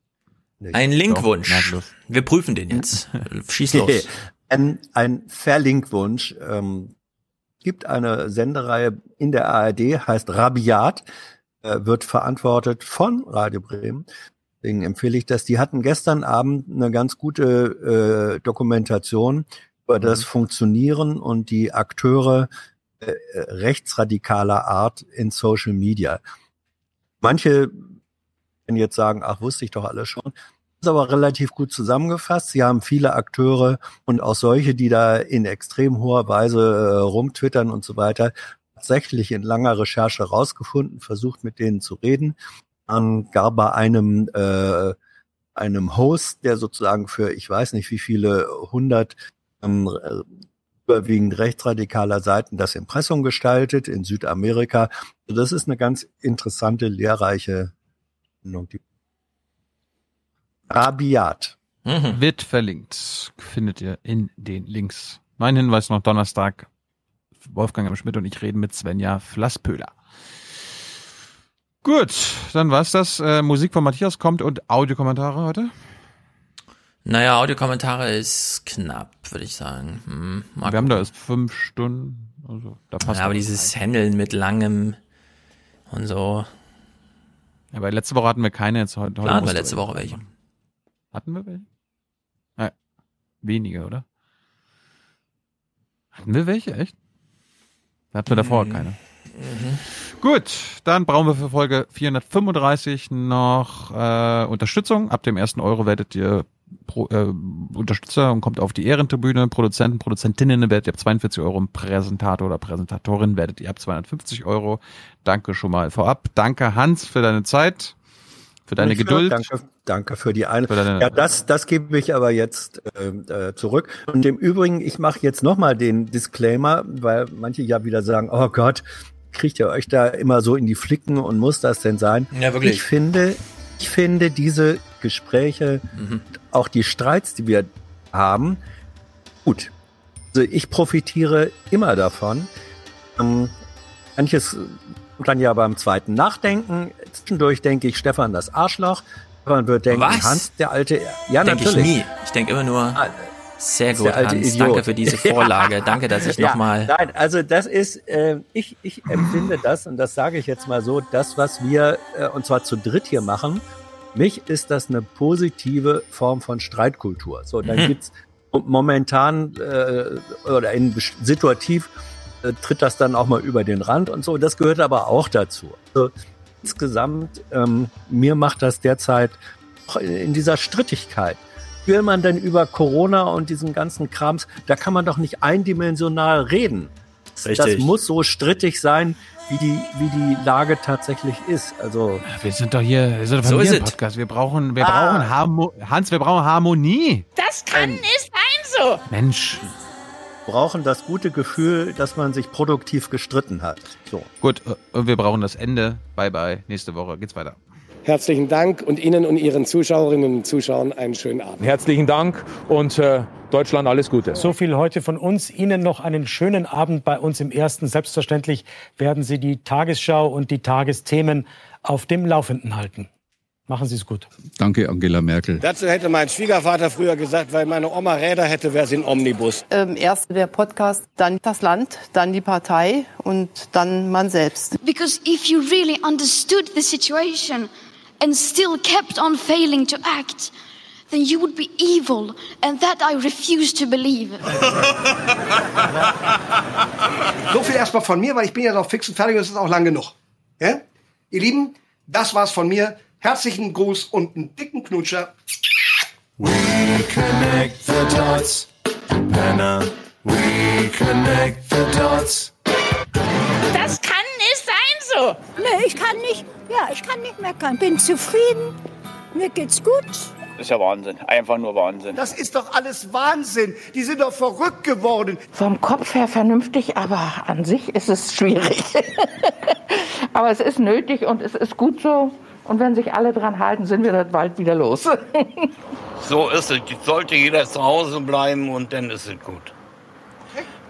Ein Linkwunsch. Doch. Wir prüfen den jetzt. Schieß los. ein, ein Verlinkwunsch. Ähm, gibt eine Sendereihe in der ARD, heißt Rabiat, wird verantwortet von Radio Bremen. Deswegen empfehle ich das. Die hatten gestern Abend eine ganz gute äh, Dokumentation über das Funktionieren und die Akteure äh, äh, rechtsradikaler Art in Social Media. Manche können jetzt sagen, ach, wusste ich doch alles schon. ist aber relativ gut zusammengefasst. Sie haben viele Akteure und auch solche, die da in extrem hoher Weise äh, rumtwittern und so weiter, tatsächlich in langer Recherche rausgefunden, versucht mit denen zu reden. An gar bei einem äh, einem Host, der sozusagen für ich weiß nicht wie viele hundert ähm, äh, überwiegend rechtsradikaler Seiten das Impressum gestaltet in Südamerika. Also das ist eine ganz interessante, lehrreiche Sendung. Die Rabiat. Mhm. Wird verlinkt. Findet ihr in den Links. Mein Hinweis noch Donnerstag. Wolfgang M. Schmidt und ich reden mit Svenja Flasspöhler. Gut, dann war's das. Äh, Musik von Matthias kommt und Audiokommentare heute. Naja, Audiokommentare ist knapp, würde ich sagen. Hm, Wir haben da erst fünf Stunden. Also, da passt ja, aber dieses rein. Handeln mit langem und so. Ja, weil letzte Woche hatten wir keine, jetzt heute. hatten wir letzte Woche welche. Hatten wir welche? Ja, wenige, oder? Hatten wir welche, echt? Da hatten wir davor Mhm. keine. Gut, dann brauchen wir für Folge 435 noch äh, Unterstützung. Ab dem ersten Euro werdet ihr Pro, äh, Unterstützer und kommt auf die Ehrentribüne. Produzenten, Produzentinnen werdet ihr ab 42 Euro. Präsentator oder Präsentatorin werdet ihr ab 250 Euro. Danke schon mal vorab. Danke Hans für deine Zeit. Für deine Geduld. Danke, danke für die Einladung. Ja, das, das gebe ich aber jetzt äh, äh, zurück. Und im Übrigen, ich mache jetzt nochmal den Disclaimer, weil manche ja wieder sagen, oh Gott, kriegt ihr euch da immer so in die Flicken und muss das denn sein? Ja, wirklich. Ich finde, ich finde diese Gespräche, mhm. auch die Streits, die wir haben, gut. Also ich profitiere immer davon. Ähm, manches dann ja beim zweiten Nachdenken. Zwischendurch denke ich Stefan das Arschloch. Man wird denken, Was? Hans, der alte. Ja, Denke ich natürlich. nie. Ich denke immer nur, sehr ist gut, Hans. Idiot. Danke für diese Vorlage. Danke, dass ich Ja, nochmal. Nein, also das ist, äh, ich, ich empfinde das, und das sage ich jetzt mal so, das, was wir, äh, und zwar zu dritt hier machen, mich ist das eine positive Form von Streitkultur. So, dann Mhm. gibt's momentan äh, oder in situativ äh, tritt das dann auch mal über den Rand und so. Das gehört aber auch dazu. Also, insgesamt, ähm, mir macht das derzeit in dieser Strittigkeit. Will man denn über Corona und diesen ganzen Krams, da kann man doch nicht eindimensional reden. Das Richtig. muss so strittig sein, wie die, wie die Lage tatsächlich ist. Also Wir sind doch hier, wir sind doch So ein ist es. Podcast. Wir brauchen, wir Ah. brauchen Harmo Hans, wir brauchen Harmonie. Das kann nicht sein so. Mensch. Brauchen das gute Gefühl, dass man sich produktiv gestritten hat. So. Gut, äh, und wir brauchen das Ende. Bye bye. Nächste Woche geht's weiter. Herzlichen Dank und Ihnen und Ihren Zuschauerinnen und Zuschauern einen schönen Abend. Herzlichen Dank und äh, Deutschland alles Gute. So viel heute von uns. Ihnen noch einen schönen Abend bei uns im Ersten. Selbstverständlich werden Sie die Tagesschau und die Tagesthemen auf dem Laufenden halten. Machen Sie es gut. Danke, Angela Merkel. Dazu hätte mein Schwiegervater früher gesagt, weil meine Oma Räder hätte, wäre sie ein Omnibus. Ähm, erst der Podcast, dann das Land, dann die Partei und dann man selbst. Because if you really understood the situation and still kept on failing to act, then you would be evil, and that I refuse to believe. So viel erstmal von mir, weil ich bin jetzt auch fix und fertig und es ist auch lang genug. Ja? Ihr Lieben, das war's von mir. Herzlichen Gruß und einen dicken Knutscher. We connect the dots, Penner. We connect the dots. Das kann nicht sein so. Nee, ich kann nicht, ja, ich kann nicht meckern. Bin zufrieden. Mir geht's gut. Das ist ja Wahnsinn. Einfach nur Wahnsinn. Das ist doch alles Wahnsinn. Die sind doch verrückt geworden. Vom Kopf her vernünftig, aber an sich ist es schwierig. aber es ist nötig und es ist gut so. Und wenn sich alle dran halten, sind wir dann bald wieder los. So ist es. Sollte jeder zu Hause bleiben und dann ist es gut.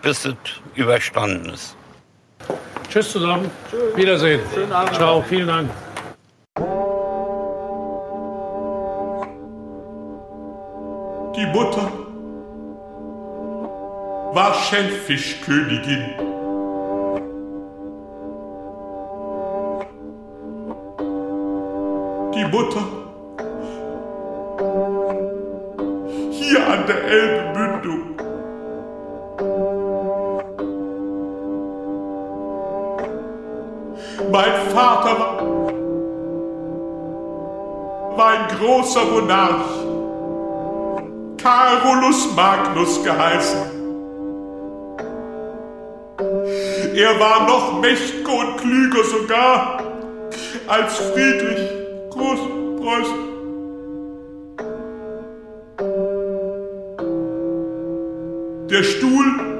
Bis es überstanden ist. Tschüss zusammen. Wiedersehen. Schönen Abend. Ciao, vielen Dank. Die Mutter war Schellfischkönigin. Die Mutter hier an der Elbemündung. Mein Vater war, war ein großer Monarch. Carolus Magnus geheißen. Er war noch mächtiger und klüger sogar als Friedrich Großpreußen. Der Stuhl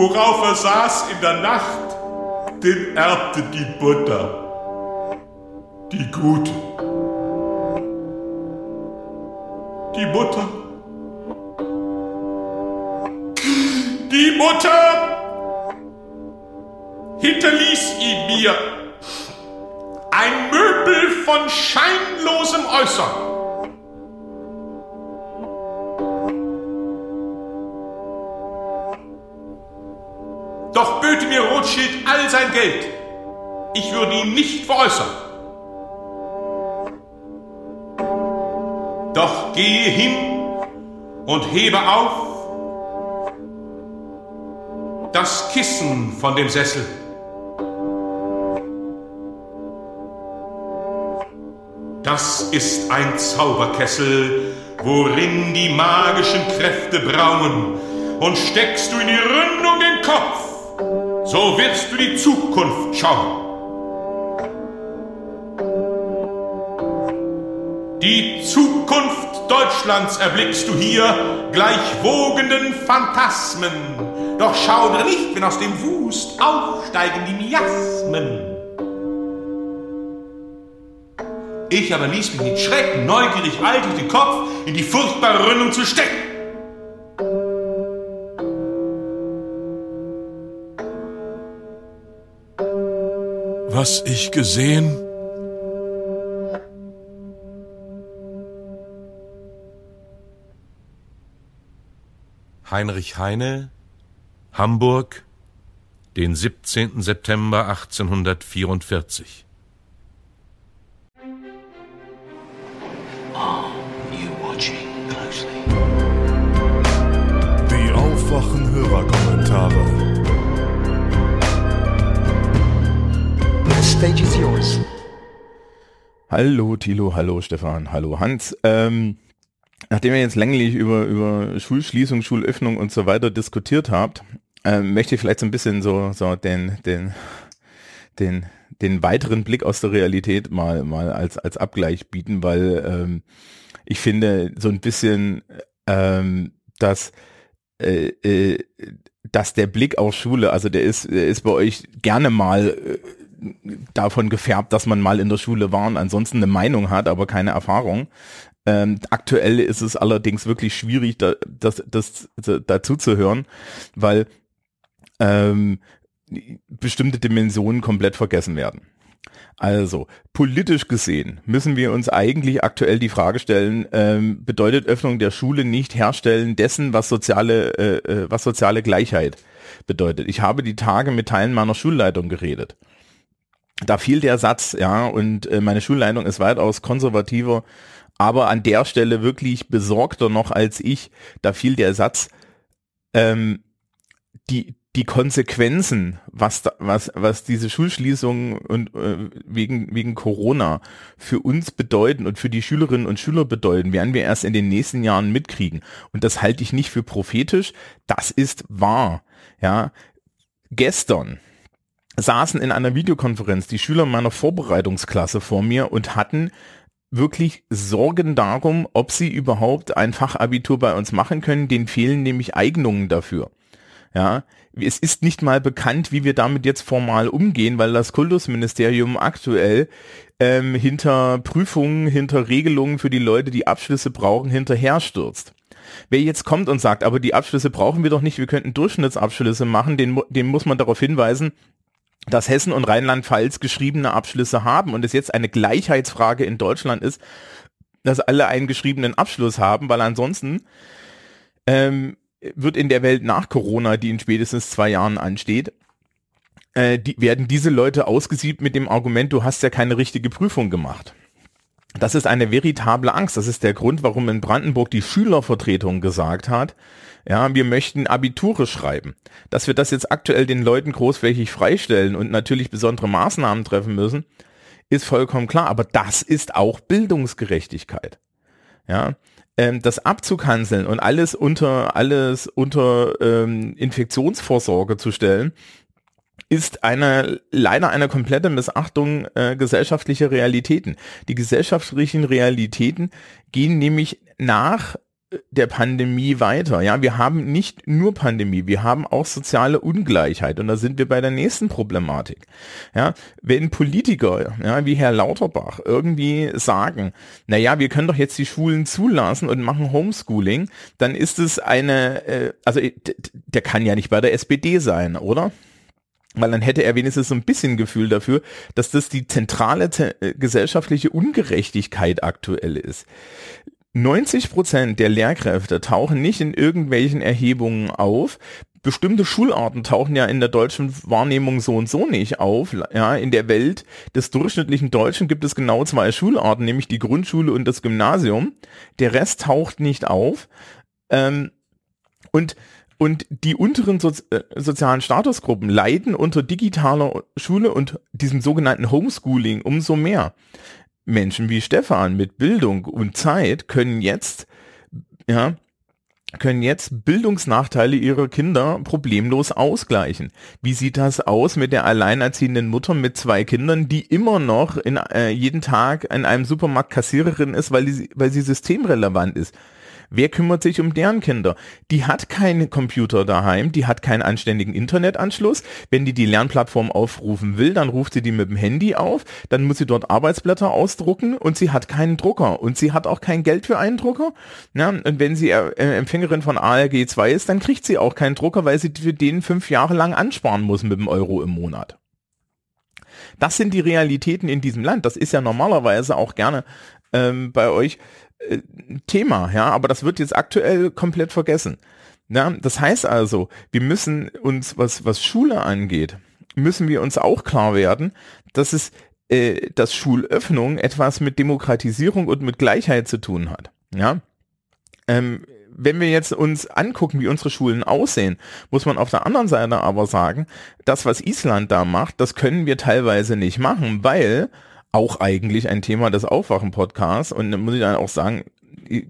worauf er saß in der Nacht, den erbte die Butter, die gute. Die Mutter. Die Mutter hinterließ ihn mir. Ein Möbel von scheinlosem Äußern. Doch böte mir Rothschild all sein Geld. Ich würde ihn nicht veräußern. Doch gehe hin und hebe auf das Kissen von dem Sessel. Das ist ein Zauberkessel, worin die magischen Kräfte brauen. Und steckst du in die Ründung den Kopf, so wirst du die Zukunft schauen. Die Zukunft Deutschlands erblickst du hier, gleich wogenden Phantasmen. Doch schaudere nicht, wenn aus dem Wust aufsteigen die Miasmen. Ich aber ließ mich nicht schrecken, neugierig eilte ich den Kopf in die furchtbare Ründung zu stecken. Was ich gesehen? Heinrich Heine, Hamburg, den 17. September 1844. Die Aufwachen-Hörerkommentare. The stage is yours. Hallo Thilo, hallo Stefan, hallo Hans. Ähm, nachdem ihr jetzt länglich über, über Schulschließung, Schulöffnung und so weiter diskutiert habt, ähm, möchte ich vielleicht so ein bisschen so, so den, den, den, den weiteren Blick aus der Realität mal, mal als, als Abgleich bieten, weil ähm, ich finde so ein bisschen, ähm, dass, äh, äh, dass der Blick auf Schule, also der ist, der ist bei euch gerne mal äh, davon gefärbt, dass man mal in der Schule war und ansonsten eine Meinung hat, aber keine Erfahrung. Ähm, aktuell ist es allerdings wirklich schwierig, da, das, das, das dazu weil ähm, bestimmte Dimensionen komplett vergessen werden. Also, politisch gesehen müssen wir uns eigentlich aktuell die Frage stellen, ähm, bedeutet Öffnung der Schule nicht Herstellen dessen, was soziale, äh, äh, was soziale Gleichheit bedeutet? Ich habe die Tage mit Teilen meiner Schulleitung geredet da fiel der Satz, ja, und äh, meine Schulleitung ist weitaus konservativer, aber an der Stelle wirklich besorgter noch als ich. Da fiel der Satz, ähm, die, die Konsequenzen, was, da, was, was diese Schulschließungen und äh, wegen, wegen Corona für uns bedeuten und für die Schülerinnen und Schüler bedeuten, werden wir erst in den nächsten Jahren mitkriegen. Und das halte ich nicht für prophetisch, das ist wahr. Ja, gestern saßen in einer Videokonferenz die Schüler meiner Vorbereitungsklasse vor mir und hatten wirklich Sorgen darum, ob sie überhaupt ein Fachabitur bei uns machen können. Denen fehlen nämlich Eignungen dafür. Ja, es ist nicht mal bekannt, wie wir damit jetzt formal umgehen, weil das Kultusministerium aktuell ähm, hinter Prüfungen, hinter Regelungen für die Leute, die Abschlüsse brauchen, hinterherstürzt. Wer jetzt kommt und sagt, aber die Abschlüsse brauchen wir doch nicht, wir könnten Durchschnittsabschlüsse machen, den, dem muss man darauf hinweisen, dass Hessen und Rheinland-Pfalz geschriebene Abschlüsse haben und es jetzt eine Gleichheitsfrage in Deutschland ist, dass alle einen geschriebenen Abschluss haben, weil ansonsten ähm, wird in der Welt nach Corona, die in spätestens zwei Jahren ansteht, äh, die, werden diese Leute ausgesiebt mit dem Argument, du hast ja keine richtige Prüfung gemacht. Das ist eine veritable Angst. Das ist der Grund, warum in Brandenburg die Schülervertretung gesagt hat, ja, wir möchten Abiture schreiben. Dass wir das jetzt aktuell den Leuten großflächig freistellen und natürlich besondere Maßnahmen treffen müssen, ist vollkommen klar. Aber das ist auch Bildungsgerechtigkeit. Ja, ähm, das abzukanzeln und alles unter alles unter ähm, Infektionsvorsorge zu stellen, ist eine leider eine komplette Missachtung äh, gesellschaftlicher Realitäten. Die gesellschaftlichen Realitäten gehen nämlich nach der Pandemie weiter. Ja, wir haben nicht nur Pandemie, wir haben auch soziale Ungleichheit und da sind wir bei der nächsten Problematik. Ja, wenn Politiker, ja, wie Herr Lauterbach irgendwie sagen, na ja, wir können doch jetzt die Schulen zulassen und machen Homeschooling, dann ist es eine, äh, also der kann ja nicht bei der SPD sein, oder? weil dann hätte er wenigstens so ein bisschen Gefühl dafür, dass das die zentrale äh, gesellschaftliche Ungerechtigkeit aktuell ist. 90 Prozent der Lehrkräfte tauchen nicht in irgendwelchen Erhebungen auf. Bestimmte Schularten tauchen ja in der deutschen Wahrnehmung so und so nicht auf. Ja, in der Welt des durchschnittlichen Deutschen gibt es genau zwei Schularten, nämlich die Grundschule und das Gymnasium. Der Rest taucht nicht auf. Ähm, und und die unteren so äh, sozialen Statusgruppen leiden unter digitaler Schule und diesem sogenannten Homeschooling umso mehr. Menschen wie Stefan mit Bildung und Zeit können jetzt ja können jetzt Bildungsnachteile ihrer Kinder problemlos ausgleichen. Wie sieht das aus mit der alleinerziehenden Mutter mit zwei Kindern, die immer noch in, äh, jeden Tag in einem Supermarkt Kassiererin ist, weil, die, weil sie systemrelevant ist? Wer kümmert sich um deren Kinder? Die hat keinen Computer daheim, die hat keinen anständigen Internetanschluss. Wenn die die Lernplattform aufrufen will, dann ruft sie die mit dem Handy auf, dann muss sie dort Arbeitsblätter ausdrucken und sie hat keinen Drucker und sie hat auch kein Geld für einen Drucker. Ja, und wenn sie äh, Empfängerin von ALG 2 ist, dann kriegt sie auch keinen Drucker, weil sie für den fünf Jahre lang ansparen muss mit dem Euro im Monat. Das sind die Realitäten in diesem Land. Das ist ja normalerweise auch gerne ähm, bei euch äh, Thema, ja, aber das wird jetzt aktuell komplett vergessen. Ja, das heißt also, wir müssen uns, was, was Schule angeht, müssen wir uns auch klar werden, dass es, äh, dass Schulöffnung etwas mit Demokratisierung und mit Gleichheit zu tun hat. Ja, ähm, wenn wir jetzt uns angucken, wie unsere Schulen aussehen, muss man auf der anderen Seite aber sagen, das, was Island da macht, das können wir teilweise nicht machen, weil auch eigentlich ein Thema des Aufwachen-Podcasts und dann muss ich dann auch sagen, ihr,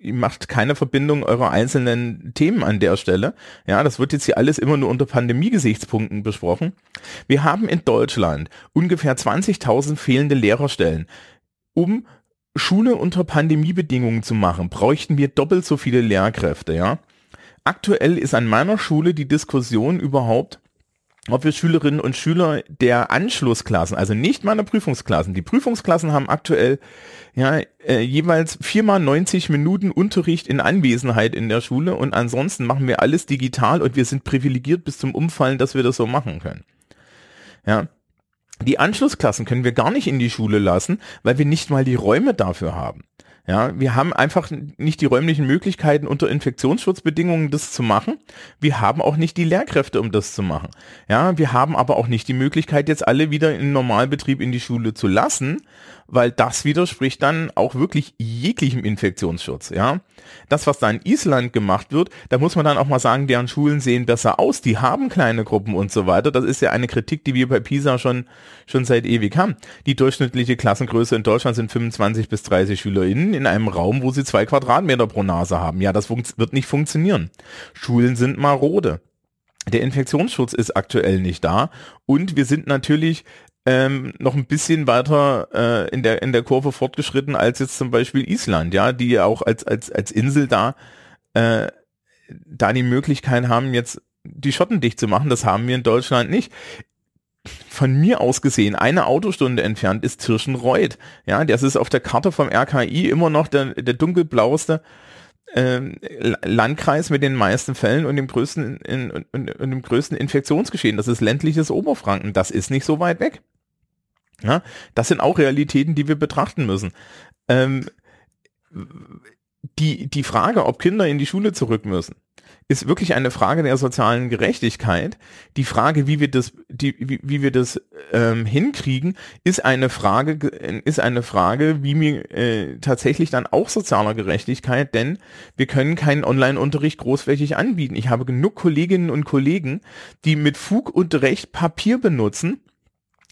ihr macht keine Verbindung eurer einzelnen Themen an der Stelle. Ja, das wird jetzt hier alles immer nur unter Pandemie-Gesichtspunkten besprochen. Wir haben in Deutschland ungefähr 20.000 fehlende Lehrerstellen. Um Schule unter Pandemiebedingungen zu machen, bräuchten wir doppelt so viele Lehrkräfte, ja. Aktuell ist an meiner Schule die Diskussion überhaupt, ob wir Schülerinnen und Schüler der Anschlussklassen, also nicht meiner Prüfungsklassen, die Prüfungsklassen haben aktuell ja äh, jeweils viermal 90 Minuten Unterricht in Anwesenheit in der Schule und ansonsten machen wir alles digital und wir sind privilegiert bis zum Umfallen, dass wir das so machen können. Ja. Die Anschlussklassen können wir gar nicht in die Schule lassen, weil wir nicht mal die Räume dafür haben. Ja, wir haben einfach nicht die räumlichen Möglichkeiten unter Infektionsschutzbedingungen das zu machen. Wir haben auch nicht die Lehrkräfte, um das zu machen. Ja, wir haben aber auch nicht die Möglichkeit, jetzt alle wieder in Normalbetrieb in die Schule zu lassen, weil das widerspricht dann auch wirklich jeglichem Infektionsschutz, ja. Das, was da in Island gemacht wird, da muss man dann auch mal sagen, deren Schulen sehen besser aus, die haben kleine Gruppen und so weiter. Das ist ja eine Kritik, die wir bei PISA schon, schon seit ewig haben. Die durchschnittliche Klassengröße in Deutschland sind 25 bis 30 SchülerInnen in einem Raum, wo sie zwei Quadratmeter pro Nase haben. Ja, das wird nicht funktionieren. Schulen sind marode der Infektionsschutz ist aktuell nicht da und wir sind natürlich ähm, noch ein bisschen weiter äh, in der in der Kurve fortgeschritten als jetzt zum Beispiel Island, ja, die ja auch als als als Insel da äh, da die Möglichkeit haben jetzt die Schotten dicht zu machen. Das haben wir in Deutschland nicht. Von mir aus gesehen, eine Autostunde entfernt ist Tirschenreuth. Ja, das ist auf der Karte vom RKI immer noch der, der dunkelblaueste ähm, Landkreis mit den meisten Fällen und dem größten, in, in, in dem größten Infektionsgeschehen. Das ist ländliches Oberfranken. Das ist nicht so weit weg. Ja, das sind auch Realitäten, die wir betrachten müssen. Ähm, die, die Frage, ob Kinder in die Schule zurück müssen, ist wirklich eine Frage der sozialen Gerechtigkeit. Die Frage, wie wir das, die, wie, wie wir das ähm, hinkriegen, ist eine Frage, ist eine Frage, wie mir äh, tatsächlich dann auch sozialer Gerechtigkeit, denn wir können keinen Online-Unterricht großflächig anbieten. Ich habe genug Kolleginnen und Kollegen, die mit Fug und Recht Papier benutzen,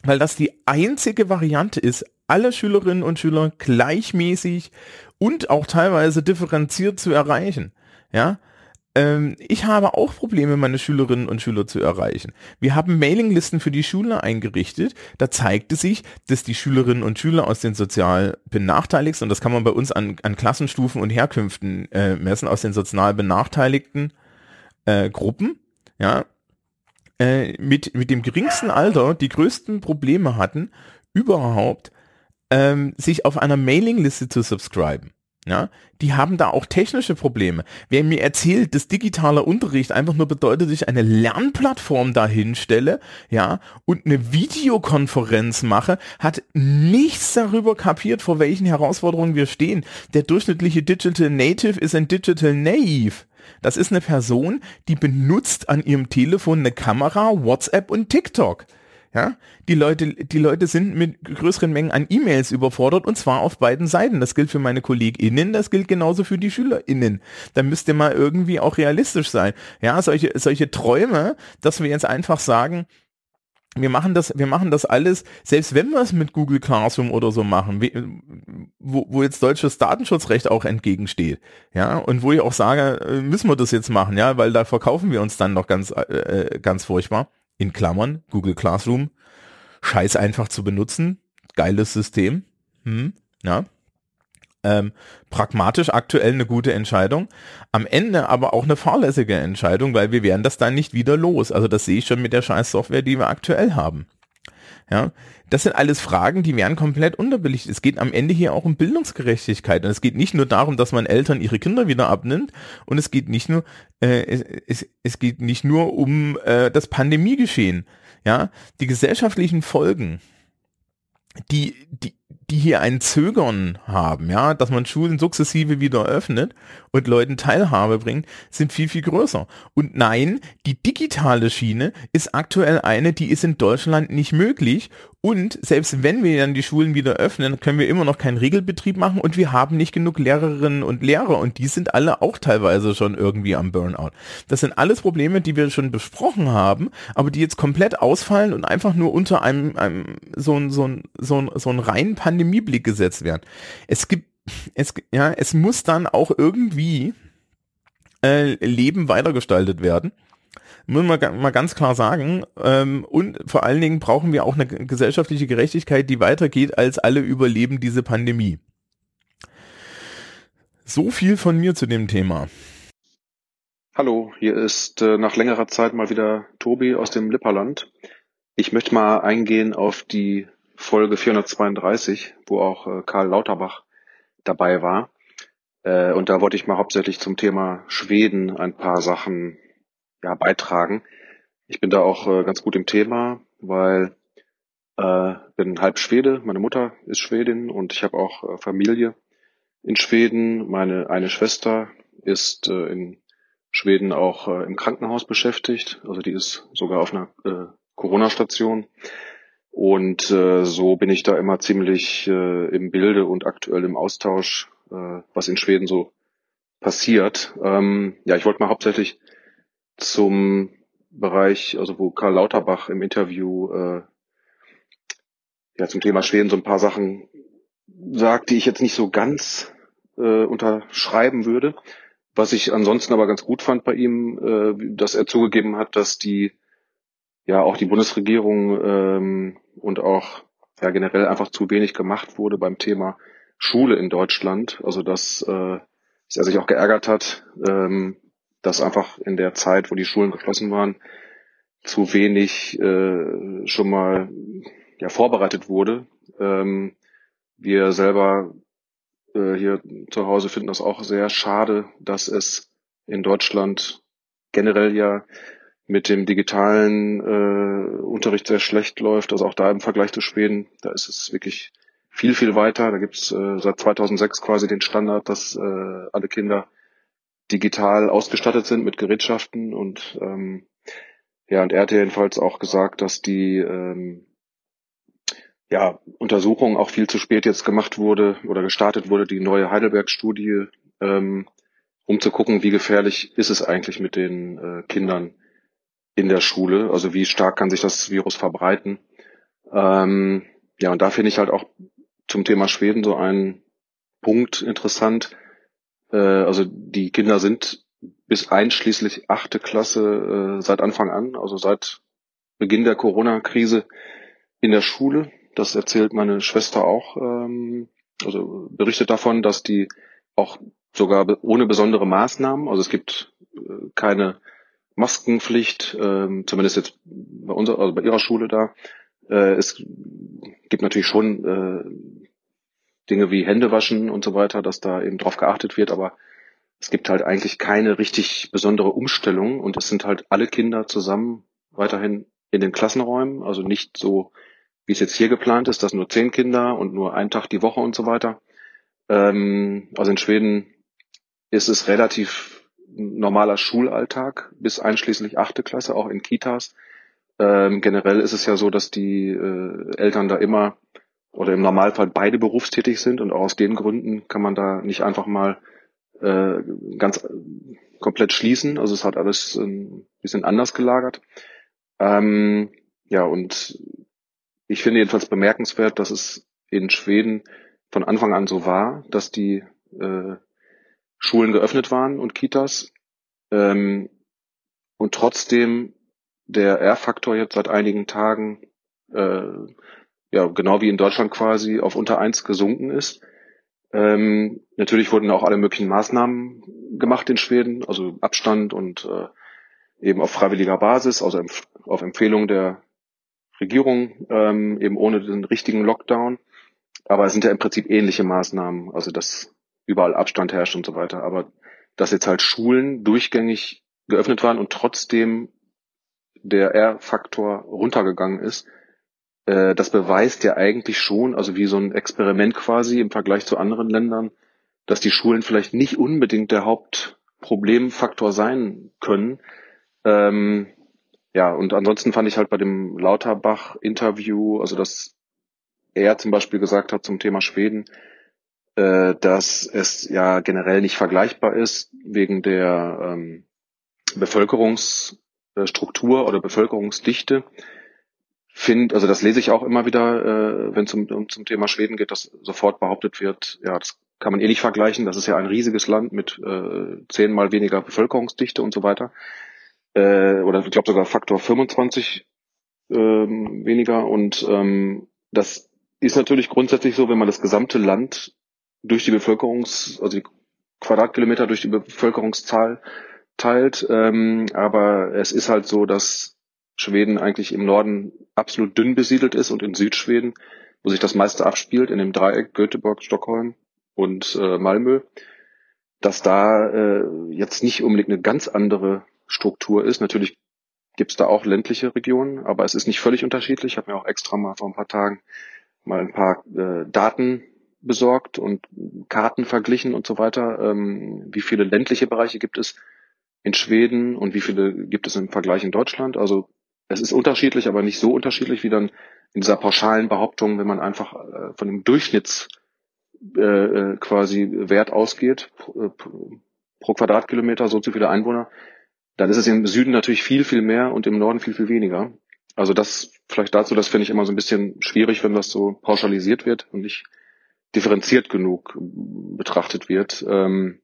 weil das die einzige Variante ist, alle Schülerinnen und Schüler gleichmäßig und auch teilweise differenziert zu erreichen. Ja, ähm, ich habe auch Probleme, meine Schülerinnen und Schüler zu erreichen. Wir haben Mailinglisten für die Schule eingerichtet. Da zeigte sich, dass die Schülerinnen und Schüler aus den sozial benachteiligsten, und das kann man bei uns an, an Klassenstufen und Herkünften äh, messen, aus den sozial benachteiligten äh, Gruppen, ja, äh, mit, mit dem geringsten Alter die größten Probleme hatten, überhaupt ähm, sich auf einer Mailingliste zu subscriben. Ja, die haben da auch technische Probleme. Wer mir erzählt, dass digitaler Unterricht einfach nur bedeutet, dass ich eine Lernplattform dahinstelle, ja, und eine Videokonferenz mache, hat nichts darüber kapiert, vor welchen Herausforderungen wir stehen. Der durchschnittliche Digital Native ist ein Digital Naive. Das ist eine Person, die benutzt an ihrem Telefon eine Kamera, WhatsApp und TikTok. Ja, die Leute, die Leute sind mit größeren Mengen an E-Mails überfordert und zwar auf beiden Seiten. Das gilt für meine KollegInnen, das gilt genauso für die SchülerInnen. Da müsst ihr mal irgendwie auch realistisch sein. Ja, solche, solche Träume, dass wir jetzt einfach sagen, wir machen das, wir machen das alles, selbst wenn wir es mit Google Classroom oder so machen, wo, wo jetzt deutsches Datenschutzrecht auch entgegensteht, ja, und wo ich auch sage, äh, müssen wir das jetzt machen, ja, weil da verkaufen wir uns dann noch ganz, äh, ganz furchtbar. In Klammern, Google Classroom, scheiß einfach zu benutzen, geiles System, hm, ja, ähm, pragmatisch aktuell eine gute Entscheidung, am Ende aber auch eine fahrlässige Entscheidung, weil wir werden das dann nicht wieder los. Also das sehe ich schon mit der scheiß Software, die wir aktuell haben. Ja, das sind alles Fragen, die werden komplett unterbelichtet. Es geht am Ende hier auch um Bildungsgerechtigkeit und es geht nicht nur darum, dass man Eltern ihre Kinder wieder abnimmt und es geht nicht nur äh, es, es, geht nicht nur um äh, das Pandemiegeschehen. Ja, die gesellschaftlichen Folgen, die die die hier ein Zögern haben, ja, dass man Schulen sukzessive wieder öffnet und Leuten Teilhabe bringt, sind viel, viel größer. Und nein, die digitale Schiene ist aktuell eine, die ist in Deutschland nicht möglich. Und selbst wenn wir dann die Schulen wieder öffnen, können wir immer noch keinen Regelbetrieb machen und wir haben nicht genug Lehrerinnen und Lehrer und die sind alle auch teilweise schon irgendwie am Burnout. Das sind alles Probleme, die wir schon besprochen haben, aber die jetzt komplett ausfallen und einfach nur unter einem, einem so ein, so ein, so ein, so ein reinen Pandemieblick gesetzt werden. Es gibt es, ja, es muss dann auch irgendwie äh, Leben weitergestaltet werden. Muss man mal ganz klar sagen. Ähm, und vor allen Dingen brauchen wir auch eine gesellschaftliche Gerechtigkeit, die weitergeht, als alle überleben diese Pandemie. So viel von mir zu dem Thema. Hallo, hier ist äh, nach längerer Zeit mal wieder Tobi aus dem Lipperland. Ich möchte mal eingehen auf die Folge 432, wo auch äh, Karl Lauterbach dabei war. Äh, und da wollte ich mal hauptsächlich zum Thema Schweden ein paar Sachen ja, beitragen. Ich bin da auch äh, ganz gut im Thema, weil äh, bin halb Schwede, meine Mutter ist Schwedin und ich habe auch äh, Familie in Schweden. Meine eine Schwester ist äh, in Schweden auch äh, im Krankenhaus beschäftigt, also die ist sogar auf einer äh, Corona-Station. Und äh, so bin ich da immer ziemlich äh, im Bilde und aktuell im Austausch, äh, was in Schweden so passiert. Ähm, ja, ich wollte mal hauptsächlich zum Bereich, also wo Karl Lauterbach im Interview äh, ja zum Thema Schweden so ein paar Sachen sagt, die ich jetzt nicht so ganz äh, unterschreiben würde. Was ich ansonsten aber ganz gut fand bei ihm, äh, dass er zugegeben hat, dass die ja auch die Bundesregierung ähm, und auch ja generell einfach zu wenig gemacht wurde beim Thema Schule in Deutschland. Also dass, äh, dass er sich auch geärgert hat, ähm, dass einfach in der Zeit, wo die Schulen geschlossen waren, zu wenig äh, schon mal ja, vorbereitet wurde. Ähm, wir selber äh, hier zu Hause finden das auch sehr schade, dass es in Deutschland generell ja mit dem digitalen äh, Unterricht sehr schlecht läuft. Also auch da im Vergleich zu Schweden, da ist es wirklich viel, viel weiter. Da gibt es äh, seit 2006 quasi den Standard, dass äh, alle Kinder digital ausgestattet sind mit Gerätschaften und ähm, ja, und er hat jedenfalls auch gesagt, dass die ähm, ja, Untersuchung auch viel zu spät jetzt gemacht wurde oder gestartet wurde, die neue Heidelberg-Studie, ähm, um zu gucken, wie gefährlich ist es eigentlich mit den äh, Kindern in der Schule, also wie stark kann sich das Virus verbreiten. Ähm, ja, und da finde ich halt auch zum Thema Schweden so einen Punkt interessant, äh, also die Kinder sind bis einschließlich achte Klasse äh, seit Anfang an, also seit Beginn der Corona-Krise in der Schule. Das erzählt meine Schwester auch. Ähm, also berichtet davon, dass die auch sogar ohne besondere Maßnahmen, also es gibt äh, keine Maskenpflicht, äh, zumindest jetzt bei unserer, also bei ihrer Schule da. Äh, es gibt natürlich schon äh, Dinge wie Hände waschen und so weiter, dass da eben drauf geachtet wird, aber es gibt halt eigentlich keine richtig besondere Umstellung und es sind halt alle Kinder zusammen weiterhin in den Klassenräumen, also nicht so, wie es jetzt hier geplant ist, dass nur zehn Kinder und nur ein Tag die Woche und so weiter. Ähm, also in Schweden ist es relativ normaler Schulalltag bis einschließlich achte Klasse, auch in Kitas. Ähm, generell ist es ja so, dass die äh, Eltern da immer oder im Normalfall beide berufstätig sind und auch aus den Gründen kann man da nicht einfach mal äh, ganz komplett schließen. Also es hat alles ein bisschen anders gelagert. Ähm, ja, und ich finde jedenfalls bemerkenswert, dass es in Schweden von Anfang an so war, dass die äh, Schulen geöffnet waren und Kitas ähm, und trotzdem der R-Faktor jetzt seit einigen Tagen äh, ja genau wie in Deutschland quasi auf unter eins gesunken ist. Ähm, natürlich wurden auch alle möglichen Maßnahmen gemacht in Schweden, also Abstand und äh, eben auf freiwilliger Basis, also empf auf Empfehlung der Regierung, ähm, eben ohne den richtigen Lockdown. Aber es sind ja im Prinzip ähnliche Maßnahmen, also dass überall Abstand herrscht und so weiter. Aber dass jetzt halt Schulen durchgängig geöffnet waren und trotzdem der R-Faktor runtergegangen ist, äh, das beweist ja eigentlich schon, also wie so ein Experiment quasi im Vergleich zu anderen Ländern, dass die Schulen vielleicht nicht unbedingt der Hauptproblemfaktor sein können. Ähm, ja, und ansonsten fand ich halt bei dem Lauterbach-Interview, also dass er zum Beispiel gesagt hat zum Thema Schweden, äh, dass es ja generell nicht vergleichbar ist wegen der ähm, Bevölkerungsstruktur oder Bevölkerungsdichte. Find, also das lese ich auch immer wieder, äh, wenn es um, um zum Thema Schweden geht, dass sofort behauptet wird, ja, das kann man eh nicht vergleichen. Das ist ja ein riesiges Land mit äh, zehnmal weniger Bevölkerungsdichte und so weiter. Äh, oder ich glaube sogar Faktor 25 ähm, weniger. Und ähm, das ist natürlich grundsätzlich so, wenn man das gesamte Land durch die Bevölkerungs, also die Quadratkilometer durch die Bevölkerungszahl teilt. Ähm, aber es ist halt so, dass Schweden eigentlich im Norden absolut dünn besiedelt ist und in Südschweden, wo sich das meiste abspielt, in dem Dreieck Göteborg, Stockholm und äh, Malmö, dass da äh, jetzt nicht unbedingt eine ganz andere Struktur ist. Natürlich gibt es da auch ländliche Regionen, aber es ist nicht völlig unterschiedlich. Ich habe mir auch extra mal vor ein paar Tagen mal ein paar äh, Daten besorgt und Karten verglichen und so weiter. Ähm, wie viele ländliche Bereiche gibt es in Schweden und wie viele gibt es im Vergleich in Deutschland? Also es ist unterschiedlich, aber nicht so unterschiedlich wie dann in dieser pauschalen Behauptung, wenn man einfach äh, von dem Durchschnitts äh, äh quasi Wert ausgeht pro, äh, pro Quadratkilometer, so zu viele Einwohner, dann ist es im Süden natürlich viel, viel mehr und im Norden viel, viel weniger. Also das vielleicht dazu, das finde ich immer so ein bisschen schwierig, wenn das so pauschalisiert wird und nicht differenziert genug betrachtet wird. Ähm,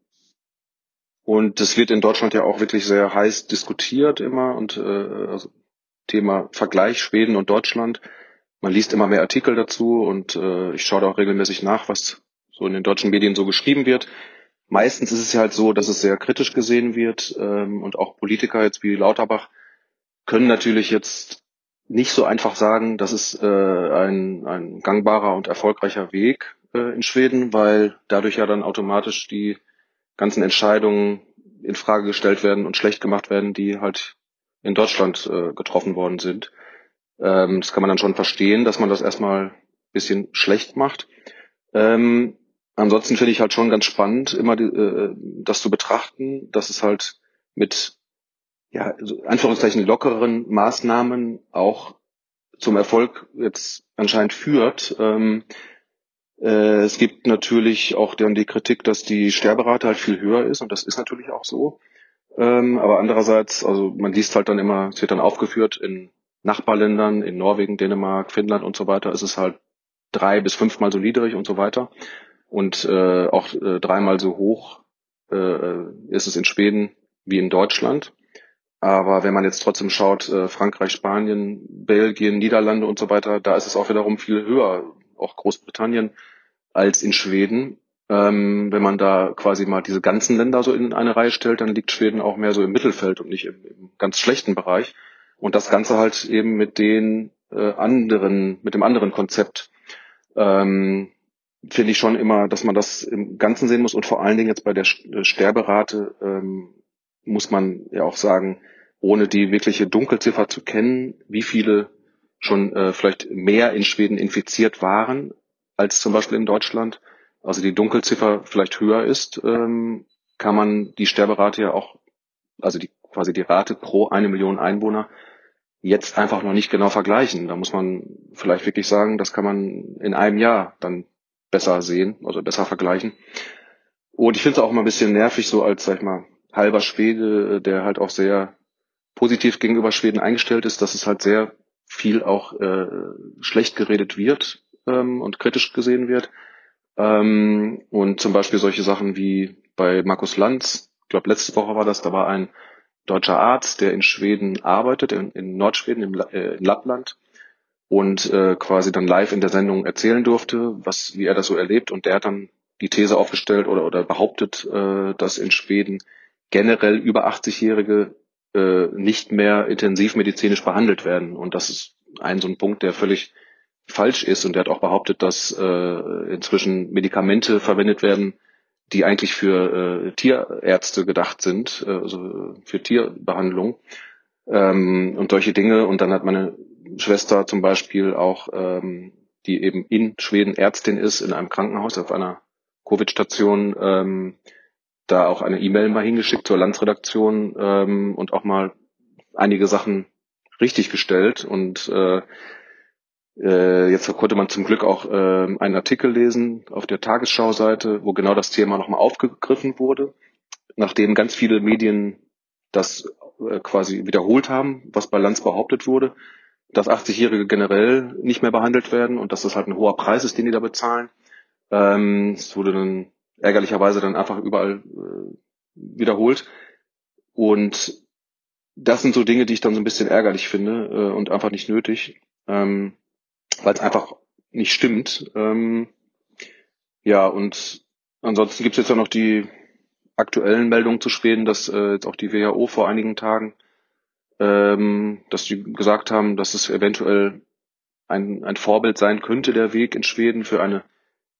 und das wird in Deutschland ja auch wirklich sehr heiß diskutiert immer und äh, also Thema Vergleich Schweden und Deutschland. Man liest immer mehr Artikel dazu und äh, ich schaue da auch regelmäßig nach, was so in den deutschen Medien so geschrieben wird. Meistens ist es ja halt so, dass es sehr kritisch gesehen wird ähm, und auch Politiker jetzt wie Lauterbach können natürlich jetzt nicht so einfach sagen, das ist äh, ein, ein gangbarer und erfolgreicher Weg äh, in Schweden, weil dadurch ja dann automatisch die ganzen Entscheidungen in Frage gestellt werden und schlecht gemacht werden, die halt in Deutschland äh, getroffen worden sind. Ähm, das kann man dann schon verstehen, dass man das erstmal bisschen schlecht macht. Ähm, ansonsten finde ich halt schon ganz spannend, immer die, äh, das zu betrachten, dass es halt mit ja, also Anführungszeichen lockereren Maßnahmen auch zum Erfolg jetzt anscheinend führt. Ähm, äh, es gibt natürlich auch dann die Kritik, dass die Sterberate halt viel höher ist und das ist natürlich auch so. Ähm, aber andererseits, also man liest halt dann immer, es wird dann aufgeführt in Nachbarländern, in Norwegen, Dänemark, Finnland und so weiter, ist es halt drei bis fünfmal so niedrig und so weiter. Und äh, auch äh, dreimal so hoch äh, ist es in Schweden wie in Deutschland. Aber wenn man jetzt trotzdem schaut, äh, Frankreich, Spanien, Belgien, Niederlande und so weiter, da ist es auch wiederum viel höher, auch Großbritannien, als in Schweden. Ähm, wenn man da quasi mal diese ganzen Länder so in eine Reihe stellt, dann liegt Schweden auch mehr so im Mittelfeld und nicht im, im ganz schlechten Bereich. Und das Ganze halt eben mit den äh, anderen, mit dem anderen Konzept. Ähm, finde ich schon immer, dass man das im Ganzen sehen muss und vor allen Dingen jetzt bei der äh, Sterberate ähm, muss man ja auch sagen, ohne die wirkliche Dunkelziffer zu kennen, wie viele schon äh, vielleicht mehr in Schweden infiziert waren als zum Beispiel in Deutschland also die Dunkelziffer vielleicht höher ist, ähm, kann man die Sterberate ja auch, also die quasi die Rate pro eine Million Einwohner jetzt einfach noch nicht genau vergleichen. Da muss man vielleicht wirklich sagen, das kann man in einem Jahr dann besser sehen, also besser vergleichen. Und ich finde es auch mal ein bisschen nervig, so als, sag ich mal, halber Schwede, der halt auch sehr positiv gegenüber Schweden eingestellt ist, dass es halt sehr viel auch äh, schlecht geredet wird ähm, und kritisch gesehen wird. Ähm, und zum Beispiel solche Sachen wie bei Markus Lanz, ich glaube letzte Woche war das, da war ein deutscher Arzt, der in Schweden arbeitet, in, in Nordschweden, im, äh, in Lappland und äh, quasi dann live in der Sendung erzählen durfte, was wie er das so erlebt. Und der hat dann die These aufgestellt oder, oder behauptet, äh, dass in Schweden generell über 80-Jährige äh, nicht mehr intensivmedizinisch behandelt werden. Und das ist ein so ein Punkt, der völlig falsch ist. Und der hat auch behauptet, dass äh, inzwischen Medikamente verwendet werden, die eigentlich für äh, Tierärzte gedacht sind, äh, also für Tierbehandlung ähm, und solche Dinge. Und dann hat meine Schwester zum Beispiel auch, ähm, die eben in Schweden Ärztin ist, in einem Krankenhaus auf einer Covid-Station, ähm, da auch eine E-Mail mal hingeschickt zur Landsredaktion ähm, und auch mal einige Sachen richtig gestellt. Und äh, äh, jetzt konnte man zum Glück auch äh, einen Artikel lesen auf der Tagesschau-Seite, wo genau das Thema nochmal aufgegriffen wurde, nachdem ganz viele Medien das äh, quasi wiederholt haben, was bei Lanz behauptet wurde, dass 80-Jährige generell nicht mehr behandelt werden und dass das halt ein hoher Preis ist, den die da bezahlen. Ähm, es wurde dann ärgerlicherweise dann einfach überall äh, wiederholt. Und das sind so Dinge, die ich dann so ein bisschen ärgerlich finde äh, und einfach nicht nötig, ähm, weil es einfach nicht stimmt. Ähm, ja, und ansonsten gibt es jetzt ja noch die aktuellen Meldungen zu Schweden, dass äh, jetzt auch die WHO vor einigen Tagen, ähm, dass die gesagt haben, dass es eventuell ein, ein Vorbild sein könnte, der Weg in Schweden für eine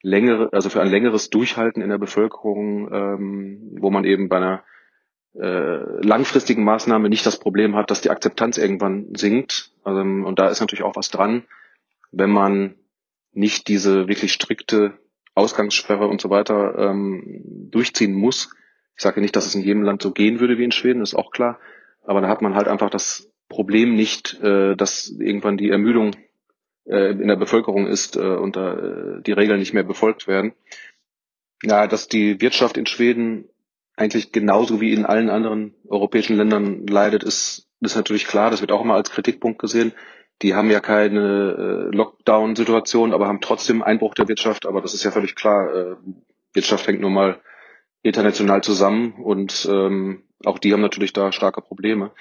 längere, also für ein längeres Durchhalten in der Bevölkerung, ähm, wo man eben bei einer äh, langfristigen Maßnahme nicht das Problem hat, dass die Akzeptanz irgendwann sinkt. Also, und da ist natürlich auch was dran, wenn man nicht diese wirklich strikte Ausgangssperre und so weiter ähm, durchziehen muss. Ich sage nicht, dass es in jedem Land so gehen würde wie in Schweden, ist auch klar. Aber da hat man halt einfach das Problem nicht, äh, dass irgendwann die Ermüdung äh, in der Bevölkerung ist äh, und da äh, die Regeln nicht mehr befolgt werden. Ja, dass die Wirtschaft in Schweden eigentlich genauso wie in allen anderen europäischen Ländern leidet, ist, ist natürlich klar. Das wird auch immer als Kritikpunkt gesehen. Die haben ja keine äh, Lockdown-Situation, aber haben trotzdem Einbruch der Wirtschaft. Aber das ist ja völlig klar. Äh, Wirtschaft hängt nun mal international zusammen und ähm, auch die haben natürlich da starke Probleme.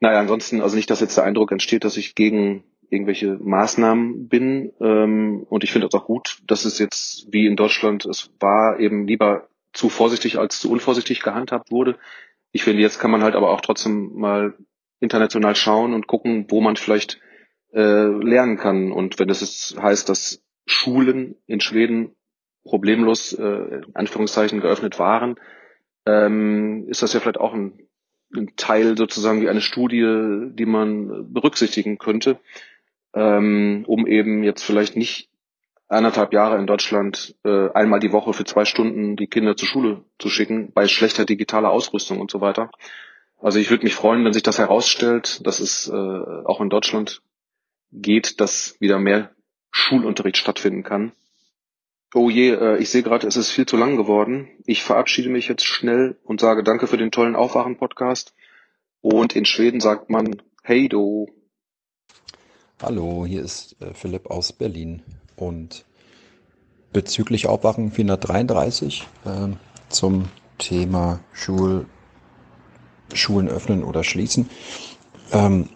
Naja, ansonsten, also nicht, dass jetzt der Eindruck entsteht, dass ich gegen irgendwelche Maßnahmen bin. Ähm, und ich finde es auch gut, dass es jetzt wie in Deutschland, es war eben lieber zu vorsichtig als zu unvorsichtig gehandhabt wurde. Ich finde, jetzt kann man halt aber auch trotzdem mal international schauen und gucken, wo man vielleicht äh, lernen kann. Und wenn es heißt, dass Schulen in Schweden problemlos äh, in Anführungszeichen geöffnet waren, ähm, ist das ja vielleicht auch ein, ein Teil sozusagen wie eine Studie, die man berücksichtigen könnte, ähm, um eben jetzt vielleicht nicht eineinhalb Jahre in Deutschland äh, einmal die Woche für zwei Stunden die Kinder zur Schule zu schicken, bei schlechter digitaler Ausrüstung und so weiter. Also ich würde mich freuen, wenn sich das herausstellt, dass es äh, auch in Deutschland geht, dass wieder mehr Schulunterricht stattfinden kann. Oh je, äh, ich sehe gerade, es ist viel zu lang geworden. Ich verabschiede mich jetzt schnell und sage danke für den tollen Aufwachen-Podcast. Und in Schweden sagt man Hey do. Hallo, hier ist äh, Philipp aus Berlin und bezüglich Aufwachen 433 äh, zum Thema Schul, Schulen öffnen oder schließen. Ähm,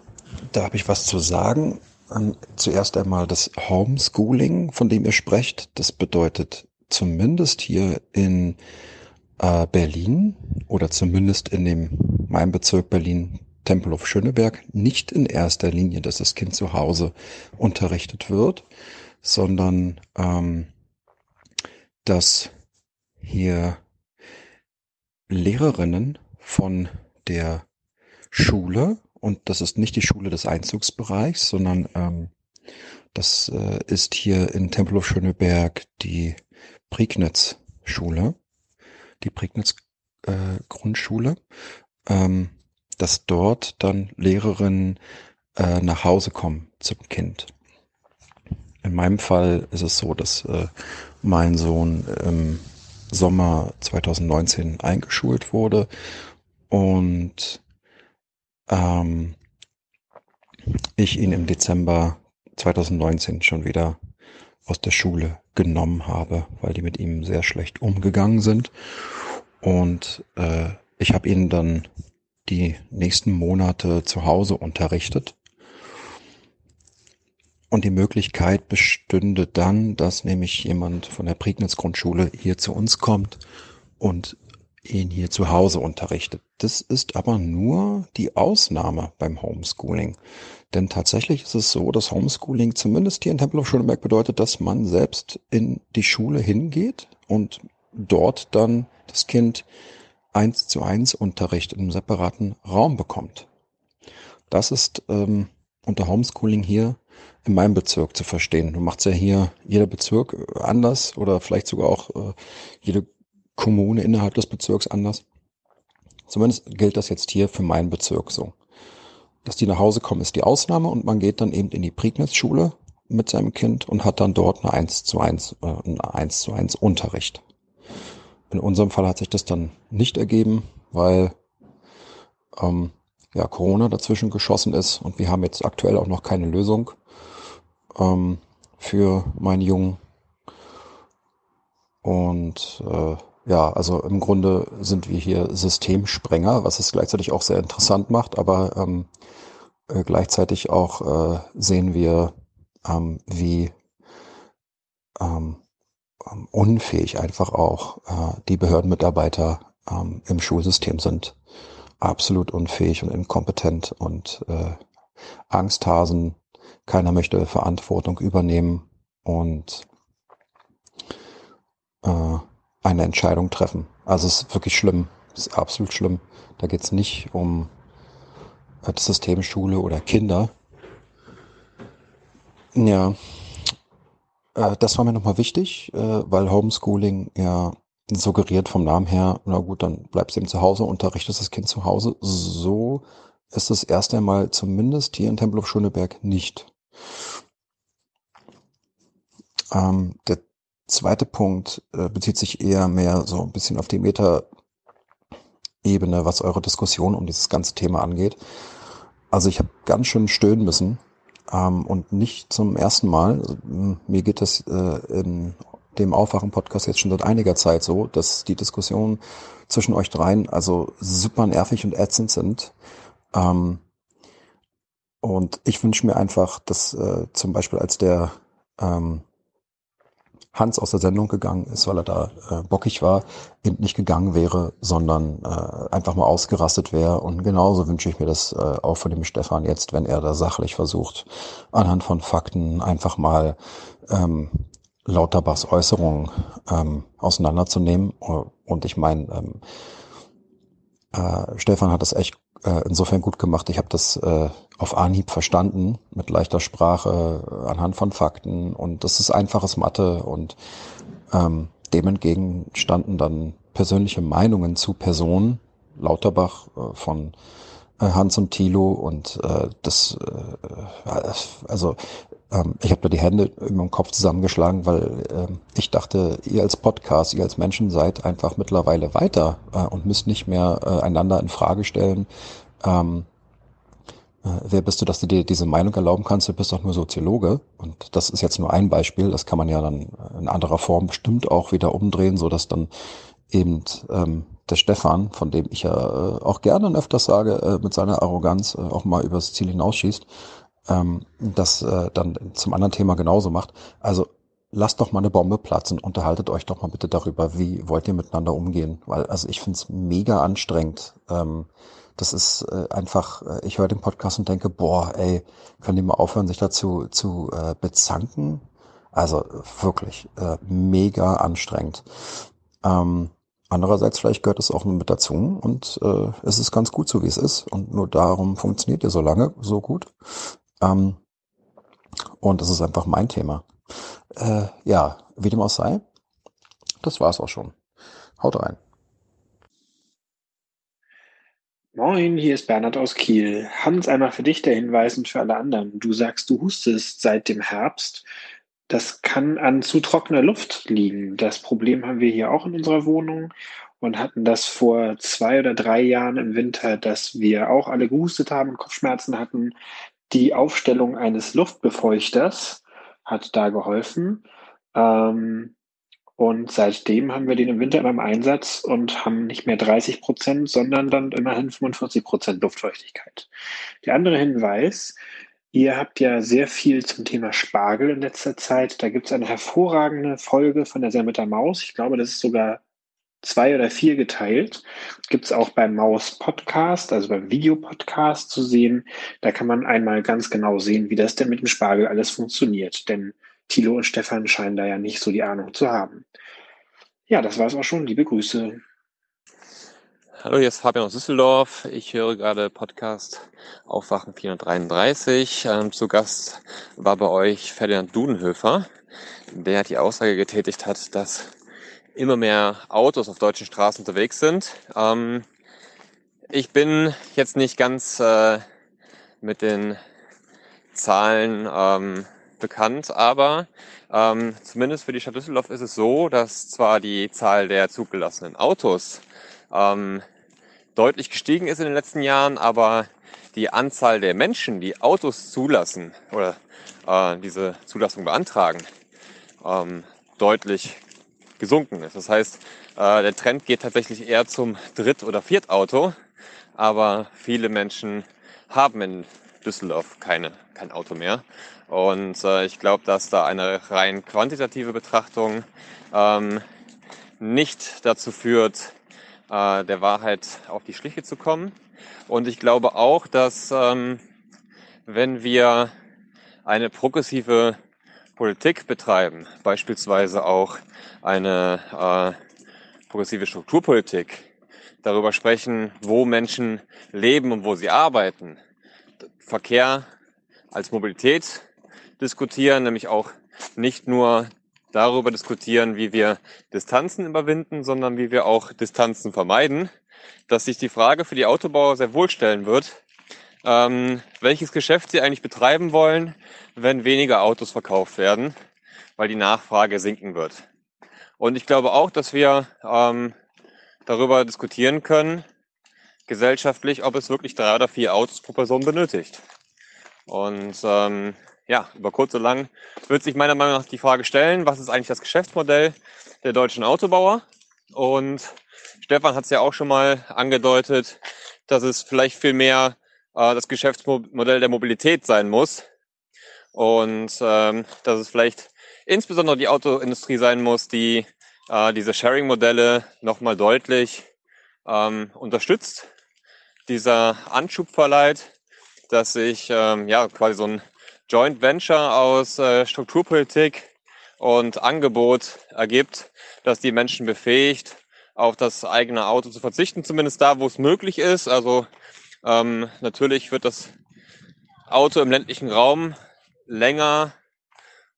da habe ich was zu sagen. Ähm, zuerst einmal das Homeschooling, von dem ihr sprecht. Das bedeutet zumindest hier in äh, Berlin oder zumindest in dem meinem Bezirk Berlin Tempelhof Schöneberg nicht in erster Linie, dass das Kind zu Hause unterrichtet wird, sondern ähm, dass hier Lehrerinnen von der Schule, und das ist nicht die Schule des Einzugsbereichs, sondern ähm, das äh, ist hier in Tempelhof Schöneberg die Prignitz-Schule, die Prignitz äh, ähm, dass dort dann Lehrerinnen äh, nach Hause kommen zum Kind. In meinem Fall ist es so, dass äh, mein Sohn im Sommer 2019 eingeschult wurde und ähm, ich ihn im Dezember 2019 schon wieder aus der Schule genommen habe, weil die mit ihm sehr schlecht umgegangen sind. Und äh, ich habe ihn dann die nächsten Monate zu Hause unterrichtet. Und die Möglichkeit bestünde dann, dass nämlich jemand von der Prignitz Grundschule hier zu uns kommt und ihn hier zu Hause unterrichtet. Das ist aber nur die Ausnahme beim Homeschooling. Denn tatsächlich ist es so, dass Homeschooling zumindest hier in Tempelhof Schöneberg bedeutet, dass man selbst in die Schule hingeht und dort dann das Kind eins zu eins Unterricht in einem separaten Raum bekommt. Das ist ähm, unter Homeschooling hier in meinem Bezirk zu verstehen. Du machst ja hier jeder Bezirk anders oder vielleicht sogar auch äh, jede Kommune innerhalb des Bezirks anders. Zumindest gilt das jetzt hier für meinen Bezirk so. Dass die nach Hause kommen, ist die Ausnahme und man geht dann eben in die Prignitz-Schule mit seinem Kind und hat dann dort eine 1 zu 1, äh, einen 1 zu 1 Unterricht. In unserem Fall hat sich das dann nicht ergeben, weil ähm, ja, Corona dazwischen geschossen ist und wir haben jetzt aktuell auch noch keine Lösung ähm, für meinen Jungen. Und äh, ja, also im Grunde sind wir hier Systemsprenger, was es gleichzeitig auch sehr interessant macht, aber ähm, äh, gleichzeitig auch äh, sehen wir, ähm, wie ähm, ähm unfähig einfach auch äh, die Behördenmitarbeiter ähm, im Schulsystem sind. Absolut unfähig und inkompetent und äh, Angsthasen. Keiner möchte Verantwortung übernehmen und äh, eine Entscheidung treffen. Also es ist wirklich schlimm. Es ist absolut schlimm. Da geht es nicht um äh, das System Schule oder Kinder. Ja, äh, das war mir nochmal wichtig, äh, weil Homeschooling ja suggeriert vom Namen her, na gut, dann bleibst du eben zu Hause, unterrichtest das Kind zu Hause. So ist es erst einmal zumindest hier in Tempelhof Schöneberg nicht. Ähm, der zweite Punkt äh, bezieht sich eher mehr so ein bisschen auf die Meta-Ebene, was eure Diskussion um dieses ganze Thema angeht. Also ich habe ganz schön stöhnen müssen ähm, und nicht zum ersten Mal. Also, mir geht das äh, in dem Aufwachen-Podcast jetzt schon seit einiger Zeit so, dass die Diskussionen zwischen euch dreien also super nervig und ätzend sind. Ähm, und ich wünsche mir einfach, dass äh, zum Beispiel als der ähm, Hans aus der Sendung gegangen ist, weil er da äh, bockig war, eben nicht gegangen wäre, sondern äh, einfach mal ausgerastet wäre. Und genauso wünsche ich mir das äh, auch von dem Stefan jetzt, wenn er da sachlich versucht, anhand von Fakten einfach mal ähm, Lauterbachs Äußerungen ähm, auseinanderzunehmen. Und ich meine, ähm, äh, Stefan hat das echt äh, insofern gut gemacht. Ich habe das äh, auf Anhieb verstanden, mit leichter Sprache, anhand von Fakten. Und das ist einfaches Mathe. Und ähm, dem entgegen standen dann persönliche Meinungen zu Personen. Lauterbach äh, von äh, Hans und Thilo und äh, das, äh, also ähm, ich habe da die Hände dem Kopf zusammengeschlagen, weil äh, ich dachte, ihr als Podcast, ihr als Menschen seid einfach mittlerweile weiter äh, und müsst nicht mehr äh, einander in Frage stellen. Ähm, äh, wer bist du, dass du dir diese Meinung erlauben kannst? Du bist doch nur Soziologe. Und das ist jetzt nur ein Beispiel. Das kann man ja dann in anderer Form bestimmt auch wieder umdrehen, so dass dann eben ähm, der Stefan, von dem ich ja äh, auch gerne öfters sage, äh, mit seiner Arroganz äh, auch mal übers Ziel hinausschießt, ähm, das äh, dann zum anderen Thema genauso macht. Also lasst doch mal eine Bombe platzen, unterhaltet euch doch mal bitte darüber, wie wollt ihr miteinander umgehen. Weil, also ich finde es mega anstrengend. Ähm, das ist äh, einfach, äh, ich höre den Podcast und denke, boah, ey, können die mal aufhören, sich dazu zu äh, bezanken? Also wirklich äh, mega anstrengend. Ähm, andererseits vielleicht gehört es auch mit dazu und äh, es ist ganz gut so, wie es ist. Und nur darum funktioniert ihr so lange so gut. Ähm, und das ist einfach mein Thema. Äh, ja, wie dem auch sei, das war's auch schon. Haut rein. Moin, hier ist Bernhard aus Kiel. Hans, einmal für dich der Hinweis und für alle anderen. Du sagst, du hustest seit dem Herbst. Das kann an zu trockener Luft liegen. Das Problem haben wir hier auch in unserer Wohnung und hatten das vor zwei oder drei Jahren im Winter, dass wir auch alle gehustet haben und Kopfschmerzen hatten die Aufstellung eines Luftbefeuchters hat da geholfen. Ähm, und seitdem haben wir den im Winter immer im Einsatz und haben nicht mehr 30 Prozent, sondern dann immerhin 45 Prozent Luftfeuchtigkeit. Der andere Hinweis, ihr habt ja sehr viel zum Thema Spargel in letzter Zeit. Da gibt es eine hervorragende Folge von der der Maus. Ich glaube, das ist sogar zwei oder vier geteilt. Gibt es auch beim Maus Podcast, also beim Videopodcast zu sehen. Da kann man einmal ganz genau sehen, wie das denn mit dem Spargel alles funktioniert. Denn Thilo und Stefan scheinen da ja nicht so die Ahnung zu haben. Ja, das war es auch schon. Liebe Grüße. Hallo, hier ist Fabian aus Düsseldorf. Ich höre gerade Podcast Aufwachen 433. Ähm, zu Gast war bei euch Ferdinand Dudenhöfer, der die Aussage getätigt hat, dass immer mehr Autos auf deutschen Straßen unterwegs sind. Ähm, ich bin jetzt nicht ganz äh, mit den Zahlen ähm, bekannt, aber ähm, zumindest für die Stadt Düsseldorf ist es so, dass zwar die Zahl der zugelassenen Autos ähm, deutlich gestiegen ist in den letzten Jahren, aber die Anzahl der Menschen, die Autos zulassen oder äh, diese Zulassung beantragen, ähm, deutlich gesunken ist. Das heißt, äh, der Trend geht tatsächlich eher zum Dritt- oder Viertauto, aber viele Menschen haben in Düsseldorf keine, kein Auto mehr. Und äh, ich glaube, dass da eine rein quantitative Betrachtung ähm, nicht dazu führt, äh, der Wahrheit auf die Schliche zu kommen. Und ich glaube auch, dass ähm, wenn wir eine progressive Politik betreiben, beispielsweise auch eine äh, progressive Strukturpolitik, darüber sprechen, wo Menschen leben und wo sie arbeiten, Verkehr als Mobilität diskutieren, nämlich auch nicht nur darüber diskutieren, wie wir Distanzen überwinden, sondern wie wir auch Distanzen vermeiden, dass sich die Frage für die Autobauer sehr wohl stellen wird, ähm, welches Geschäft sie eigentlich betreiben wollen, wenn weniger Autos verkauft werden, weil die Nachfrage sinken wird. Und ich glaube auch, dass wir ähm, darüber diskutieren können, gesellschaftlich, ob es wirklich drei oder vier Autos pro Person benötigt. Und ähm, ja, über kurz oder lang wird sich meiner Meinung nach die Frage stellen, was ist eigentlich das Geschäftsmodell der deutschen Autobauer? Und Stefan hat es ja auch schon mal angedeutet, dass es vielleicht viel mehr äh, das Geschäftsmodell der Mobilität sein muss. Und ähm, dass es vielleicht insbesondere die Autoindustrie sein muss, die äh, diese Sharing-Modelle nochmal deutlich ähm, unterstützt, dieser Anschub verleiht, dass sich ähm, ja quasi so ein Joint Venture aus äh, Strukturpolitik und Angebot ergibt, dass die Menschen befähigt, auf das eigene Auto zu verzichten, zumindest da, wo es möglich ist. Also ähm, natürlich wird das Auto im ländlichen Raum länger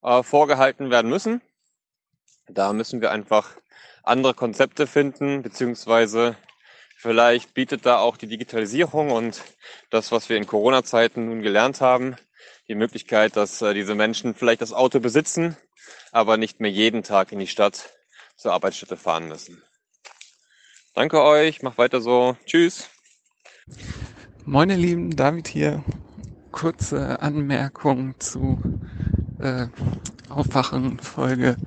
äh, vorgehalten werden müssen. Da müssen wir einfach andere Konzepte finden, beziehungsweise vielleicht bietet da auch die Digitalisierung und das, was wir in Corona-Zeiten nun gelernt haben, die Möglichkeit, dass äh, diese Menschen vielleicht das Auto besitzen, aber nicht mehr jeden Tag in die Stadt zur Arbeitsstätte fahren müssen. Danke euch, macht weiter so. Tschüss. Moin ihr Lieben, David hier. Kurze Anmerkung zu äh, Aufwachen Folge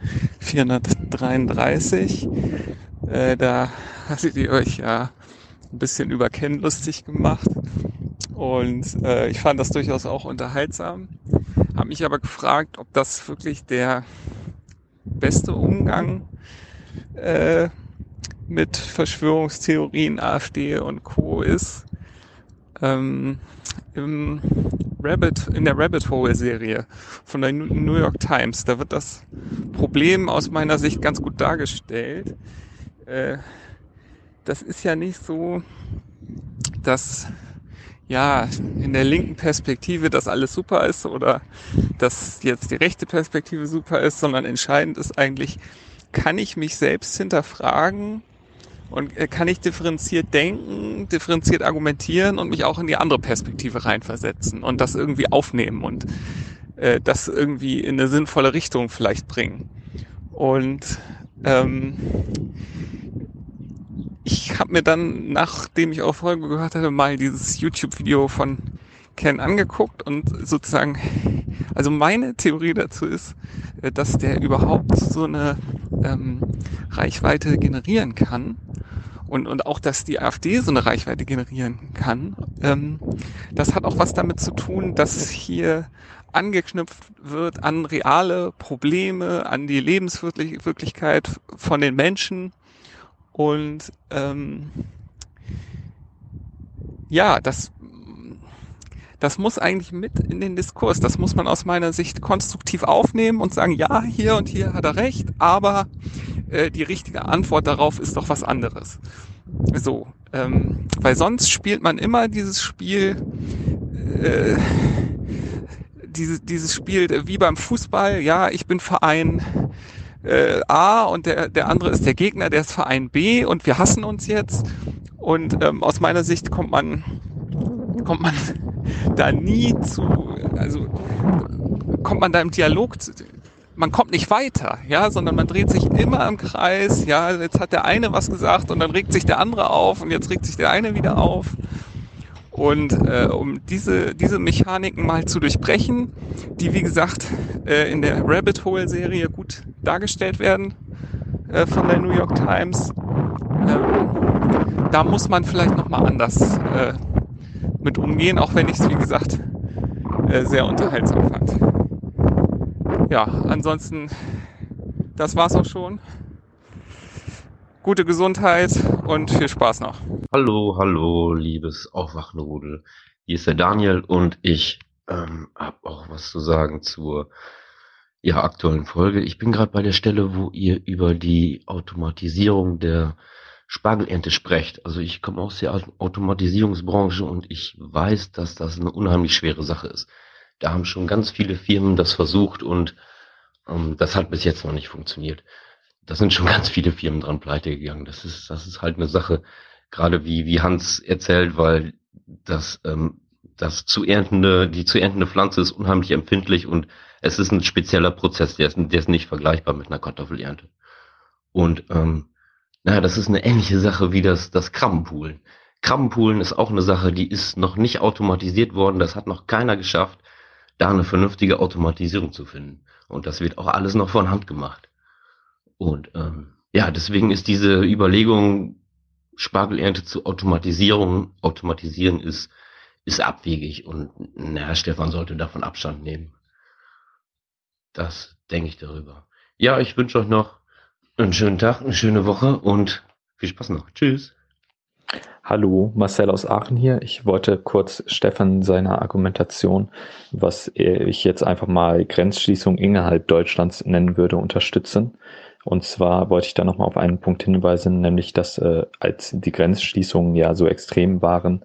433. Äh, da hattet ihr euch ja ein bisschen über Ken lustig gemacht und äh, ich fand das durchaus auch unterhaltsam. Habe mich aber gefragt, ob das wirklich der beste Umgang äh, mit Verschwörungstheorien, AfD und Co. ist. Ähm, im Rabbit, in der Rabbit Hole Serie von der New York Times, da wird das Problem aus meiner Sicht ganz gut dargestellt. Äh, das ist ja nicht so, dass ja, in der linken Perspektive das alles super ist oder dass jetzt die rechte Perspektive super ist, sondern entscheidend ist eigentlich, kann ich mich selbst hinterfragen und äh, kann ich differenziert denken, differenziert argumentieren und mich auch in die andere Perspektive reinversetzen und das irgendwie aufnehmen und äh, das irgendwie in eine sinnvolle Richtung vielleicht bringen. Und ähm, ich habe mir dann, nachdem ich auch Folge gehört hatte, mal dieses YouTube-Video von Ken angeguckt und sozusagen, also meine Theorie dazu ist, äh, dass der überhaupt so eine ähm, Reichweite generieren kann und, und auch, dass die AfD so eine Reichweite generieren kann. Ähm, das hat auch was damit zu tun, dass hier angeknüpft wird an reale Probleme, an die Lebenswirklichkeit von den Menschen und ähm, ja, das das muss eigentlich mit in den Diskurs. Das muss man aus meiner Sicht konstruktiv aufnehmen und sagen, ja, hier und hier hat er recht, aber äh, die richtige Antwort darauf ist doch was anderes. So, ähm, weil sonst spielt man immer dieses Spiel, äh, diese, dieses Spiel wie beim Fußball, ja, ich bin Verein äh, A und der, der andere ist der Gegner, der ist Verein B und wir hassen uns jetzt. Und ähm, aus meiner Sicht kommt man, kommt man da nie zu, also kommt man da im Dialog zu, man kommt nicht weiter, ja, sondern man dreht sich immer im Kreis, ja, jetzt hat der eine was gesagt und dann regt sich der andere auf und jetzt regt sich der eine wieder auf. Und äh, um diese, diese Mechaniken mal zu durchbrechen, die wie gesagt äh, in der Rabbit Hole Serie gut dargestellt werden äh, von der New York Times, ähm, da muss man vielleicht nochmal anders äh, mit umgehen, auch wenn ich es wie gesagt äh, sehr unterhaltsam fand. Ja, ansonsten, das war's auch schon. Gute Gesundheit und viel Spaß noch. Hallo, hallo, liebes Aufwachenrudel. Hier ist der Daniel und ich ähm, habe auch was zu sagen zur ja, aktuellen Folge. Ich bin gerade bei der Stelle, wo ihr über die Automatisierung der Spargelernte sprecht. Also ich komme aus der Automatisierungsbranche und ich weiß, dass das eine unheimlich schwere Sache ist. Da haben schon ganz viele Firmen das versucht und ähm, das hat bis jetzt noch nicht funktioniert. Da sind schon ganz viele Firmen dran pleite gegangen. Das ist, das ist halt eine Sache, gerade wie, wie Hans erzählt, weil das, ähm, das zu erntende, die zu erntende Pflanze ist unheimlich empfindlich und es ist ein spezieller Prozess, der ist, der ist nicht vergleichbar mit einer Kartoffelernte. Und ähm, naja, das ist eine ähnliche Sache wie das, das Krabbenpoolen. Krabbenpoolen ist auch eine Sache, die ist noch nicht automatisiert worden, das hat noch keiner geschafft da eine vernünftige Automatisierung zu finden. Und das wird auch alles noch von Hand gemacht. Und ähm, ja, deswegen ist diese Überlegung, Spargelernte zu Automatisierung, automatisieren ist, ist abwegig und naja, Stefan sollte davon Abstand nehmen. Das denke ich darüber. Ja, ich wünsche euch noch einen schönen Tag, eine schöne Woche und viel Spaß noch. Tschüss. Hallo, Marcel aus Aachen hier. Ich wollte kurz Stefan seiner Argumentation, was ich jetzt einfach mal Grenzschließung innerhalb Deutschlands nennen würde, unterstützen. Und zwar wollte ich da nochmal auf einen Punkt hinweisen, nämlich dass äh, als die Grenzschließungen ja so extrem waren,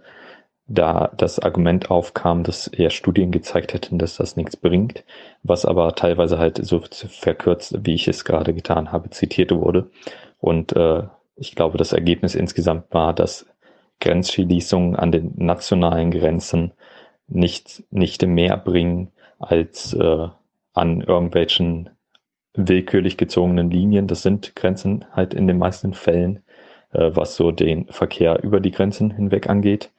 da das Argument aufkam, dass ja Studien gezeigt hätten, dass das nichts bringt, was aber teilweise halt so verkürzt, wie ich es gerade getan habe, zitiert wurde. Und äh, ich glaube, das Ergebnis insgesamt war, dass Grenzschließungen an den nationalen Grenzen nicht, nicht mehr bringen als äh, an irgendwelchen willkürlich gezogenen Linien. Das sind Grenzen halt in den meisten Fällen, äh, was so den Verkehr über die Grenzen hinweg angeht.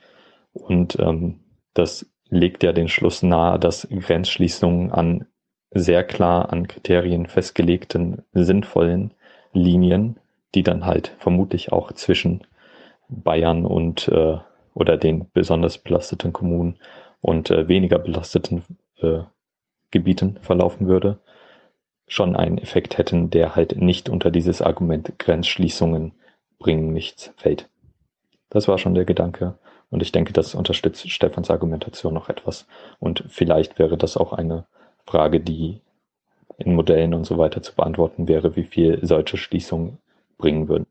Und ähm, das legt ja den Schluss nahe, dass Grenzschließungen an sehr klar an Kriterien festgelegten sinnvollen Linien, die dann halt vermutlich auch zwischen Bayern und äh, oder den besonders belasteten Kommunen und äh, weniger belasteten äh, Gebieten verlaufen würde, schon einen Effekt hätten, der halt nicht unter dieses Argument Grenzschließungen bringen nichts fällt. Das war schon der Gedanke und ich denke, das unterstützt Stefans Argumentation noch etwas und vielleicht wäre das auch eine Frage, die in Modellen und so weiter zu beantworten wäre, wie viel solche Schließungen bringen würden.